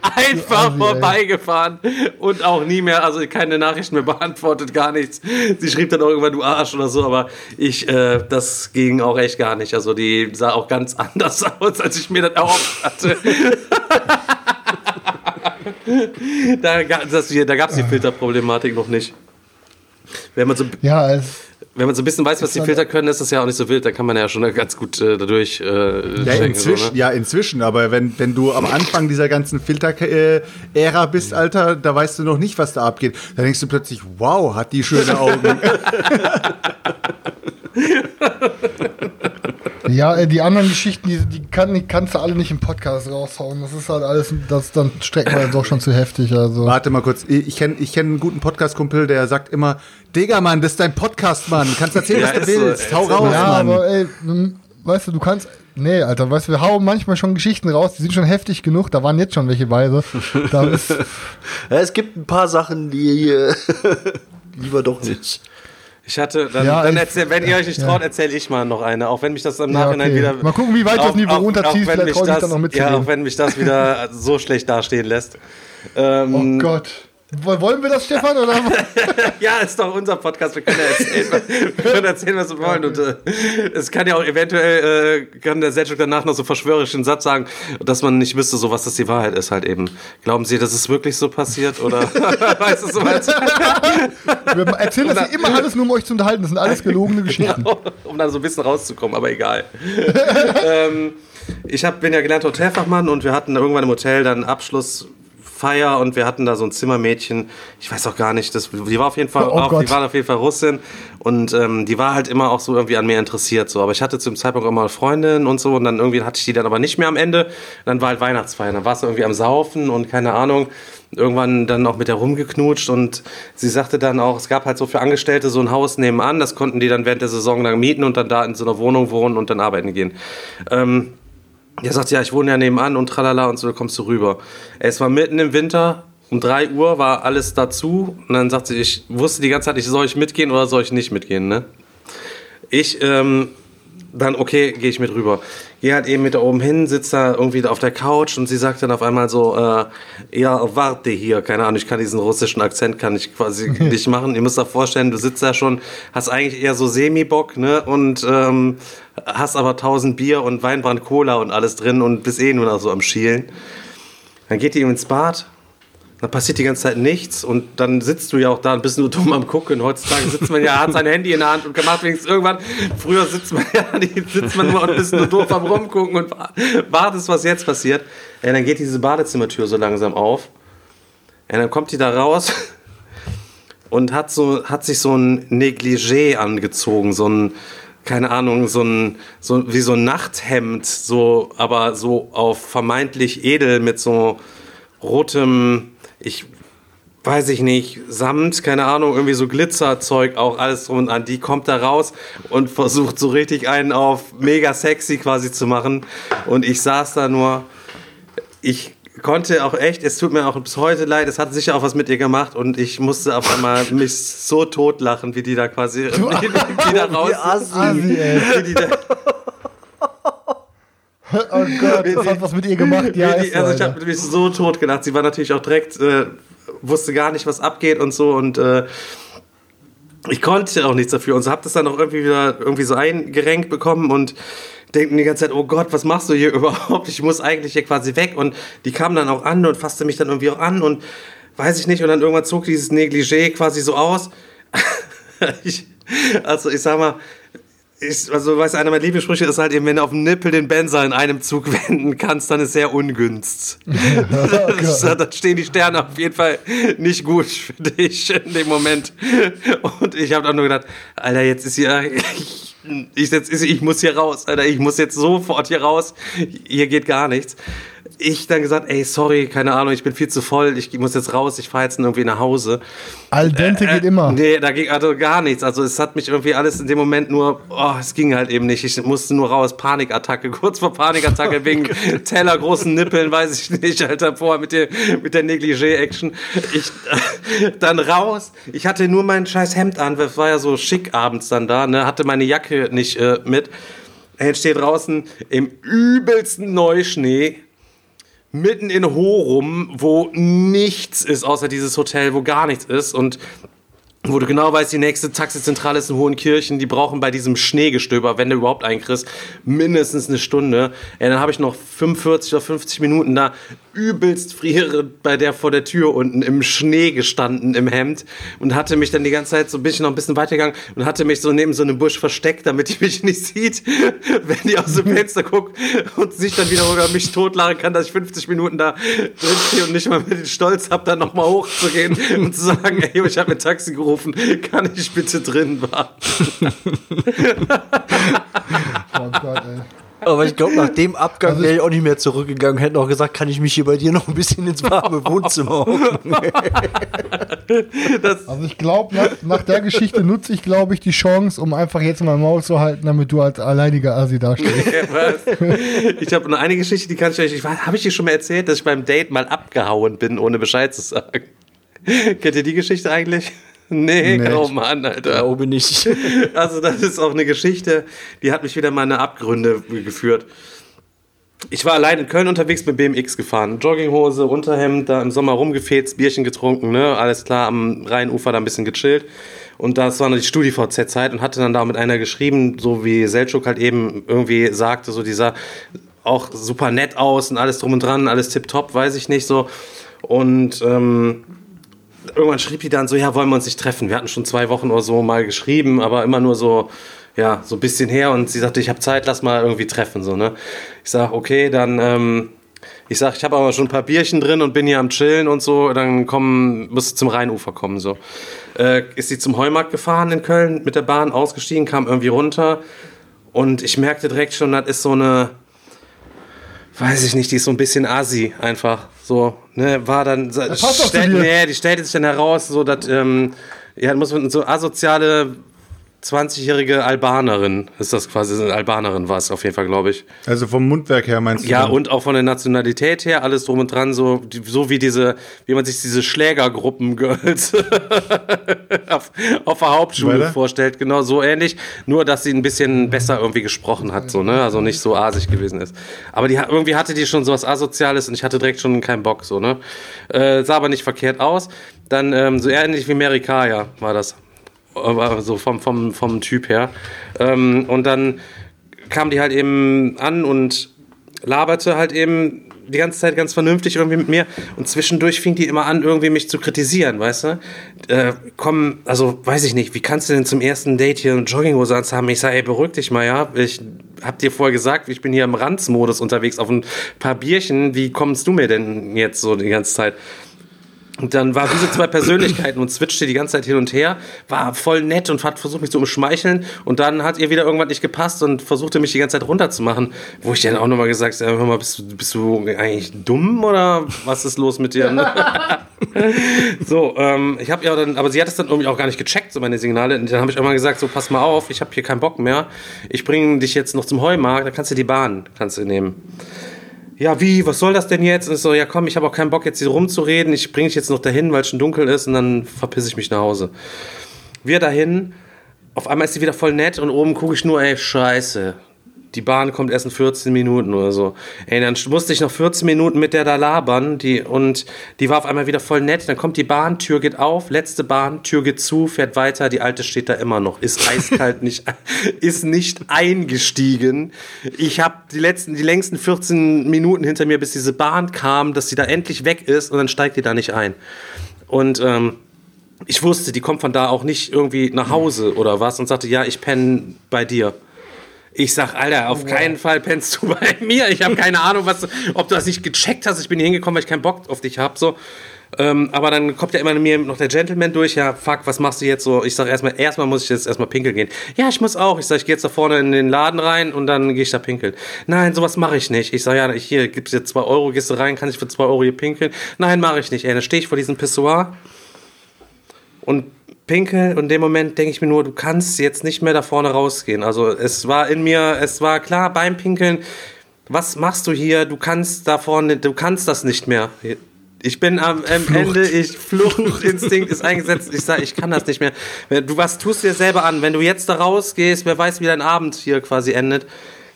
einfach vorbeigefahren und auch nie mehr, also keine Nachrichten mehr beantwortet, gar nichts. Sie schrieb dann auch irgendwann, du Arsch oder so, aber ich, äh, das ging auch echt gar nicht. Also die sah auch ganz [LAUGHS] anders aus, als ich mir das erhofft hatte. [LAUGHS] da gab es die Filterproblematik noch nicht. Wenn man so Ja, es, wenn man so ein bisschen weiß, was die Filter können, ist das ja auch nicht so wild. Dann kann man ja schon ganz gut äh, dadurch äh, Ja, inzwischen, so, ne? ja, inzwischen, aber wenn, wenn du am Anfang dieser ganzen Filter-Ära bist, Alter, da weißt du noch nicht, was da abgeht. Da denkst du plötzlich, wow, hat die schöne Augen. [LAUGHS] [LAUGHS] ja, äh, die anderen Geschichten, die, die, kann, die kannst du alle nicht im Podcast raushauen. Das ist halt alles, das dann strecken wir doch schon zu heftig. Also. Warte mal kurz, ich kenne ich kenn einen guten Podcast-Kumpel, der sagt immer, Digga, Mann, das ist dein Podcast, Mann. Du kannst erzählen, Ja, was du so, willst. ey, Hau ist so. raus, Ja, Mann. aber ey, weißt du, du kannst. Nee, Alter, weißt du, wir hauen manchmal schon Geschichten raus, die sind schon heftig genug, da waren jetzt schon welche weise. Da [LAUGHS] ist, Ja, es gibt ein paar Sachen, die äh, [LAUGHS] lieber doch nicht. Ich hatte, dann, Ja, dann erzähl, wenn ihr euch nicht ja. traut, erzähle ich mal noch eine, auch wenn mich das im Ja, Nachhinein okay. wieder. Mal gucken, wie weit das Niveau runterzieht, vielleicht mich trau ich dann noch Ja, mitzugehen. auch wenn mich das wieder [LAUGHS] so schlecht dastehen lässt. Ähm, oh Gott. Woll- Wollen wir das, Stefan? Oder? [LAUGHS] Ja, ist doch unser Podcast. Wir können ja erzählen, was- [LAUGHS] wir können erzählen was wir wollen. Und äh, es kann ja auch eventuell, äh, kann der Selchuk danach noch so verschwörerischen Satz sagen, dass man nicht wüsste, so was das die Wahrheit ist halt eben. Glauben Sie, dass es wirklich so passiert? Oder [LAUGHS] weißt du so was? Wir erzählen das hier immer alles nur, um euch zu unterhalten. Das sind alles gelogene Geschichten. um dann so ein bisschen rauszukommen, aber egal. ähm, ich hab, bin ja gelernter Hotelfachmann und wir hatten irgendwann im Hotel dann Abschlussfeier und wir hatten da so ein Zimmermädchen. Ich weiß auch gar nicht, das, die war auf jeden Fall, Oh auch, Gott. die war auf jeden Fall Russin und ähm, die war halt immer auch so irgendwie an mir interessiert. So, aber ich hatte zum Zeitpunkt immer eine Freundin und so und dann irgendwie hatte ich die dann aber nicht mehr am Ende. Dann war halt Weihnachtsfeier, dann war es irgendwie am Saufen und keine Ahnung irgendwann dann auch mit der rumgeknutscht und sie sagte dann auch, es gab halt so für Angestellte so ein Haus nebenan, das konnten die dann während der Saison lang mieten und dann da in so einer Wohnung wohnen und dann arbeiten gehen. Ähm, der sagt, ja, ich wohne ja nebenan und tralala und so, kommst du rüber. Es war mitten im Winter, um 3 Uhr war alles dazu und dann sagt sie, ich wusste die ganze Zeit nicht, soll ich mitgehen oder soll ich nicht mitgehen, ne? Ich, ähm, dann, okay, gehe ich mit rüber. Gehe halt eben mit da oben hin, sitze da irgendwie auf der Couch und sie sagt dann auf einmal so, äh, ja, warte hier, keine Ahnung, ich kann diesen russischen Akzent, kann ich quasi [LAUGHS] nicht machen. Ihr müsst euch vorstellen, du sitzt da schon, hast eigentlich eher so Semi-Bock, ne, und ähm, hast aber tausend Bier und Weinbrand Cola und alles drin und bist eh nur noch so am Schielen. Dann geht die eben ins Bad, dann passiert die ganze Zeit nichts und dann sitzt du ja auch da und bist nur dumm am Gucken. Heutzutage sitzt man ja, hat sein Handy in der Hand und macht wenigstens irgendwann. Früher sitzt man ja, [LAUGHS] sitzt man nur und bist nur doof am Rumgucken und wartest, was jetzt passiert. Ja, dann geht diese Badezimmertür so langsam auf. Ja, dann kommt die da raus [LAUGHS] und hat so, hat sich so ein Negligé angezogen, so ein, keine Ahnung, so ein, so, wie so ein Nachthemd, so, aber so auf vermeintlich edel mit so rotem, ich weiß ich nicht, Samt, keine Ahnung, irgendwie so Glitzerzeug auch, alles drum und an. Die kommt da raus und versucht so richtig einen auf mega sexy quasi zu machen. Und ich saß da nur, ich konnte auch echt, es tut mir auch bis heute leid, es hat sicher auch was mit ihr gemacht und ich musste auf einmal [LAUGHS] mich so totlachen, wie die da quasi, [LAUGHS] wie die, da raus, wie die da, Oh Gott, das hat was mit ihr gemacht. Ja, die, also ich habe mich so tot gelacht. Sie war natürlich auch direkt, äh, wusste gar nicht, was abgeht und so und äh, ich konnte auch nichts dafür und so habe das dann auch irgendwie wieder irgendwie so eingerenkt bekommen und denken die ganze Zeit, oh Gott, was machst du hier [LAUGHS] überhaupt? Ich muss eigentlich hier quasi weg und die kam dann auch an und fasste mich dann irgendwie auch an und weiß ich nicht und dann irgendwann zog dieses Negligé quasi so aus. [LAUGHS] ich, also ich sag mal, ich, also, weißt du, einer meiner Lieblingssprüche ist halt eben, wenn du auf dem Nippel den Benzer in einem Zug [LAUGHS] wenden kannst, dann ist sehr ungünst. da da stehen die Sterne auf jeden Fall nicht gut für dich in dem Moment. Und ich habe dann nur gedacht, Alter, jetzt ist hier, ich, [LAUGHS] ich, jetzt ist, ich muss hier raus, Alter, ich muss jetzt sofort hier raus. Hier geht gar nichts. Ich dann gesagt, ey, sorry, keine Ahnung, ich bin viel zu voll, ich muss jetzt raus, ich fahre jetzt irgendwie nach Hause. Al dente geht immer. Nee, da ging also gar nichts. Also es hat mich irgendwie alles in dem Moment nur, oh, es ging halt eben nicht. Ich musste nur raus, Panikattacke, [LAUGHS] kurz vor Panikattacke [LAUGHS] wegen Teller großen Nippeln, weiß ich nicht, Alter, vorher mit der, mit der Negligé-Action. Ich, [LAUGHS] dann raus. Ich hatte nur mein scheiß Hemd an, das war ja so schick abends dann da, ne, hatte meine Jacke nicht äh, mit. Er steht draußen im übelsten Neuschnee mitten in Horum, wo nichts ist, außer dieses Hotel, wo gar nichts ist. Und wo du genau weißt, die nächste Taxizentrale ist in Hohenkirchen, die brauchen bei diesem Schneegestöber, wenn du überhaupt einen kriegst, mindestens eine Stunde. Ja, dann habe ich noch 45 oder 50 Minuten da übelst frierend bei der vor der Tür unten im Schnee gestanden im Hemd und hatte mich dann die ganze Zeit so ein bisschen noch ein bisschen weitergegangen und hatte mich so neben so einem Busch versteckt, damit die mich [LAUGHS] nicht sieht, wenn die aus dem Fenster guckt und sich dann wieder über mich totlachen kann, dass ich 50 Minuten da drin stehe und nicht mal mit den Stolz habe, dann nochmal hochzugehen und zu sagen, ey, ich habe mir Taxi gerufen, [LAUGHS] kann ich bitte drin warten? [LAUGHS] Oh Gott, ey. Aber ich glaube, nach dem Abgang Also wäre ich auch nicht mehr zurückgegangen. Hätte auch gesagt, kann ich mich hier bei dir noch ein bisschen ins warme [LAUGHS] Wohnzimmer hocken. Also ich glaube, nach, nach der Geschichte nutze ich, glaube ich, die Chance, um einfach jetzt mein Maul zu halten, damit du als alleiniger Assi dastehst. ich habe noch eine Geschichte, die kann ich euch. Habe ich dir schon mal erzählt, dass ich beim Date mal abgehauen bin, ohne Bescheid zu sagen. Kennt ihr die Geschichte eigentlich? Nee, Nee. oh Mann, Alter. Da oben nicht. [LAUGHS] Also das ist auch eine Geschichte, die hat mich wieder mal in Abgründe geführt. ich war allein in Köln unterwegs mit BMX gefahren. Jogginghose, Unterhemd, da im Sommer rumgefetzt, Bierchen getrunken, ne? Alles klar, am Rheinufer da ein bisschen gechillt. Und das war noch die StudiVZ-Zeit und hatte dann da mit einer geschrieben, so wie Selchuk halt eben irgendwie sagte, so dieser auch super nett aus und alles drum und dran, alles tipptopp, weiß ich nicht so. Und ähm, irgendwann schrieb die dann so, ja, wollen wir uns nicht treffen? Wir hatten schon zwei Wochen oder so mal geschrieben, aber immer nur so, ja, so ein bisschen her. Und sie sagte, ich habe Zeit, lass mal irgendwie treffen, so, ne? Ich sag, okay, dann, ähm, ich sag, ich habe aber schon ein paar Bierchen drin und bin hier am Chillen und so, dann kommen, musst du zum Rheinufer kommen, so. Äh, ist sie zum Heumarkt gefahren in Köln mit der Bahn, ausgestiegen, kam irgendwie runter und ich merkte direkt schon, das ist so eine, weiß ich nicht, die ist so ein bisschen assi einfach. So, ne, war dann. passt zu stellt, dir. nee, die stellte sich dann heraus, so dass, ähm, ja, muss man so asoziale 20-jährige Albanerin ist das quasi, eine Albanerin war es auf jeden Fall, glaube ich. Also vom Mundwerk her meinst du? Ja, dann? und auch von der Nationalität her, alles drum und dran, so, so wie diese, wie man sich diese Schlägergruppen-Girls [LAUGHS] auf, auf der Hauptschule Weiter? vorstellt, genau so ähnlich, nur dass sie ein bisschen besser irgendwie gesprochen hat, so, ne, also nicht so asig gewesen ist. Aber die, irgendwie hatte die schon sowas Asoziales und ich hatte direkt schon keinen Bock, so, ne. Äh, sah aber nicht verkehrt aus. Dann, ähm, so ähnlich wie Mary Kaya war das. Aber so vom, vom, vom Typ her. Ähm, und dann kam die halt eben an und laberte halt eben die ganze Zeit ganz vernünftig irgendwie mit mir und zwischendurch fing die immer an, irgendwie mich zu kritisieren, weißt du? Äh, komm, also weiß ich nicht, wie kannst du denn zum ersten Date hier eine Jogginghose anhaben? Ich sage, ey, beruhig dich mal, ja? Ich hab dir vorher gesagt, ich bin hier im Ranzmodus unterwegs auf ein paar Bierchen, wie kommst du mir denn jetzt so die ganze Zeit? Und dann war diese zwei Persönlichkeiten und switchte die ganze Zeit hin und her, war voll nett und hat versucht, mich zu umschmeicheln. Und dann hat ihr wieder irgendwann nicht gepasst und versuchte mich die ganze Zeit runterzumachen. Wo ich dann auch nochmal gesagt habe, hör mal, bist du, bist du eigentlich dumm oder was ist los mit dir? [LAUGHS] [LAUGHS] so, ähm, ich habe ja dann, aber sie hat es dann irgendwie auch gar nicht gecheckt, so meine Signale. Und dann habe ich irgendwann gesagt, so pass mal auf, ich habe hier keinen Bock mehr. Ich bringe dich jetzt noch zum Heumarkt, da kannst du die Bahn, kannst du nehmen ja, wie, was soll das denn jetzt? Und so, ja komm, ich habe auch keinen Bock jetzt hier rumzureden, ich bringe dich jetzt noch dahin, weil es schon dunkel ist und dann verpisse ich mich nach Hause. Wir dahin, auf einmal ist sie wieder voll nett und oben gucke ich nur, ey, scheiße. Die Bahn kommt erst in 14 Minuten oder so. Ey, dann musste ich noch 14 Minuten mit der da labern die, und die war auf einmal wieder voll nett. Dann kommt die Bahn, Tür geht auf, letzte Bahn, Tür geht zu, fährt weiter, die alte steht da immer noch. Ist eiskalt nicht, [LAUGHS] ist nicht eingestiegen. Ich habe die letzten, die längsten 14 Minuten hinter mir, bis diese Bahn kam, dass sie da endlich weg ist und dann steigt die da nicht ein. Und ähm, ich wusste, die kommt von da auch nicht irgendwie nach Hause oder was und sagte, ja, ich penne bei dir. Ich sag, Alter, auf keinen Fall pennst du [LAUGHS] bei mir. Ich habe keine Ahnung, was, ob du das nicht gecheckt hast. Ich bin hier hingekommen, weil ich keinen Bock auf dich hab. So. Ähm, aber dann kommt ja immer mir noch der Gentleman durch. Ja, fuck, was machst du jetzt so? Ich sag erstmal, erstmal muss ich jetzt erstmal pinkeln gehen. Ja, ich muss auch. Ich sag, ich gehe jetzt da vorne in den Laden rein und dann gehe ich da pinkeln. Nein, sowas mache ich nicht. Ich sag, ja, hier gibt's dir zwei Euro, gehst du rein, kann ich für zwei Euro hier pinkeln? Nein, mache ich nicht. Ey, dann stehe ich vor diesem Pissoir und pinkel und in dem Moment denke ich mir nur, du kannst jetzt nicht mehr da vorne rausgehen. Also es war in mir, es war klar beim Pinkeln, was machst du hier? Du kannst da vorne, du kannst das nicht mehr. Ich bin am, am Ende, ich Fluchtinstinkt ist eingesetzt. Ich sage, ich kann das nicht mehr. Du was tust dir selber an? Wenn du jetzt da rausgehst, wer weiß, wie dein Abend hier quasi endet.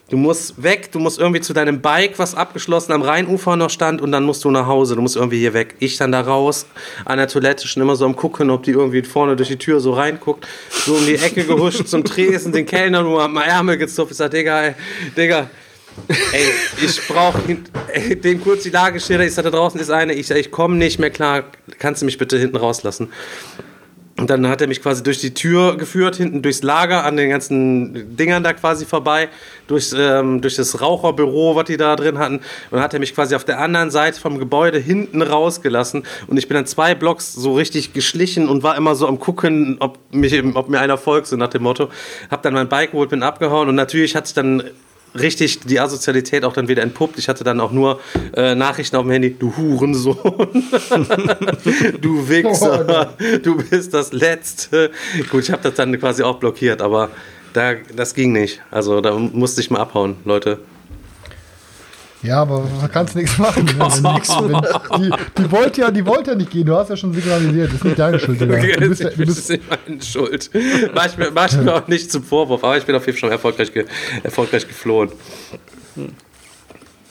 Du musst weg, du musst irgendwie zu deinem Bike, was abgeschlossen am Rheinufer noch stand, und dann musst du nach Hause. Du musst irgendwie hier weg. Ich dann da raus, an der Toilette, schon immer so am Gucken, ob die irgendwie vorne durch die Tür so reinguckt. So um die Ecke gehuscht zum Tresen, den Kellner nur am Ärmel gezupft. Ich sag, Digga, ey, Digga, ey, ich brauche den kurz die Lage schildern. Ich sag, da draußen ist eine. Ich sag, ich komme nicht mehr klar. Kannst du mich bitte hinten rauslassen? Und dann hat er mich quasi durch die Tür geführt, hinten durchs Lager, an den ganzen Dingern da quasi vorbei, durch, ähm, durch das Raucherbüro, was die da drin hatten. Und dann hat er mich quasi auf der anderen Seite vom Gebäude hinten rausgelassen. Und ich bin dann zwei Blocks so richtig geschlichen und war immer so am gucken, ob, mich, ob mir einer folgt, so nach dem Motto. Hab dann mein Bike geholt, bin abgehauen und natürlich hat sich dann richtig die Asozialität auch dann wieder entpuppt. Ich hatte dann auch nur äh, Nachrichten auf dem Handy, du Hurensohn, [LAUGHS] du Wichser, du bist das Letzte. Gut, ich habe das dann quasi auch blockiert, aber da, das ging nicht. Also da musste ich mal abhauen, Leute. Ja, aber da kannst du nichts [LAUGHS] machen. Wenn, die, die, wollte ja, die wollte ja nicht gehen. Du hast ja schon signalisiert. Das ist nicht deine Schuld. Digga. [LAUGHS] Du bist, ja- du das bist, ist nicht meine Schuld. Mach ich, mir, mach ich mir auch nicht zum Vorwurf, aber ich bin auf jeden Fall schon erfolgreich, ge, erfolgreich geflohen.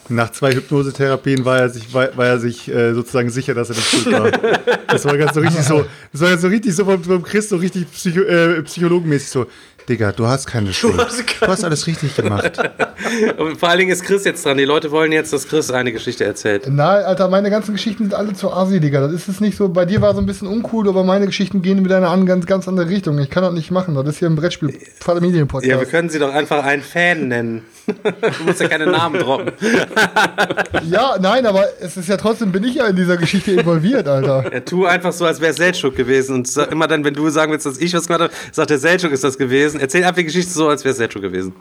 Nach zwei Hypnosetherapien war er sich, war, war er sich äh, sozusagen sicher, dass er nicht schuld war. Das war ganz so richtig so, das war ganz so richtig so vom, vom Chris so richtig Psycho, äh, psychologenmäßig so. Digga, du hast keine Schuld. Du hast alles richtig gemacht. [LAUGHS] Und vor allen Dingen ist Chris jetzt dran. Die Leute wollen jetzt, dass Chris eine Geschichte erzählt. Nein, Alter, meine ganzen Geschichten sind alle zu Asi, Digga. Das ist es nicht so. Bei dir war so ein bisschen uncool, aber meine Geschichten gehen wieder in eine ganz, ganz andere Richtung. Ich kann das nicht machen. Das ist hier ein Brettspiel Familienpodcast. Ja, wir können sie doch einfach einen Fan nennen. Du musst ja keine Namen droppen. [LAUGHS] Ja, nein, aber es ist ja trotzdem, bin ich ja in dieser Geschichte involviert, Alter. Ja, tu einfach so, als wäre es Seltschuk gewesen. Und immer dann, wenn du sagen willst, dass ich was gemacht habe, sagt der Seltschuk ist das gewesen. Erzähl einfach die Geschichte so, als wäre es Seltschuk gewesen.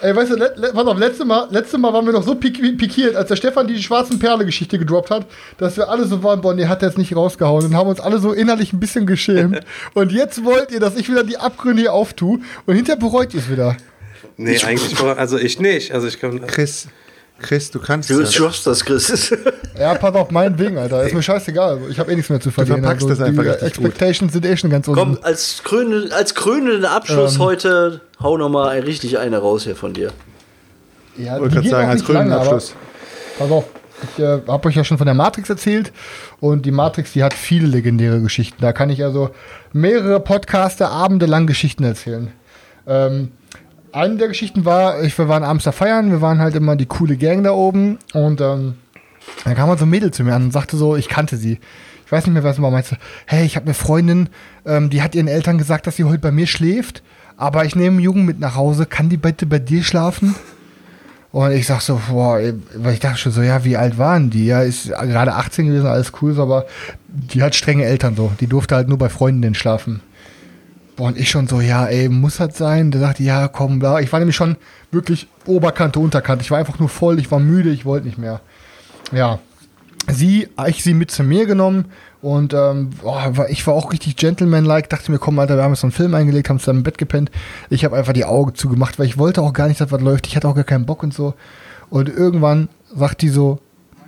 Ey, weißt du, le le pass auf, letztes Mal, letzte Mal waren wir noch so pik pikiert, als der Stefan die schwarzen Perle-Geschichte gedroppt hat, dass wir alle so waren, boah, nee, hat er jetzt nicht rausgehauen und haben uns alle so innerlich ein bisschen geschämt. [LAUGHS] und jetzt wollt ihr, dass ich wieder die Abgründe hier auftue und hinterher bereut ihr es wieder. Nee, eigentlich, also ich nicht. Also ich kann. Chris, Chris, du kannst Du das. schaffst das, Chris. [LAUGHS] Ja, pass auf, meinetwegen, Alter. Ist mir scheißegal. Ich habe eh nichts mehr zu verlieren. verpackst das einfach die richtig Expectations sind eh schon ganz Komm, unten. als, krönenden, als krönenden Abschluss heute, hau noch mal ein, richtig eine raus hier von dir. Ja, Ich wollte gerade sagen, als aber- Abschluss. Pass auf, ich äh, habe euch ja schon von der Matrix erzählt und die Matrix, die hat viele legendäre Geschichten. Da kann ich also mehrere Podcaster abendelang Geschichten erzählen. Ähm, eine der Geschichten war, ich, wir waren abends da feiern, wir waren halt immer die coole Gang da oben und ähm, dann kam halt so ein Mädel zu mir an und sagte so, ich kannte sie. Ich weiß nicht mehr, was war. Meinte, hey, ich habe eine Freundin, ähm, die hat ihren Eltern gesagt, dass sie heute bei mir schläft, aber ich nehme Jungen mit nach Hause. Kann die bitte bei dir schlafen? Und ich sag so, boah, weil ich dachte schon so, ja, wie alt waren die? Ja, ist gerade 18 gewesen, alles cool, aber die hat strenge Eltern so. Die durfte halt nur bei Freundinnen schlafen. Und ich schon so, ja, ey, muss das sein? Der sagte, ja, komm, bla. Ich war nämlich schon wirklich Oberkante, Unterkante. Ich war einfach nur voll, ich war müde, ich wollte nicht mehr. Ja. Sie, ich sie mit zu mir genommen und ähm, war- ich war auch richtig gentleman-like. Dachte mir, komm, Alter, wir haben jetzt so einen Film eingelegt, haben zusammen im Bett gepennt. Ich habe einfach die Augen zugemacht, weil ich wollte auch gar nicht, dass was läuft. Ich hatte auch gar keinen Bock und so. Und irgendwann sagt die so,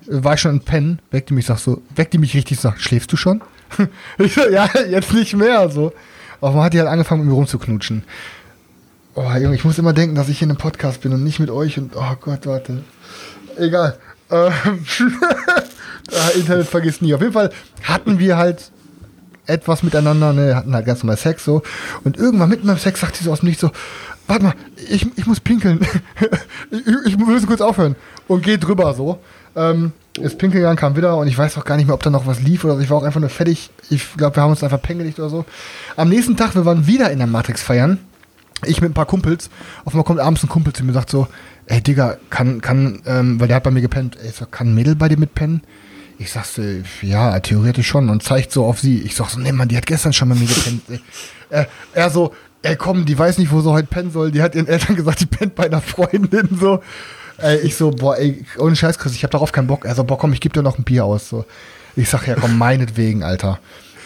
war ich schon in Pennen, weckt die mich, sagt so, weckt die mich richtig, sagt, schläfst du schon? [LAUGHS] ich so, ja, jetzt nicht mehr, so. Aber man hat die halt angefangen, mit mir rumzuknutschen. Oh, Junge, ich muss immer denken, dass ich hier in einem Podcast bin und nicht mit euch und, oh Gott, warte. Egal. Ähm, [LAUGHS] ah, Internet vergisst nie. Auf jeden Fall hatten wir halt etwas miteinander, ne, hatten halt ganz normal Sex so. Und irgendwann mitten beim Sex sagt sie so aus dem Nichts so, warte mal, ich, ich muss pinkeln. [LAUGHS] ich, ich muss kurz aufhören. Und geht drüber so. Ähm, ist pinkeln gegangen, kam wieder und ich weiß auch gar nicht mehr, ob da noch was lief oder so. Ich war auch einfach nur fertig. Ich glaube, wir haben uns einfach pengeligt oder so. Am nächsten Tag, wir waren wieder in der Matrix feiern. Ich mit ein paar Kumpels. Auf einmal kommt abends ein Kumpel zu mir und sagt so, ey Digga, kann, kann, ähm, weil der hat bei mir gepennt, ey, so, kann ein Mädel bei dir mitpennen? Ich sag so, ja, theoretisch schon und zeigt so auf sie. Ich sag so, nee, Mann, die hat gestern schon bei mir gepennt. ey. [LAUGHS] äh, er so, ey, komm, die weiß nicht, wo sie heute pennen soll. Die hat ihren Eltern [LAUGHS] gesagt, die pennt bei einer Freundin, so. Ey, ich so, boah, ey, ohne Scheiß, Chris, ich hab darauf keinen Bock. Er so, boah, komm, ich geb dir noch ein Bier aus, so. Ich sag, ja, komm, [LAUGHS] meinetwegen, Alter.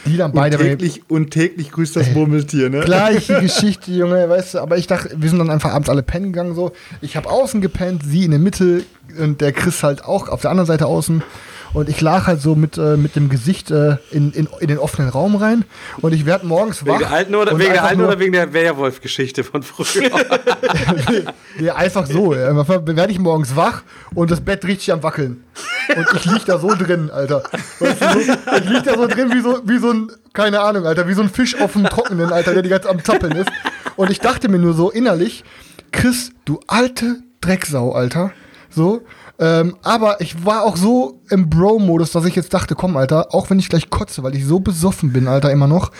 Die dann beide und, täglich, und täglich grüßt das Murmeltier, ne? Gleiche [LAUGHS] Geschichte, Junge, weißt du, aber ich dachte, wir sind dann einfach abends alle pennen gegangen so. Ich habe außen gepennt, sie in der Mitte und der Chris halt auch auf der anderen Seite außen. Und ich lag halt so mit, äh, mit dem Gesicht äh, in, in, in den offenen Raum rein. Und ich werd morgens Wegen wach. der alten oder, wegen, der alten oder wegen der Werwolf-Geschichte von früher? [LAUGHS] Ja, einfach so. ja. Werde ich morgens wach und das Bett richtig am Wackeln. Und ich lieg da so drin, Alter. Weißt du, so, ich lieg da so drin wie so, wie so ein, keine Ahnung, Alter, wie so ein Fisch auf dem Trockenen, Alter, der die ganze am Zappeln ist. Und ich dachte mir nur so innerlich, Chris, du alte Drecksau, Alter. So. Ähm, aber ich war auch so im Bro-Modus, dass ich jetzt dachte, komm, Alter, auch wenn ich gleich kotze, weil ich so besoffen bin, Alter, immer noch,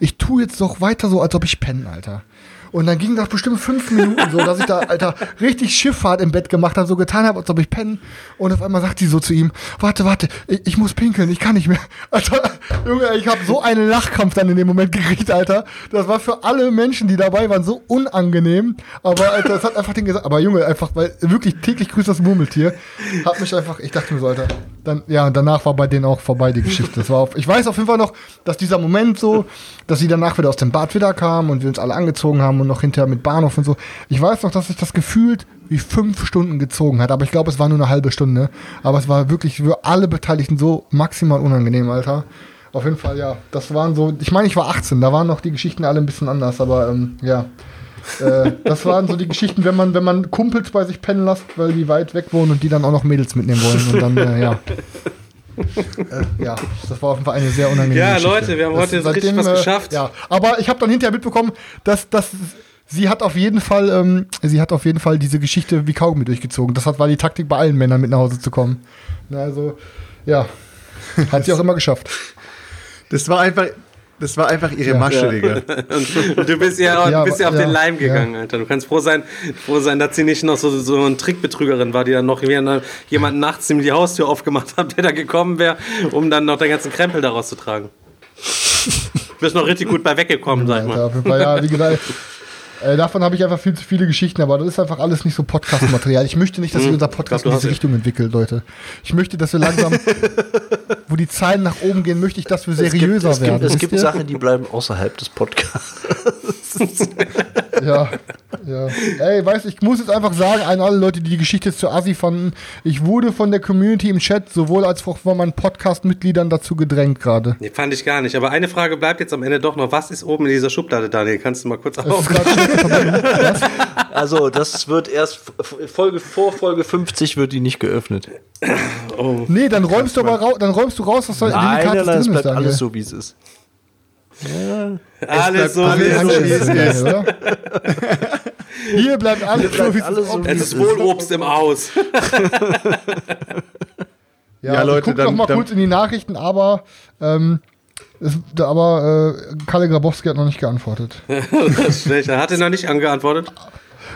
ich tu jetzt doch weiter so, als ob ich penne, Alter. Und dann ging das bestimmt fünf Minuten so, dass ich da, Alter, richtig Schifffahrt im Bett gemacht habe, so getan habe, als ob ich penne. Und auf einmal sagt die so zu ihm, warte, warte, ich, ich muss pinkeln, ich kann nicht mehr. [LAUGHS] Alter, Junge, ich habe so einen Lachkampf dann in dem Moment gekriegt, Alter. Das war für alle Menschen, die dabei waren, so unangenehm. Aber, Alter, es hat einfach den gesagt, aber Junge, einfach, weil wirklich täglich grüßt das Murmeltier, hat mich einfach, ich dachte mir so, Alter, dann, ja, danach war bei denen auch vorbei die Geschichte. Das war auf, ich weiß auf jeden Fall noch, dass dieser Moment so, dass sie danach wieder aus dem Bad wieder kamen und wir uns alle angezogen haben und noch hinterher mit Bahnhof und so. Ich weiß noch, dass sich das gefühlt wie fünf Stunden gezogen hat, aber ich glaube, es war nur eine halbe Stunde. Aber es war wirklich für alle Beteiligten so maximal unangenehm, Alter. Auf jeden Fall, ja. Das waren so, ich meine, ich war 18, da waren noch die Geschichten alle ein bisschen anders, aber ähm, ja. äh, das waren so die Geschichten, wenn man, wenn man Kumpels bei sich pennen lässt, weil die weit weg wohnen und die dann auch noch Mädels mitnehmen wollen. Und dann, äh, ja. Äh, ja, das war auf jeden Fall eine sehr unangenehme Ja, Geschichte. Leute, wir haben Das- heute so richtig was äh, geschafft. Ja, aber ich habe dann hinterher mitbekommen, dass, dass sie hat auf jeden Fall, ähm, sie hat auf jeden Fall diese Geschichte wie Kaugummi durchgezogen. Das hat, war die Taktik bei allen Männern mit nach Hause zu kommen. Also, ja, hat sie auch immer geschafft. Das war einfach, das war einfach ihre Masche, Digga. [LAUGHS] Und du bist ja, Ja, bist ja auf den ja, Leim gegangen, ja. Alter. Du kannst froh sein, froh sein, dass sie nicht noch so, so eine Trickbetrügerin war, die dann noch wieder jemand nachts ihm die Haustür aufgemacht hat, der da gekommen wäre, um dann noch den ganzen Krempel daraus zu tragen. Du bist noch richtig gut bei weggekommen, sag ich Alter, mal. auf jeden Fall, ja, wie gesagt, äh, davon habe ich einfach viel zu viele Geschichten, aber das ist einfach alles nicht so Podcast-Material. Ich möchte nicht, dass sich unser Podcast Hm. glaub, du in diese Richtung entwickelt, Leute. Ich möchte, dass wir langsam, wo die Zahlen nach oben gehen, möchte ich, dass wir Es gibt, seriöser es gibt, werden. es wisst gibt ihr? Sachen, die bleiben außerhalb des Podcasts. [LAUGHS] Ja, ja. Ey, weißt du, ich muss jetzt einfach sagen, an alle Leute, die die Geschichte zu Assi fanden, ich wurde von der Community im Chat sowohl als auch von meinen Podcast-Mitgliedern dazu gedrängt gerade. Nee, fand ich gar nicht. Aber eine Frage bleibt jetzt am Ende doch noch. Was ist oben in dieser Schublade, Daniel? Kannst du mal kurz ist auf? Also, das wird erst Folge vor Folge 50 wird die nicht geöffnet. Nee, dann räumst du aber raus, dann räumst du raus, was da in den Nein, Karten nein, nein, drin ist, bleibt Daniel. alles so, wie es ist. Alles so, alles wie es so, ist. wie es ist. oder? Hier bleibt alles so, wie es alles ist. so, wie Es ist wohl Obst im Haus. Ja, Ja, also Leute, ich guck dann- noch mal dann- kurz in die Nachrichten, aber ähm, es, aber äh, Kalle Grabowski hat noch nicht geantwortet. [LAUGHS] Das ist schlecht. Er hatte noch nicht angeantwortet.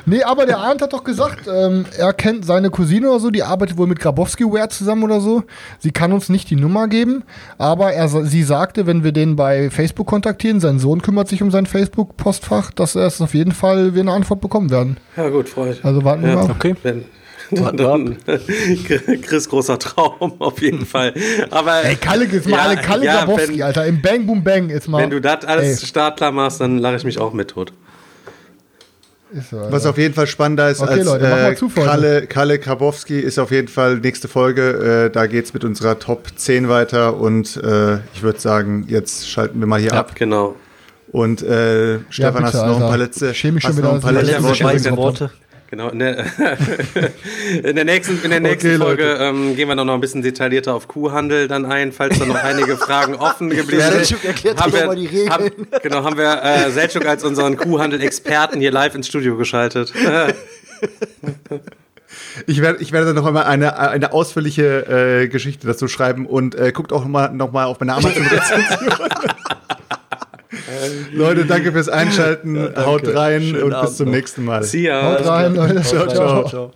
Nee, aber der Arndt hat doch gesagt, ähm, er kennt seine Cousine oder so, die arbeitet wohl mit Grabowski-Ware zusammen oder so. Sie kann uns nicht die Nummer geben, aber er, sie sagte, wenn wir den bei Facebook kontaktieren, sein Sohn kümmert sich um sein Facebook-Postfach, dass er es auf jeden Fall wir eine Antwort bekommen werden. Ja, gut, freue ich. Also warten wir Ja, mal. Okay. Wenn, [LAUGHS] dann, [LAUGHS] Chris großer Traum, [LAUGHS] auf jeden Fall. Aber Ey, Kalle, jetzt mal Ja, alle Kalle ja, Grabowski, wenn- Alter, im Bang Boom Bang jetzt mal. wenn du das alles Ey, startklar machst, dann lache ich mich auch mit tot. Ist so. Was auf jeden Fall spannender ist Okay, als Leute, mach mal äh, zu. Kalle, Kalle Grabowski ist auf jeden Fall nächste Folge. Äh, da geht's mit unserer Top 10 weiter und äh, ich würde sagen, jetzt schalten wir mal hier ab. Genau. Und äh, Stefan, bitte, hast du noch ein paar letzte, hast noch ein paar letzte letzte Worte? Genau. In der, [LAUGHS] in der nächsten, in der nächsten Okay, Folge ähm, gehen wir noch ein bisschen detaillierter auf Kuhhandel dann ein, falls da noch einige Fragen offen [LAUGHS] geblieben sind. Selçuk erklärt Haben wir- mal die Regeln. Haben, genau, haben wir äh, Selchuk als unseren Kuhhandel-Experten hier live ins Studio geschaltet. [LAUGHS] Ich werde, ich werde dann noch einmal eine, eine ausführliche äh, Geschichte dazu schreiben und äh, guckt auch noch mal, noch mal auf meine Amazon-Rezension. Leute, danke fürs Einschalten. Haut rein Schönen und bis Abend zum noch. nächsten Mal. See ya. Haut rein, Leute. Ciao, ciao. Ciao.